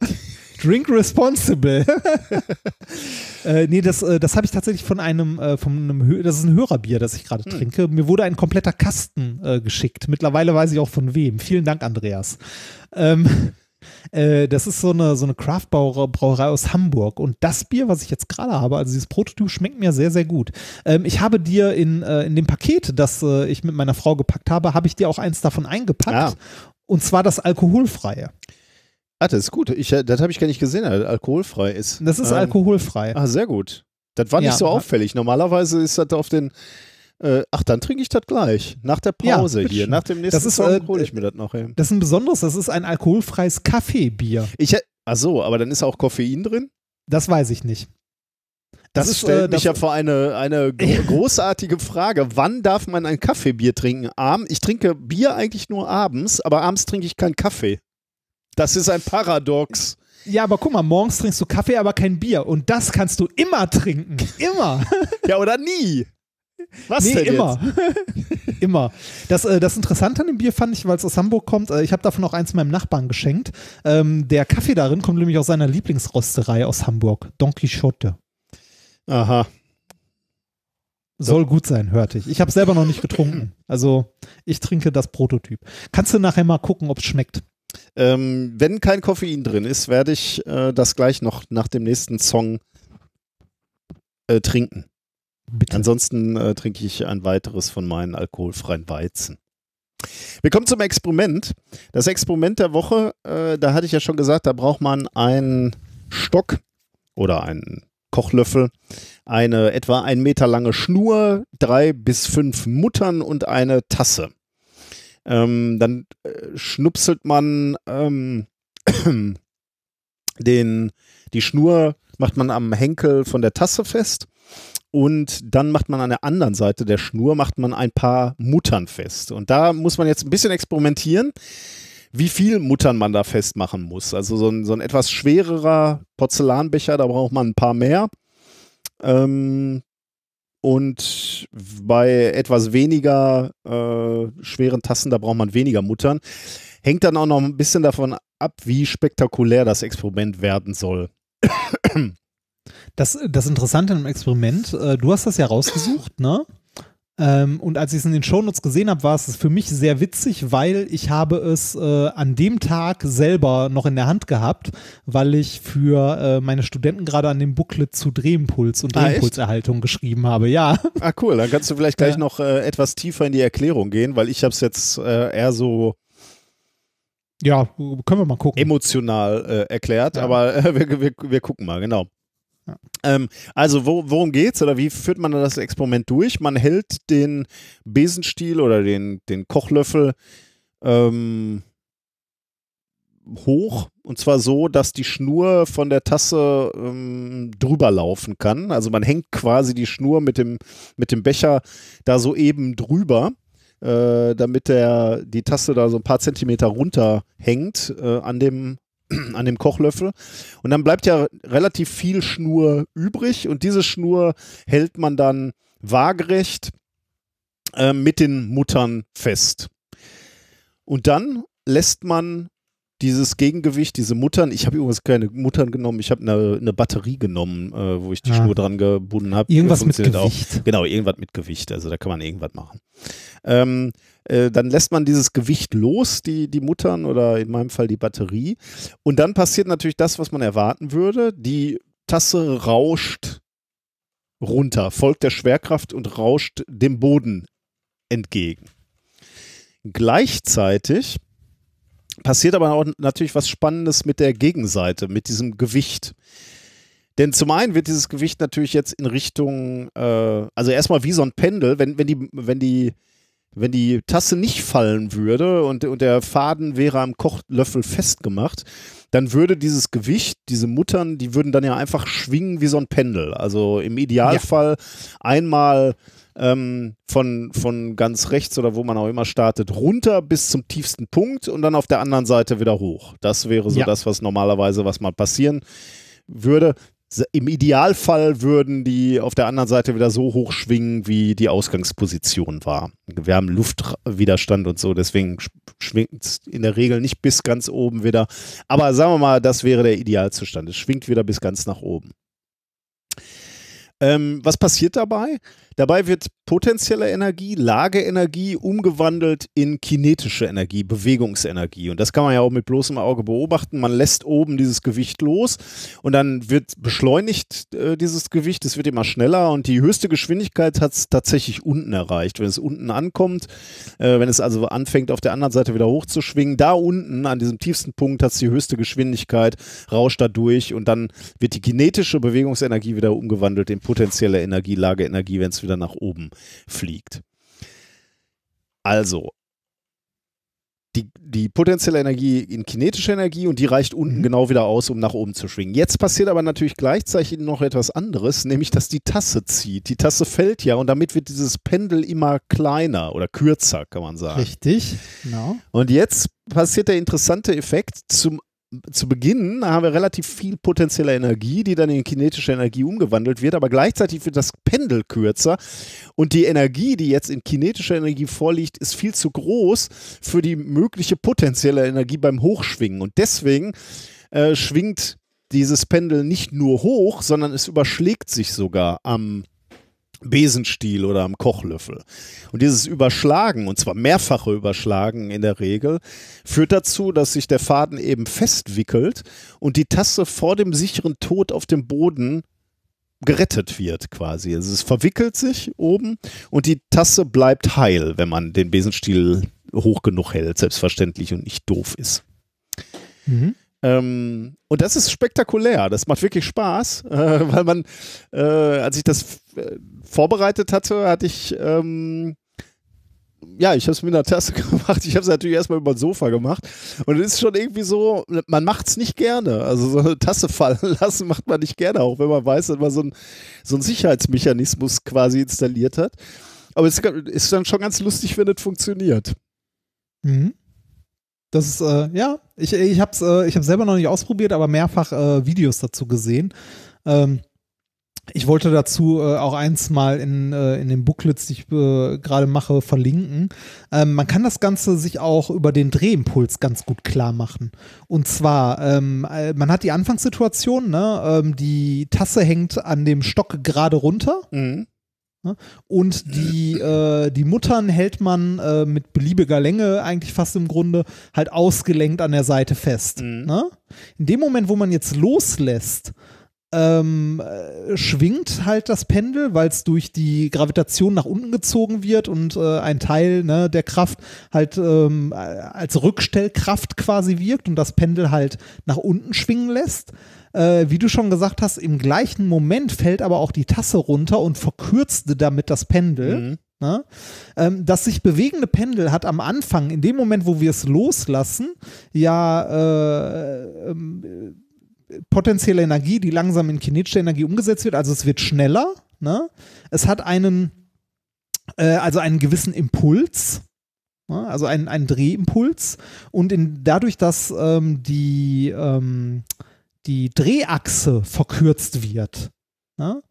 Drink responsible. äh, nee, das, äh, das habe ich tatsächlich von einem, äh, von einem das ist ein Hörerbier, das ich gerade trinke. Mir wurde ein kompletter Kasten äh, geschickt. Mittlerweile weiß ich auch von wem. Vielen Dank, Andreas. Ähm, äh, das ist so eine, so eine Craft-Brauerei aus Hamburg. Und das Bier, was ich jetzt gerade habe, also dieses Prototyp, schmeckt mir sehr, sehr gut. Ähm, ich habe dir in, äh, in dem Paket, das äh, ich mit meiner Frau gepackt habe, habe ich dir auch eins davon eingepackt. Ah. Und zwar das alkoholfreie. Ah, das ist gut. Ich, äh, das habe ich gar nicht gesehen, dass das alkoholfrei ist. Das ist Ähm, alkoholfrei. Ah, sehr gut. Das war nicht Ja. so auffällig. Normalerweise ist das auf den. Äh, ach, dann trinke ich das gleich. Nach der Ja, Pause hier. bitteschön. Nach dem nächsten Das ist, Song äh, hole ich mir das noch hin. Das ist ein besonderes, das ist ein alkoholfreies Kaffeebier. Ich, ach so, aber dann ist auch Koffein drin? Das weiß ich nicht. Das, ist, stellt äh, mich das- ja vor eine, eine gro großartige Frage. Wann darf man ein Kaffeebier trinken? Abend? Ich trinke Bier eigentlich nur abends, aber abends trinke ich keinen Kaffee. Das ist ein Paradox. Ja, aber guck mal, morgens trinkst du Kaffee, aber kein Bier. Und das kannst du immer trinken. Immer. Ja, oder nie? Was nee, denn immer. immer. Das, äh, das Interessante an dem Bier fand ich, weil es aus Hamburg kommt, äh, ich habe davon auch eins meinem Nachbarn geschenkt. Ähm, der Kaffee darin kommt nämlich aus seiner Lieblingsrösterei aus Hamburg, Don Quixote. jetzt? Aha. Soll gut sein, hörte ich. Ich habe selber noch nicht getrunken. Also ich trinke das Prototyp. Kannst du nachher mal gucken, ob es schmeckt. Ähm, wenn kein Koffein drin ist, werde ich äh, das gleich noch nach dem nächsten Song äh, trinken. Bitte. Ansonsten äh, trinke ich ein weiteres von meinen alkoholfreien Weizen. Wir kommen zum Experiment. Das Experiment der Woche, äh, da hatte ich ja schon gesagt, da braucht man einen Stock oder einen Kochlöffel, eine etwa ein Meter lange Schnur, drei bis fünf Muttern und eine Tasse. Ähm, dann äh, schnupselt man ähm, den, die Schnur macht man am Henkel von der Tasse fest und dann macht man an der anderen Seite der Schnur macht man ein paar Muttern fest. Und da muss man jetzt ein bisschen experimentieren, wie viel Muttern man da festmachen muss. Also so ein, so ein etwas schwererer Porzellanbecher, da braucht man ein paar mehr. Ähm, und bei etwas weniger äh, schweren Tassen, da braucht man weniger Muttern. Hängt dann auch noch ein bisschen davon ab, wie spektakulär das Experiment werden soll. Das, das Interessante im Experiment, äh, du hast das ja rausgesucht, ne? Ähm, und als ich es in den Shownotes gesehen habe, war es für mich sehr witzig, weil ich habe es äh, an dem Tag selber noch in der Hand gehabt, weil ich für äh, meine Studenten gerade an dem Booklet zu Drehimpuls und Ah, echt? Drehimpulserhaltung geschrieben habe. Ja, Ah, cool. Dann kannst du vielleicht gleich Ja. noch äh, etwas tiefer in die Erklärung gehen, weil ich habe es jetzt äh, eher so ja, können wir mal gucken. emotional äh, erklärt, Ja. aber äh, wir, wir, wir gucken mal, genau. Ähm, also wo, worum geht's oder wie führt man das Experiment durch? Man hält den Besenstiel oder den, den Kochlöffel ähm, hoch und zwar so, dass die Schnur von der Tasse ähm, drüber laufen kann. Also man hängt quasi die Schnur mit dem, mit dem Becher da so eben drüber, äh, damit der, die Tasse da so ein paar Zentimeter runterhängt äh, an dem an dem Kochlöffel. Und dann bleibt ja relativ viel Schnur übrig und diese Schnur hält man dann waagerecht äh, mit den Muttern fest. Und dann lässt man dieses Gegengewicht, diese Muttern, ich habe übrigens keine Muttern genommen, ich habe eine, eine Batterie genommen, äh, wo ich die Ah. Schnur dran gebunden habe. Irgendwas mit Funktioniert auch. Gewicht. Genau, irgendwas mit Gewicht. Also da kann man irgendwas machen. Ähm, äh, dann lässt man dieses Gewicht los, die, die Muttern oder in meinem Fall die Batterie. Und dann passiert natürlich das, was man erwarten würde. Die Tasse rauscht runter, folgt der Schwerkraft und rauscht dem Boden entgegen. Gleichzeitig passiert aber auch natürlich was Spannendes mit der Gegenseite, mit diesem Gewicht. Denn zum einen wird dieses Gewicht natürlich jetzt in Richtung, äh, also erstmal wie so ein Pendel, wenn, wenn, die, wenn, die, wenn die Tasse nicht fallen würde und, und der Faden wäre am Kochlöffel festgemacht, dann würde dieses Gewicht, diese Muttern, die würden dann ja einfach schwingen wie so ein Pendel. Also im Idealfall einmal ähm, von, von ganz rechts oder wo man auch immer startet, runter bis zum tiefsten Punkt und dann auf der anderen Seite wieder hoch. Das wäre so Ja. das, was normalerweise, was mal passieren würde. Im Idealfall würden die auf der anderen Seite wieder so hoch schwingen, wie die Ausgangsposition war. Wir haben Luftwiderstand und so, deswegen schwingt es in der Regel nicht bis ganz oben wieder. Aber sagen wir mal, das wäre der Idealzustand. Es schwingt wieder bis ganz nach oben. Ähm, was passiert dabei? Dabei wird potenzielle Energie, Lageenergie umgewandelt in kinetische Energie, Bewegungsenergie. Und das kann man ja auch mit bloßem Auge beobachten. Man lässt oben dieses Gewicht los und dann wird beschleunigt äh, dieses Gewicht. Es wird immer schneller und die höchste Geschwindigkeit hat es tatsächlich unten erreicht. Wenn es unten ankommt, äh, wenn es also anfängt, auf der anderen Seite wieder hochzuschwingen, da unten an diesem tiefsten Punkt hat es die höchste Geschwindigkeit, rauscht da durch und dann wird die kinetische Bewegungsenergie wieder umgewandelt in potenzielle Energie, Lageenergie, wenn es wieder nach oben fliegt. Also, die, die potenzielle Energie in kinetische Energie und die reicht unten Mhm. genau wieder aus, um nach oben zu schwingen. Jetzt passiert aber natürlich gleichzeitig noch etwas anderes, nämlich dass die Tasse zieht. Die Tasse fällt ja und damit wird dieses Pendel immer kleiner oder kürzer, kann man sagen. Richtig, genau. Und jetzt passiert der interessante Effekt. Zum, zu Beginn haben wir relativ viel potenzielle Energie, die dann in kinetische Energie umgewandelt wird, aber gleichzeitig wird das Pendel kürzer und die Energie, die jetzt in kinetischer Energie vorliegt, ist viel zu groß für die mögliche potenzielle Energie beim Hochschwingen. Und deswegen äh, schwingt dieses Pendel nicht nur hoch, sondern es überschlägt sich sogar am Besenstiel oder am Kochlöffel. Und dieses Überschlagen, und zwar mehrfache Überschlagen in der Regel, führt dazu, dass sich der Faden eben festwickelt und die Tasse vor dem sicheren Tod auf dem Boden gerettet wird quasi. Also es verwickelt sich oben und die Tasse bleibt heil, wenn man den Besenstiel hoch genug hält, selbstverständlich und nicht doof ist. Mhm. Ähm, und das ist spektakulär. Das macht wirklich Spaß, äh, weil man, äh, als ich das äh, vorbereitet hatte, hatte ich ähm, ja, ich habe es mit einer Tasse gemacht. Ich habe es natürlich erstmal über das Sofa gemacht. Und es ist schon irgendwie so, man macht es nicht gerne. Also so eine Tasse fallen lassen macht man nicht gerne, auch wenn man weiß, dass man so, ein, so einen Sicherheitsmechanismus quasi installiert hat. Aber es ist dann schon ganz lustig, wenn das funktioniert. Mhm. Das ist, äh, ja, ich, ich habe es äh, selber noch nicht ausprobiert, aber mehrfach äh, Videos dazu gesehen. Ähm, ich wollte dazu äh, auch eins mal in, äh, in den Booklets, die ich äh, gerade mache, verlinken. Ähm, man kann das Ganze sich auch über den Drehimpuls ganz gut klar machen. Und zwar, ähm, äh, man hat die Anfangssituation, ne? ähm, die Tasse hängt an dem Stock gerade runter. Mhm. Ne? Und die, äh, die Muttern hält man äh, mit beliebiger Länge eigentlich fast im Grunde halt ausgelenkt an der Seite fest. Mhm. Ne? In dem Moment, wo man jetzt loslässt, ähm, äh, schwingt halt das Pendel, weil es durch die Gravitation nach unten gezogen wird und äh, ein Teil ne, der Kraft halt ähm, äh, als Rückstellkraft quasi wirkt und das Pendel halt nach unten schwingen lässt. Äh, wie du schon gesagt hast, im gleichen Moment fällt aber auch die Tasse runter und verkürzte damit das Pendel. Mhm. Ne? Ähm, das sich bewegende Pendel hat am Anfang, in dem Moment, wo wir es loslassen, ja äh, ähm, potenzielle Energie, die langsam in kinetische Energie umgesetzt wird. Also es wird schneller. Ne? Es hat einen, äh, also einen gewissen Impuls. Ne? Also einen, einen Drehimpuls. Und in, dadurch, dass ähm, die, ähm, die Drehachse verkürzt wird, ne?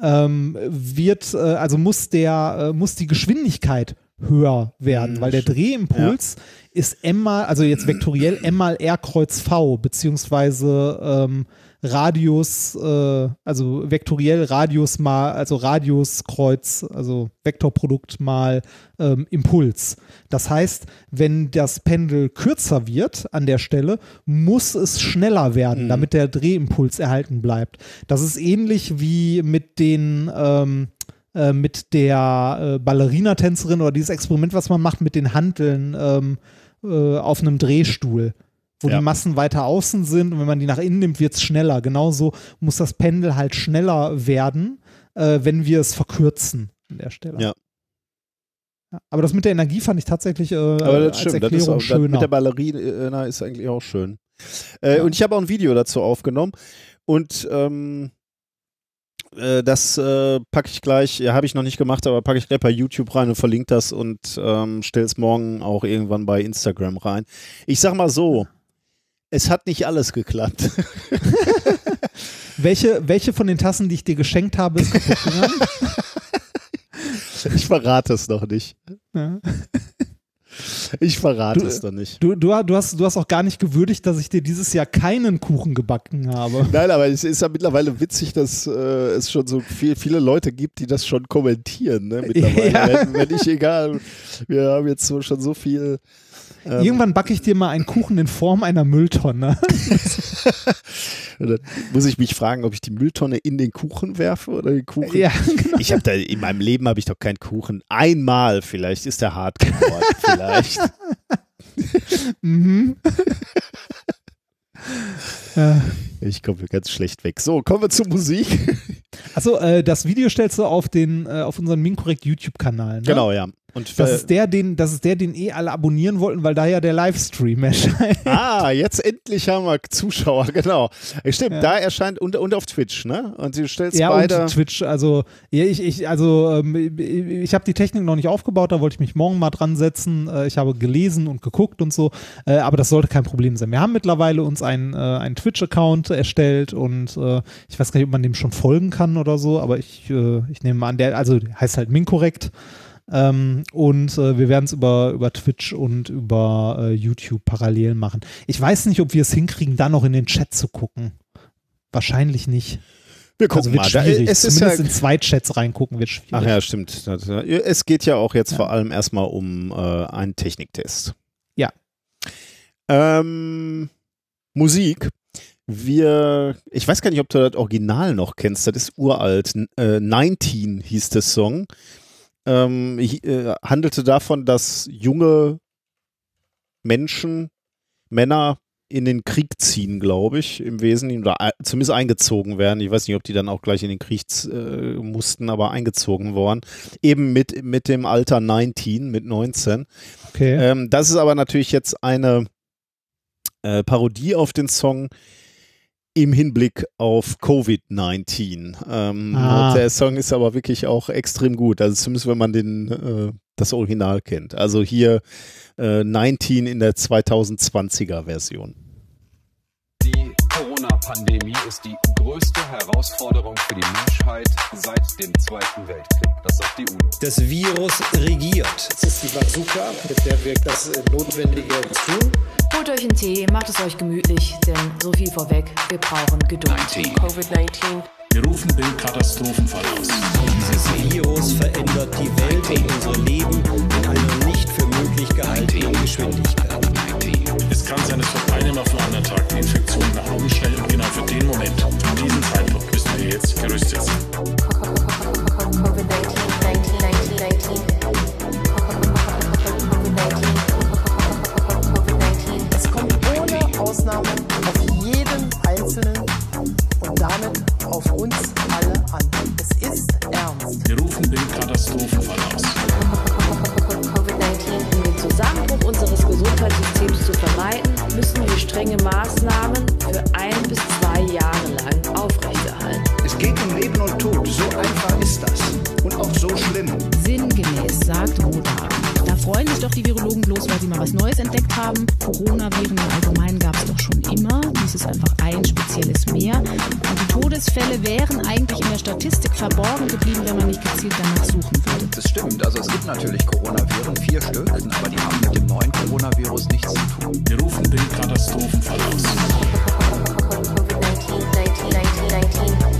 ähm, wird, äh, also muss der, äh, muss die Geschwindigkeit höher werden, Mhm, weil der. Drehimpuls ist m mal, also jetzt vektoriell m mal r kreuz v, beziehungsweise ähm, Radius, äh, also vektoriell Radius mal, also Radius Kreuz, also Vektorprodukt mal ähm, Impuls. Das heißt, wenn das Pendel kürzer wird an der Stelle, muss es schneller werden, Mhm. damit der Drehimpuls erhalten bleibt. Das ist ähnlich wie mit den ähm, äh, mit der äh, Ballerina-Tänzerin oder dieses Experiment, was man macht mit den Hanteln ähm, äh, auf einem Drehstuhl, wo Ja. die Massen weiter außen sind und wenn man die nach innen nimmt, wird es schneller. Genauso muss das Pendel halt schneller werden, äh, wenn wir es verkürzen an der Stelle. Ja. Ja, Aber das mit der Energie fand ich tatsächlich äh, als stimmt, Erklärung auch, das schöner. mit der Ballerina ist eigentlich auch schön. Äh, Und ich habe auch ein Video dazu aufgenommen und ähm, äh, das äh, packe ich gleich, ja, habe ich noch nicht gemacht, aber packe ich gleich bei YouTube rein und verlinke das und ähm, stelle es morgen auch irgendwann bei Instagram rein. Ich sag mal so, es hat nicht alles geklappt. welche, welche von den Tassen, die ich dir geschenkt habe, ist kaputt gegangen? Ich verrate es noch nicht. ja. Ich verrate Du- es noch nicht. Du, du, du, hast, du hast auch gar nicht gewürdigt, dass ich dir dieses Jahr keinen Kuchen gebacken habe. Nein, aber es ist ja mittlerweile witzig, dass äh, es schon so viel, viele Leute gibt, die das schon kommentieren. Ne, mittlerweile. Ja. Wenn, wenn ich egal, wir haben jetzt so, schon so viel. Ähm, Irgendwann backe ich dir mal einen Kuchen in Form einer Mülltonne. dann muss ich mich fragen, ob ich die Mülltonne in den Kuchen werfe oder den Kuchen. ja, genau. Ich habe da in meinem Leben habe ich doch keinen Kuchen. Einmal vielleicht ist der hart geworden. vielleicht. Mhm. Ich komme ganz schlecht weg. So, kommen wir zur Musik. Achso, äh, das Video stellst du auf den, äh, auf unseren Minkorrekt YouTube-Kanal. Ne? Genau, ja. Und Das äh, ist der, den, das ist der, den eh alle abonnieren wollten, weil da ja der Livestream erscheint. Ah, jetzt endlich haben wir Zuschauer, genau. Stimmt, Ja. da erscheint und, und auf Twitch, ne? Und du stellst Ja, beide. und Twitch, also, ja, ich, ich, also, ähm, ich habe die Technik noch nicht aufgebaut, da wollte ich mich morgen mal dran setzen. Äh, ich habe gelesen und geguckt und so, äh, aber das sollte kein Problem sein. Wir haben mittlerweile uns einen, äh, einen Twitch-Account erstellt und äh, ich weiß gar nicht, ob man dem schon folgen kann oder so, aber ich, äh, ich nehme mal an, der, also heißt halt Minkorrekt. Ähm, und äh, wir werden es über, über Twitch und über äh, YouTube parallel machen. Ich weiß nicht, ob wir es hinkriegen, da noch in den Chat zu gucken. Wahrscheinlich nicht. Wir gucken Also mal. Es ist ja, Zumindest in zwei Chats reingucken wird schwierig. ach ja, stimmt. Das- Es geht ja auch jetzt Ja. vor allem erstmal um äh, einen Techniktest. Ja. Ähm, Musik. Wir, ich weiß gar nicht, ob du das Original noch kennst. Das ist uralt. Äh, 19 hieß der Song. Ähm, äh, handelte davon, dass junge Menschen, Männer in den Krieg ziehen, glaube ich, im Wesentlichen, oder zumindest eingezogen werden. Ich weiß nicht, ob die dann auch gleich in den Krieg äh, mussten, aber eingezogen worden. Eben mit, mit dem Alter 19, mit 19. Okay. Ähm, das ist aber natürlich jetzt eine äh, Parodie auf den Song im Hinblick auf Covid-19. Ähm, Ah. Der Song ist aber wirklich auch extrem gut. Also zumindest wenn man den, äh, das Original kennt. Also hier äh, 19 in der 2020er Version. Die Corona-Pandemie ist die größte Herausforderung für die Menschheit seit dem Zweiten Weltkrieg. Das sagt die UNO. Das Virus regiert. Es ist die Bazooka, mit der wir das äh, Notwendige tun. Holt euch einen Tee, macht es euch gemütlich, denn so viel vorweg, wir brauchen Geduld. Covid-19. Wir rufen den Katastrophenfall aus. Dieses Virus verändert die Welt und unser Leben in einer nicht für möglich gehaltenen Geschwindigkeit. Es kann sein, dass von einem auf den anderen Tag die Infektion nach oben schnellt und genau für den Moment, für diesen Zeitpunkt müssen wir jetzt gerüstet sein. Es kommt ohne Ausnahme auf jeden Einzelnen und damit auf uns alle an. Es ist ernst. Wir rufen den Katastrophenfall aus. Um Zusammenbruch unseres Gesundheitssystems zu vermeiden, müssen wir strenge Maßnahmen für ein bis zwei Jahre lang aufrechterhalten. Es geht um Leben und Tod. So einfach ist das. Und auch so schlimm. Sinngemäß, sagt Roda freuen sich doch die Virologen bloß, weil sie mal was Neues entdeckt haben. Coronaviren im Allgemeinen gab es doch schon immer. Dies ist einfach ein spezielles mehr. Und die Todesfälle wären eigentlich in der Statistik verborgen geblieben, wenn man nicht gezielt danach suchen würde. Das stimmt. Also es gibt natürlich Coronaviren, vier Stück, aber die haben mit dem neuen Coronavirus nichts zu tun. Wir rufen den Katastrophenfall aus. COVID-19, 19, 19, 19.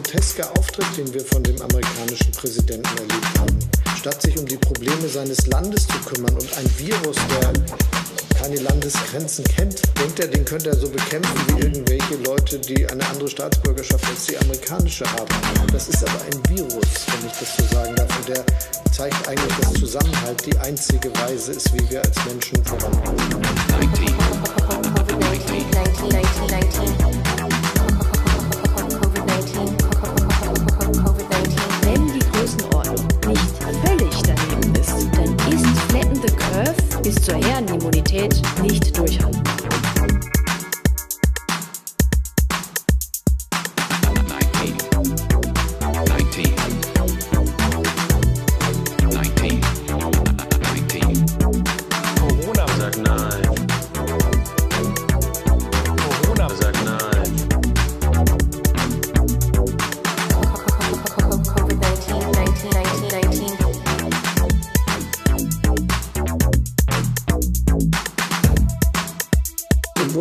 groteske Auftritt, den wir von dem amerikanischen Präsidenten erlebt haben. Statt sich um die Probleme seines Landes zu kümmern und ein Virus, der keine Landesgrenzen kennt, denkt er, den könnte er so bekämpfen wie irgendwelche Leute, die eine andere Staatsbürgerschaft als die amerikanische haben. Das ist aber ein Virus, wenn ich das so sagen darf. Und der zeigt eigentlich, dass Zusammenhalt die einzige Weise ist, wie wir als Menschen vorankommen. 19. 19, 19, 19, 19. Bis zur Herdenimmunität nicht durchhaltbar.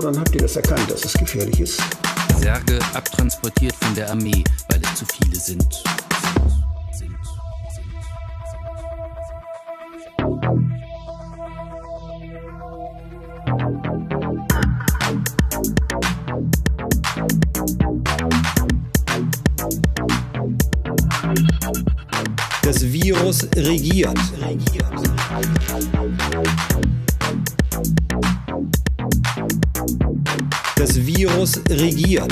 Woran habt ihr das erkannt, dass es gefährlich ist? Särge abtransportiert von der Armee, weil es zu viele sind. Das Virus regiert. Das Virus regiert.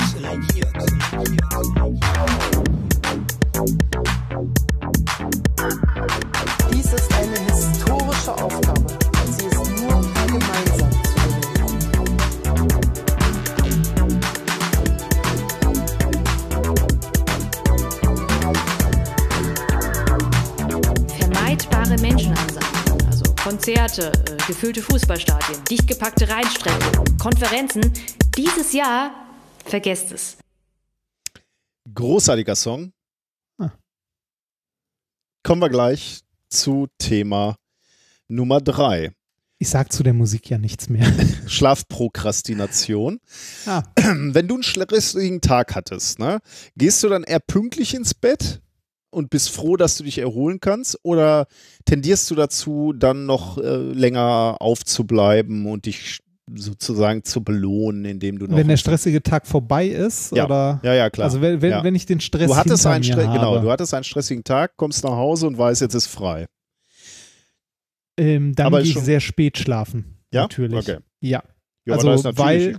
Dies ist eine historische Aufgabe sie ist nur gemeinsam zu lösen. Vermeidbare Menschenansammlungen, also Konzerte, äh, gefüllte Fußballstadien, dicht gepackte Rheinstrecken, Konferenzen. Dieses Jahr vergesst es. Großartiger Song. Ah. Kommen wir gleich zu Thema Nummer drei. Ich sag zu der Musik ja nichts mehr. Schlafprokrastination. Ah. Wenn du einen stressigen Tag hattest, ne, gehst du dann eher pünktlich ins Bett und bist froh, dass du dich erholen kannst? Oder tendierst du dazu, dann noch äh, länger aufzubleiben und dich sozusagen zu belohnen, indem du noch. Wenn der stressige Tag vorbei ist, Ja. oder? Ja, ja, klar. Also wenn, wenn, Ja. wenn ich den Stress du hattest einen Stre- habe, genau, du hattest einen stressigen Tag, kommst nach Hause und weißt, jetzt ist frei. ähm, dann aber gehe ich sehr spät schlafen. Ja? Natürlich. Okay. Ja. Ja, also, weil,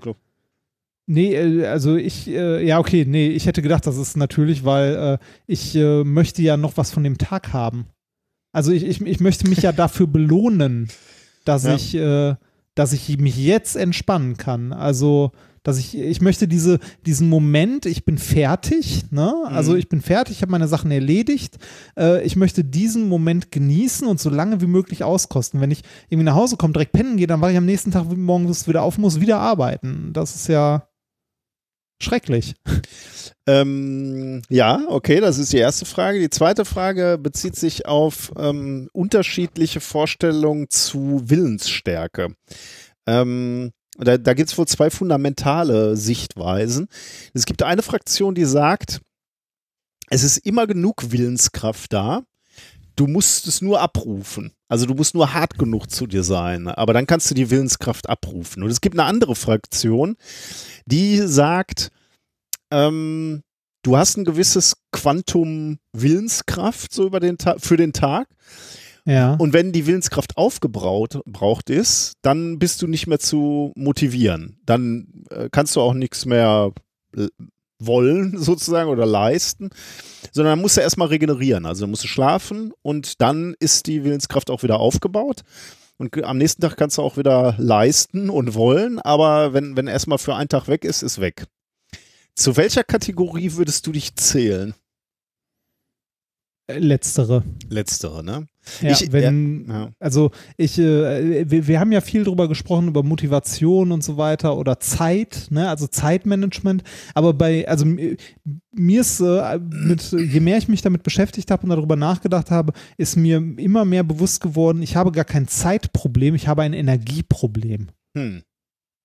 Nee, äh, also ich, äh, ja, okay, nee, ich hätte gedacht, das ist natürlich, weil äh, ich äh, möchte ja noch was von dem Tag haben. Also ich, ich, ich möchte mich ja dafür belohnen, dass Ja. ich, äh, dass ich mich jetzt entspannen kann. Also, dass ich, ich möchte diese, diesen Moment, ich bin fertig, ne? Also Mhm. ich bin fertig, ich habe meine Sachen erledigt. Äh, ich möchte diesen Moment genießen und so lange wie möglich auskosten. Wenn ich irgendwie nach Hause komme, direkt pennen gehe, dann wache ich am nächsten Tag morgens wieder auf, muss wieder arbeiten. Das ist ja schrecklich. Ähm, ja, okay, das ist die erste Frage. Die zweite Frage bezieht sich auf ähm, unterschiedliche Vorstellungen zu Willensstärke. Ähm, da da gibt es wohl zwei fundamentale Sichtweisen. Es gibt eine Fraktion, die sagt, es ist immer genug Willenskraft da. Du musst es nur abrufen. Also du musst nur hart genug zu dir sein. Aber dann kannst du die Willenskraft abrufen. Und es gibt eine andere Fraktion, die sagt, ähm, du hast ein gewisses Quantum Willenskraft so über den Ta für den Tag. Ja. Und wenn die Willenskraft aufgebraucht braucht ist, dann bist du nicht mehr zu motivieren. Dann äh, kannst du auch nichts mehr wollen sozusagen oder leisten, sondern dann musst du erstmal regenerieren. Also musst du schlafen und dann ist die Willenskraft auch wieder aufgebaut. Und am nächsten Tag kannst du auch wieder leisten und wollen, aber wenn, wenn erstmal für einen Tag weg ist, ist weg. Zu welcher Kategorie würdest du dich zählen? Letztere. Letztere, ne? Ja, Ich- wenn, ja, ja. also ich, äh, wir, wir haben ja viel drüber gesprochen, über Motivation und so weiter oder Zeit, ne, also Zeitmanagement, aber bei, also mi- mir ist äh, mit, je mehr ich mich damit beschäftigt habe und darüber nachgedacht habe, ist mir immer mehr bewusst geworden, ich habe gar kein Zeitproblem, ich habe ein Energieproblem. Hm.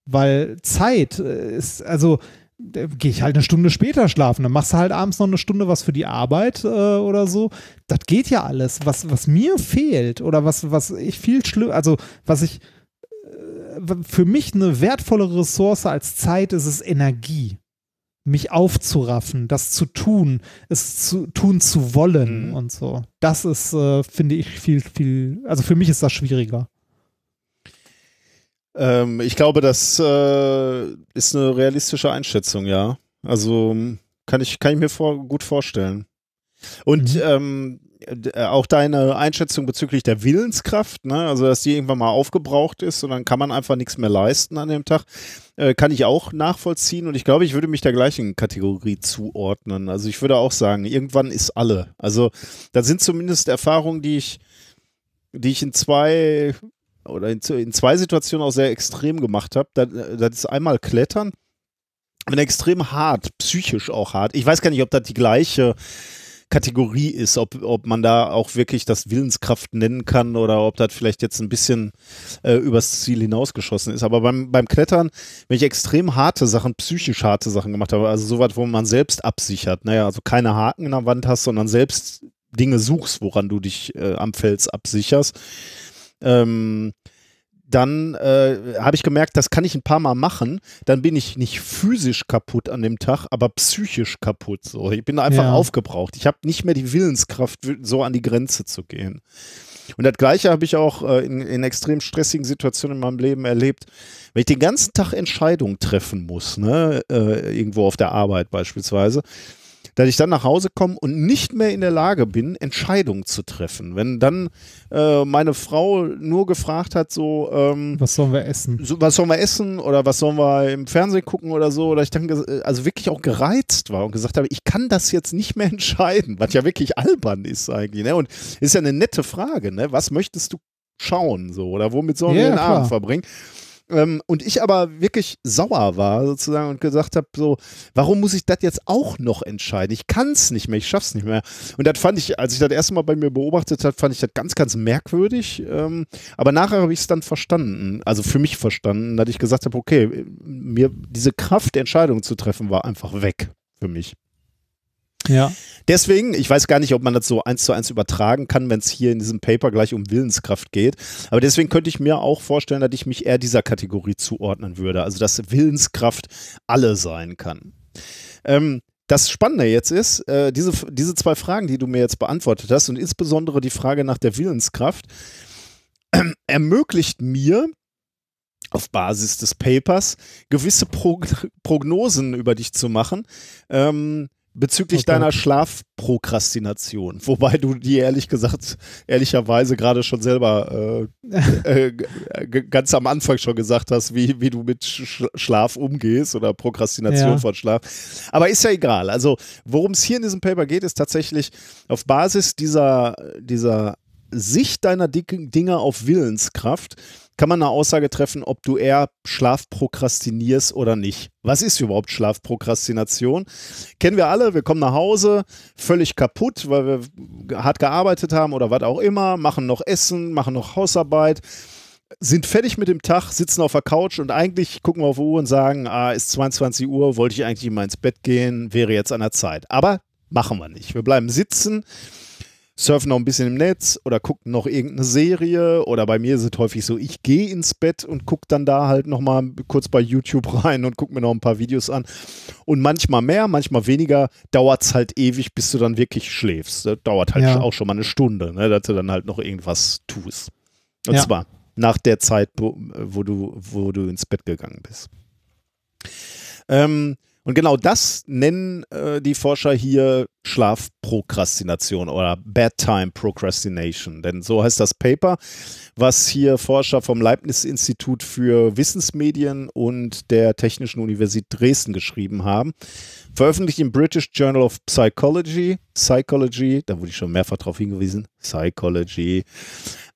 Weil Zeit äh, ist, also gehe ich halt eine Stunde später schlafen, dann machst du halt abends noch eine Stunde was für die Arbeit äh, oder so. Das geht ja alles. Was, was mir fehlt oder was, was ich viel schlimm, also was ich äh, für mich eine wertvollere Ressource als Zeit ist, ist Energie. Mich aufzuraffen, das zu tun, es zu tun zu wollen und so. Das ist, äh, finde ich, viel, viel, also für mich ist das schwieriger. Ähm, ich glaube, das äh, ist eine realistische Einschätzung, ja. Also m, kann ich, kann ich mir vor, gut vorstellen. Und ähm, d- äh, auch deine Einschätzung bezüglich der Willenskraft, ne? also dass die irgendwann mal aufgebraucht ist und dann kann man einfach nichts mehr leisten an dem Tag, äh, kann ich auch nachvollziehen und ich glaube, ich würde mich der gleichen Kategorie zuordnen. Also ich würde auch sagen, irgendwann ist alle. Also da sind zumindest Erfahrungen, die ich, die ich in zwei oder in, in zwei Situationen auch sehr extrem gemacht habe. Das, das ist einmal Klettern. Und extrem hart, psychisch auch hart. Ich weiß gar nicht, ob das die gleiche Kategorie ist, ob, ob man da auch wirklich das Willenskraft nennen kann oder ob das vielleicht jetzt ein bisschen äh, übers Ziel hinausgeschossen ist. Aber beim, beim Klettern, wenn ich extrem harte Sachen, psychisch harte Sachen gemacht habe, also sowas, wo man selbst absichert, naja, also keine Haken in der Wand hast, sondern selbst Dinge suchst, woran du dich äh, am Fels absicherst, ähm, dann äh, habe ich gemerkt, das kann ich ein paar Mal machen. Dann bin ich nicht physisch kaputt an dem Tag, aber psychisch kaputt. So. Ich bin einfach Ja. aufgebraucht. Ich habe nicht mehr die Willenskraft, so an die Grenze zu gehen. Und das Gleiche habe ich auch äh, in, in extrem stressigen Situationen in meinem Leben erlebt. Wenn ich den ganzen Tag Entscheidungen treffen muss, ne, äh, irgendwo auf der Arbeit beispielsweise, dass ich dann nach Hause komme und nicht mehr in der Lage bin, Entscheidungen zu treffen. Wenn dann äh, meine Frau nur gefragt hat, so, ähm, Was sollen wir essen? so, was sollen wir essen oder was sollen wir im Fernsehen gucken oder so, oder ich dann also wirklich auch gereizt war und gesagt habe, ich kann das jetzt nicht mehr entscheiden, was ja wirklich albern ist eigentlich. Ne? Und ist ja eine nette Frage, ne? Was möchtest du schauen so oder womit sollen wir Ja, den klar. Abend verbringen? Ähm, und ich aber wirklich sauer war sozusagen und gesagt habe, so, warum muss ich das jetzt auch noch entscheiden? Ich kann es nicht mehr, ich schaff's nicht mehr. Und das fand ich, als ich das erste Mal bei mir beobachtet habe, fand ich das ganz, ganz merkwürdig. Ähm, aber nachher habe ich es dann verstanden, also für mich verstanden, dass ich gesagt habe, okay, mir diese Kraft, Entscheidungen zu treffen, war einfach weg für mich. Ja. Deswegen, ich weiß gar nicht, ob man das so eins zu eins übertragen kann, wenn es hier in diesem Paper gleich um Willenskraft geht. Aber deswegen könnte ich mir auch vorstellen, dass ich mich eher dieser Kategorie zuordnen würde. Also, dass Willenskraft alle sein kann. Ähm, das Spannende jetzt ist, äh, diese, diese zwei Fragen, die du mir jetzt beantwortet hast, und insbesondere die Frage nach der Willenskraft, äh, ermöglicht mir auf Basis des Papers gewisse Pro Prognosen über dich zu machen. Ähm, bezüglich Okay. deiner Schlafprokrastination. Wobei du die ehrlich gesagt, ehrlicherweise gerade schon selber äh, äh, g- ganz am Anfang schon gesagt hast, wie, wie du mit Sch Schlaf umgehst oder Prokrastination Ja. von Schlaf. Aber ist ja egal. Also, worum es hier in diesem Paper geht, ist tatsächlich auf Basis dieser, dieser Sicht deiner Dinge auf Willenskraft kann man eine Aussage treffen, ob du eher Schlaf prokrastinierst oder nicht. Was ist überhaupt Schlafprokrastination? Kennen wir alle, wir kommen nach Hause, völlig kaputt, weil wir hart gearbeitet haben oder was auch immer, machen noch Essen, machen noch Hausarbeit, sind fertig mit dem Tag, sitzen auf der Couch und eigentlich gucken wir auf die Uhr und sagen, ah, ist 22 Uhr, wollte ich eigentlich mal ins Bett gehen, wäre jetzt an der Zeit. Aber machen wir nicht. Wir bleiben sitzen, surfen noch ein bisschen im Netz oder gucken noch irgendeine Serie oder bei mir ist es häufig so, ich gehe ins Bett und gucke dann da halt nochmal kurz bei YouTube rein und gucke mir noch ein paar Videos an. Und manchmal mehr, manchmal weniger, dauert es halt ewig, bis du dann wirklich schläfst. Das dauert halt Ja. auch schon mal eine Stunde, ne, dass du dann halt noch irgendwas tust. Und Ja. zwar nach der Zeit, wo, wo, du, wo du ins Bett gegangen bist. Ähm, und genau das nennen äh, die Forscher hier Schlafprokrastination oder Bedtime Procrastination. Denn so heißt das Paper, was hier Forscher vom Leibniz-Institut für Wissensmedien und der Technischen Universität Dresden geschrieben haben. Veröffentlicht im British Journal of Psychology. Psychology, da wurde ich schon mehrfach darauf hingewiesen. Psychology.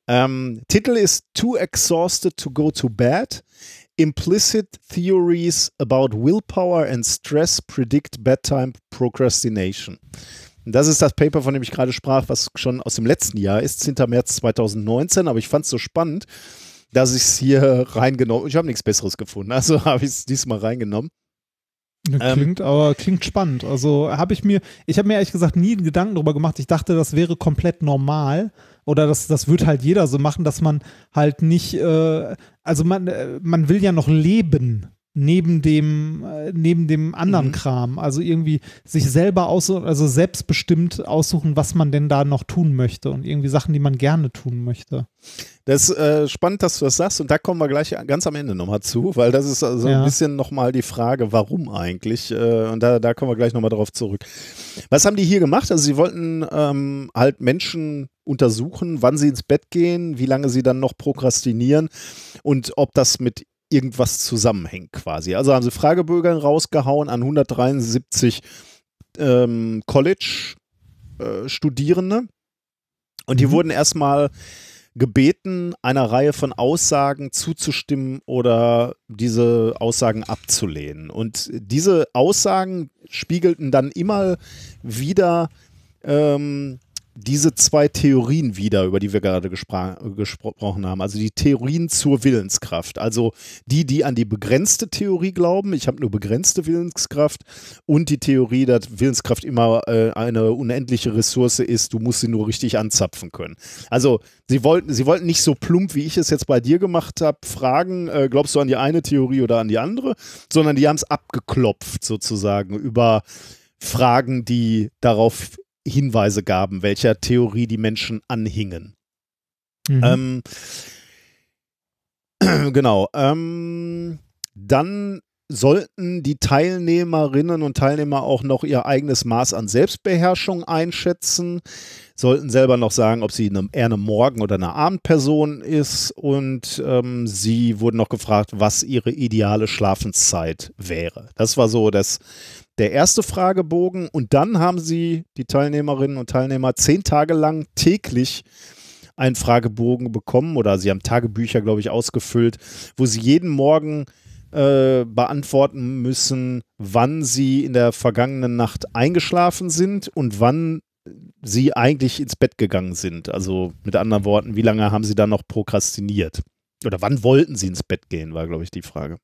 Ähm, Titel ist Too Exhausted to Go to Bed. Implicit Theories about Willpower and Stress Predict Bedtime Procrastination. Das ist das Paper, von dem ich gerade sprach, was schon aus dem letzten Jahr ist, 10. März 2019. Aber ich fand es so spannend, dass ich es hier reingenommen Ich habe nichts Besseres gefunden, also habe ich es diesmal reingenommen. Ähm, Klingt aber klingt spannend. Also habe ich mir, ich habe mir ehrlich gesagt nie Gedanken darüber gemacht. Ich dachte, das wäre komplett normal oder das, das wird halt jeder so machen, dass man halt nicht, äh, also man, äh, man will ja noch leben neben dem, äh, neben dem anderen Mhm. Kram. Also irgendwie sich selber aussuchen, also selbstbestimmt aussuchen, was man denn da noch tun möchte und irgendwie Sachen, die man gerne tun möchte. Das ist äh, spannend, dass du das sagst und da kommen wir gleich ganz am Ende nochmal zu, weil das ist also Ja. ein bisschen nochmal die Frage, warum eigentlich äh, und da, da kommen wir gleich nochmal darauf zurück. Was haben die hier gemacht? Also sie wollten ähm, halt Menschen untersuchen, wann sie ins Bett gehen, wie lange sie dann noch prokrastinieren und ob das mit irgendwas zusammenhängt quasi. Also haben sie Fragebögen rausgehauen an 173 ähm, College-Studierende und die wurden erstmal gebeten, einer Reihe von Aussagen zuzustimmen oder diese Aussagen abzulehnen. Und diese Aussagen spiegelten dann immer wieder ähm, diese zwei Theorien wieder, über die wir gerade gespra- gesprochen haben. Also die Theorien zur Willenskraft. Also die, die an die begrenzte Theorie glauben, ich habe nur begrenzte Willenskraft und die Theorie, dass Willenskraft immer äh, eine unendliche Ressource ist, du musst sie nur richtig anzapfen können. Also sie wollten, sie wollten nicht so plump, wie ich es jetzt bei dir gemacht habe, fragen, äh, glaubst du an die eine Theorie oder an die andere, sondern die haben es abgeklopft sozusagen über Fragen, die darauf Hinweise gaben, welcher Theorie die Menschen anhingen. Mhm. Ähm, genau. Ähm, dann sollten die Teilnehmerinnen und Teilnehmer auch noch ihr eigenes Maß an Selbstbeherrschung einschätzen, sollten selber noch sagen, ob sie eine, eher eine Morgen- oder eine Abendperson ist und ähm, sie wurden noch gefragt, was ihre ideale Schlafenszeit wäre. Das war so das, der erste Fragebogen und dann haben sie, die Teilnehmerinnen und Teilnehmer, zehn Tage lang täglich einen Fragebogen bekommen oder sie haben Tagebücher, glaube ich, ausgefüllt, wo sie jeden Morgen äh, beantworten müssen, wann sie in der vergangenen Nacht eingeschlafen sind und wann sie eigentlich ins Bett gegangen sind. Also mit anderen Worten, wie lange haben sie dann noch prokrastiniert? Oder wann wollten sie ins Bett gehen, war, glaube ich, die Frage.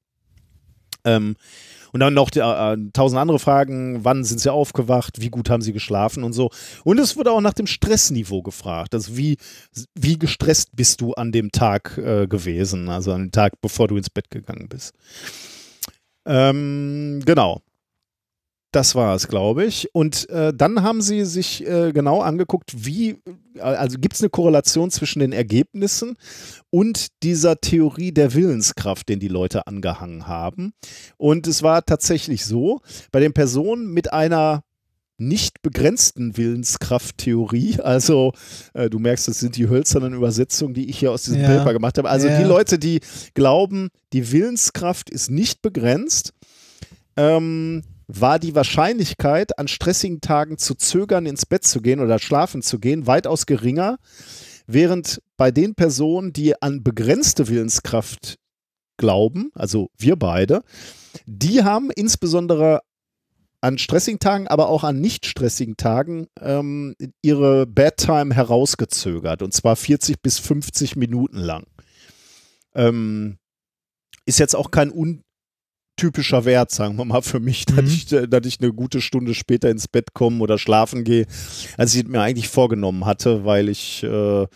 Ähm, Und dann noch die, äh, tausend andere Fragen, wann sind sie aufgewacht, wie gut haben sie geschlafen und so. Und es wurde auch nach dem Stressniveau gefragt. Also wie, wie gestresst bist du an dem Tag äh, gewesen, also an dem Tag, bevor du ins Bett gegangen bist. Ähm, genau. Das war es, glaube ich. Und äh, dann haben sie sich äh, genau angeguckt, wie, äh, also gibt es eine Korrelation zwischen den Ergebnissen und dieser Theorie der Willenskraft, den die Leute angehangen haben. Und es war tatsächlich so, bei den Personen mit einer nicht begrenzten Willenskrafttheorie. Also äh, du merkst, das sind die hölzernen Übersetzungen, die ich hier aus diesem Ja. Paper gemacht habe. Also Ja. die Leute, die glauben, die Willenskraft ist nicht begrenzt, ähm, war die Wahrscheinlichkeit, an stressigen Tagen zu zögern, ins Bett zu gehen oder schlafen zu gehen, weitaus geringer, während bei den Personen, die an begrenzte Willenskraft glauben, also wir beide, die haben insbesondere an stressigen Tagen, aber auch an nicht stressigen Tagen ähm, ihre Bedtime herausgezögert und zwar 40 bis 50 Minuten lang. Ähm, ist jetzt auch kein untypischer Wert, sagen wir mal, für mich, dass, ich, äh, dass ich eine gute Stunde später ins Bett komme oder schlafen gehe, als ich es mir eigentlich vorgenommen hatte, weil ich äh,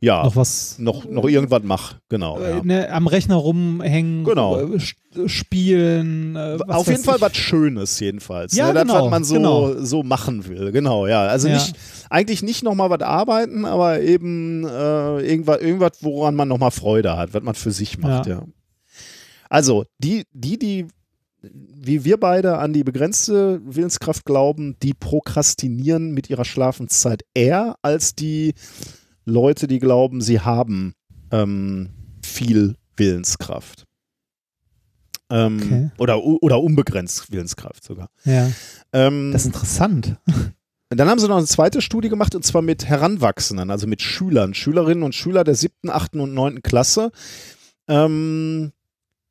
ja Noch was- noch, noch irgendwas mache. Genau. Äh, Ja. ne, am Rechner rumhängen, Genau. äh, spielen. Äh, Auf jeden Fall ich. was Schönes jedenfalls. Ja, ne? Das, genau, was man so, genau. so machen will. Genau, ja. Also Ja. nicht, eigentlich nicht nochmal was arbeiten, aber eben äh, irgendwas, irgendwas, woran man nochmal Freude hat, was man für sich macht, ja. Ja. Also, die, die, die, wie wir beide an die begrenzte Willenskraft glauben, die prokrastinieren mit ihrer Schlafenszeit eher als die Leute, die glauben, sie haben ähm, viel Willenskraft. Ähm, Okay. oder, oder unbegrenzt Willenskraft sogar. Ja. Ähm, Das ist interessant. dann haben sie noch eine zweite Studie gemacht und zwar mit Heranwachsenden, also mit Schülern, Schülerinnen und Schüler der siebten, achten und neunten Klasse. Ähm,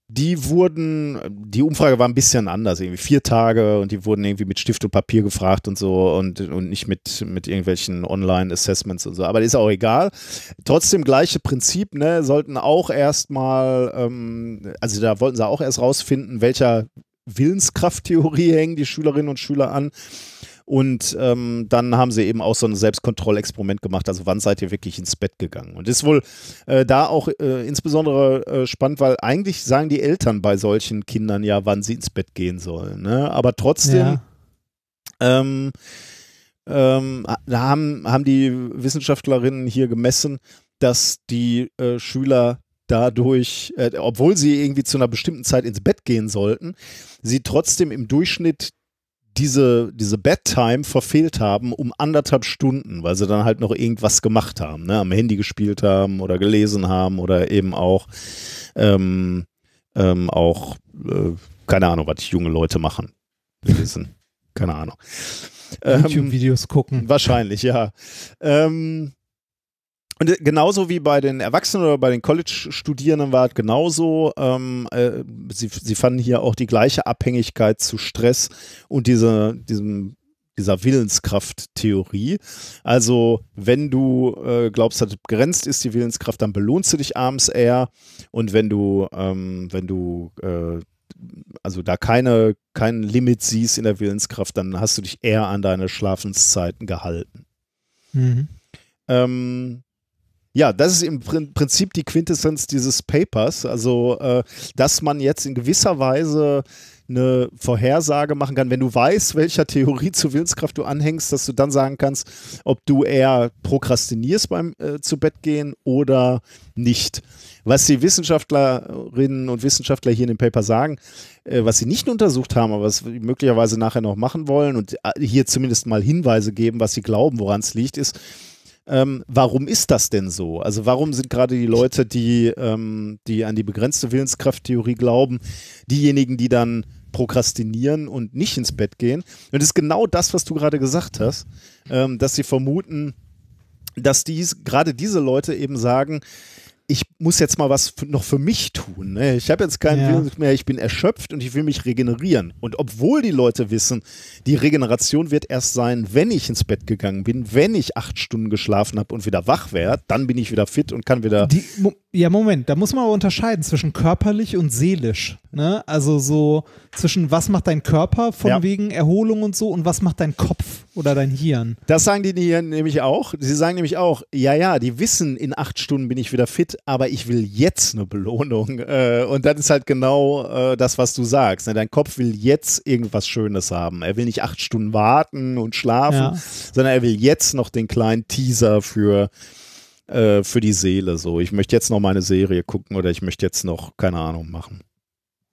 die wurden, die Umfrage war ein bisschen anders, irgendwie vier Tage und die wurden irgendwie mit Stift und Papier gefragt und so und, und nicht mit, mit irgendwelchen Online-Assessments und so. Aber ist auch egal. Trotzdem gleiche Prinzip, ne? Sollten auch erstmal, ähm, also da wollten sie auch erst rausfinden, welcher Willenskrafttheorie hängen die Schülerinnen und Schüler an. Und ähm, dann haben sie eben auch so ein Selbstkontrollexperiment gemacht. Also wann seid ihr wirklich ins Bett gegangen? Und ist wohl äh, da auch äh, insbesondere äh, spannend, weil eigentlich sagen die Eltern bei solchen Kindern ja, wann sie ins Bett gehen sollen. Ne? Aber trotzdem Ja. ähm, ähm, da haben, haben die Wissenschaftlerinnen hier gemessen, dass die äh, Schüler dadurch, äh, obwohl sie irgendwie zu einer bestimmten Zeit ins Bett gehen sollten, sie trotzdem im Durchschnitt diese, diese Bedtime verfehlt haben um anderthalb Stunden, weil sie dann halt noch irgendwas gemacht haben, ne? am Handy gespielt haben oder gelesen haben oder eben auch, ähm, ähm, auch äh, keine Ahnung, was junge Leute machen. Lesen. keine Ahnung. Ähm, YouTube-Videos gucken. Wahrscheinlich, ja. Ähm, und äh, genauso wie bei den Erwachsenen oder bei den College-Studierenden war es genauso. Ähm, äh, sie, sie fanden hier auch die gleiche Abhängigkeit zu Stress und diese, diesem, dieser Willenskraft-Theorie. Also, wenn du äh, glaubst, dass es begrenzt ist, die Willenskraft, dann belohnst du dich abends eher. Und wenn du, ähm, wenn du äh, also da keine, kein Limit siehst in der Willenskraft, dann hast du dich eher an deine Schlafenszeiten gehalten. Mhm. Ähm, ja, das ist im Prin- Prinzip die Quintessenz dieses Papers. Also, äh, dass man jetzt in gewisser Weise eine Vorhersage machen kann, wenn du weißt, welcher Theorie zur Willenskraft du anhängst, dass du dann sagen kannst, ob du eher prokrastinierst beim äh, zu Bett gehen oder nicht. Was die Wissenschaftlerinnen und Wissenschaftler hier in dem Paper sagen, äh, was sie nicht untersucht haben, aber was sie möglicherweise nachher noch machen wollen und äh, hier zumindest mal Hinweise geben, was sie glauben, woran es liegt, ist, ähm, warum ist das denn so? Also warum sind gerade die Leute, die, ähm, die an die begrenzte Willenskrafttheorie glauben, diejenigen, die dann prokrastinieren und nicht ins Bett gehen? Und das ist genau das, was du gerade gesagt hast, ähm, dass sie vermuten, dass dies, gerade diese Leute eben sagen, ich muss jetzt mal was noch für mich tun. Ne? Ich habe jetzt keinen Ja. Willen mehr, ich bin erschöpft und ich will mich regenerieren. Und obwohl die Leute wissen, die Regeneration wird erst sein, wenn ich ins Bett gegangen bin, wenn ich acht Stunden geschlafen habe und wieder wach werde, dann bin ich wieder fit und kann wieder Die, Ja, Moment, da muss man aber unterscheiden zwischen körperlich und seelisch. Ne? Also so zwischen was macht dein Körper von Ja. wegen Erholung und so und was macht dein Kopf oder dein Hirn. Das sagen die hier nämlich auch. Sie sagen nämlich auch, ja, ja, die wissen, in acht Stunden bin ich wieder fit, aber ich will jetzt eine Belohnung. Äh, und das ist halt genau äh, das, was du sagst. Ne? Dein Kopf will jetzt irgendwas Schönes haben. Er will nicht acht Stunden warten und schlafen, Ja. sondern er will jetzt noch den kleinen Teaser für, äh, für die Seele. So, ich möchte jetzt noch meine Serie gucken oder ich möchte jetzt noch, keine Ahnung, machen.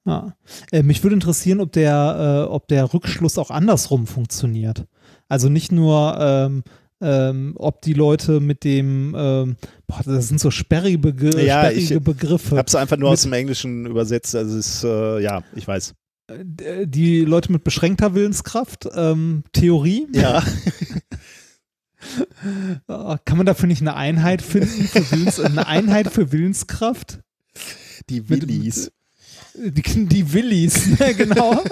Ja. Äh, mich würde interessieren, ob der, äh, ob der Rückschluss auch andersrum funktioniert. Also nicht nur, ähm, ähm, ob die Leute mit dem, ähm, boah, das sind so sperrige, Begr Ja, sperrige ich Begriffe. habe es einfach nur Mit- aus dem Englischen übersetzt. Also es ist, äh, ja, ich weiß. äh, die Leute mit beschränkter Willenskraft, ähm, Theorie. Ja. Äh, Kann man dafür nicht eine Einheit finden für Willens, eine Einheit für Willenskraft? Die Willis. Die, die Willis, genau.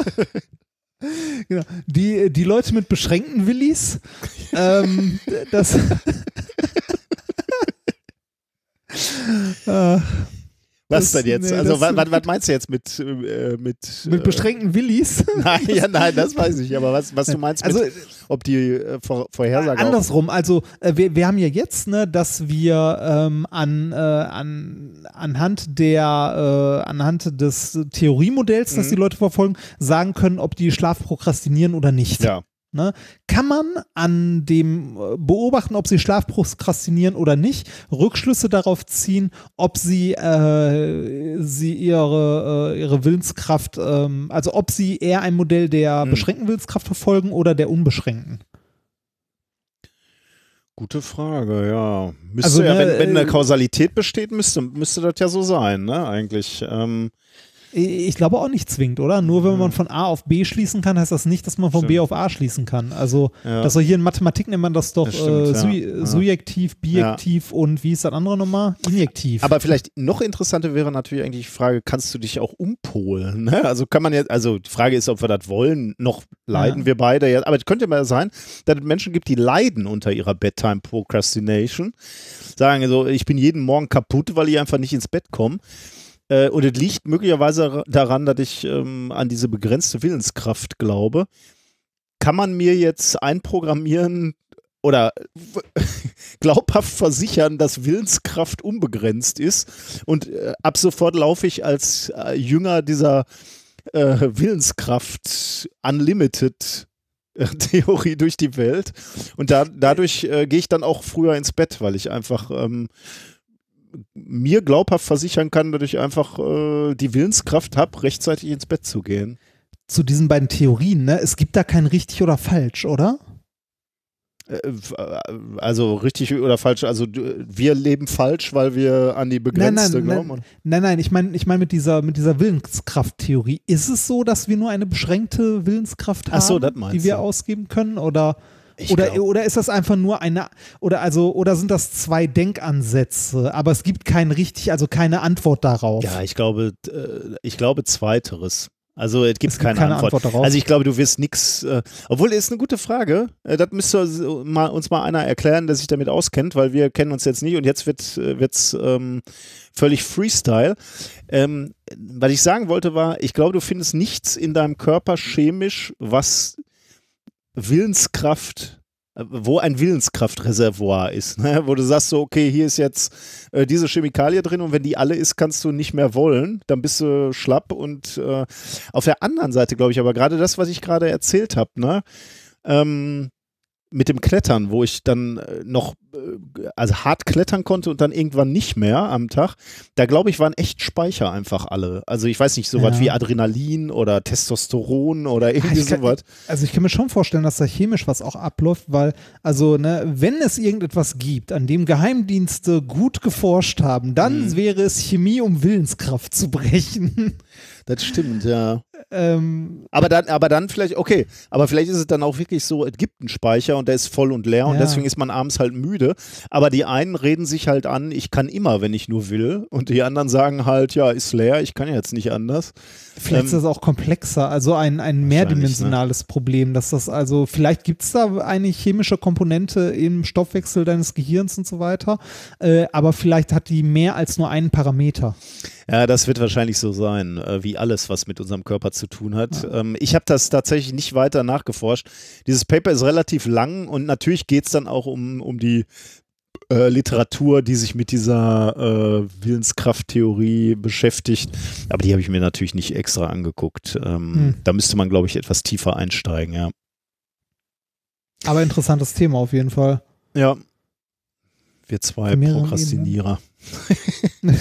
genau. Die, die Leute mit beschränkten Willis, ähm, das. äh, Was das- denn jetzt? nee, also was, was, was meinst du jetzt mit äh, mit Mit äh, beschränkten Willis? Nein, ja, nein, das weiß ich. Aber was, was du meinst, Also, mit, ob die äh, Vor Vorhersage auch- Andersrum, also äh, wir, wir haben ja jetzt, ne, dass wir ähm, an, äh, an, anhand der, äh, anhand des Theoriemodells, das Mhm. die Leute verfolgen, sagen können, ob die Schlaf prokrastinieren oder nicht. Ja. Ne? Kann man an dem äh, beobachten, ob sie Schlaf prokrastinieren oder nicht, Rückschlüsse darauf ziehen, ob sie, äh, sie ihre, äh, ihre Willenskraft, ähm, also ob sie eher ein Modell der Mhm. beschränkten Willenskraft verfolgen oder der unbeschränkten. Gute Frage, ja. Müsste Also, ja, ne, wenn, wenn äh, eine Kausalität besteht, müsste, müsste das ja so sein, ne, eigentlich. Ähm, Ich glaube auch nicht zwingend, oder? Nur wenn man von A auf B schließen kann, heißt das nicht, dass man von B auf A schließen kann. Also, Ja. das hier in Mathematik nennt man das doch Das stimmt, äh, ja. sui Ja. subjektiv, bijektiv und wie ist das andere nochmal? Injektiv. aber vielleicht noch interessanter wäre natürlich eigentlich die Frage, kannst du dich auch umpolen? Ne? Also kann man jetzt, also die Frage ist, ob wir das wollen, noch leiden Ja. wir beide jetzt, aber es könnte mal sein, dass es Menschen gibt, die leiden unter ihrer Bedtime Procrastination, sagen so, ich bin jeden Morgen kaputt, weil ich einfach nicht ins Bett komme. Äh, Und es liegt möglicherweise daran, dass ich ähm, an diese begrenzte Willenskraft glaube. Kann man mir jetzt einprogrammieren oder glaubhaft versichern, dass Willenskraft unbegrenzt ist und äh, ab sofort laufe ich als äh, Jünger dieser äh, Willenskraft Unlimited äh, Theorie durch die Welt und da, dadurch äh, gehe ich dann auch früher ins Bett, weil ich einfach ähm, mir glaubhaft versichern kann, dass ich einfach äh, die Willenskraft habe, rechtzeitig ins Bett zu gehen. Zu diesen beiden Theorien, ne? Es gibt da kein richtig oder falsch, oder? Äh, Also richtig oder falsch, also wir leben falsch, weil wir an die Nein, begrenzte nein, glauben. nein, nein, nein, ich meine ich mein mit dieser, mit dieser Willenskrafttheorie. Ist es so, dass wir nur eine beschränkte Willenskraft haben, Ach so, das meinst die wir du. ausgeben können? Oder, Ich oder, glaub- oder ist das einfach nur eine, oder also, oder sind das zwei Denkansätze, aber es gibt kein richtig, also keine Antwort darauf? Ja, ich glaube, äh, ich glaube zweiteres. Also es gibt Es gibt keine, keine Antwort. Antwort darauf. Also ich glaube, du wirst nichts. Äh, obwohl, ist eine gute Frage. Äh, das müsste mal, uns mal einer erklären, der sich damit auskennt, weil wir kennen uns jetzt nicht und jetzt wird es ähm, völlig Freestyle. Ähm, was ich sagen wollte war, ich glaube, du findest nichts in deinem Körper chemisch, was Willenskraft äh, wo ein Willenskraftreservoir ist, ne? wo du sagst so, okay, hier ist jetzt äh, diese Chemikalie drin und wenn die alle ist, kannst du nicht mehr wollen, dann bist du schlapp und äh, auf der anderen Seite glaube ich aber gerade das, was ich gerade erzählt habe, ne? Ähm, mit dem Klettern, wo ich dann äh, noch äh, also hart klettern konnte und dann irgendwann nicht mehr am Tag, da glaube ich, waren echt Speicher einfach alle. Also ich weiß nicht, sowas Ja. wie Adrenalin oder Testosteron oder irgendwie sowas. Also ich kann mir schon vorstellen, dass da chemisch was auch abläuft, weil, also, ne, wenn es irgendetwas gibt, an dem Geheimdienste gut geforscht haben, dann Mhm. wäre es Chemie, um Willenskraft zu brechen. Das stimmt, ja. Ähm, Aber dann, aber dann vielleicht, okay, aber vielleicht ist es dann auch wirklich so, es gibt einen Speicher und der ist voll und leer und Ja. deswegen ist man abends halt müde. Aber die einen reden sich halt an, ich kann immer, wenn ich nur will. Und die anderen sagen halt, ja, ist leer, ich kann jetzt nicht anders. Vielleicht ist Ähm, das auch komplexer, also ein, ein mehrdimensionales Problem, dass das also, vielleicht gibt es da eine chemische Komponente im Stoffwechsel deines Gehirns und so weiter, äh, aber vielleicht hat die mehr als nur einen Parameter. Ja, das wird wahrscheinlich so sein, äh, wie alles, was mit unserem Körper zu tun hat. Ähm, ich habe das tatsächlich nicht weiter nachgeforscht. Dieses Paper ist relativ lang und natürlich geht es dann auch um, um die äh, Literatur, die sich mit dieser äh, Willenskrafttheorie beschäftigt. Aber die habe ich mir natürlich nicht extra angeguckt. Ähm, Hm. Da müsste man, glaube ich, etwas tiefer einsteigen, ja. Aber interessantes Thema auf jeden Fall. Ja. Wir zwei Prokrastinierer.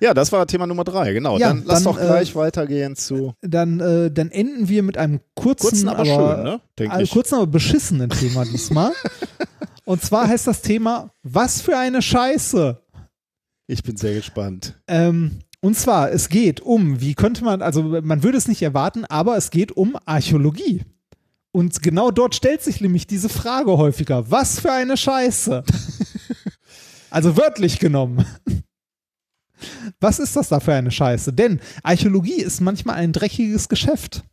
ja, das war Thema Nummer drei, genau. Ja, dann lass dann, doch gleich äh, weitergehen zu. Dann, äh, dann enden wir mit einem kurzen, Kurzen, aber schön, ne? Denk äh, kurzen, aber beschissenen Thema diesmal. Und zwar heißt das Thema, was für eine Scheiße. Ich bin sehr gespannt. Ähm, und zwar, es geht um, wie könnte man, also man würde es nicht erwarten, aber es geht um Archäologie. Und genau dort stellt sich nämlich diese Frage häufiger. Was für eine Scheiße? also wörtlich genommen. Was ist das da für eine Scheiße? Denn Archäologie ist manchmal ein dreckiges Geschäft.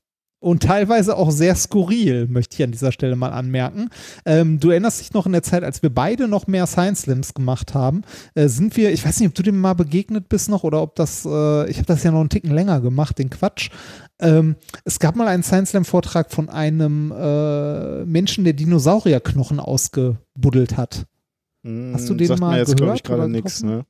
Und teilweise auch sehr skurril, möchte ich an dieser Stelle mal anmerken. Ähm, du erinnerst dich noch in der Zeit, als wir beide noch mehr Science Slams gemacht haben, äh, sind wir, ich weiß nicht, ob du dem mal begegnet bist noch oder ob das, äh, ich habe das ja noch einen Ticken länger gemacht, den Quatsch. Ähm, es gab mal einen Science Slam Vortrag von einem äh, Menschen, der Dinosaurierknochen ausgebuddelt hat. Hast du den mal mir jetzt, gehört ich, gerade nichts, ne?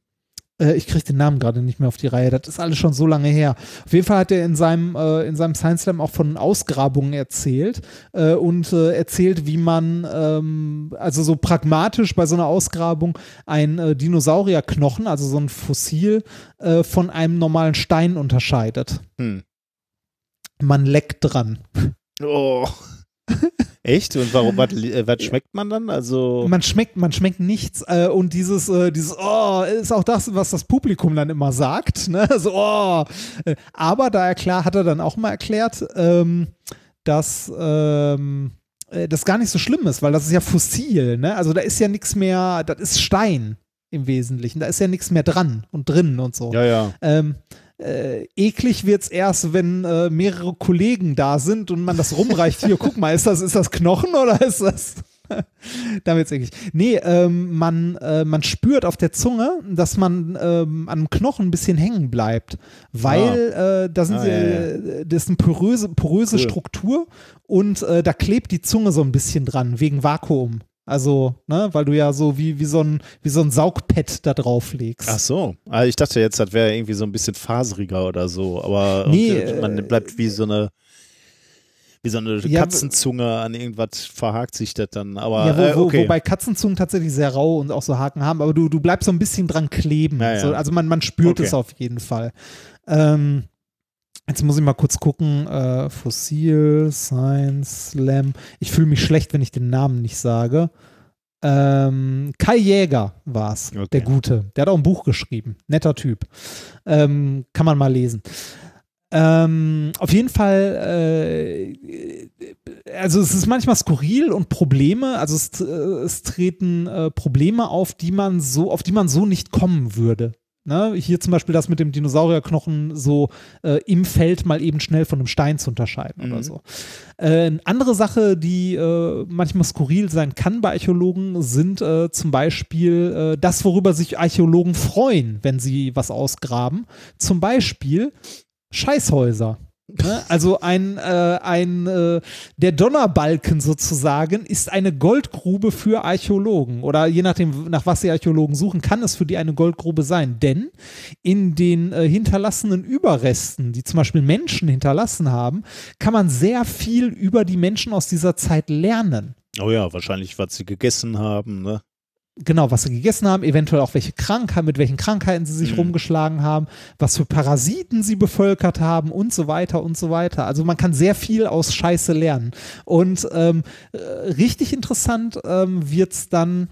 Äh, ich kriege den Namen gerade nicht mehr auf die Reihe. Das ist alles schon so lange her. Auf jeden Fall hat er in seinem, äh, in seinem Science Slam auch von Ausgrabungen erzählt äh, und äh, erzählt, wie man ähm, also so pragmatisch bei so einer Ausgrabung ein äh, Dinosaurierknochen, also so ein Fossil, äh, von einem normalen Stein unterscheidet. Hm. Man leckt dran. Oh. Echt? Und warum, was, äh, was schmeckt man dann? Also. Man schmeckt, man schmeckt nichts äh, und dieses, äh, dieses, oh, ist auch das, was das Publikum dann immer sagt, ne? So, oh. Äh, Aber da er klar, hat er dann auch mal erklärt, ähm, dass ähm, äh, das gar nicht so schlimm ist, weil das ist ja fossil, ne? Also da ist ja nichts mehr, das ist Stein im Wesentlichen, da ist ja nichts mehr dran und drin und so. Ja, ja. Ähm, äh, eklig wird's erst, wenn äh, mehrere Kollegen da sind und man das rumreicht. Hier, guck mal, ist das, ist das Knochen oder ist das. da wird's eklig. Nee, ähm, man, äh, man spürt auf der Zunge, dass man ähm, an dem Knochen ein bisschen hängen bleibt, weil äh, da sind Ah, sie, ja, ja. äh, das ist eine poröse, poröse Cool. Struktur und äh, da klebt die Zunge so ein bisschen dran, wegen Vakuum. Also, ne, weil du ja so wie, wie, so ein, wie so ein Saugpad da drauf legst. Ach so. Also ich dachte jetzt, das wäre irgendwie so ein bisschen faseriger oder so, aber Nee, äh, man bleibt wie so eine wie so eine Ja, Katzenzunge an irgendwas verhakt sich das dann. Aber Ja, wo, äh, okay. wobei Katzenzungen tatsächlich sehr rau und auch so Haken haben, aber du, du bleibst so ein bisschen dran kleben. Ja, ja. So, also man, man spürt Okay. es auf jeden Fall. Ähm, jetzt muss ich mal kurz gucken. Äh, Fossil, Science, Slam. Ich fühle mich schlecht, wenn ich den Namen nicht sage. Ähm, Kai Jäger war es, der Gute. Der hat auch ein Buch geschrieben. Netter Typ. Ähm, kann man mal lesen. Ähm, auf jeden Fall, äh, also es ist manchmal skurril und Probleme, also es, äh, es treten äh, Probleme auf, die man so, auf die man so nicht kommen würde. Ne? Hier zum Beispiel das mit dem Dinosaurierknochen so äh, im Feld mal eben schnell von einem Stein zu unterscheiden oder Mhm. so. Äh, eine andere Sache, die äh, manchmal skurril sein kann bei Archäologen, sind äh, zum Beispiel äh, das, worüber sich Archäologen freuen, wenn sie was ausgraben. Zum Beispiel Scheißhäuser. Ne? Also ein, äh, ein äh, der Donnerbalken sozusagen ist eine Goldgrube für Archäologen oder je nachdem, nach was die Archäologen suchen, kann es für die eine Goldgrube sein. Denn in den äh, hinterlassenen Überresten, die zum Beispiel Menschen hinterlassen haben, kann man sehr viel über die Menschen aus dieser Zeit lernen. oh ja, wahrscheinlich, was sie gegessen haben, ne? Genau, was sie gegessen haben, eventuell auch welche Krankheiten, mit welchen Krankheiten sie sich Mhm. rumgeschlagen haben, was für Parasiten sie bevölkert haben und so weiter und so weiter. Also man kann sehr viel aus Scheiße lernen. Und ähm, äh, richtig interessant ähm, wird's dann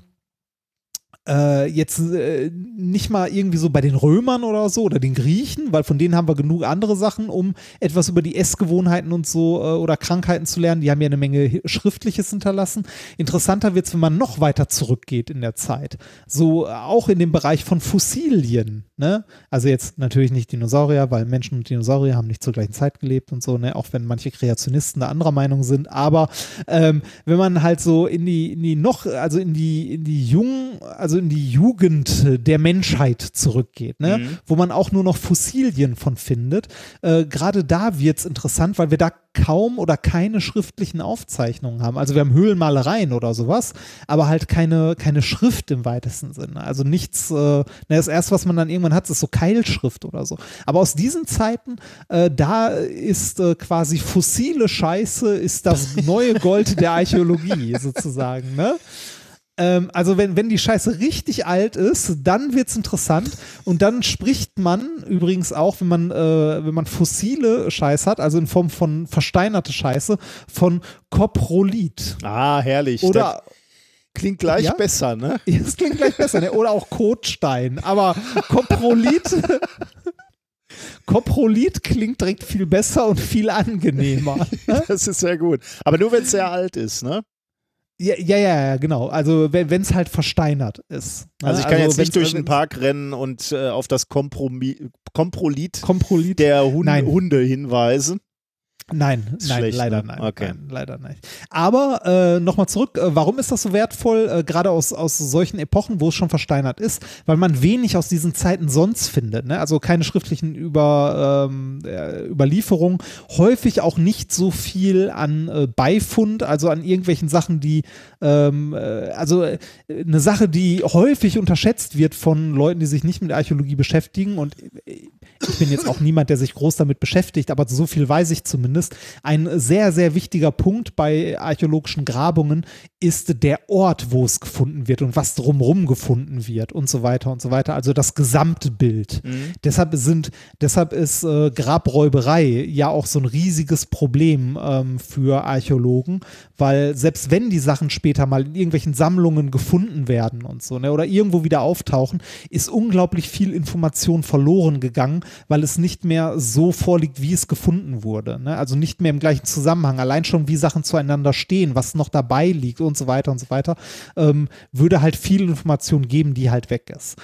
äh, jetzt äh, nicht mal irgendwie so bei den Römern oder so oder den Griechen, weil von denen haben wir genug andere Sachen, um etwas über die Essgewohnheiten und so äh, oder Krankheiten zu lernen. Die haben ja eine Menge Schriftliches hinterlassen. Interessanter wird es, wenn man noch weiter zurückgeht in der Zeit. So äh, auch in dem Bereich von Fossilien. Ne? Also jetzt natürlich nicht Dinosaurier, weil Menschen und Dinosaurier haben nicht zur gleichen Zeit gelebt und so, ne? auch wenn manche Kreationisten da anderer Meinung sind. Aber ähm, wenn man halt so in die, in die noch, also in die, in die jungen, also in die Jugend der Menschheit zurückgeht, ne? Mhm. wo man auch nur noch Fossilien von findet, äh, gerade da wird es interessant, weil wir da kaum oder keine schriftlichen Aufzeichnungen haben. Also wir haben Höhlenmalereien oder sowas, aber halt keine, keine Schrift im weitesten Sinne. Also nichts, äh, na, das erste, was man dann irgendwann hat, ist so Keilschrift oder so. Aber aus diesen Zeiten, äh, da ist äh, quasi fossile Scheiße, ist das neue Gold der Archäologie sozusagen, ne? Ähm, also wenn, wenn die Scheiße richtig alt ist, dann wird's interessant und dann spricht man übrigens auch, wenn man, äh, wenn man fossile Scheiße hat, also in Form von versteinerte Scheiße, von Koprolith. Ah, herrlich. Oder Das klingt gleich Ja? besser, ne? das klingt gleich besser, ne? oder auch Kotstein, aber Koprolith Koprolith klingt direkt viel besser und viel angenehmer. Das ist sehr gut. Aber nur, wenn es sehr alt ist, ne? Ja, ja, ja, genau. Also wenn es halt versteinert ist. ne? Also ich kann jetzt nicht durch den wenn's- Park rennen und äh, auf das Kompromi Komprolith Komprolith der Hun Nein. Hunde hinweisen. Nein, nein, schlecht, leider ne? nein, Okay. nein. Leider nicht. Aber äh, nochmal zurück, äh, warum ist das so wertvoll, äh, gerade aus, aus solchen Epochen, wo es schon versteinert ist? Weil man wenig aus diesen Zeiten sonst findet. Ne? Also keine schriftlichen Über, ähm, äh, Überlieferungen, häufig auch nicht so viel an äh, Beifund, also an irgendwelchen Sachen, die, ähm, äh, also eine Sache, die häufig unterschätzt wird von Leuten, die sich nicht mit Archäologie beschäftigen und ich bin jetzt auch niemand, der sich groß damit beschäftigt, aber so viel weiß ich zumindest. Ein sehr, sehr wichtiger Punkt bei archäologischen Grabungen ist der Ort, wo es gefunden wird und was drumherum gefunden wird und so weiter und so weiter. Also das Gesamtbild. Deshalb sind, deshalb ist äh, Grabräuberei ja auch so ein riesiges Problem ähm, für Archäologen, weil selbst wenn die Sachen später mal in irgendwelchen Sammlungen gefunden werden und so, ne, oder irgendwo wieder auftauchen, ist unglaublich viel Information verloren gegangen, weil es nicht mehr so vorliegt, wie es gefunden wurde. Ne? Also nicht mehr im gleichen Zusammenhang. Allein schon, wie Sachen zueinander stehen, was noch dabei liegt und so weiter und so weiter, ähm, würde halt viel Information geben, die halt weg ist.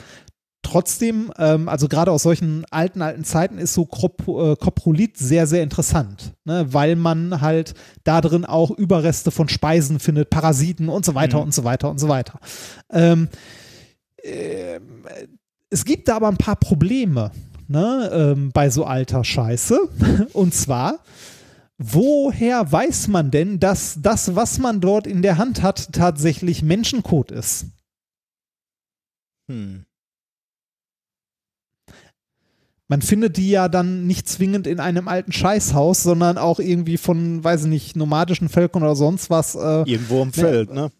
Trotzdem, ähm, also gerade aus solchen alten, alten Zeiten ist so äh, Koprolith sehr, sehr interessant, ne? weil man halt da drin auch Überreste von Speisen findet, Parasiten und so weiter Mhm. und so weiter und so weiter. Ähm, ähm, es gibt da aber ein paar Probleme ne, ähm, bei so alter Scheiße. Und zwar, woher weiß man denn, dass das, was man dort in der Hand hat, tatsächlich Menschencode ist? Hm. Man findet die ja dann nicht zwingend in einem alten Scheißhaus, sondern auch irgendwie von, weiß ich nicht, nomadischen Völkern oder sonst was. Äh, Irgendwo im Feld, ne?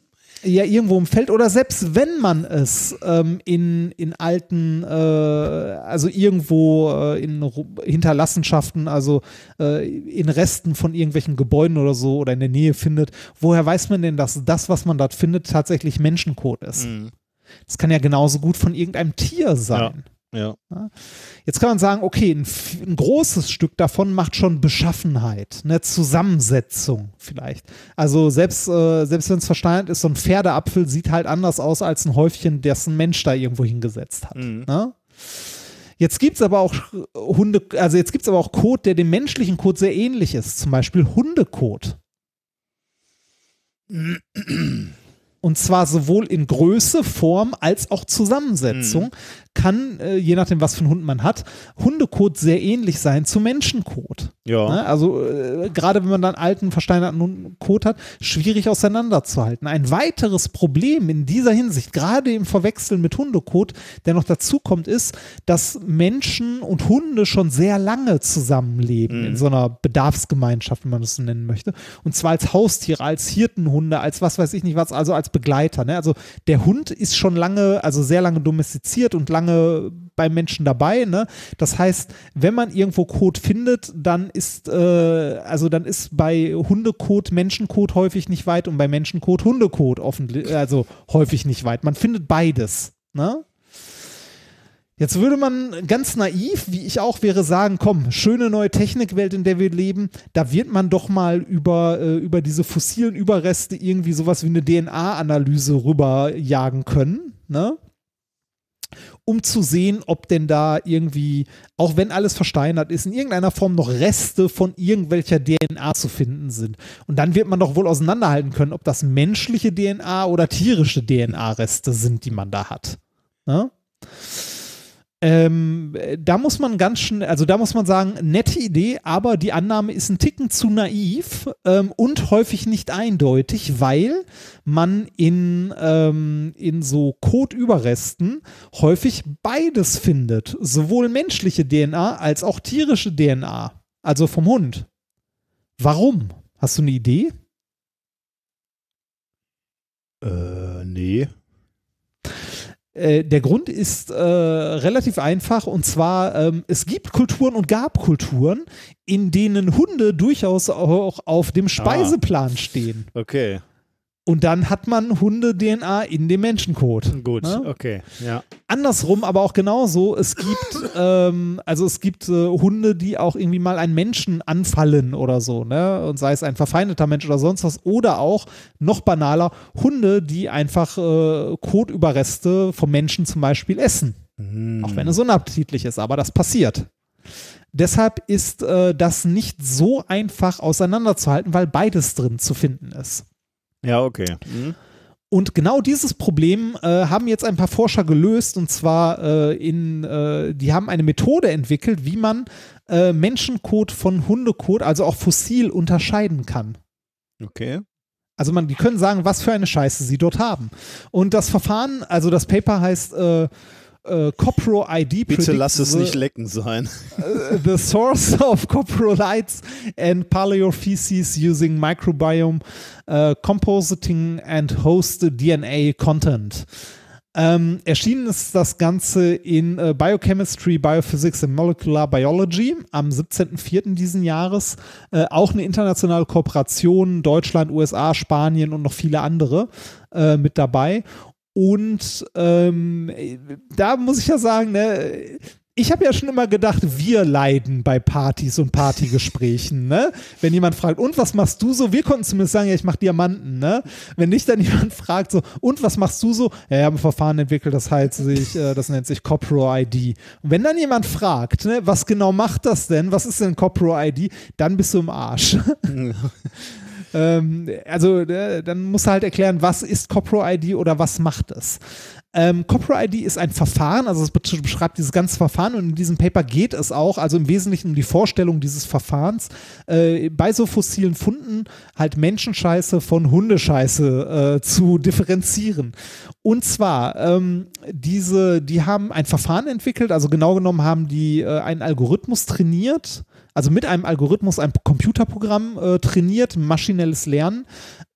Ja, irgendwo im Feld oder selbst wenn man es ähm, in, in alten, äh, also irgendwo äh, in Hinterlassenschaften, also äh, in Resten von irgendwelchen Gebäuden oder so oder in der Nähe findet, woher weiß man denn, dass das, was man dort findet, tatsächlich Menschencode ist? Mhm. Das kann ja genauso gut von irgendeinem Tier sein. Ja. Ja. Jetzt kann man sagen, okay, ein, ein großes Stück davon macht schon Beschaffenheit, eine Zusammensetzung vielleicht. Also selbst, äh, selbst wenn es versteinert ist, so ein Pferdeapfel sieht halt anders aus als ein Häufchen, das ein Mensch da irgendwo hingesetzt hat. Mhm. Ne? Jetzt gibt es aber auch Hunde, also jetzt gibt es aber auch Code, der dem menschlichen Code sehr ähnlich ist, zum Beispiel Hundecode. Und zwar sowohl in Größe, Form als auch Zusammensetzung kann, äh, je nachdem, was für einen Hund man hat, Hundecode sehr ähnlich sein zu Menschencode. Ja. Ne? Also äh, gerade wenn man dann alten, versteinerten Hund- Code hat, schwierig auseinanderzuhalten. Ein weiteres Problem in dieser Hinsicht, gerade im Verwechseln mit Hundecode, der noch dazu kommt, ist, dass Menschen und Hunde schon sehr lange zusammenleben in so einer Bedarfsgemeinschaft, wenn man das so nennen möchte. Und zwar als Haustiere, als Hirtenhunde, als was weiß ich nicht was, also als Begleiter. Ne? Also der Hund ist schon lange, also sehr lange domestiziert und lange beim Menschen dabei. Ne? Das heißt, wenn man irgendwo Kot findet, dann ist, äh, also dann ist bei Hundekot Menschenkot häufig nicht weit und bei Menschenkot Hundekot also häufig nicht weit. Man findet beides. Ne? Jetzt würde man ganz naiv, wie ich auch wäre, sagen, komm, schöne neue Technikwelt, in der wir leben, da wird man doch mal über, äh, über diese fossilen Überreste irgendwie sowas wie eine DNA-Analyse rüberjagen können, ne? Um zu sehen, ob denn da irgendwie, auch wenn alles versteinert ist, in irgendeiner Form noch Reste von irgendwelcher DNA zu finden sind. Und dann wird man doch wohl auseinanderhalten können, ob das menschliche DNA oder tierische DNA-Reste sind, die man da hat. Ne? Ähm, da muss man ganz schnell, also da muss man sagen, nette Idee, aber die Annahme ist ein Ticken zu naiv ähm, und häufig nicht eindeutig, weil man in, ähm, in so Code-Überresten häufig beides findet. Sowohl menschliche DNA als auch tierische DNA. Also vom Hund. Warum? Hast du eine Idee? Äh, nee. Äh, der Grund ist äh, relativ einfach und zwar, ähm, es gibt Kulturen und gab Kulturen, in denen Hunde durchaus auch auf dem Speiseplan stehen. Okay. Und dann hat man Hunde-DNA in dem Menschencode. Gut, Ne? okay. Ja. Andersrum aber auch genauso. Es gibt, ähm, also es gibt äh, Hunde, die auch irgendwie mal einen Menschen anfallen oder so, ne? Und sei es ein verfeindeter Mensch oder sonst was. Oder auch, noch banaler, Hunde, die einfach äh, Kotüberreste vom Menschen zum Beispiel essen. Auch wenn es unappetitlich ist, aber das passiert. Deshalb ist äh, das nicht so einfach auseinanderzuhalten, weil beides drin zu finden ist. Ja, okay. Mhm. Und genau dieses Problem äh, haben jetzt ein paar Forscher gelöst und zwar äh, in, äh, die haben eine Methode entwickelt, wie man äh, Menschenkot von Hundekot, also auch fossil, unterscheiden kann. Okay. Also man, die können sagen, was für eine Scheiße sie dort haben. Und das Verfahren, also das Paper heißt äh, Copro ID. Bitte lass es the- nicht lecken sein. the source of coprolites and paleofeces using microbiome uh, compositing and host DNA content. Ähm, erschienen ist das Ganze in äh, Biochemistry, Biophysics and Molecular Biology am 17.04. diesen Jahres. Äh, auch eine internationale Kooperation, Deutschland, USA, Spanien und noch viele andere äh, mit dabei. Und ähm, da muss ich ja sagen, ne, ich habe ja schon immer gedacht, wir leiden bei Partys und Partygesprächen, ne? Wenn jemand fragt, und was machst du so? Wir konnten zumindest sagen, ja, ich mache Diamanten, ne? Wenn nicht dann jemand fragt so, und was machst du so? Ja, ich habe ein Verfahren entwickelt, das heißt sich, äh, das nennt sich Copro ID. Und wenn dann jemand fragt, ne, was genau macht das denn? Was ist denn Copro ID? Dann bist du im Arsch. ähm, also äh, dann musst du halt erklären, was ist Copro-ID oder was macht es. Ähm, Copro-ID ist ein Verfahren, also es be- beschreibt dieses ganze Verfahren und in diesem Paper geht es auch, also im Wesentlichen um die Vorstellung dieses Verfahrens, äh, bei so fossilen Funden halt Menschenscheiße von Hundescheiße äh, zu differenzieren. Und zwar, ähm, diese, die haben ein Verfahren entwickelt, also genau genommen haben die äh, einen Algorithmus trainiert, also mit einem Algorithmus ein Computerprogramm äh, trainiert, maschinelles Lernen,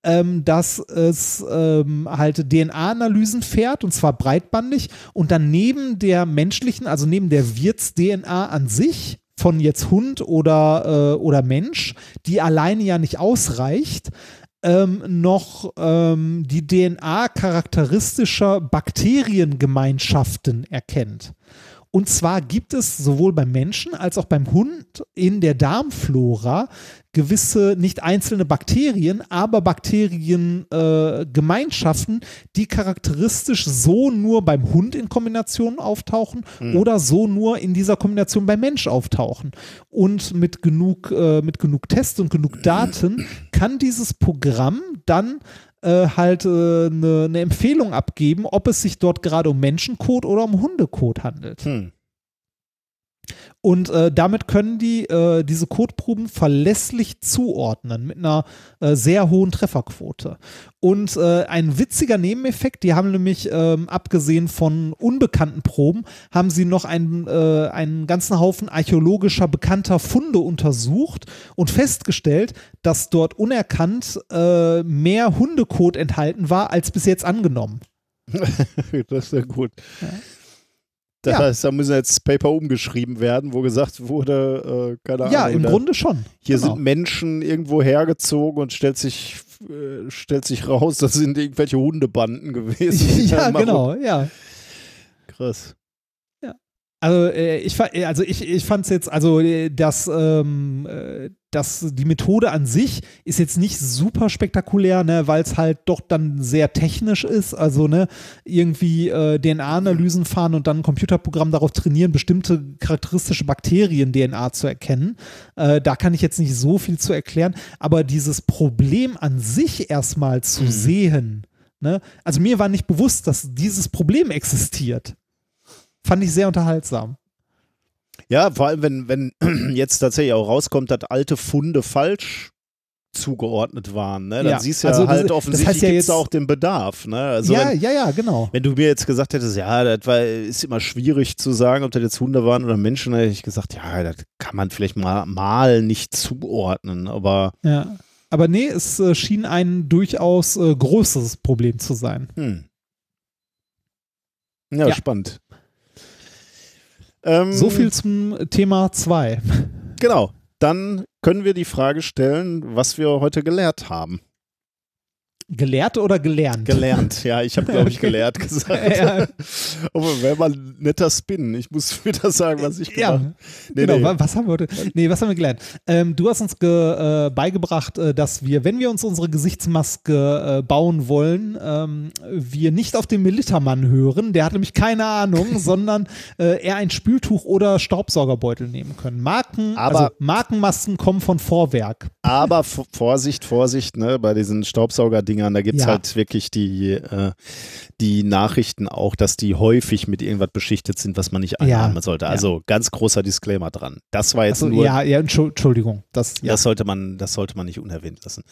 ähm, dass es ähm, halt DNA-Analysen fährt und zwar breitbandig und dann neben der menschlichen, also neben der Wirts-DNA an sich von jetzt Hund oder, äh, oder Mensch, die alleine ja nicht ausreicht, ähm, noch ähm, die DNA charakteristischer Bakteriengemeinschaften erkennt. Und zwar gibt es sowohl beim Menschen als auch beim Hund in der Darmflora gewisse, nicht einzelne Bakterien, aber Bakteriengemeinschaften, äh, die charakteristisch so nur beim Hund in Kombination auftauchen Hm. oder so nur in dieser Kombination beim Mensch auftauchen. Und mit genug, äh, mit genug Tests und genug Daten kann dieses Programm dann äh, halt eine äh, ne- ne Empfehlung abgeben, ob es sich dort gerade um Menschencode oder um Hundecode handelt. Hm. Und äh, damit können die äh, diese Codeproben verlässlich zuordnen mit einer äh, sehr hohen Trefferquote. Und äh, ein witziger Nebeneffekt, die haben nämlich ähm, abgesehen von unbekannten Proben, haben sie noch einen, äh, einen ganzen Haufen archäologischer bekannter Funde untersucht und festgestellt, dass dort unerkannt äh, mehr Hundekot enthalten war, als bis jetzt angenommen. das ist ja gut. Das Ja. heißt, da müssen jetzt Paper umgeschrieben werden, wo gesagt wurde, äh, keine Ahnung. Ja, im Grunde schon. Hier Genau. sind Menschen irgendwo hergezogen und stellt sich, äh, stellt sich raus, das sind irgendwelche Hundebanden gewesen. Ja, genau, ja. Krass. Also äh, ich, also ich, ich fand es jetzt, also äh, das, ähm, äh, das, die Methode an sich ist jetzt nicht super spektakulär, ne, weil es halt doch dann sehr technisch ist. Also ne, irgendwie äh, DNA-Analysen fahren und dann ein Computerprogramm darauf trainieren, bestimmte charakteristische Bakterien-DNA zu erkennen. Äh, da kann ich jetzt nicht so viel zu erklären, aber dieses Problem an sich erstmal zu sehen, ne, also mir war nicht bewusst, dass dieses Problem existiert. Fand ich sehr unterhaltsam. Ja, vor allem, wenn, wenn jetzt tatsächlich auch rauskommt, dass alte Funde falsch zugeordnet waren, ne? dann Ja, siehst du also ja das- halt das offensichtlich heißt ja jetzt- auch den Bedarf. Ne? Also ja, wenn, ja, ja, genau. wenn du mir jetzt gesagt hättest, ja, das war, ist immer schwierig zu sagen, ob das jetzt Hunde waren oder Menschen, hätte ich gesagt, ja, das kann man vielleicht mal, mal nicht zuordnen, aber Ja. Aber nee, es äh, schien ein durchaus äh, großes Problem zu sein. hm. ja, Ja. spannend. Ähm, So viel zum Thema 2. Genau. Dann können wir die Frage stellen, was wir heute gelehrt haben. Gelehrt oder gelernt? Gelernt, ja, ich habe, glaube ich, gelehrt gesagt. Ja. Aber wäre mal ein netter Spin. Ich muss wieder sagen, was ich Ja, gemacht Nee, genau. nee. wa- Was haben wir heute? Nee, was haben wir gelernt? Ähm, du hast uns ge, äh, beigebracht, äh, dass wir, wenn wir uns unsere Gesichtsmaske äh, bauen wollen, ähm, wir nicht auf den Militermann hören, der hat nämlich keine Ahnung, sondern äh, eher ein Spültuch oder Staubsaugerbeutel nehmen können. Marken, Aber- also Markenmasken kommen von Vorwerk. Aber Vorsicht, Vorsicht, ne, bei diesen Staubsaugerdingern, da gibt es Ja. halt wirklich die, äh, die Nachrichten auch, dass die häufig mit irgendwas beschichtet sind, was man nicht Ja. einatmen sollte. Ja. Also ganz großer Disclaimer dran. Das war jetzt Also, nur. ja, ja, Entschu- Entschuldigung. Das, ja. Das sollte man, das sollte man nicht unerwähnt lassen.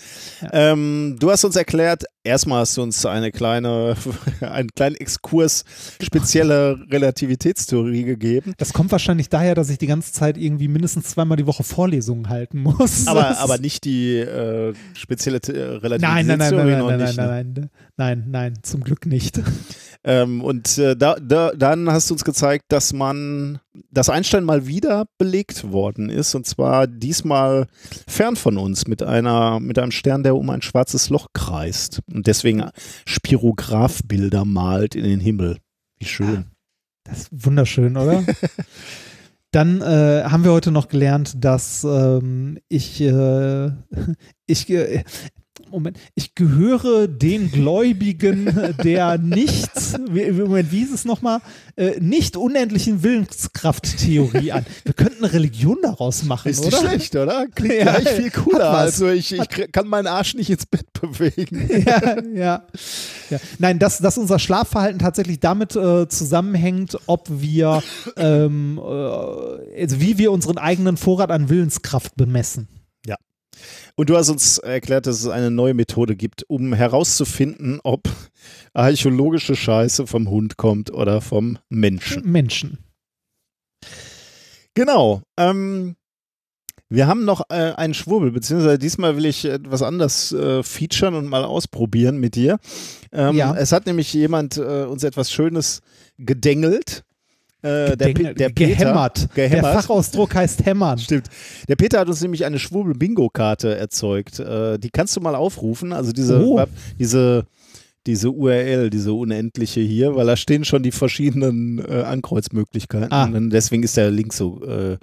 Ähm, du hast uns erklärt, erstmal hast du uns eine kleine, einen kleinen Exkurs spezielle Relativitätstheorie gegeben. Das kommt wahrscheinlich daher, dass ich die ganze Zeit irgendwie mindestens zweimal die Woche Vorlesungen halten muss. Aber, aber nicht die äh, spezielle äh, Nein, nein, nein, nein, noch nein, nicht. nein, ne? nein, nein, zum Glück nicht. Ähm, und äh, da, da, dann hast du uns gezeigt, dass man, dass Einstein mal wieder belegt worden ist und zwar diesmal fern von uns mit einer, mit einem Stern, der um ein schwarzes Loch kreist und deswegen Spirographbilder malt in den Himmel. Wie schön. Das ist wunderschön, oder? Dann äh, haben wir heute noch gelernt, dass ähm, ich, äh, ich, äh, Moment, ich gehöre den Gläubigen der nicht, wie, Moment, wie ist es nochmal, äh, nicht unendlichen Willenskrafttheorie an. Wir könnten eine Religion daraus machen, Ist oder? nicht schlecht, oder? Klingt Ja, gleich viel cooler. Also ich, ich kann meinen Arsch nicht ins Bett bewegen. ja, ja, ja. Nein, dass, dass unser Schlafverhalten tatsächlich damit äh, zusammenhängt, ob wir, ähm, äh, also wie wir unseren eigenen Vorrat an Willenskraft bemessen. Und du hast uns erklärt, dass es eine neue Methode gibt, um herauszufinden, ob archäologische Scheiße vom Hund kommt oder vom Menschen. Menschen. Genau. Ähm, wir haben noch äh, einen Schwurbel, beziehungsweise diesmal will ich etwas anders äh, featuren und mal ausprobieren mit dir. Ähm, Ja. Es hat nämlich jemand äh, uns etwas Schönes gedengelt. Äh, der, der Peter, gehämmert. Der. Fachausdruck heißt hämmern. Stimmt. Der Peter hat uns nämlich eine Schwurbel-Bingo-Karte erzeugt. Äh, die kannst du mal aufrufen. Also diese, Oh. diese, diese URL, diese unendliche hier, weil da stehen schon die verschiedenen äh, Ankreuzmöglichkeiten. Ah. Deswegen ist der Link so äh,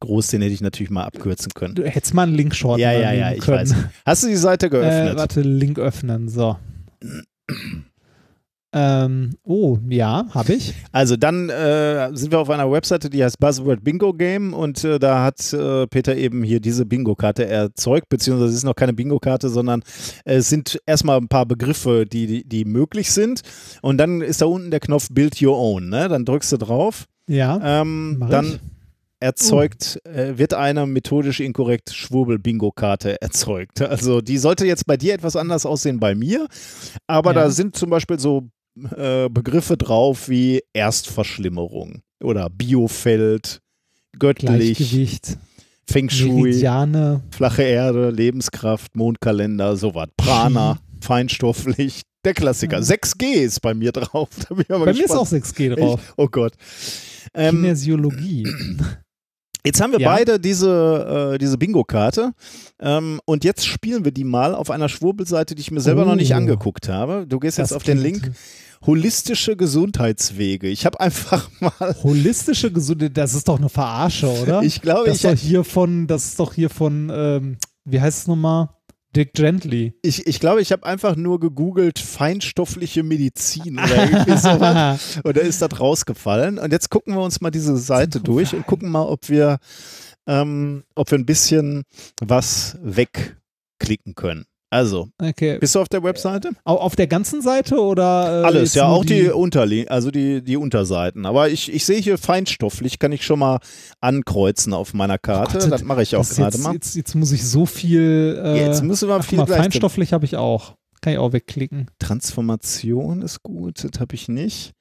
groß, den hätte ich natürlich mal abkürzen können. Du hättest mal einen Linkshort Ja, ja, ja, nehmen ich können. weiß. Hast du die Seite geöffnet? Äh, warte, Link öffnen, so. Ähm, oh, ja, habe ich. Also dann äh, sind wir auf einer Webseite, die heißt Buzzword Bingo Game und äh, da hat äh, Peter eben hier diese Bingo-Karte erzeugt, beziehungsweise es ist noch keine Bingo-Karte, sondern es sind erstmal ein paar Begriffe, die, die, die möglich sind und dann ist da unten der Knopf Build Your Own, ne? dann drückst du drauf, Ja. ähm, dann erzeugt, äh, wird eine methodisch inkorrekt Schwurbel-Bingo-Karte erzeugt. Also die sollte jetzt bei dir etwas anders aussehen bei mir, aber Ja. da sind zum Beispiel so äh, Begriffe drauf wie Erstverschlimmerung oder Biofeld, göttlich, Gleichgewicht. Feng Shui, Meridiane. flache Erde, Lebenskraft, Mondkalender, sowas, Prana, feinstofflich, der Klassiker. 6G ist bei mir drauf. Da bin ich aber Bei mir ist gespannt. auch 6G drauf. Echt? Oh Gott. Ähm, Kinesiologie. Jetzt haben wir Ja. beide diese, äh, diese Bingo-Karte ähm, und jetzt spielen wir die mal auf einer Schwurbelseite, die ich mir selber noch nicht Oh. angeguckt habe. Du gehst jetzt Das auf den Link holistische Gesundheitswege. Ich habe einfach mal Holistische Gesundheit, das ist doch eine Verarsche, oder? Ich glaube, das ich- ist doch hier von, das ist doch hier von, ähm, wie heißt es nochmal? Dick Gently. Ich, ich glaube, ich habe einfach nur gegoogelt feinstoffliche Medizin oder irgendwie sowas. und da ist das rausgefallen. Und jetzt gucken wir uns mal diese Seite durch und gucken mal, ob wir, ähm, ob wir ein bisschen was wegklicken können. Also, Okay. bist du auf der Webseite? Au- Auf der ganzen Seite oder? Äh, Alles, ja, auch die, Unterli also die, die Unterseiten. Aber ich, ich sehe hier feinstofflich, kann ich schon mal ankreuzen auf meiner Karte. Gott, das mache ich auch gerade jetzt, mal. Jetzt, jetzt muss ich so viel. Äh, Jetzt müssen wir viel mal, Feinstofflich habe ich auch. Kann ich auch wegklicken. Transformation ist gut, das habe ich nicht.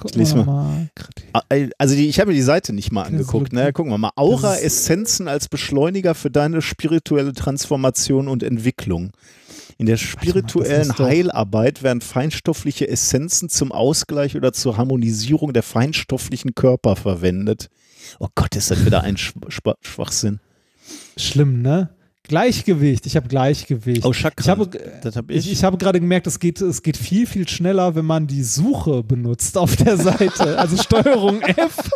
Gucken wir mal. mal. Ah, Also die, ich habe mir die Seite nicht mal angeguckt. Ne? Gucken wir mal. Aura Essenzen als Beschleuniger für deine spirituelle Transformation und Entwicklung. In der spirituellen doch- Heilarbeit werden feinstoffliche Essenzen zum Ausgleich oder zur Harmonisierung der feinstofflichen Körper verwendet. Oh Gott, ist das wieder ein Sch Schwa- Schwachsinn. Schlimm, ne? Gleichgewicht. Ich habe Gleichgewicht. Oh, Chakra. Ich habe, hab ich, ich habe gerade gemerkt, es geht, es geht viel, viel schneller, wenn man die Suche benutzt auf der Seite. Also Steuerung F.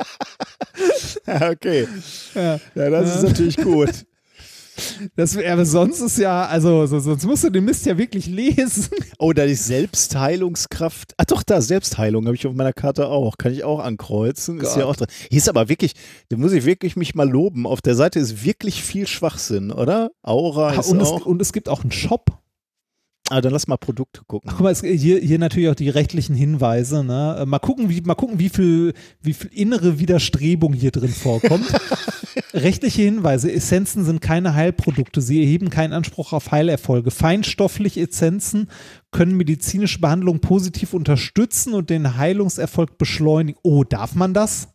Ja, okay. Ja, Ja, das Ja. ist natürlich gut. Das, aber sonst ist ja, also so, sonst musst du den Mist ja wirklich lesen. Oh, da ist Selbstheilungskraft. Ah, doch, da, Selbstheilung habe ich auf meiner Karte auch. Kann ich auch ankreuzen. Ist hier Gott. auch drin. Hier ist aber wirklich, da muss ich wirklich mich mal loben. Auf der Seite ist wirklich viel Schwachsinn, oder? Aura ist und, es, auch. und es gibt auch einen Shop. Ah, dann lass mal Produkte gucken. Guck mal, es, hier, hier natürlich auch die rechtlichen Hinweise. Ne? Äh, Mal gucken, wie, mal gucken, wie viel, wie viel innere Widerstrebung hier drin vorkommt. Rechtliche Hinweise. Essenzen sind keine Heilprodukte. Sie erheben keinen Anspruch auf Heilerfolge. Feinstoffliche Essenzen können medizinische Behandlung positiv unterstützen und den Heilungserfolg beschleunigen. Oh, darf man das?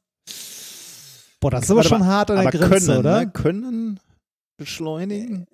Boah, das ist aber Warte schon hart an der aber Grenze, können, oder? Ne? Können beschleunigen?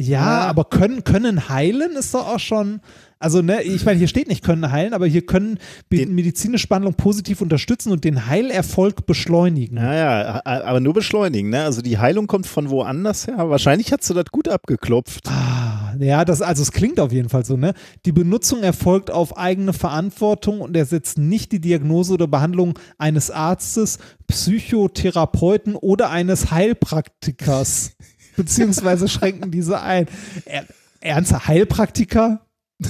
Ja, Ja. aber können, können heilen ist doch auch schon. Also, ne, ich meine, hier steht nicht können heilen, aber hier können be- medizinische Behandlung positiv unterstützen und den Heilerfolg beschleunigen. Ja, ja, a- aber nur beschleunigen. Ne? Also die Heilung kommt von woanders her. Wahrscheinlich hast du das gut abgeklopft. Ah, ja, das, also es klingt auf jeden Fall so, ne? Die Benutzung erfolgt auf eigene Verantwortung und ersetzt nicht die Diagnose oder Behandlung eines Arztes, Psychotherapeuten oder eines Heilpraktikers. Beziehungsweise schränken diese ein. Er, ernster Heilpraktiker?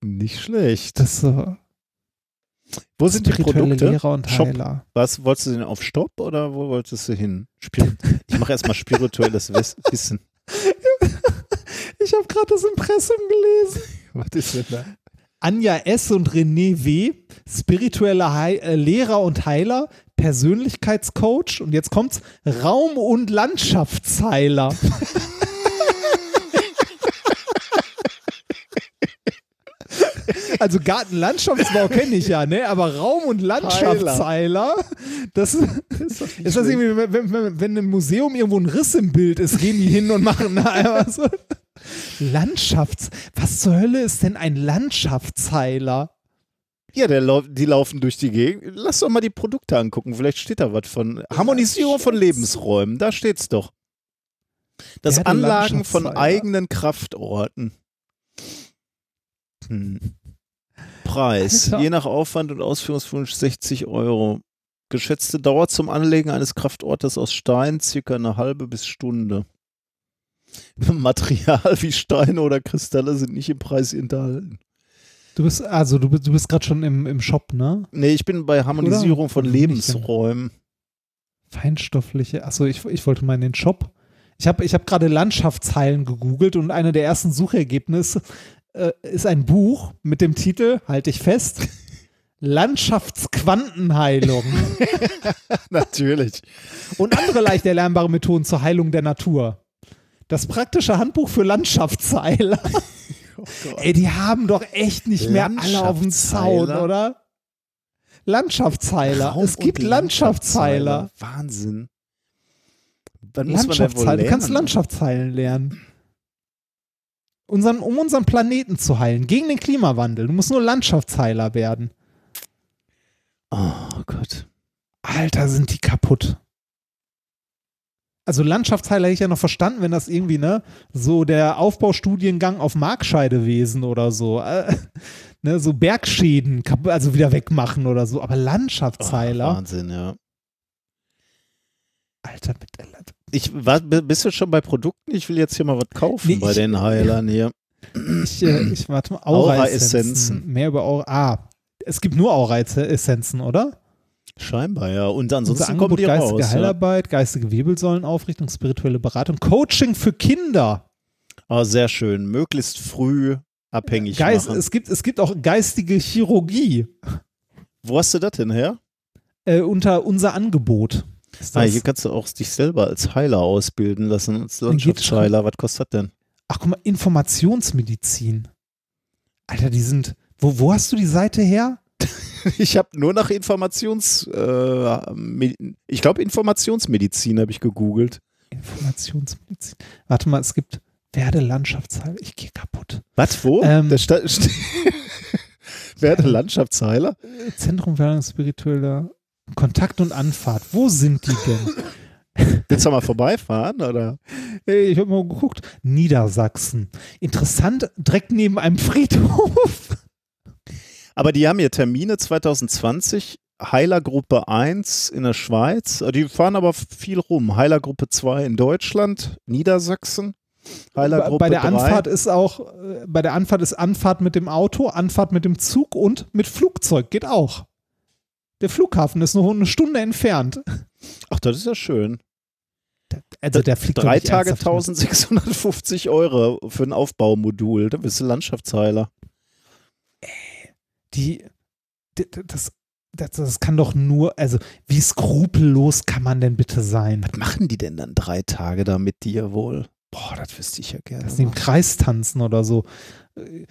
Nicht schlecht. Das so. Wo sind die Produkte? Lehrer und Shop. Heiler. Was, wolltest du denn auf Stopp oder wo wolltest du hin? Spir ich mache erstmal spirituelles Wissen. Ich habe gerade das Impressum gelesen. Was ist denn da? Anja S. und René W., spirituelle Hei äh, Lehrer und Heiler, Persönlichkeitscoach und jetzt kommt's, Raum- und Landschaftsheiler. Also Gartenlandschaftsbau kenne ich ja, ne? Aber Raum- und Landschaftsheiler, das ist, ist das irgendwie, wenn, wenn, wenn im Museum irgendwo ein Riss im Bild ist, gehen die hin und machen da einfach so. Landschafts. Was zur Hölle ist denn ein Landschaftsheiler? Ja, der lau die laufen durch die Gegend. Lass doch mal die Produkte angucken. Vielleicht steht da was von Harmonisierung von Lebensräumen. Da steht's doch. Das Ja, Anlagen von eigenen Kraftorten. Hm. Preis. Alter. Je nach Aufwand und Ausführungswunsch 60 Euro. Geschätzte Dauer zum Anlegen eines Kraftortes aus Stein circa eine halbe bis Stunde. Material wie Steine oder Kristalle sind nicht im Preis enthalten. Du bist, also du bist, du bist gerade schon im, im Shop, ne? Nee, ich bin bei Harmonisierung von ich denn? Lebensräumen. Feinstoffliche. Achso, ich, ich wollte mal in den Shop. Ich habe ich hab gerade Landschaftsheilen gegoogelt und eine der ersten Suchergebnisse äh, ist ein Buch mit dem Titel, halte ich fest, Landschaftsquantenheilung Natürlich. und andere leicht erlernbare Methoden zur Heilung der Natur. Das praktische Handbuch für Landschaftsheiler. Ey, die haben doch echt nicht mehr alle auf dem Zaun, oder? Landschaftsheiler. Raum es gibt Landschaftsheiler. Wahnsinn. Wohl Landschaftsheilen. Du kannst? Landschaftsheilen lernen. Unseren, um unseren Planeten zu heilen, gegen den Klimawandel. Du musst nur Landschaftsheiler werden. Oh Gott. Alter, sind die kaputt. Also Landschaftsheiler hätte ich ja noch verstanden, wenn das irgendwie, ne, so der Aufbaustudiengang auf Markscheidewesen oder so, äh, ne, so Bergschäden, also wieder wegmachen oder so, aber Landschaftsheiler, Wahnsinn, ja. Alter, mit, Ich, war, bist du schon bei Produkten? Ich will jetzt hier mal was kaufen Nee, bei ich- den Heilern hier. ich, äh, ich warte mal, Aura-Essenzen. Aura-Essenzen. Mehr über Aura, ah, es gibt nur Aura-Essenzen, oder? Scheinbar, ja. Und Unser ansonsten Angebot die geistige raus. Ja. Heilarbeit, geistige Wirbelsäulenaufrichtung, spirituelle Beratung, Coaching für Kinder. Ah, sehr schön. Möglichst früh abhängig Geist, machen. es, gibt, es gibt auch geistige Chirurgie Wo hast du das denn her? äh, unter unser Angebot. Ah, hier kannst du auch dich selber als Heiler ausbilden lassen, als Landschaftsheiler. Was kostet das denn? Ach, guck mal, Informationsmedizin. Alter, die sind. Wo, wo hast du die Seite her? Ich habe nur nach Informations, äh, ich glaube Informationsmedizin habe ich gegoogelt. Informationsmedizin. Warte mal, es gibt Werde Landschaftsheil. Ich gehe kaputt. Was, wo? Ähm, Werde Landschaftsheiler? Zentrum für spiritueller Kontakt und Anfahrt. Wo sind die denn? Willst du mal vorbeifahren, oder? Ey, Ich habe mal geguckt. Niedersachsen. Interessant, direkt neben einem Friedhof. Aber die haben hier Termine 2020, Heilergruppe 1 in der Schweiz. Die fahren aber viel rum. Heilergruppe 2 in Deutschland, Niedersachsen. Heilergruppe bei der 3. Anfahrt ist auch, äh, bei der Anfahrt ist Anfahrt mit dem Auto, Anfahrt mit dem Zug und mit Flugzeug geht auch. Der Flughafen ist nur eine Stunde entfernt. Ach, das ist ja schön. Also der fliegt Drei Tage ernsthaft mit. 1650 Euro für ein Aufbaumodul. Da bist du Landschaftsheiler. Die, d- d- das, das, das kann doch nur, also wie skrupellos kann man denn bitte sein? Was machen die denn dann drei Tage da mit dir wohl? Boah, das wüsste ich ja gerne. Dass die im Kreis tanzen oder so. Äh,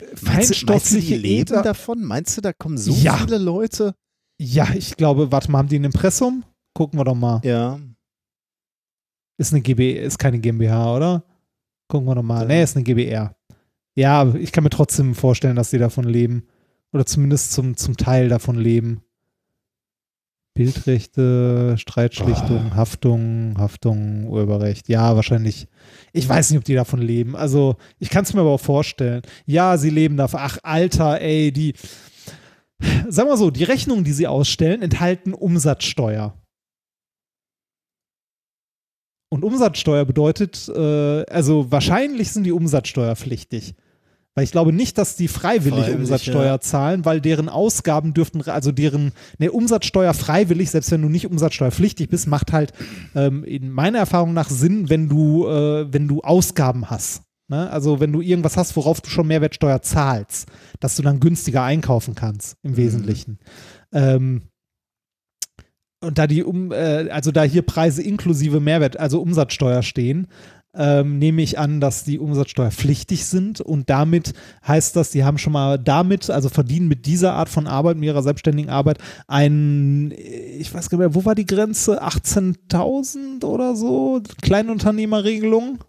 Meinst meinst die Feinstoffliche Äther. davon? Meinst du, da kommen so Ja. viele Leute? Ja, ich glaube, warte mal, haben die ein Impressum? Gucken wir doch mal. Ja. Ist eine GB, ist keine GmbH, oder? Gucken wir doch mal. Nee, ist eine GBR. Ja, ich kann mir trotzdem vorstellen, dass die davon leben. Oder zumindest zum, zum Teil davon leben. Bildrechte, Streitschlichtung, Haftung, Haftung, Urheberrecht. Ja, wahrscheinlich. Ich weiß nicht, ob die davon leben. Also, ich kann es mir aber auch vorstellen. Ja, sie leben davon. Ach, Alter, ey, die. Sagen wir so, die Rechnungen, die sie ausstellen, enthalten Umsatzsteuer. Und Umsatzsteuer bedeutet, äh, also wahrscheinlich sind die umsatzsteuerpflichtig. Weil ich glaube nicht, dass die freiwillig, Freiwillig, Umsatzsteuer ja. zahlen, weil deren Ausgaben dürften, also deren, ne, Umsatzsteuer freiwillig, selbst wenn du nicht umsatzsteuerpflichtig bist, macht halt ähm, in meiner Erfahrung nach Sinn, wenn du, äh, wenn du Ausgaben hast. Ne? Also wenn du irgendwas hast, worauf du schon Mehrwertsteuer zahlst, dass du dann günstiger einkaufen kannst, im Wesentlichen. Ähm, und da die um, äh, also da hier Preise inklusive Mehrwert, also Umsatzsteuer stehen, ähm, nehme ich an, dass die umsatzsteuerpflichtig sind und damit heißt das, die haben schon mal damit, also verdienen mit dieser Art von Arbeit, mit ihrer selbstständigen Arbeit, ein, ich weiß gar nicht mehr, wo war die Grenze? 18.000 oder so? Kleinunternehmerregelung?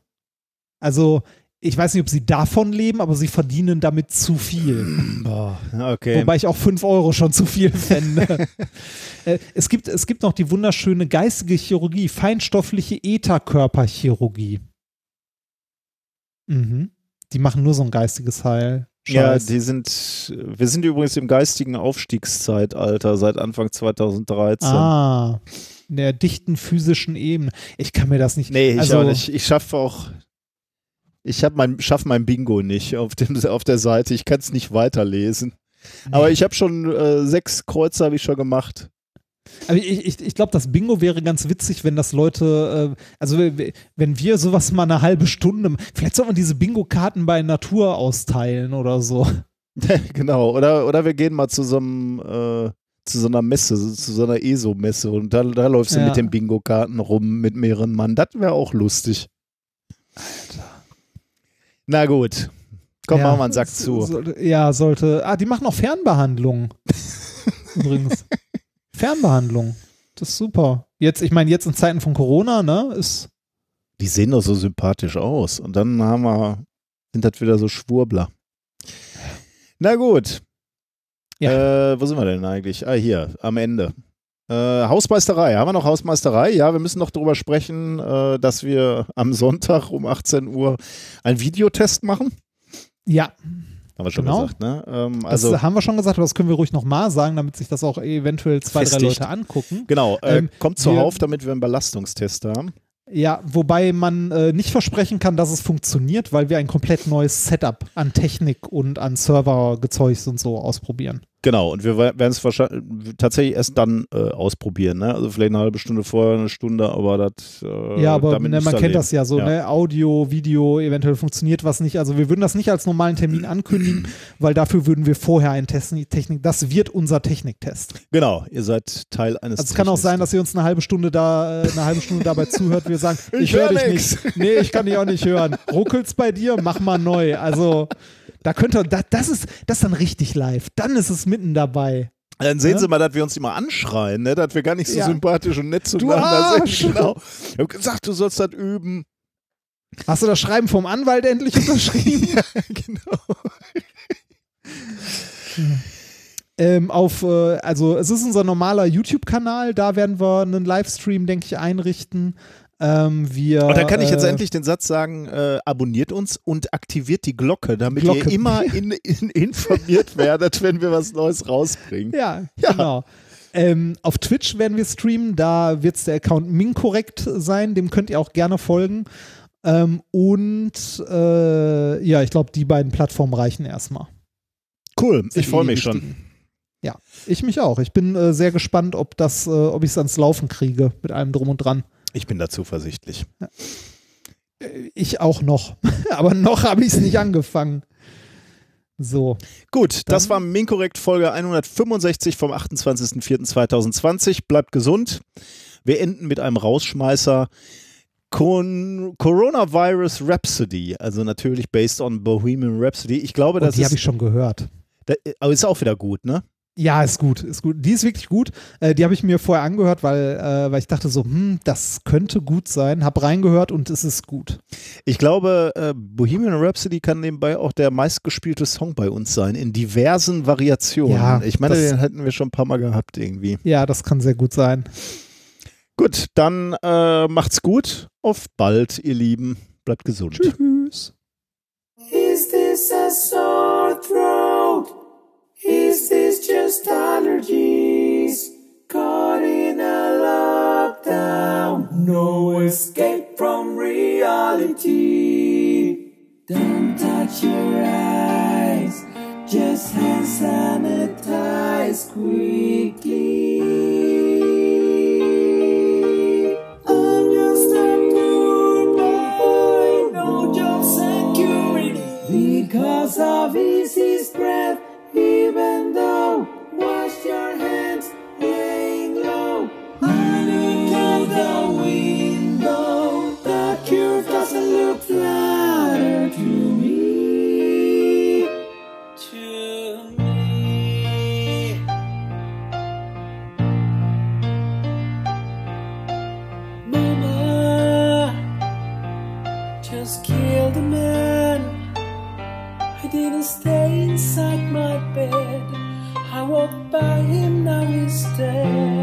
Also, ich weiß nicht, ob sie davon leben, aber sie verdienen damit zu viel. Boah, okay. Wobei ich auch 5 Euro schon zu viel fände. äh, es, gibt, es gibt noch die wunderschöne geistige Chirurgie, feinstoffliche Ätherkörperchirurgie. Mhm. Die machen nur so ein geistiges Heil. Ja, Scheiß. die sind, wir sind übrigens im geistigen Aufstiegszeitalter seit Anfang 2013. Ah, in der dichten physischen Ebene. Ich kann mir das nicht. Nee, ich also, auch nicht. Ich schaffe auch, ich hab mein, schaff mein Bingo nicht auf, dem, auf der Seite. Ich kann es nicht weiterlesen. Aber ich habe schon äh, sechs Kreuze habe ich schon gemacht. Aber ich, ich, ich glaube, das Bingo wäre ganz witzig, wenn das Leute, äh, also wenn wir sowas mal eine halbe Stunde, vielleicht sollte man diese Bingo-Karten bei Natur austeilen oder so. genau. Oder, oder wir gehen mal zu so einem, äh, zu so einer Messe, so- zu so einer ESO-Messe und da, da läufst du Ja. mit den Bingo-Karten rum mit mehreren Mann. Das wäre auch lustig. Alter. Na gut. Komm, ja, machen wir einen Sack zu. Sollte, ja, sollte. Ah, die machen auch Fernbehandlung. Übrigens. Fernbehandlung. Das ist super. Jetzt, ich meine, jetzt in Zeiten von Corona, ne, ist. Die sehen doch so sympathisch aus. Und dann haben wir, sind das wieder so Schwurbler. Na gut. Äh, wo sind wir denn eigentlich? Ah, hier, am Ende. Äh, Hausmeisterei. Haben wir noch Hausmeisterei? Ja, wir müssen noch darüber sprechen, äh, dass wir am Sonntag um 18 Uhr einen Videotest machen. Ja. Haben wir schon Genau. gesagt, ne? Ähm, Das also, haben wir schon gesagt, aber das können wir ruhig nochmal sagen, damit sich das auch eventuell zwei, drei Festigt. Leute angucken. genau, äh, Ähm, kommt zuhauf, damit wir einen Belastungstest haben. Ja, wobei man äh, nicht versprechen kann, dass es funktioniert, weil wir ein komplett neues Setup an Technik und an Servergezeugs und so ausprobieren. Genau, und wir werden es wahrscheinlich tatsächlich erst dann äh, ausprobieren, ne? Also vielleicht eine halbe Stunde vorher, eine Stunde, aber das. Äh, ja, aber damit ne, man kennt leben. das ja so, ne? Audio, Video, eventuell funktioniert was nicht. Also wir würden das nicht als normalen Termin ankündigen, weil dafür würden wir vorher einen Test, Technik, das wird unser Techniktest. Genau, ihr seid Teil eines. Also es kann auch sein, dass ihr uns eine halbe Stunde da, äh, eine halbe Stunde dabei zuhört, wir sagen, Ich ich, höre hör dich nix. nicht. Nee, ich kann dich auch nicht hören. Ruckelt's bei dir, mach mal neu. Also da könnt ihr, da, das ist, das ist dann richtig live. Dann ist es mitten dabei. Dann sehen Ja? Sie mal, dass wir uns immer anschreien, ne? dass wir gar nicht so Ja. sympathisch und nett zueinander sind. Genau. Ich habe gesagt, du sollst das üben. Hast du das Schreiben vom Anwalt endlich unterschrieben? genau. Ähm, auf, äh, also es ist unser normaler YouTube-Kanal, da werden wir einen Livestream, denke ich, einrichten. Ähm, wir, Und dann kann ich jetzt äh, endlich den Satz sagen, äh, abonniert uns und aktiviert die Glocke, damit Glocke. ihr immer in, in, informiert werdet, wenn wir was Neues rausbringen. Ja, genau. Ähm, auf Twitch werden wir streamen, da wird der Account Minkorrekt sein, dem könnt ihr auch gerne folgen. Ähm, und äh, ja, ich glaube, die beiden Plattformen reichen erstmal. Cool, ich freue mich schon. Ja, ich mich auch. Ich bin äh, sehr gespannt, ob das, äh, ob ich es ans Laufen kriege mit allem drum und dran. Ich bin da zuversichtlich. Ich auch noch. Aber noch habe ich es nicht angefangen. So. Gut, das war Minkorrekt Folge 165 vom 28.04.2020. Bleibt gesund. Wir enden mit einem Rausschmeißer. Con Coronavirus Rhapsody, also natürlich based on Bohemian Rhapsody. Ich glaube, Und das die ist, habe ich schon gehört. da, aber ist auch wieder gut, ne? Ja, ist gut, ist gut. Die ist wirklich gut. Äh, die habe ich mir vorher angehört, weil, äh, weil ich dachte so, hm, das könnte gut sein. Hab reingehört und es ist gut. Ich glaube, äh, Bohemian Rhapsody kann nebenbei auch der meistgespielte Song bei uns sein, in diversen Variationen. Ja, ich meine, das- den hätten wir schon ein paar Mal gehabt irgendwie. Ja, das kann sehr gut sein. Gut, dann äh, macht's gut. Auf bald, ihr Lieben. Bleibt gesund. Tschüss. Is this a sore throat? Is this just allergies? Caught in a lockdown, no escape from reality. Don't touch your eyes, just hand sanitize quickly. Because of easy spread, even though wash your hands, laying low. Look out the window, the curve doesn't look flatter to me. To me. Mama, just killed a man. I didn't stay inside bed. I walk by him, now he's dead.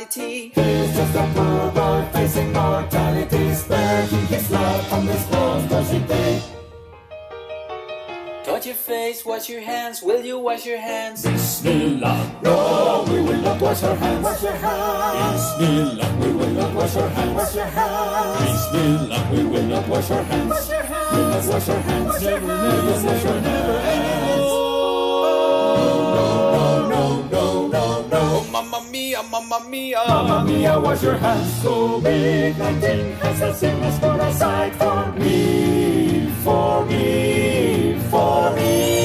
Mortality. He's just a poor boy facing mortality. Sparing his life from this cross, does he? Touch your face, wash your hands. Will you wash your hands? Bismillah. No, we will not wash our hands. Wash your hands. Bismillah. We will not wash our hands. Wash your hands. Bismillah. We will not wash our hands. Wash your hands. We must wash our hands. Never, never, never, never ends. No, mamma mia. Mamma mia, wash your hands. So big, 19 has a sickness for a sight for me, for me, for me.